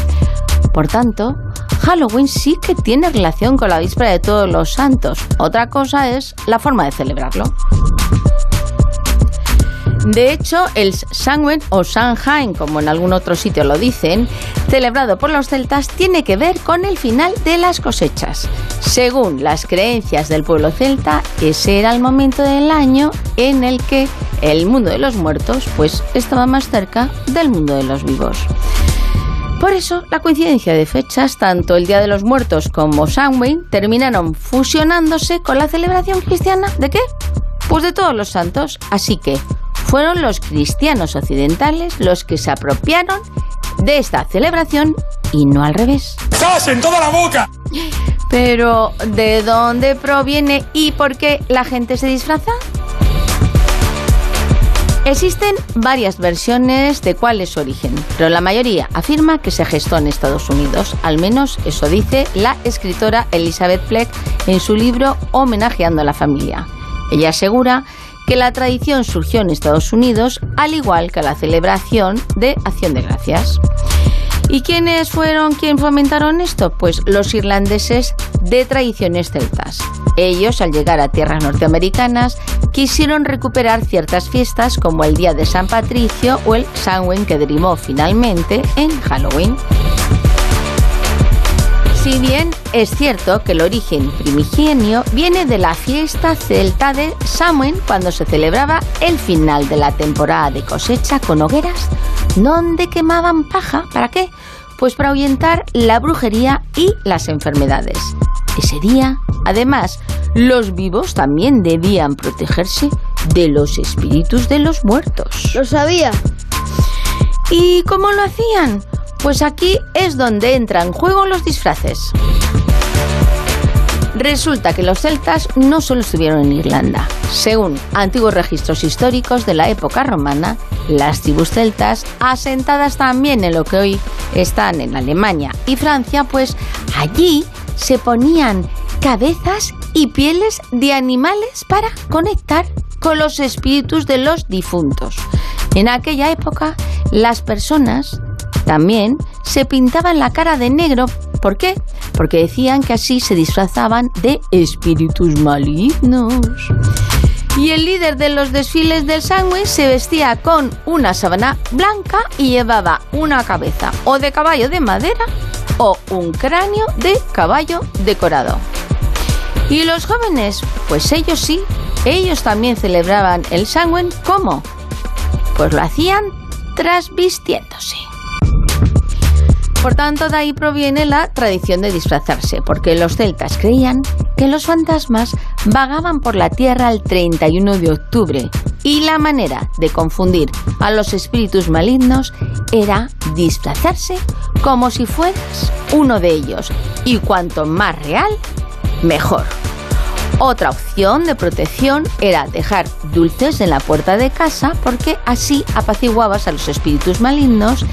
Por tanto, Halloween sí que tiene relación con la víspera de todos los santos. Otra cosa es la forma de celebrarlo. De hecho, el Samhain o Samhain, como en algún otro sitio lo dicen, celebrado por los celtas, tiene que ver con el final de las cosechas. Según las creencias del pueblo celta, ese era el momento del año en el que el mundo de los muertos pues estaba más cerca del mundo de los vivos. Por eso, la coincidencia de fechas, tanto el Día de los Muertos como Samhain, terminaron fusionándose con la celebración cristiana de qué? Pues de todos los santos. Así que fueron los cristianos occidentales los que se apropiaron de esta celebración y no al revés. ¡Sas en toda la boca! Pero, ¿de dónde proviene y por qué la gente se disfraza? Existen varias versiones de cuál es su origen, pero la mayoría afirma que se gestó en Estados Unidos. Al menos eso dice la escritora Elizabeth Fleck en su libro Homenajeando a la familia. Ella asegura que la tradición surgió en Estados Unidos, al igual que la celebración de Acción de Gracias. ¿Y quiénes fueron quienes fomentaron esto? Pues los irlandeses de tradiciones celtas. Ellos, al llegar a tierras norteamericanas, quisieron recuperar ciertas fiestas como el Día de San Patricio o el Samhain que derivó finalmente en Halloween. Si bien es cierto que el origen primigenio viene de la fiesta celta de Samhain cuando se celebraba el final de la temporada de cosecha con hogueras donde quemaban paja. ¿Para qué? pues para ahuyentar la brujería y las enfermedades. Ese día, además, los vivos también debían protegerse de los espíritus de los muertos. Lo sabía. ¿Y cómo lo hacían? Pues aquí es donde entran en juego los disfraces. Resulta que los celtas no solo estuvieron en Irlanda. Según antiguos registros históricos de la época romana, las tribus celtas, asentadas también en lo que hoy están en Alemania y Francia, pues allí se ponían cabezas y pieles de animales para conectar con los espíritus de los difuntos. En aquella época, las personas también se pintaban la cara de negro. ¿Por qué? Porque decían que así se disfrazaban de espíritus malignos. Y el líder de los desfiles del sándwich se vestía con una sábana blanca y llevaba una cabeza o de caballo de madera o un cráneo de caballo decorado. ¿Y los jóvenes? Pues ellos sí, ellos también celebraban el Samhain ¿cómo? Pues lo hacían trasvistiéndose. Por tanto, de ahí proviene la tradición de disfrazarse, porque los celtas creían que los fantasmas vagaban por la tierra el 31 de octubre y la manera de confundir a los espíritus malignos era disfrazarse como si fueras uno de ellos y cuanto más real, mejor. Otra opción de protección era dejar dulces en la puerta de casa porque así apaciguabas a los espíritus malignos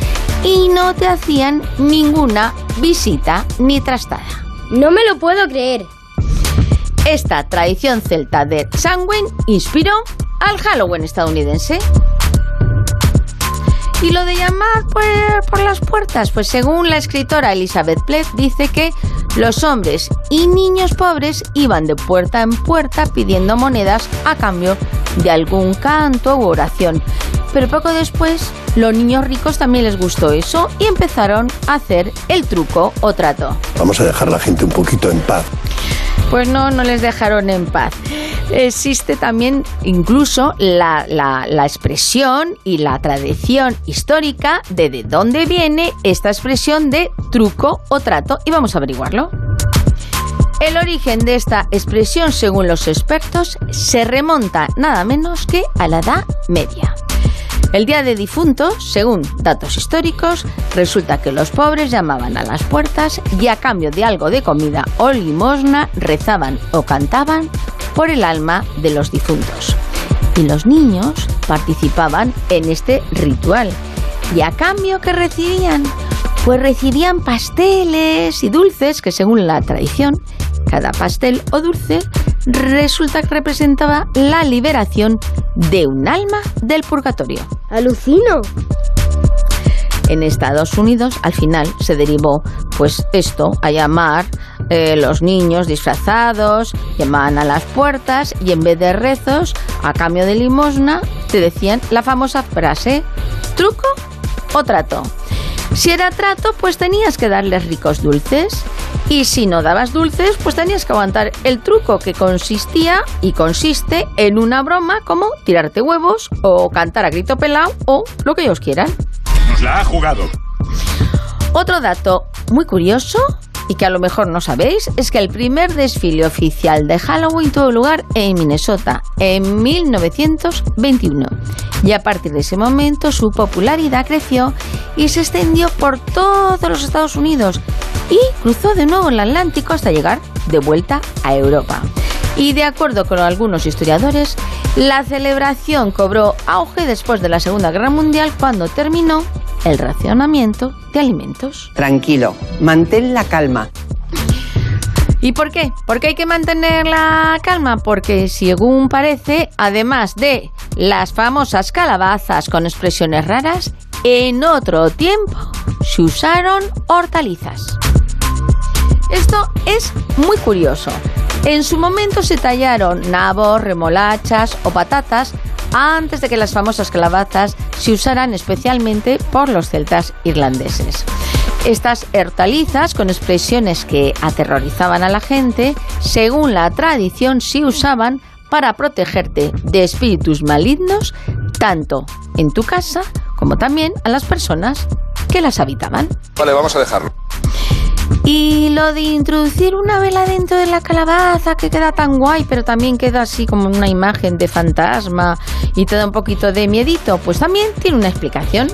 y no te hacían ninguna visita ni trastada. No me lo puedo creer. Esta tradición celta de Samhain inspiró al Halloween estadounidense. Y lo de llamar por las puertas, pues según la escritora Elizabeth Pleff dice que los hombres y niños pobres iban de puerta en puerta pidiendo monedas a cambio de algún canto u oración. Pero poco después, los niños ricos también les gustó eso y empezaron a hacer el truco o trato. Vamos a dejar a la gente un poquito en paz. Pues no, no les dejaron en paz. Existe también incluso la, la, expresión y la tradición histórica de de dónde viene esta expresión de truco o trato y vamos a averiguarlo. El origen de esta expresión, según los expertos, se remonta nada menos que a la Edad Media. El Día de Difuntos, según datos históricos, resulta que los pobres llamaban a las puertas y a cambio de algo de comida o limosna rezaban o cantaban por el alma de los difuntos. Y los niños participaban en este ritual. ¿Y a cambio que recibían? Pues recibían pasteles y dulces que según la tradición, cada pastel o dulce resulta que representaba la liberación de un alma del purgatorio. ¡Alucino! En Estados Unidos, al final, se derivó, pues esto, a llamar eh, los niños disfrazados, llamaban a las puertas y en vez de rezos, a cambio de limosna, te decían la famosa frase, truco o trato. Si era trato, pues tenías que darles ricos dulces. Y si no dabas dulces, pues tenías que aguantar el truco que consistía y consiste en una broma como tirarte huevos o cantar a grito pelado o lo que ellos quieran. Nos la ha jugado. Otro dato muy curioso y que a lo mejor no sabéis es que el primer desfile oficial de Halloween tuvo lugar en Minnesota en 1921 y a partir de ese momento su popularidad creció y se extendió por todos los Estados Unidos y cruzó de nuevo el Atlántico hasta llegar de vuelta a Europa. Y de acuerdo con algunos historiadores, la celebración cobró auge después de la Segunda Guerra Mundial cuando terminó el racionamiento de alimentos. Tranquilo, mantén la calma. ¿Y por qué? ¿Por qué hay que mantener la calma? Porque según parece, además de las famosas calabazas con expresiones raras, en otro tiempo se usaron hortalizas. Esto es muy curioso. En su momento se tallaron nabos, remolachas o patatas antes de que las famosas calabazas se usaran especialmente por los celtas irlandeses. Estas hortalizas, con expresiones que aterrorizaban a la gente, según la tradición se usaban para protegerte de espíritus malignos, tanto en tu casa como también a las personas que las habitaban. Vale, vamos a dejarlo. Y lo de introducir una vela dentro de la calabaza que queda tan guay, pero también queda así como una imagen de fantasma y te da un poquito de miedito, pues también tiene una explicación.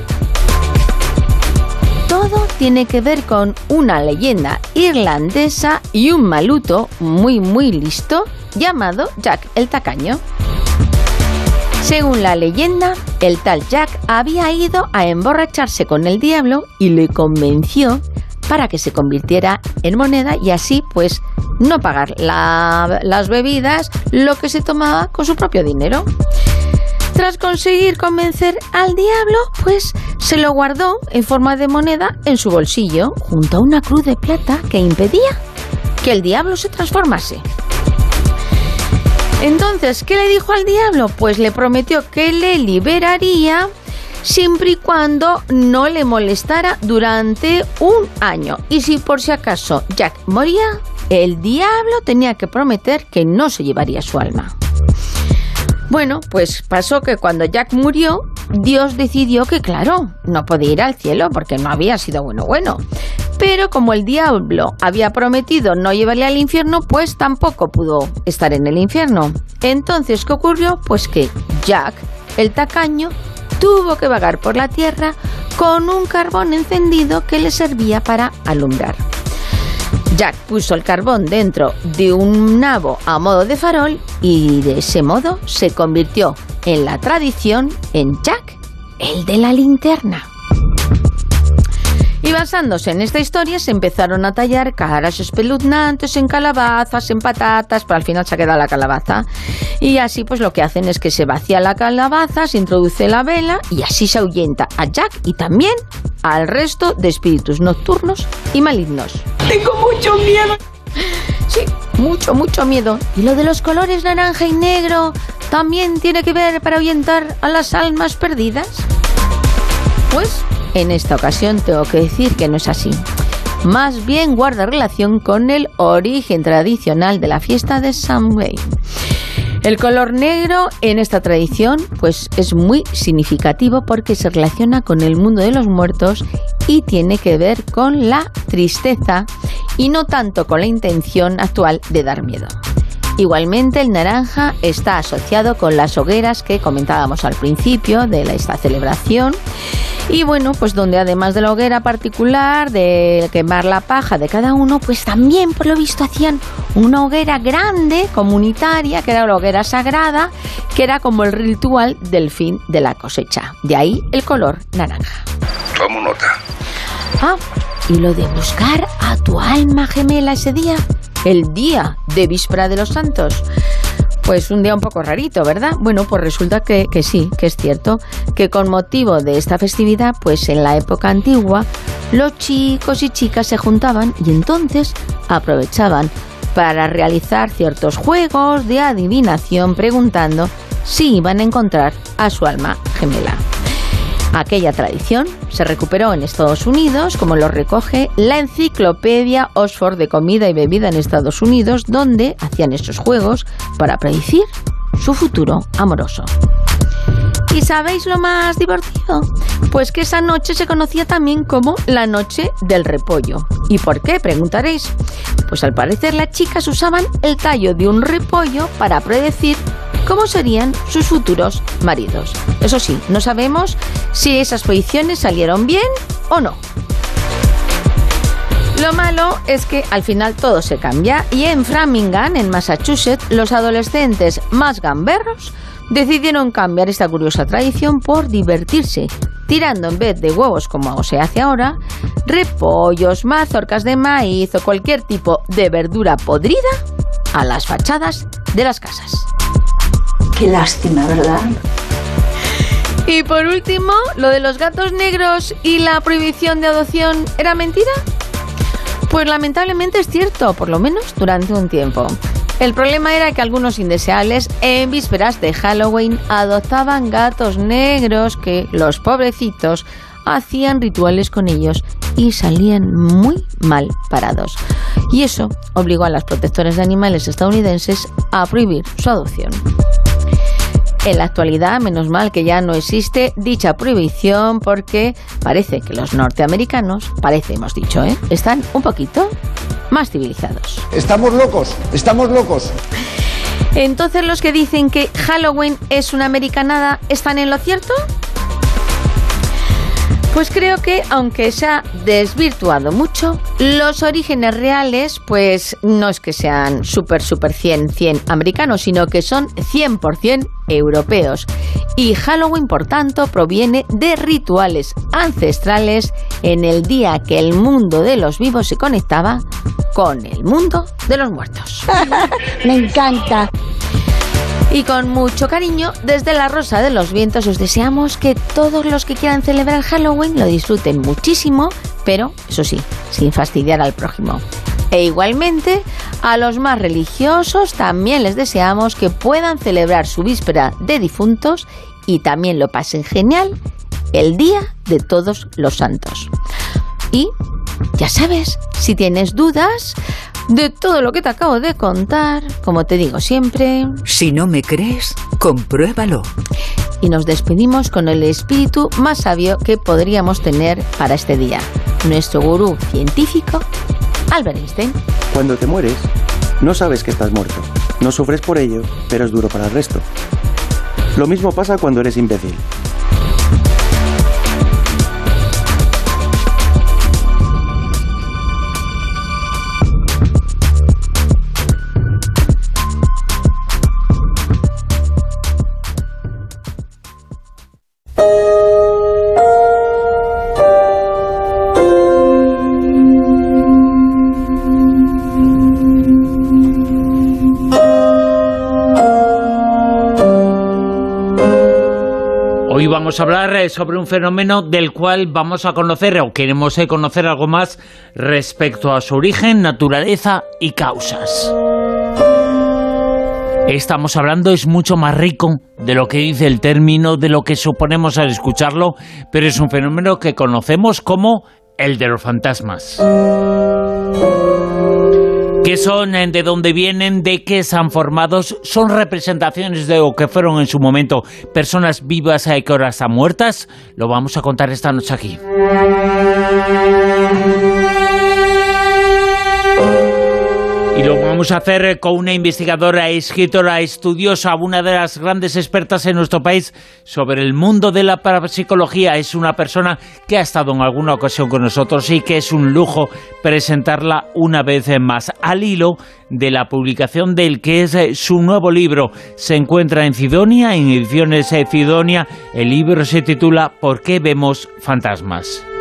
Todo tiene que ver con una leyenda irlandesa y un maluto muy muy listo llamado Jack el Tacaño. Según la leyenda, el tal Jack había ido a emborracharse con el diablo y le convenció para que se convirtiera en moneda y así pues no pagar las bebidas, lo que se tomaba con su propio dinero. Tras conseguir convencer al diablo, pues se lo guardó en forma de moneda en su bolsillo, junto a una cruz de plata que impedía que el diablo se transformase. Entonces, ¿qué le dijo al diablo? Pues le prometió que le liberaría siempre y cuando no le molestara durante un año. Y si por si acaso Jack moría, el diablo tenía que prometer que no se llevaría su alma. Bueno, pues pasó que cuando Jack murió, Dios decidió que, claro, no podía ir al cielo porque no había sido bueno bueno. Pero como el diablo había prometido no llevarle al infierno, pues tampoco pudo estar en el infierno. Entonces, ¿qué ocurrió? Pues que Jack, el tacaño, tuvo que vagar por la tierra con un carbón encendido que le servía para alumbrar. Jack puso el carbón dentro de un nabo a modo de farol y de ese modo se convirtió en la tradición en Jack, el de la linterna. Y basándose en esta historia se empezaron a tallar caras espeluznantes en calabazas, en patatas, pero al final se ha quedado la calabaza. Y así pues lo que hacen es que se vacía la calabaza, se introduce la vela y así se ahuyenta a Jack y también al resto de espíritus nocturnos y malignos. Tengo mucho miedo. Sí, mucho, mucho miedo. ¿Y lo de los colores naranja y negro también tiene que ver para ahuyentar a las almas perdidas? Pues en esta ocasión tengo que decir que no es así. Más bien guarda relación con el origen tradicional de la fiesta de Samhain. El color negro en esta tradición pues es muy significativo porque se relaciona con el mundo de los muertos y tiene que ver con la tristeza y no tanto con la intención actual de dar miedo. Igualmente el naranja está asociado con las hogueras que comentábamos al principio de esta celebración y bueno, pues donde además de la hoguera particular, de quemar la paja de cada uno, pues también por lo visto hacían una hoguera grande, comunitaria, que era la hoguera sagrada, que era como el ritual del fin de la cosecha. De ahí el color naranja. Tomo nota. Ah, y lo de buscar a tu alma gemela ese día, el día de víspera de los santos. Pues un día un poco rarito, ¿verdad? Bueno, pues resulta que, que, sí, que es cierto, que con motivo de esta festividad, pues en la época antigua, los chicos y chicas se juntaban y entonces aprovechaban para realizar ciertos juegos de adivinación preguntando si iban a encontrar a su alma gemela. Aquella tradición se recuperó en Estados Unidos, como lo recoge la enciclopedia Oxford de comida y bebida en Estados Unidos, donde hacían estos juegos para predecir su futuro amoroso. ¿Y sabéis lo más divertido? Pues que esa noche se conocía también como la noche del repollo. ¿Y por qué? Preguntaréis. Pues al parecer las chicas usaban el tallo de un repollo para predecir cómo serían sus futuros maridos. Eso sí, no sabemos si esas predicciones salieron bien o no. Lo malo es que al final todo se cambia y en Framingham, en Massachusetts, los adolescentes más gamberros decidieron cambiar esta curiosa tradición por divertirse, tirando en vez de huevos como se hace ahora, repollos, mazorcas de maíz o cualquier tipo de verdura podrida a las fachadas de las casas. Qué lástima, ¿verdad? Y por último, lo de los gatos negros y la prohibición de adopción era mentira. Pues lamentablemente es cierto, por lo menos durante un tiempo. El problema era que algunos indeseables en vísperas de Halloween adoptaban gatos negros que los pobrecitos hacían rituales con ellos y salían muy mal parados. Y eso obligó a las protectores de animales estadounidenses a prohibir su adopción. En la actualidad, menos mal que ya no existe dicha prohibición porque parece que los norteamericanos, parece hemos dicho, ¿eh? están un poquito más civilizados. Estamos locos, estamos locos. Entonces los que dicen que Halloween es una americanada, ¿están en lo cierto? Pues creo que, aunque se ha desvirtuado mucho, los orígenes reales, pues no es que sean súper, súper 100, 100 americanos, sino que son 100% europeos. Y Halloween, por tanto, proviene de rituales ancestrales en el día que el mundo de los vivos se conectaba con el mundo de los muertos. Me encanta. Y con mucho cariño, desde la Rosa de los Vientos os deseamos que todos los que quieran celebrar Halloween lo disfruten muchísimo, pero, eso sí, sin fastidiar al prójimo. E igualmente, a los más religiosos también les deseamos que puedan celebrar su víspera de difuntos y también lo pasen genial el Día de Todos los Santos. Y, ya sabes, si tienes dudas, de todo lo que te acabo de contar, como te digo siempre. Si no me crees, compruébalo. Y nos despedimos con el espíritu más sabio que podríamos tener para este día. Nuestro gurú científico, Albert Einstein. Cuando te mueres, no sabes que estás muerto. No sufres por ello, pero es duro para el resto. Lo mismo pasa cuando eres imbécil. Vamos a hablar eh, sobre un fenómeno del cual vamos a conocer o queremos eh, conocer algo más respecto a su origen, naturaleza y causas. Estamos hablando es mucho más rico de lo que dice el término, de lo que suponemos al escucharlo, pero es un fenómeno que conocemos como el de los fantasmas. ¿Qué son? Eh, ¿De dónde vienen? ¿De qué se han formado? ¿Son representaciones de lo que fueron en su momento personas vivas y que ahora están muertas? Lo vamos a contar esta noche aquí. Vamos a hacer con una investigadora, escritora, estudiosa, una de las grandes expertas en nuestro país sobre el mundo de la parapsicología. Es una persona que ha estado en alguna ocasión con nosotros y que es un lujo presentarla una vez más al hilo de la publicación del que es eh, su nuevo libro. Se encuentra en Cidonia, en ediciones eh, Cidonia. El libro se titula ¿Por qué vemos fantasmas?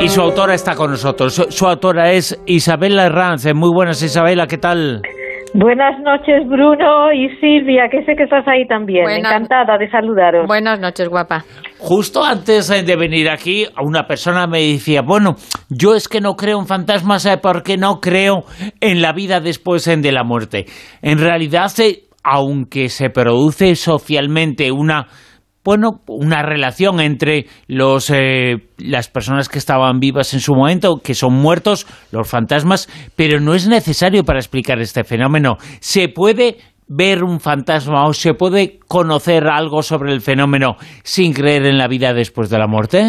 Y su autora está con nosotros. Su, su autora es Isabela Herranz. Muy buenas, Isabela, ¿qué tal? Buenas noches, Bruno y Silvia, que sé que estás ahí también. Buenas- Encantada de saludaros. Buenas noches, guapa. Justo antes eh, de venir aquí, una persona me decía, bueno, yo es que no creo en fantasmas eh, porque no creo en la vida después eh, de la muerte. En realidad, eh, aunque se produce socialmente una bueno, una relación entre los, eh, las personas que estaban vivas en su momento, que son muertos, los fantasmas, pero no es necesario para explicar este fenómeno. ¿Se puede ver un fantasma o se puede conocer algo sobre el fenómeno sin creer en la vida después de la muerte?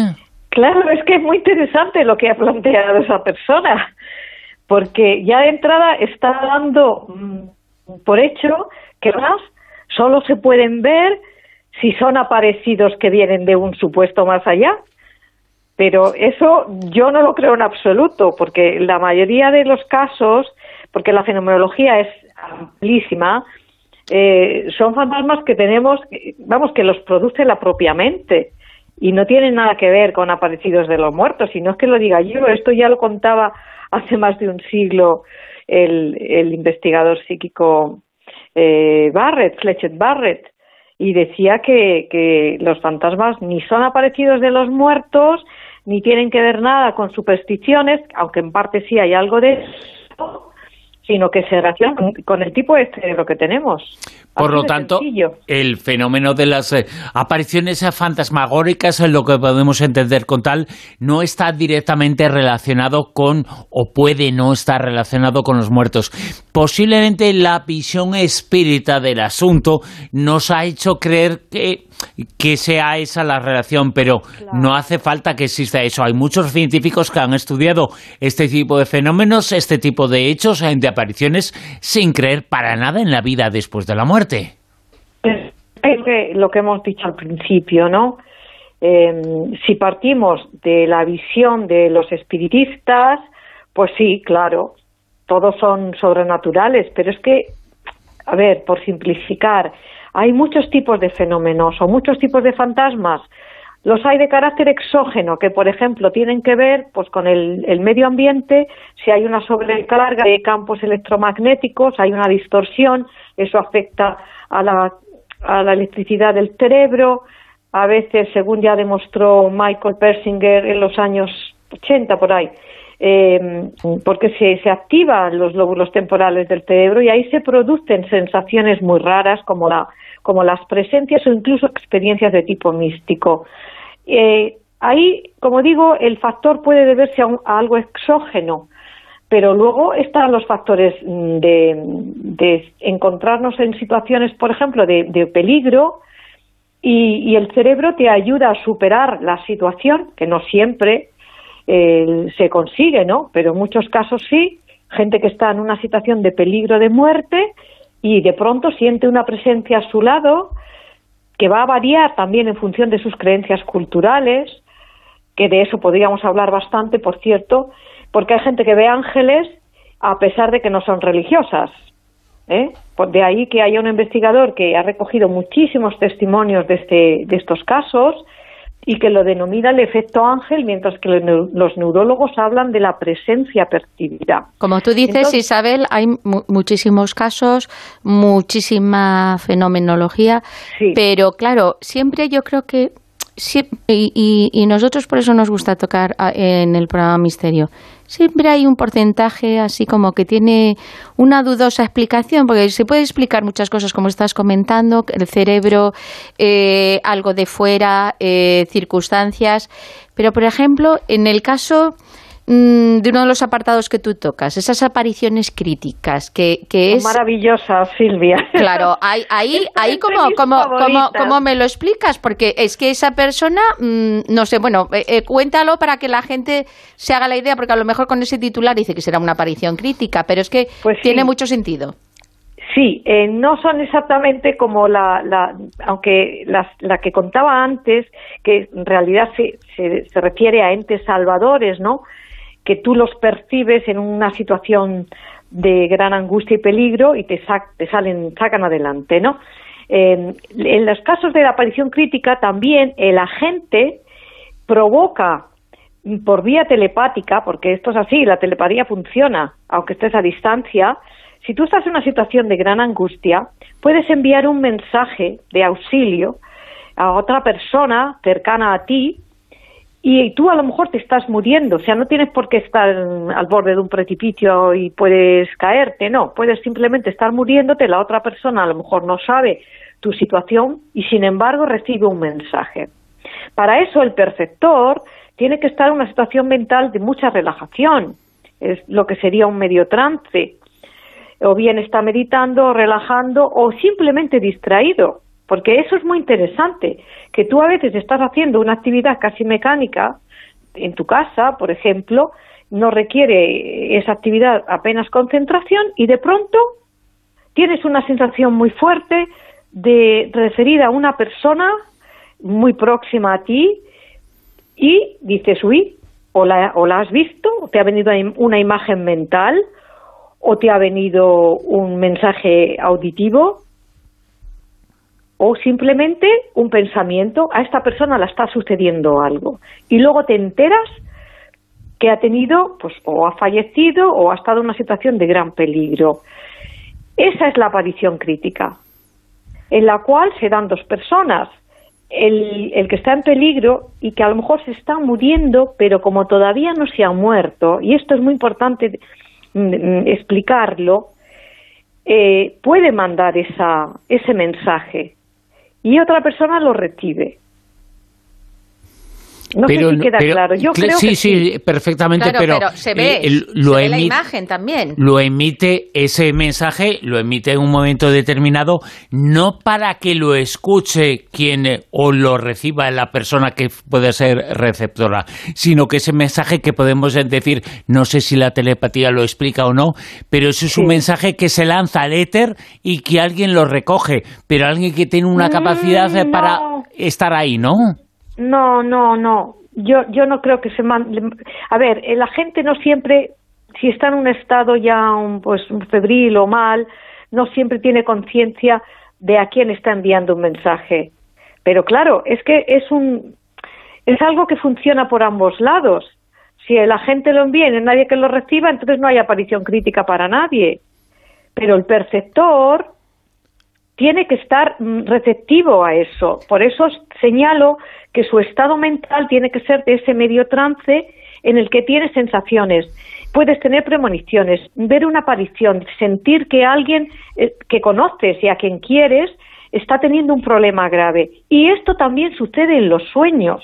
Claro, es que es muy interesante lo que ha planteado esa persona, porque ya de entrada está dando mm, por hecho que más solo se pueden ver si son aparecidos que vienen de un supuesto más allá. Pero eso yo no lo creo en absoluto, porque la mayoría de los casos, porque la fenomenología es amplísima, eh, son fantasmas que tenemos, vamos, que los produce la propia mente y no tienen nada que ver con aparecidos de los muertos, y no es que lo diga yo, esto ya lo contaba hace más de un siglo el, investigador psíquico eh, Barrett, Fletcher Barrett, y decía que, que los fantasmas ni son aparecidos de los muertos, ni tienen que ver nada con supersticiones, aunque en parte sí hay algo de sino que se relaciona con, el tipo de cerebro que tenemos. Por lo tanto, el fenómeno de las eh, apariciones fantasmagóricas, en lo que podemos entender con tal, no está directamente relacionado con, o puede no estar relacionado con los muertos. Posiblemente la visión espírita del asunto nos ha hecho creer que que sea esa la relación, pero no hace falta que exista eso. Hay muchos científicos que han estudiado este tipo de fenómenos, este tipo de hechos, de apariciones, sin creer para nada en la vida después de la muerte. Es lo que hemos dicho al principio, ¿no? Em, si partimos de la visión de los espiritistas, pues sí, claro, todos son sobrenaturales, pero es que, a ver, por simplificar, hay muchos tipos de fenómenos o muchos tipos de fantasmas. Los hay de carácter exógeno, que por ejemplo tienen que ver pues, con el, medio ambiente, si hay una sobrecarga de campos electromagnéticos, hay una distorsión, eso afecta a la, a la electricidad del cerebro. A veces, según ya demostró Michael Persinger en los años 80 por ahí, eh, porque se, se activan los lóbulos temporales del cerebro y ahí se producen sensaciones muy raras como la como las presencias o incluso experiencias de tipo místico. Eh, ahí, como digo, el factor puede deberse a, algo exógeno, pero luego están los factores mm, de, encontrarnos en situaciones, por ejemplo, de, peligro y, el cerebro te ayuda a superar la situación, que no siempre eh, se consigue, ¿no? Pero en muchos casos sí, gente que está en una situación de peligro de muerte y de pronto siente una presencia a su lado que va a variar también en función de sus creencias culturales, que de eso podríamos hablar bastante, por cierto, porque hay gente que ve ángeles a pesar de que no son religiosas. ¿eh? De ahí que haya un investigador que ha recogido muchísimos testimonios de, este, de estos casos y que lo denomina el efecto ángel, mientras que los neurólogos hablan de la presencia percibida. Como tú dices, Isabel, hay muchísimos casos, muchísima fenomenología, pero claro, siempre yo creo que Sí, y, nosotros por eso nos gusta tocar en el programa Misterio. Siempre hay un porcentaje así como que tiene una dudosa explicación, porque se puede explicar muchas cosas, como estás comentando, el cerebro, eh, algo de fuera, eh, circunstancias. Pero, por ejemplo, en el caso Mm, de uno de los apartados que tú tocas, esas apariciones críticas, que, que es... Maravillosa, Silvia. Claro, ahí, ahí, ahí como, como, como, me lo explicas, porque es que esa persona, mm, no sé, bueno, eh, eh, cuéntalo para que la gente se haga la idea, porque a lo mejor con ese titular dice que será una aparición crítica, pero es que pues tiene mucho sentido. Sí, eh, no son exactamente como la, la aunque la, que contaba antes, que en realidad se, se, se refiere a entes salvadores, ¿no? Que tú los percibes en una situación de gran angustia y peligro y te, te salen, sacan adelante, ¿no? Eh, en los casos de la aparición crítica también el agente provoca por vía telepática, porque esto es así, la telepatía funciona, aunque estés a distancia, si tú estás en una situación de gran angustia, puedes enviar un mensaje de auxilio a otra persona cercana a ti y tú a lo mejor te estás muriendo, o sea, no tienes por qué estar al borde de un precipicio y puedes caerte, no, puedes simplemente estar muriéndote, la otra persona a lo mejor no sabe tu situación y sin embargo recibe un mensaje. Para eso el perceptor tiene que estar en una situación mental de mucha relajación, es lo que sería un medio trance, o bien está meditando, relajando o simplemente distraído, porque eso es muy interesante, que tú a veces estás haciendo una actividad casi mecánica en tu casa, por ejemplo, no requiere esa actividad apenas concentración y de pronto tienes una sensación muy fuerte de referir a una persona muy próxima a ti y dices, uy, o la, o la has visto, o te ha venido una imagen mental, o te ha venido un mensaje auditivo, o simplemente un pensamiento, a esta persona le está sucediendo algo y luego te enteras que ha tenido, pues, o ha fallecido o ha estado en una situación de gran peligro. Esa es la aparición crítica, en la cual se dan dos personas, el, que está en peligro y que a lo mejor se está muriendo, pero como todavía no se ha muerto, y esto es muy importante mm, explicarlo, eh, puede mandar esa, ese mensaje y otra persona lo recibe. No sé si queda claro. Yo creo sí, que sí, perfectamente, pero, se ve, eh, lo se ve la emite- imagen también. lo emite ese mensaje, lo emite en un momento determinado, no para que lo escuche quien eh, o lo reciba la persona que puede ser receptora, sino que ese mensaje que podemos decir, no sé si la telepatía lo explica o no, pero eso es un mensaje que se lanza al éter y que alguien lo recoge, pero alguien que tiene una capacidad eh, Mm, para estar ahí, ¿no? No, no, no. Yo, yo no creo que se mande. A ver, eh, la gente no siempre, si está en un estado ya un, pues un febril o mal, no siempre tiene conciencia de a quién está enviando un mensaje. Pero claro, es que es un es algo que funciona por ambos lados. Si la gente lo envía y nadie que lo reciba, entonces no hay aparición crítica para nadie. Pero el perceptor tiene que estar mm, receptivo a eso. Por eso señalo que su estado mental tiene que ser de ese medio trance en el que tiene sensaciones. Puedes tener premoniciones, ver una aparición, sentir que alguien eh, que conoces y a quien quieres está teniendo un problema grave. Y esto también sucede en los sueños.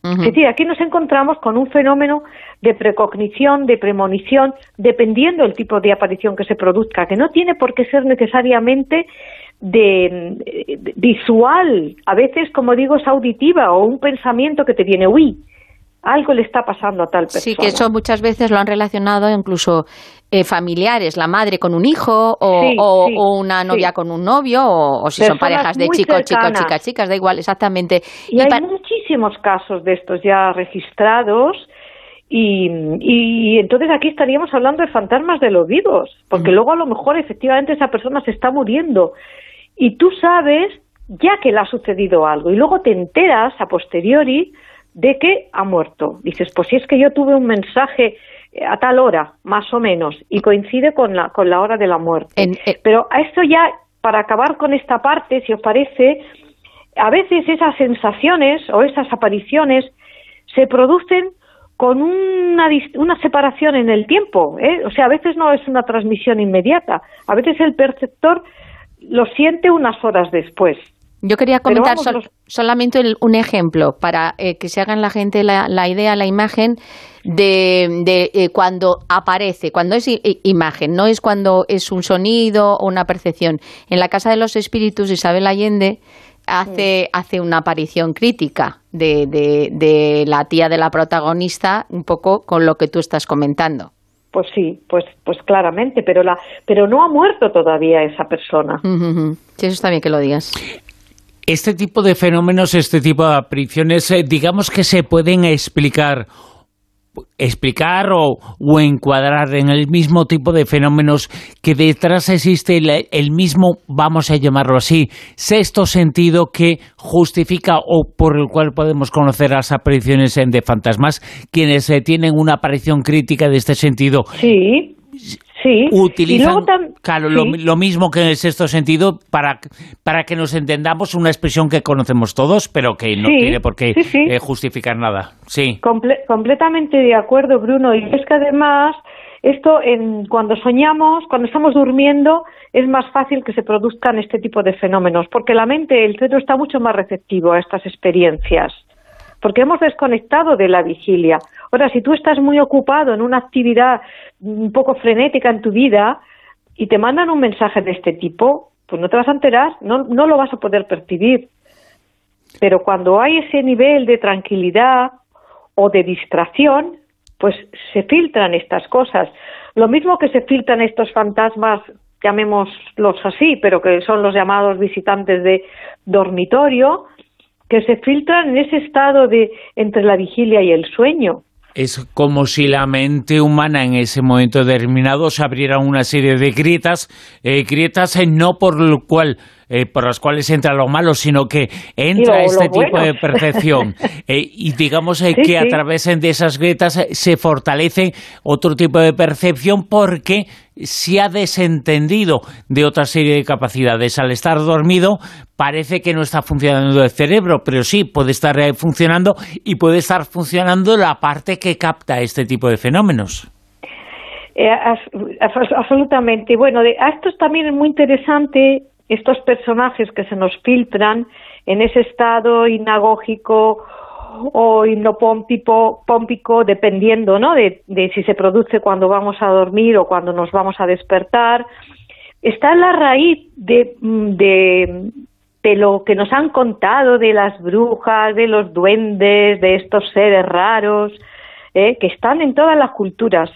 Es decir, aquí nos encontramos con un fenómeno de precognición, de premonición, dependiendo del tipo de aparición que se produzca, que no tiene por qué ser necesariamente de, de- visual. A veces, como digo, es auditiva o un pensamiento que te viene, uy, algo le está pasando a tal persona. Sí, que eso muchas veces lo han relacionado incluso eh, familiares, la madre con un hijo o, Sí, o- sí, o una novia sí. con un novio o, o si son parejas de chicos, cercanas. chicas, chicas, da igual, exactamente. Y, hay muchísimos casos de estos ya registrados y, y entonces aquí estaríamos hablando de fantasmas de los vivos, porque luego a lo mejor efectivamente esa persona se está muriendo y tú sabes ya que le ha sucedido algo y luego te enteras a posteriori de que ha muerto. Dices, pues si es que yo tuve un mensaje eh, a tal hora, más o menos, y coincide con la, con la hora de la muerte. Pero a esto ya, para acabar con esta parte, si os parece, a veces esas sensaciones o esas apariciones se producen con una, una separación en el tiempo. ¿eh? O sea, a veces no es una transmisión inmediata. A veces el perceptor lo siente unas horas después. Yo quería comentar vamos, sol- los- solamente el- un ejemplo para eh, que se hagan la gente la, la idea, la imagen de, de, eh, cuando aparece, cuando es i- imagen, no es cuando es un sonido o una percepción. En la Casa de los Espíritus, Isabel Allende hace, hace una aparición crítica de, de, de la tía de la protagonista, un poco con lo que tú estás comentando. Pues sí, pues, pues claramente, pero, la, pero no ha muerto todavía esa persona. Sí, eso está bien que lo digas. Este tipo de fenómenos, este tipo de apariciones, eh, digamos que se pueden explicar explicar o, o encuadrar en el mismo tipo de fenómenos que detrás existe el, el mismo, vamos a llamarlo así, sexto sentido que justifica o por el cual podemos conocer las apariciones de fantasmas, quienes eh, tienen una aparición crítica de este sentido. Sí, sí. Utilizan, tam- claro, sí. lo, lo mismo que en el sexto sentido para, para que nos entendamos una expresión que conocemos todos, pero que no Sí, tiene por qué sí. eh, justificar nada. Sí. Comple- completamente de acuerdo, Bruno. Y es que además, esto en, cuando soñamos, cuando estamos durmiendo, es más fácil que se produzcan este tipo de fenómenos, porque la mente, el cerebro está mucho más receptivo a estas experiencias, porque hemos desconectado de la vigilia. Ahora, si tú estás muy ocupado en una actividad un poco frenética en tu vida y te mandan un mensaje de este tipo, pues no te vas a enterar, no, lo vas a poder percibir. Pero cuando hay ese nivel de tranquilidad o de distracción, pues se filtran estas cosas. Lo mismo que se filtran estos fantasmas, llamémoslos así, pero que son los llamados visitantes de dormitorio, que se filtran en ese estado de entre la vigilia y el sueño. Es como si la mente humana en ese momento determinado se abriera una serie de grietas, eh, grietas eh, no por lo cual eh, por las cuales entra lo malo, sino que entra este tipo bueno. de percepción. Eh, y digamos eh, Sí, que a través de esas grietas eh, se fortalece otro tipo de percepción porque se ha desentendido de otra serie de capacidades. Al estar dormido parece que no está funcionando el cerebro, pero sí puede estar funcionando y puede estar funcionando la parte que capta este tipo de fenómenos. Eh, absolutamente. Bueno, de, esto también es muy interesante, estos personajes que se nos filtran en ese estado inagógico o hipnopómpico, dependiendo ¿no? De, si se produce cuando vamos a dormir o cuando nos vamos a despertar, está en la raíz de, de, de lo que nos han contado de las brujas, de los duendes, de estos seres raros, ¿eh? que están en todas las culturas.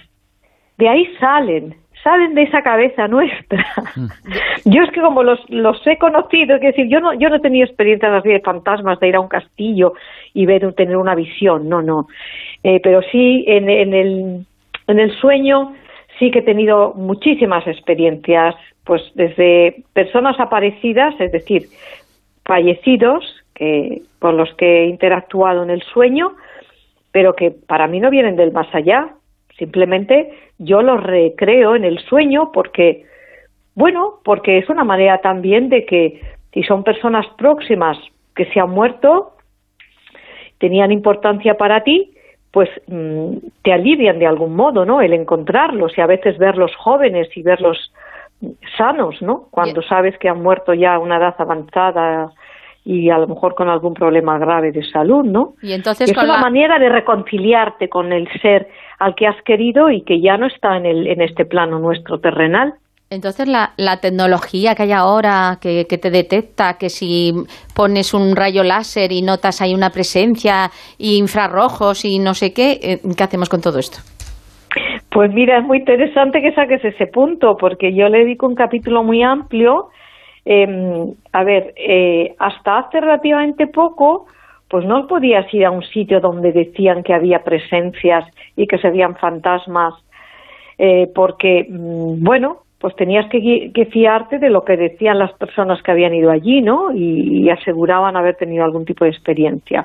De ahí salen, salen de esa cabeza nuestra. Mm. yo es que como los, los he conocido, es decir, yo no, yo no he tenido experiencias así de fantasmas, de ir a un castillo y ver, tener una visión, no, no. Eh, pero sí, en, en, el, en el sueño sí que he tenido muchísimas experiencias, pues desde personas aparecidas, es decir, fallecidos, que, con los que he interactuado en el sueño, pero que para mí no vienen del más allá, simplemente yo los recreo en el sueño porque, bueno, porque es una manera también de que si son personas próximas que se han muerto, tenían importancia para ti, pues mm, te alivian de algún modo, ¿no? El encontrarlos y a veces verlos jóvenes y verlos sanos, ¿no? Cuando sabes que han muerto ya a una edad avanzada y a lo mejor con algún problema grave de salud, ¿no? Y entonces es una manera de reconciliarte con el ser al que has querido y que ya no está en, el, en este plano nuestro terrenal. Entonces la, la tecnología que hay ahora que, que, te detecta, que si pones un rayo láser y notas hay una presencia, y infrarrojos y no sé qué, eh, ¿qué hacemos con todo esto? Pues mira, es muy interesante que saques ese punto, porque yo le dedico un capítulo muy amplio eh, a ver, eh, hasta hace relativamente poco, pues no podías ir a un sitio donde decían que había presencias y que se veían fantasmas, eh, porque, mm, bueno, pues tenías que, fiarte de lo que decían las personas que habían ido allí, ¿no? Y, y aseguraban haber tenido algún tipo de experiencia.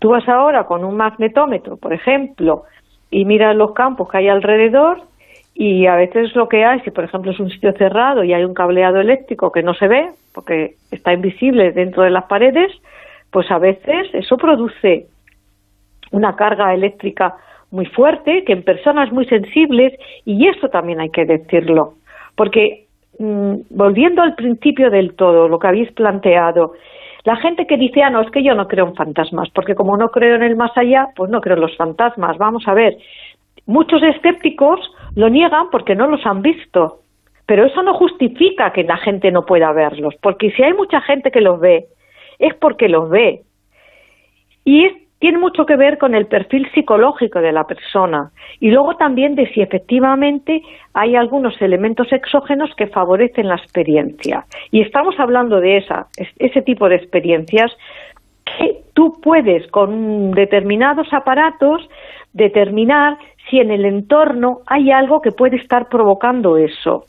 Tú vas ahora con un magnetómetro, por ejemplo, y miras los campos que hay alrededor y a veces lo que hay, si por ejemplo es un sitio cerrado y hay un cableado eléctrico que no se ve, porque está invisible dentro de las paredes, pues a veces eso produce una carga eléctrica muy fuerte, que en personas muy sensibles, y eso también hay que decirlo, porque mm, volviendo al principio del todo, lo que habéis planteado, la gente que dice, ah, no, es que yo no creo en fantasmas, porque como no creo en el más allá, pues no creo en los fantasmas. Vamos a ver, muchos escépticos lo niegan porque no los han visto. Pero eso no justifica que la gente no pueda verlos, porque si hay mucha gente que los ve, es porque los ve. Y tiene mucho que ver con el perfil psicológico de la persona y luego también de si efectivamente hay algunos elementos exógenos que favorecen la experiencia. Y estamos hablando de esa, ese tipo de experiencias que tú puedes con determinados aparatos determinar si en el entorno hay algo que puede estar provocando eso.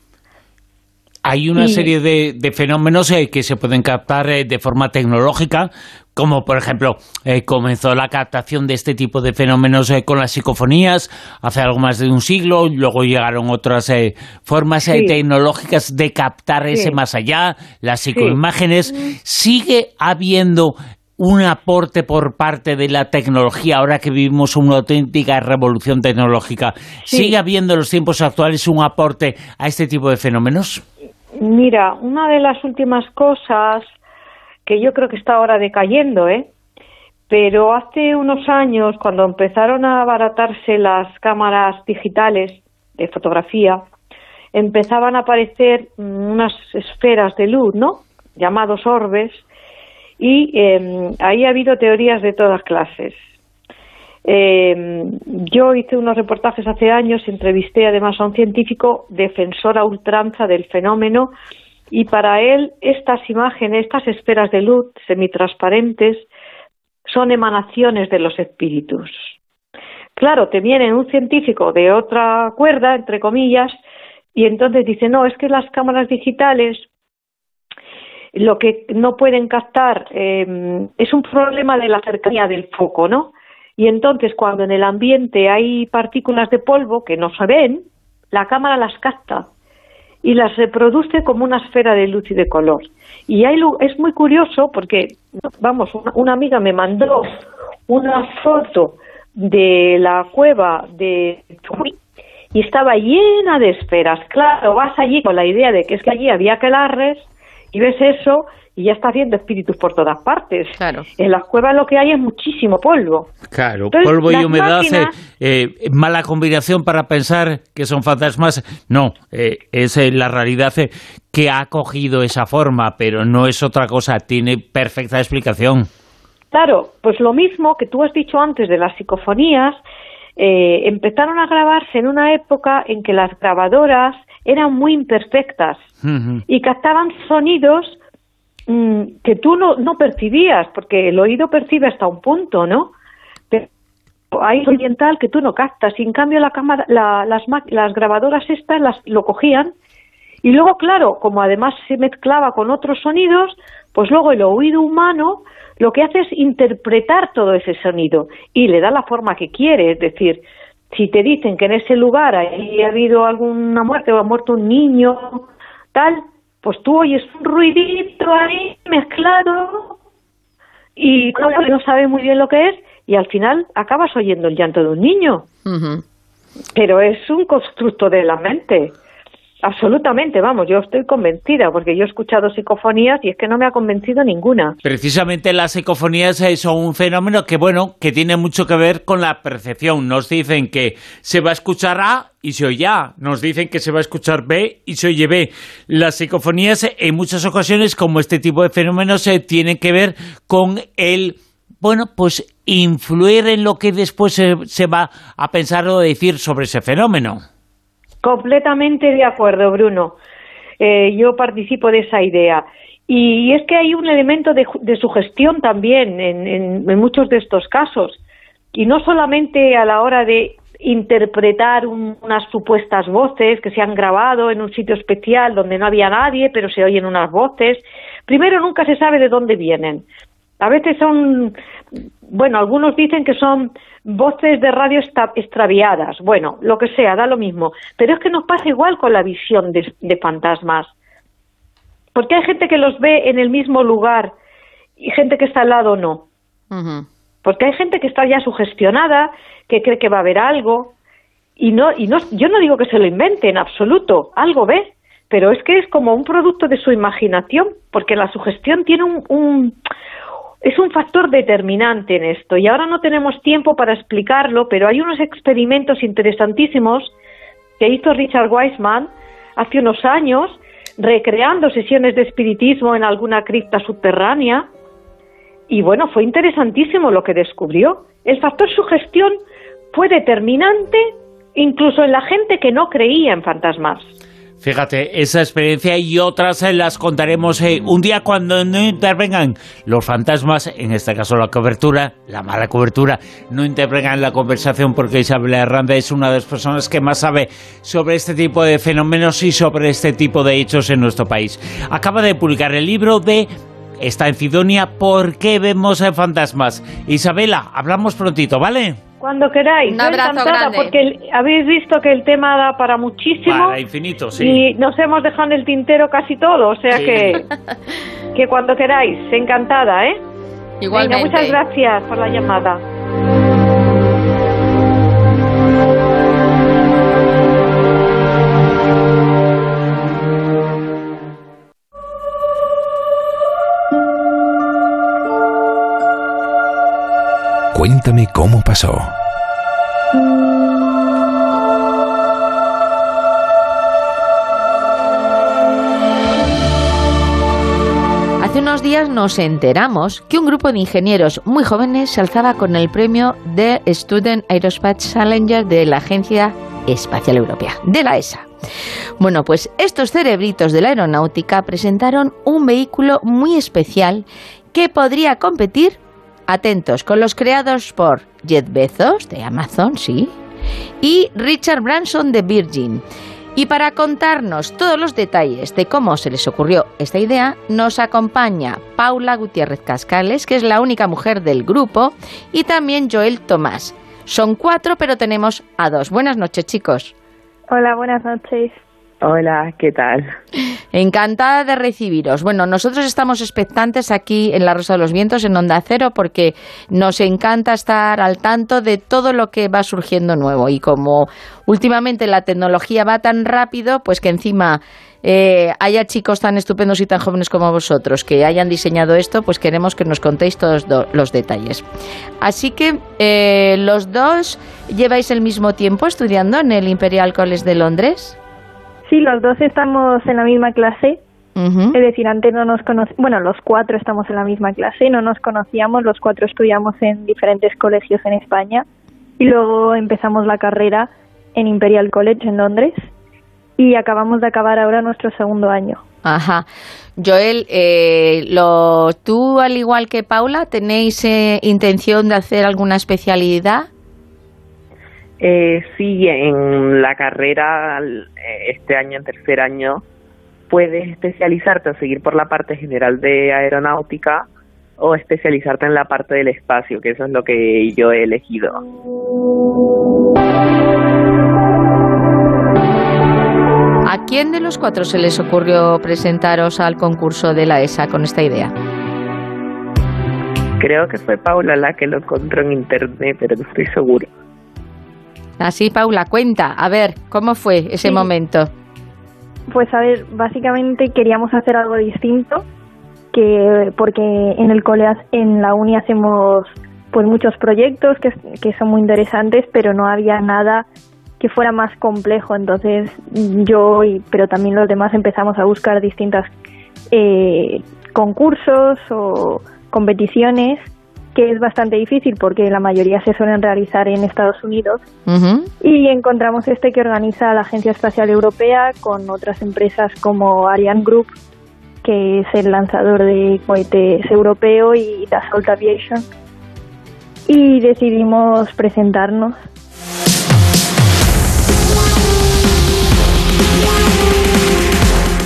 Hay una serie de, fenómenos eh, que se pueden captar eh, de forma tecnológica, como por ejemplo eh, comenzó la captación de este tipo de fenómenos con las psicofonías hace algo más de un siglo, luego llegaron otras formas tecnológicas de captar ese más allá, las psicoimágenes. ¿Sigue habiendo un aporte por parte de la tecnología, ahora que vivimos una auténtica revolución tecnológica. ¿Sigue habiendo en los tiempos actuales un aporte a este tipo de fenómenos? Mira, una de las últimas cosas que yo creo que está ahora decayendo, ¿eh? pero hace unos años, cuando empezaron a abaratarse las cámaras digitales de fotografía, empezaban a aparecer unas esferas de luz, ¿no? llamados orbes, y eh, ahí ha habido teorías de todas clases. Eh, yo hice unos reportajes hace años, entrevisté además a un científico defensor a ultranza del fenómeno y para él estas imágenes, estas esferas de luz semitransparentes son emanaciones de los espíritus. Claro, te viene un científico de otra cuerda, entre comillas, y entonces dice, no, es que las cámaras digitales lo que no pueden captar eh, es un problema de la cercanía del foco, ¿no? Y entonces cuando en el ambiente hay partículas de polvo que no se ven, la cámara las capta y las reproduce como una esfera de luz y de color. Y hay, es muy curioso porque, vamos, una, amiga me mandó una foto de la cueva de y estaba llena de esferas. Claro, vas allí con la idea de que es que allí había quelarres y ves eso y ya está haciendo espíritus por todas partes. Claro. En las cuevas lo que hay es muchísimo polvo. Claro, Entonces, polvo y humedad, máquinas- eh, eh, mala combinación para pensar que son fantasmas. No, eh, es eh, la realidad eh, que ha cogido esa forma, pero no es otra cosa, tiene perfecta explicación. Claro, pues lo mismo que tú has dicho antes de las psicofonías, eh, empezaron a grabarse en una época en que las grabadoras eran muy imperfectas y captaban sonidos que tú no, no percibías, porque el oído percibe hasta un punto, ¿no? Pero hay oriental que tú no captas, y en cambio la cámara, la- las, las grabadoras estas las, lo cogían y luego, claro, como además se mezclaba con otros sonidos, pues luego el oído humano lo que hace es interpretar todo ese sonido y le da la forma que quiere. Es decir, si te dicen que en ese lugar ahí ha habido alguna muerte o ha muerto un niño, tal, pues tú oyes un ruidito ahí mezclado y claro, no sabes muy bien lo que es y al final acabas oyendo el llanto de un niño. Pero es un constructo de la mente. Absolutamente, vamos, yo estoy convencida porque yo he escuchado psicofonías y es que no me ha convencido ninguna. Precisamente las psicofonías eh, son un fenómeno que, bueno, que tiene mucho que ver con la percepción. Nos dicen que se va a escuchar A y se oye A. Nos dicen que se va a escuchar B y se oye B. Las psicofonías, en muchas ocasiones, como este tipo de fenómenos, eh, tienen que ver con el, bueno, pues influir en lo que después se, se va a pensar o decir sobre ese fenómeno. Completamente de acuerdo, Bruno. Eh, yo participo de esa idea. Y, es que hay un elemento de, de sugestión también en, en- muchos de estos casos. Y no solamente a la hora de interpretar un- unas supuestas voces que se han grabado en un sitio especial donde no había nadie, pero se oyen unas voces. Primero, nunca se sabe de dónde vienen. A veces son, bueno, algunos dicen que son voces de radio extraviadas. Bueno, lo que sea, da lo mismo. Pero es que nos pasa igual con la visión de, de fantasmas. Porque hay gente que los ve en el mismo lugar y gente que está al lado no. Porque hay gente que está ya sugestionada, que cree que va a haber algo y no y no yo no digo que se lo invente en absoluto, algo ve, pero es que es como un producto de su imaginación, porque la sugestión tiene un, un es un factor determinante en esto y ahora no tenemos tiempo para explicarlo, pero hay unos experimentos interesantísimos que hizo Richard Wiseman hace unos años recreando sesiones de espiritismo en alguna cripta subterránea y bueno, fue interesantísimo lo que descubrió. El factor sugestión fue determinante incluso en la gente que no creía en fantasmas. Fíjate, esa experiencia y otras eh, las contaremos eh, un día cuando no intervengan los fantasmas, en este caso la cobertura, la mala cobertura, no intervengan en la conversación porque Isabel Herranda es una de las personas que más sabe sobre este tipo de fenómenos y sobre este tipo de hechos en nuestro país. Acaba de publicar el libro de Está en Cidonia, ¿por qué vemos eh, fantasmas? Isabela, hablamos prontito, ¿vale? Cuando queráis. Un abrazo encantada grande. Porque el- habéis visto que el tema da para muchísimo. Para infinito, sí. Y nos hemos dejado en el tintero casi todo, o sea Sí. que, que cuando queráis, encantada, ¿eh? Igualmente. Venga, muchas gracias por la llamada. Cuéntame cómo pasó. Hace unos días nos enteramos que un grupo de ingenieros muy jóvenes se alzaba con el premio de Student Aerospace Challenger de la Agencia Espacial Europea, de la ESA. Bueno, pues estos cerebritos de la aeronáutica presentaron un vehículo muy especial que podría competir, atentos, con los creados por Jeff Bezos de Amazon, sí, y Richard Branson de Virgin. Y para contarnos todos los detalles de cómo se les ocurrió esta idea, nos acompaña Paula Gutiérrez Cascales, que es la única mujer del grupo, y también Joel Tomás. Son cuatro, pero tenemos a dos. Buenas noches, chicos. Hola, buenas noches. Hola, ¿qué tal? Encantada de recibiros. Bueno, nosotros estamos expectantes aquí en La Rosa de los Vientos, en Onda Cero, porque nos encanta estar al tanto de todo lo que va surgiendo nuevo. Y como últimamente la tecnología va tan rápido, pues que encima eh, haya chicos tan estupendos y tan jóvenes como vosotros que hayan diseñado esto, pues queremos que nos contéis todos los detalles. Así que eh, los dos lleváis el mismo tiempo estudiando en el Imperial College de Londres. Sí, los dos estamos en la misma clase. Es decir, antes no nos conocíamos, bueno, los cuatro estamos en la misma clase, no nos conocíamos, los cuatro estudiamos en diferentes colegios en España y luego empezamos la carrera en Imperial College en Londres y acabamos de acabar ahora nuestro segundo año. Ajá. Joel, eh, lo, ¿tú al igual que Paula tenéis eh, intención de hacer alguna especialidad? Eh, sí, en la carrera, eh, este año, en tercer año, puedes especializarte o seguir por la parte general de aeronáutica o especializarte en la parte del espacio, que eso es lo que yo he elegido. ¿A quién de los cuatro se les ocurrió presentaros al concurso de la ESA con esta idea? Creo que fue Paula la que lo encontró en internet, pero no estoy seguro. Así, Paula, cuenta, a ver, ¿cómo fue ese momento? Pues a ver, básicamente queríamos hacer algo distinto, que porque en el cole, en la uni hacemos pues muchos proyectos que, que son muy interesantes, pero no había nada que fuera más complejo. Entonces yo, y, pero también los demás empezamos a buscar distintas eh, concursos o competiciones que es bastante difícil porque la mayoría se suelen realizar en Estados Unidos. Y encontramos este que organiza la Agencia Espacial Europea con otras empresas como Ariane Group, que es el lanzador de cohetes europeo, y Dassault Aviation. Y decidimos presentarnos.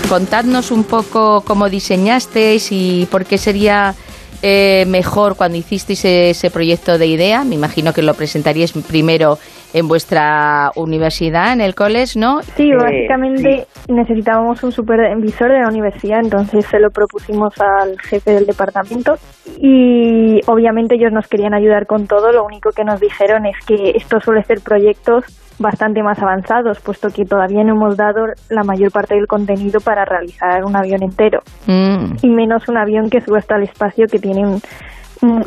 Contadnos un poco cómo diseñasteis y por qué sería eh, mejor cuando hicisteis ese proyecto de idea. Me imagino que lo presentaríais primero en vuestra universidad, en el college, ¿no? Sí, básicamente necesitábamos un supervisor de la universidad, entonces se lo propusimos al jefe del departamento y obviamente ellos nos querían ayudar con todo, lo único que nos dijeron es que esto suele ser proyectos bastante más avanzados, puesto que todavía no hemos dado la mayor parte del contenido para realizar un avión entero, mm. y menos un avión que sube hasta el espacio que tiene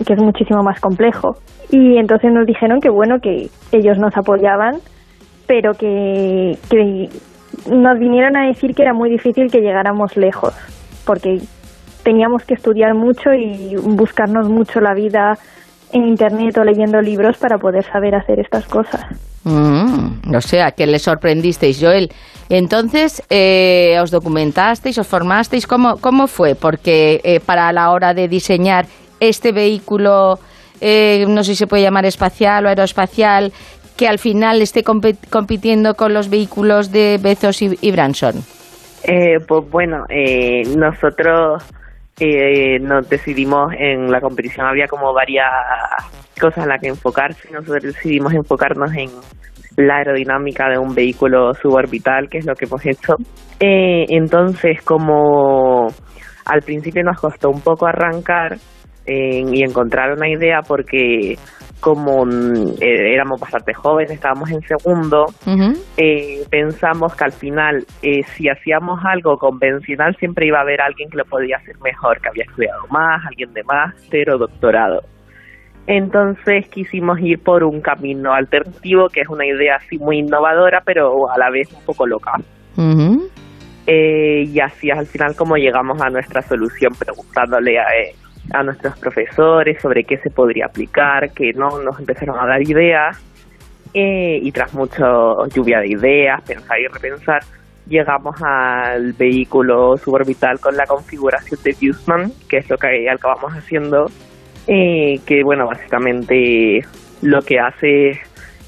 que es muchísimo más complejo. Y entonces nos dijeron que bueno, que ellos nos apoyaban, pero que, que nos vinieron a decir que era muy difícil que llegáramos lejos, porque teníamos que estudiar mucho y buscarnos mucho la vida en internet o leyendo libros para poder saber hacer estas cosas. Mm, o sea, que le sorprendisteis, Joel. Entonces, eh, ¿os documentasteis, os formasteis? ¿Cómo, cómo fue? Porque eh, para la hora de diseñar este vehículo, eh, no sé si se puede llamar espacial o aeroespacial, que al final esté compitiendo con los vehículos de Bezos y, Branson? pues bueno, nosotros eh, nos decidimos en la competición. Había como varias cosas en las que enfocarse. Nosotros decidimos enfocarnos en la aerodinámica de un vehículo suborbital que es lo que hemos hecho. Eh, entonces como al principio nos costó un poco arrancar y encontrar una idea porque como mm, eh, éramos bastante jóvenes, estábamos en segundo, eh, pensamos que al final, eh, si hacíamos algo convencional, siempre iba a haber alguien que lo podía hacer mejor, que había estudiado más, alguien de máster o doctorado. Entonces quisimos ir por un camino alternativo, que es una idea así muy innovadora, pero a la vez un poco loca. y así es al final como llegamos a nuestra solución preguntándole a, a nuestros profesores sobre qué se podría aplicar, que no nos empezaron a dar ideas eh, y tras mucha lluvia de ideas, pensar y repensar, llegamos al vehículo suborbital con la configuración de Buseman, que es lo que acabamos haciendo, eh, que bueno, básicamente lo que hace es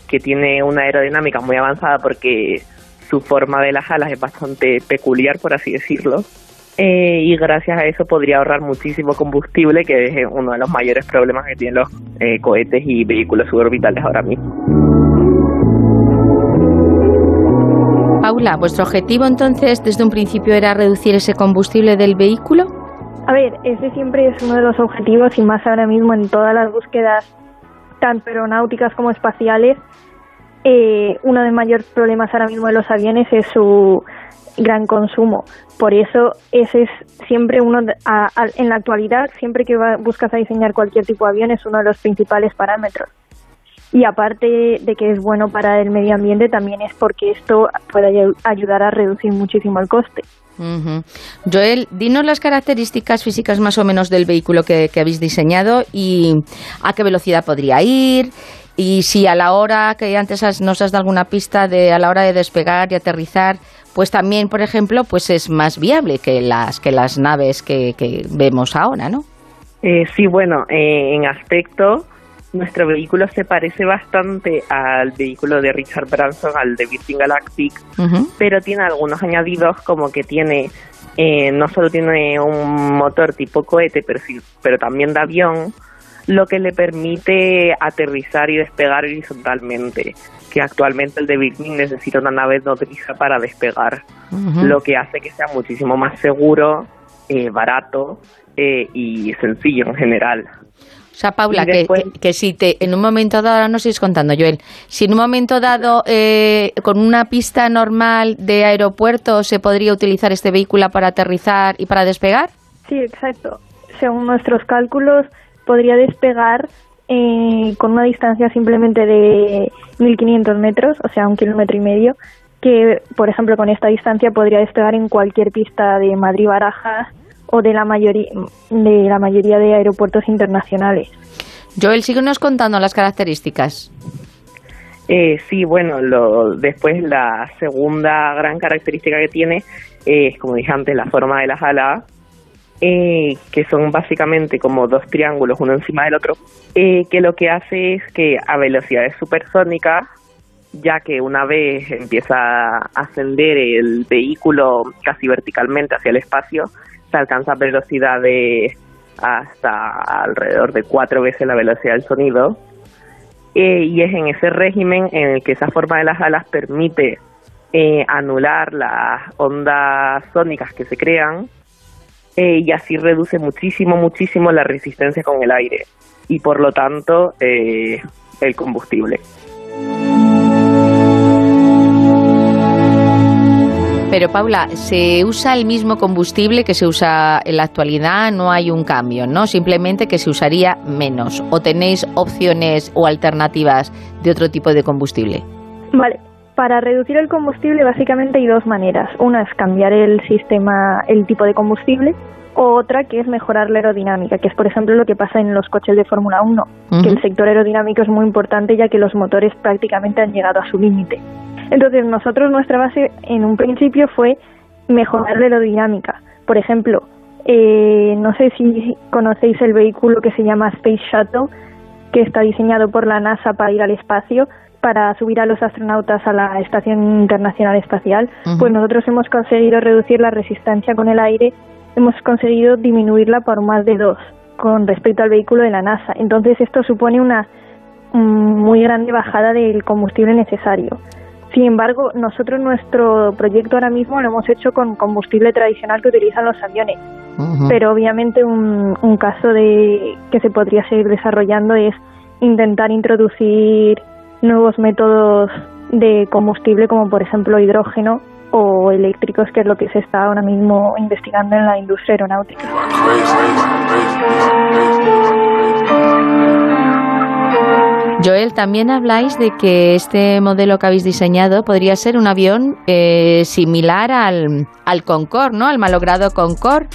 que tiene una aerodinámica muy avanzada porque su forma de las alas es bastante peculiar, por así decirlo, eh, y gracias a eso podría ahorrar muchísimo combustible, que es uno de los mayores problemas que tienen los eh, cohetes y vehículos suborbitales ahora mismo. Paula, ¿vuestro objetivo entonces desde un principio era reducir ese combustible del vehículo? A ver, ese siempre es uno de los objetivos y más ahora mismo en todas las búsquedas, tanto aeronáuticas como espaciales, eh, uno de los mayores problemas ahora mismo de los aviones es su gran consumo. Por eso ese es siempre uno, en la actualidad, siempre que buscas a diseñar cualquier tipo de avión, es uno de los principales parámetros. Y aparte de que es bueno para el medio ambiente, también es porque esto puede ayudar a reducir muchísimo el coste. Joel, dinos las características físicas más o menos del vehículo que, habéis diseñado y a qué velocidad podría ir y si a la hora que antes nos has dado alguna pista de a la hora de despegar y aterrizar, pues también, por ejemplo, pues es más viable que las que las naves que, vemos ahora, ¿no? Eh, sí, bueno, eh, en aspecto nuestro vehículo se parece bastante al vehículo de Richard Branson, al de Virgin Galactic, pero tiene algunos añadidos como que tiene, eh, no solo tiene un motor tipo cohete, pero, sí, pero también de avión, lo que le permite aterrizar y despegar horizontalmente, que actualmente el de Virgin necesita una nave nodriza para despegar, lo que hace que sea muchísimo más seguro, eh, barato eh, y sencillo en general. O sea, Paula, que, si te, en un momento dado, ahora no estáis contando, Joel, si en un momento dado, eh, con una pista normal de aeropuerto, se podría utilizar este vehículo para aterrizar y para despegar? Sí, exacto. Según nuestros cálculos, podría despegar eh, con una distancia simplemente de 1.500 metros, o sea, un kilómetro y medio, que, por ejemplo, con esta distancia podría despegar en cualquier pista de Madrid-Barajas o de la mayoría de la mayoría de aeropuertos internacionales. Joel, síguenos contando las características. Eh, sí, bueno, lo, después la segunda gran característica que tiene es, como dije antes, la forma de las alas, eh, que son básicamente como dos triángulos uno encima del otro, eh, que lo que hace es que a velocidades supersónicas, ya que una vez empieza a ascender el vehículo casi verticalmente hacia el espacio, se alcanza velocidades hasta alrededor de cuatro veces la velocidad del sonido. Eh, y es en ese régimen en el que esa forma de las alas permite eh, anular las ondas sónicas que se crean eh, y así reduce muchísimo, muchísimo la resistencia con el aire y por lo tanto el combustible. Pero Paula, ¿se usa el mismo combustible que se usa en la actualidad? No hay un cambio, ¿no? Simplemente que se usaría menos. ¿O tenéis opciones o alternativas de otro tipo de combustible? Vale. Para reducir el combustible básicamente hay dos maneras. Una es cambiar el sistema, el tipo de combustible, o otra que es mejorar la aerodinámica, que es por ejemplo lo que pasa en los coches de Fórmula 1, que el sector aerodinámico es muy importante ya que los motores prácticamente han llegado a su límite. Entonces nosotros nuestra base en un principio fue mejorar la aerodinámica. Por ejemplo, eh, no sé si conocéis el vehículo que se llama Space Shuttle, que está diseñado por la NASA para ir al espacio, para subir a los astronautas a la Estación Internacional Espacial. Pues nosotros hemos conseguido reducir la resistencia con el aire, hemos conseguido disminuirla por más de dos con respecto al vehículo de la NASA. Entonces esto supone una mm, muy grande bajada del combustible necesario. Sin embargo, nosotros nuestro proyecto ahora mismo lo hemos hecho con combustible tradicional que utilizan los aviones. Pero obviamente un, un caso de que se podría seguir desarrollando es intentar introducir nuevos métodos de combustible como por ejemplo hidrógeno o eléctricos, que es lo que se está ahora mismo investigando en la industria aeronáutica. Joel, también habláis de que este modelo que habéis diseñado podría ser un avión eh, similar al, al Concorde, ¿no? Al malogrado Concorde.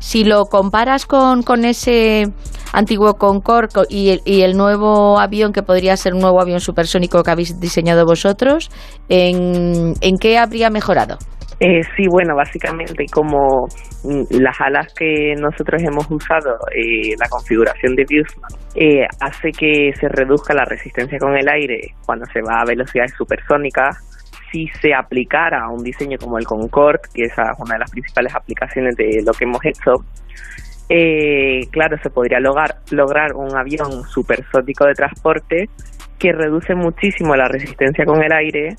Si lo comparas con, con ese antiguo Concorde y el, nuevo avión que podría ser un nuevo avión supersónico que habéis diseñado vosotros, ¿en, en qué habría mejorado? Eh, sí, bueno, básicamente como mm, las alas que nosotros hemos usado, eh, la configuración de Viewsman, eh, hace que se reduzca la resistencia con el aire cuando se va a velocidades supersónicas. Si se aplicara un diseño como el Concorde, que esa es una de las principales aplicaciones de lo que hemos hecho, eh, claro, se podría lograr, lograr un avión supersónico de transporte que reduce muchísimo la resistencia con el aire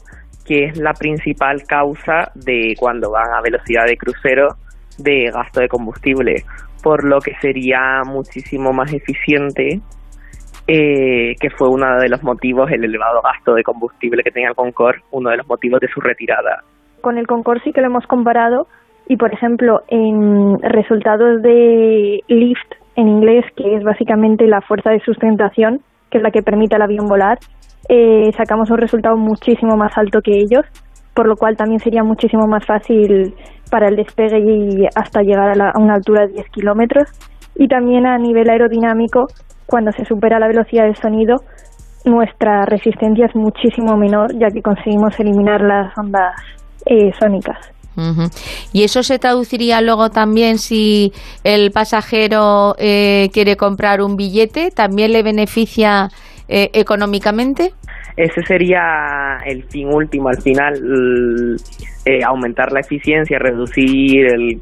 que es la principal causa de cuando van a velocidad de crucero de gasto de combustible, por lo que sería muchísimo más eficiente, eh, que fue uno de los motivos, el elevado gasto de combustible que tenía el Concorde, uno de los motivos de su retirada. Con el Concorde sí que lo hemos comparado y, por ejemplo, en resultados de lift en inglés, que es básicamente la fuerza de sustentación, que es la que permite al avión volar, eh, sacamos un resultado muchísimo más alto que ellos, por lo cual también sería muchísimo más fácil para el despegue y hasta llegar a, a una altura de 10 kilómetros. Y también a nivel aerodinámico, cuando se supera la velocidad del sonido, nuestra resistencia es muchísimo menor, ya que conseguimos eliminar las ondas eh, sónicas. Y eso se traduciría luego también si el pasajero eh, quiere comprar un billete, ¿también le beneficia eh, económicamente? Ese sería el fin último, al final eh, aumentar la eficiencia, reducir el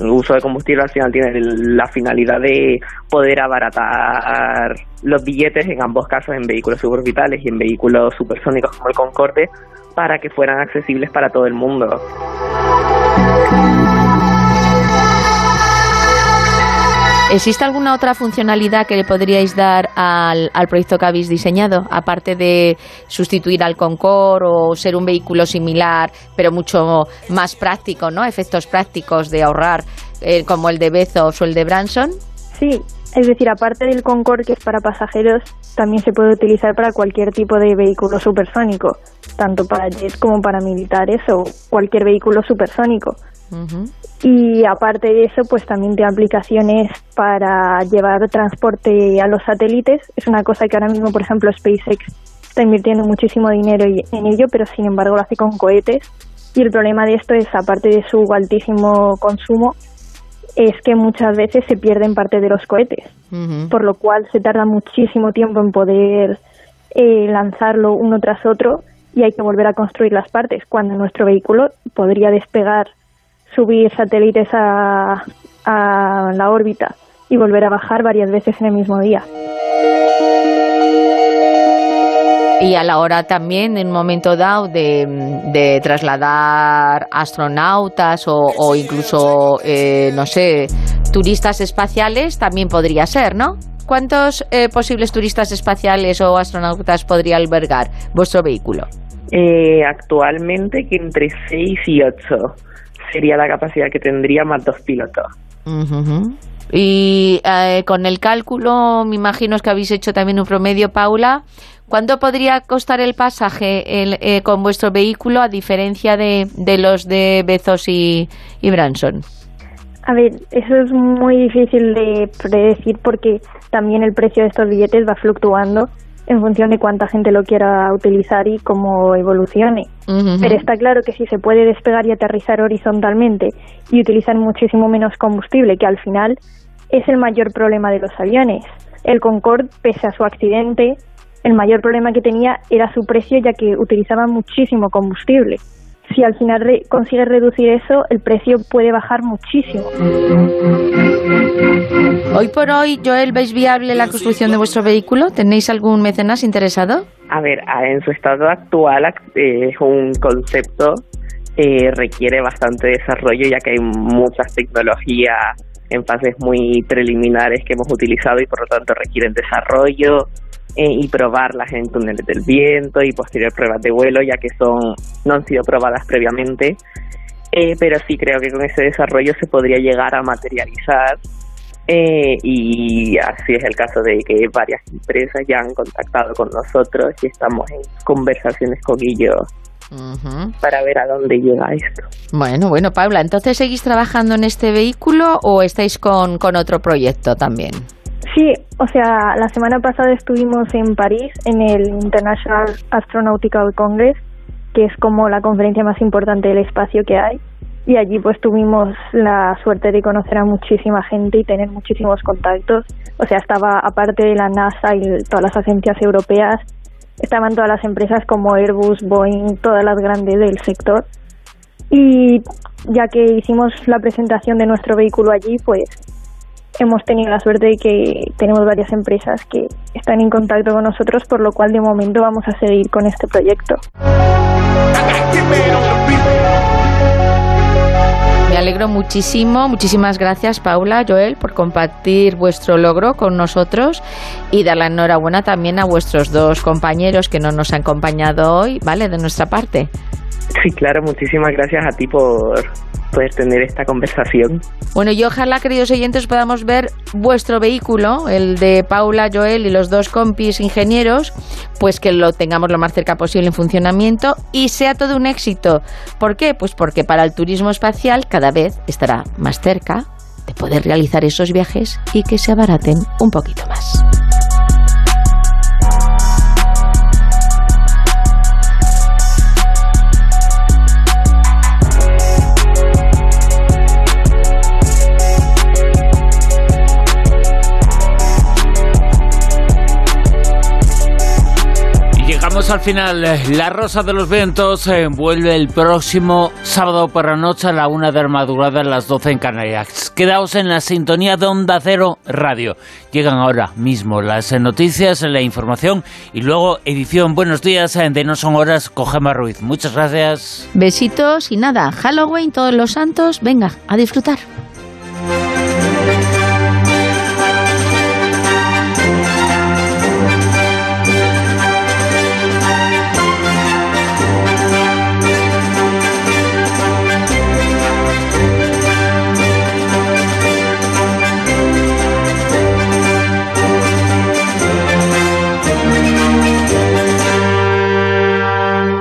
uso de combustible al final tiene la finalidad de poder abaratar los billetes en ambos casos en vehículos suborbitales y en vehículos supersónicos como el Concorde para que fueran accesibles para todo el mundo. ¿Existe alguna otra funcionalidad que le podríais dar al, proyecto que habéis diseñado, aparte de sustituir al Concorde o ser un vehículo similar, pero mucho más práctico, ¿no? Efectos prácticos de ahorrar, eh, como el de Bezos o el de Branson. Sí, es decir, aparte del Concorde, que es para pasajeros, también se puede utilizar para cualquier tipo de vehículo supersónico, tanto para jets como para militares o cualquier vehículo supersónico. Y aparte de eso, pues también tiene aplicaciones para llevar transporte a los satélites. Es una cosa que ahora mismo, por ejemplo, SpaceX está invirtiendo muchísimo dinero en ello, pero sin embargo lo hace con cohetes. Y el problema de esto es, aparte de su altísimo consumo, es que muchas veces se pierden parte de los cohetes, por lo cual se tarda muchísimo tiempo en poder eh, lanzarlo uno tras otro y hay que volver a construir las partes, cuando nuestro vehículo podría despegar, subir satélites a, a la órbita y volver a bajar varias veces en el mismo día. Y a la hora también, en un momento dado, de, trasladar astronautas o, incluso, eh, no sé, turistas espaciales, también podría ser, ¿no? ¿Cuántos eh, posibles turistas espaciales o astronautas podría albergar vuestro vehículo? Eh, actualmente que entre 6 y 8 sería la capacidad que tendría más dos pilotos. Y con el cálculo, me imagino que habéis hecho también un promedio, Paula, ¿Cuánto podría costar el pasaje eh, con vuestro vehículo a diferencia de, los de Bezos y, Branson? A ver, eso es muy difícil de predecir porque también el precio de estos billetes va fluctuando en función de cuánta gente lo quiera utilizar y cómo evolucione. Pero está claro que si se puede despegar y aterrizar horizontalmente y utilizar muchísimo menos combustible, que al final es el mayor problema de los aviones. El Concorde, pese a su accidente, el mayor problema que tenía era su precio ya que utilizaba muchísimo combustible. Si al final consigue reducir eso, el precio puede bajar muchísimo. Hoy por hoy, Joel, ¿veis viable la construcción de vuestro vehículo? ¿Tenéis algún mecenas interesado? A ver, en su estado actual eh, es un concepto que requiere bastante desarrollo ya que hay muchas tecnologías en fases muy preliminares que hemos utilizado y por lo tanto requieren desarrollo, eh, y probarlas en túneles del viento y posterior pruebas de vuelo, ya que son no han sido probadas previamente. Eh, pero sí creo que con ese desarrollo se podría llegar a materializar eh, y así es el caso de que varias empresas ya han contactado con nosotros y estamos en conversaciones con ellos para ver a dónde llega esto. Bueno, bueno, Paula, ¿entonces seguís trabajando en este vehículo o estáis con, con otro proyecto también? Sí, o sea, la semana pasada estuvimos en París en el International Astronautical Congress, que es como la conferencia más importante del espacio que hay. Y allí pues tuvimos la suerte de conocer a muchísima gente y tener muchísimos contactos. O sea, estaba aparte de la NASA y todas las agencias europeas, estaban todas las empresas como Airbus, Boeing, todas las grandes del sector. Y ya que hicimos la presentación de nuestro vehículo allí, pues hemos tenido la suerte de que tenemos varias empresas que están en contacto con nosotros, por lo cual de momento vamos a seguir con este proyecto. Me alegro muchísimo, muchísimas gracias Paula, Joel, por compartir vuestro logro con nosotros y dar la enhorabuena también a vuestros dos compañeros que no nos han acompañado hoy, ¿vale? De nuestra parte. Sí, claro, muchísimas gracias a ti por poder tener esta conversación. Bueno, y ojalá, queridos oyentes, podamos ver vuestro vehículo, el de Paula, Joel y los dos compis ingenieros, pues que lo tengamos lo más cerca posible en funcionamiento y sea todo un éxito. ¿Por qué? Pues porque para el turismo espacial cada vez estará más cerca de poder realizar esos viajes y que se abaraten un poquito más. Llegamos al final. La Rosa de los Vientos eh, vuelve el próximo sábado por la noche a la una de la madrugada a las 12 en Canarias. Quedaos en la sintonía de Onda Cero Radio. Llegan ahora mismo las noticias, la información y luego edición Buenos Días eh, de No Son Horas con Gemma Ruiz. Muchas gracias. Besitos y nada, Halloween, todos los santos, venga, a disfrutar.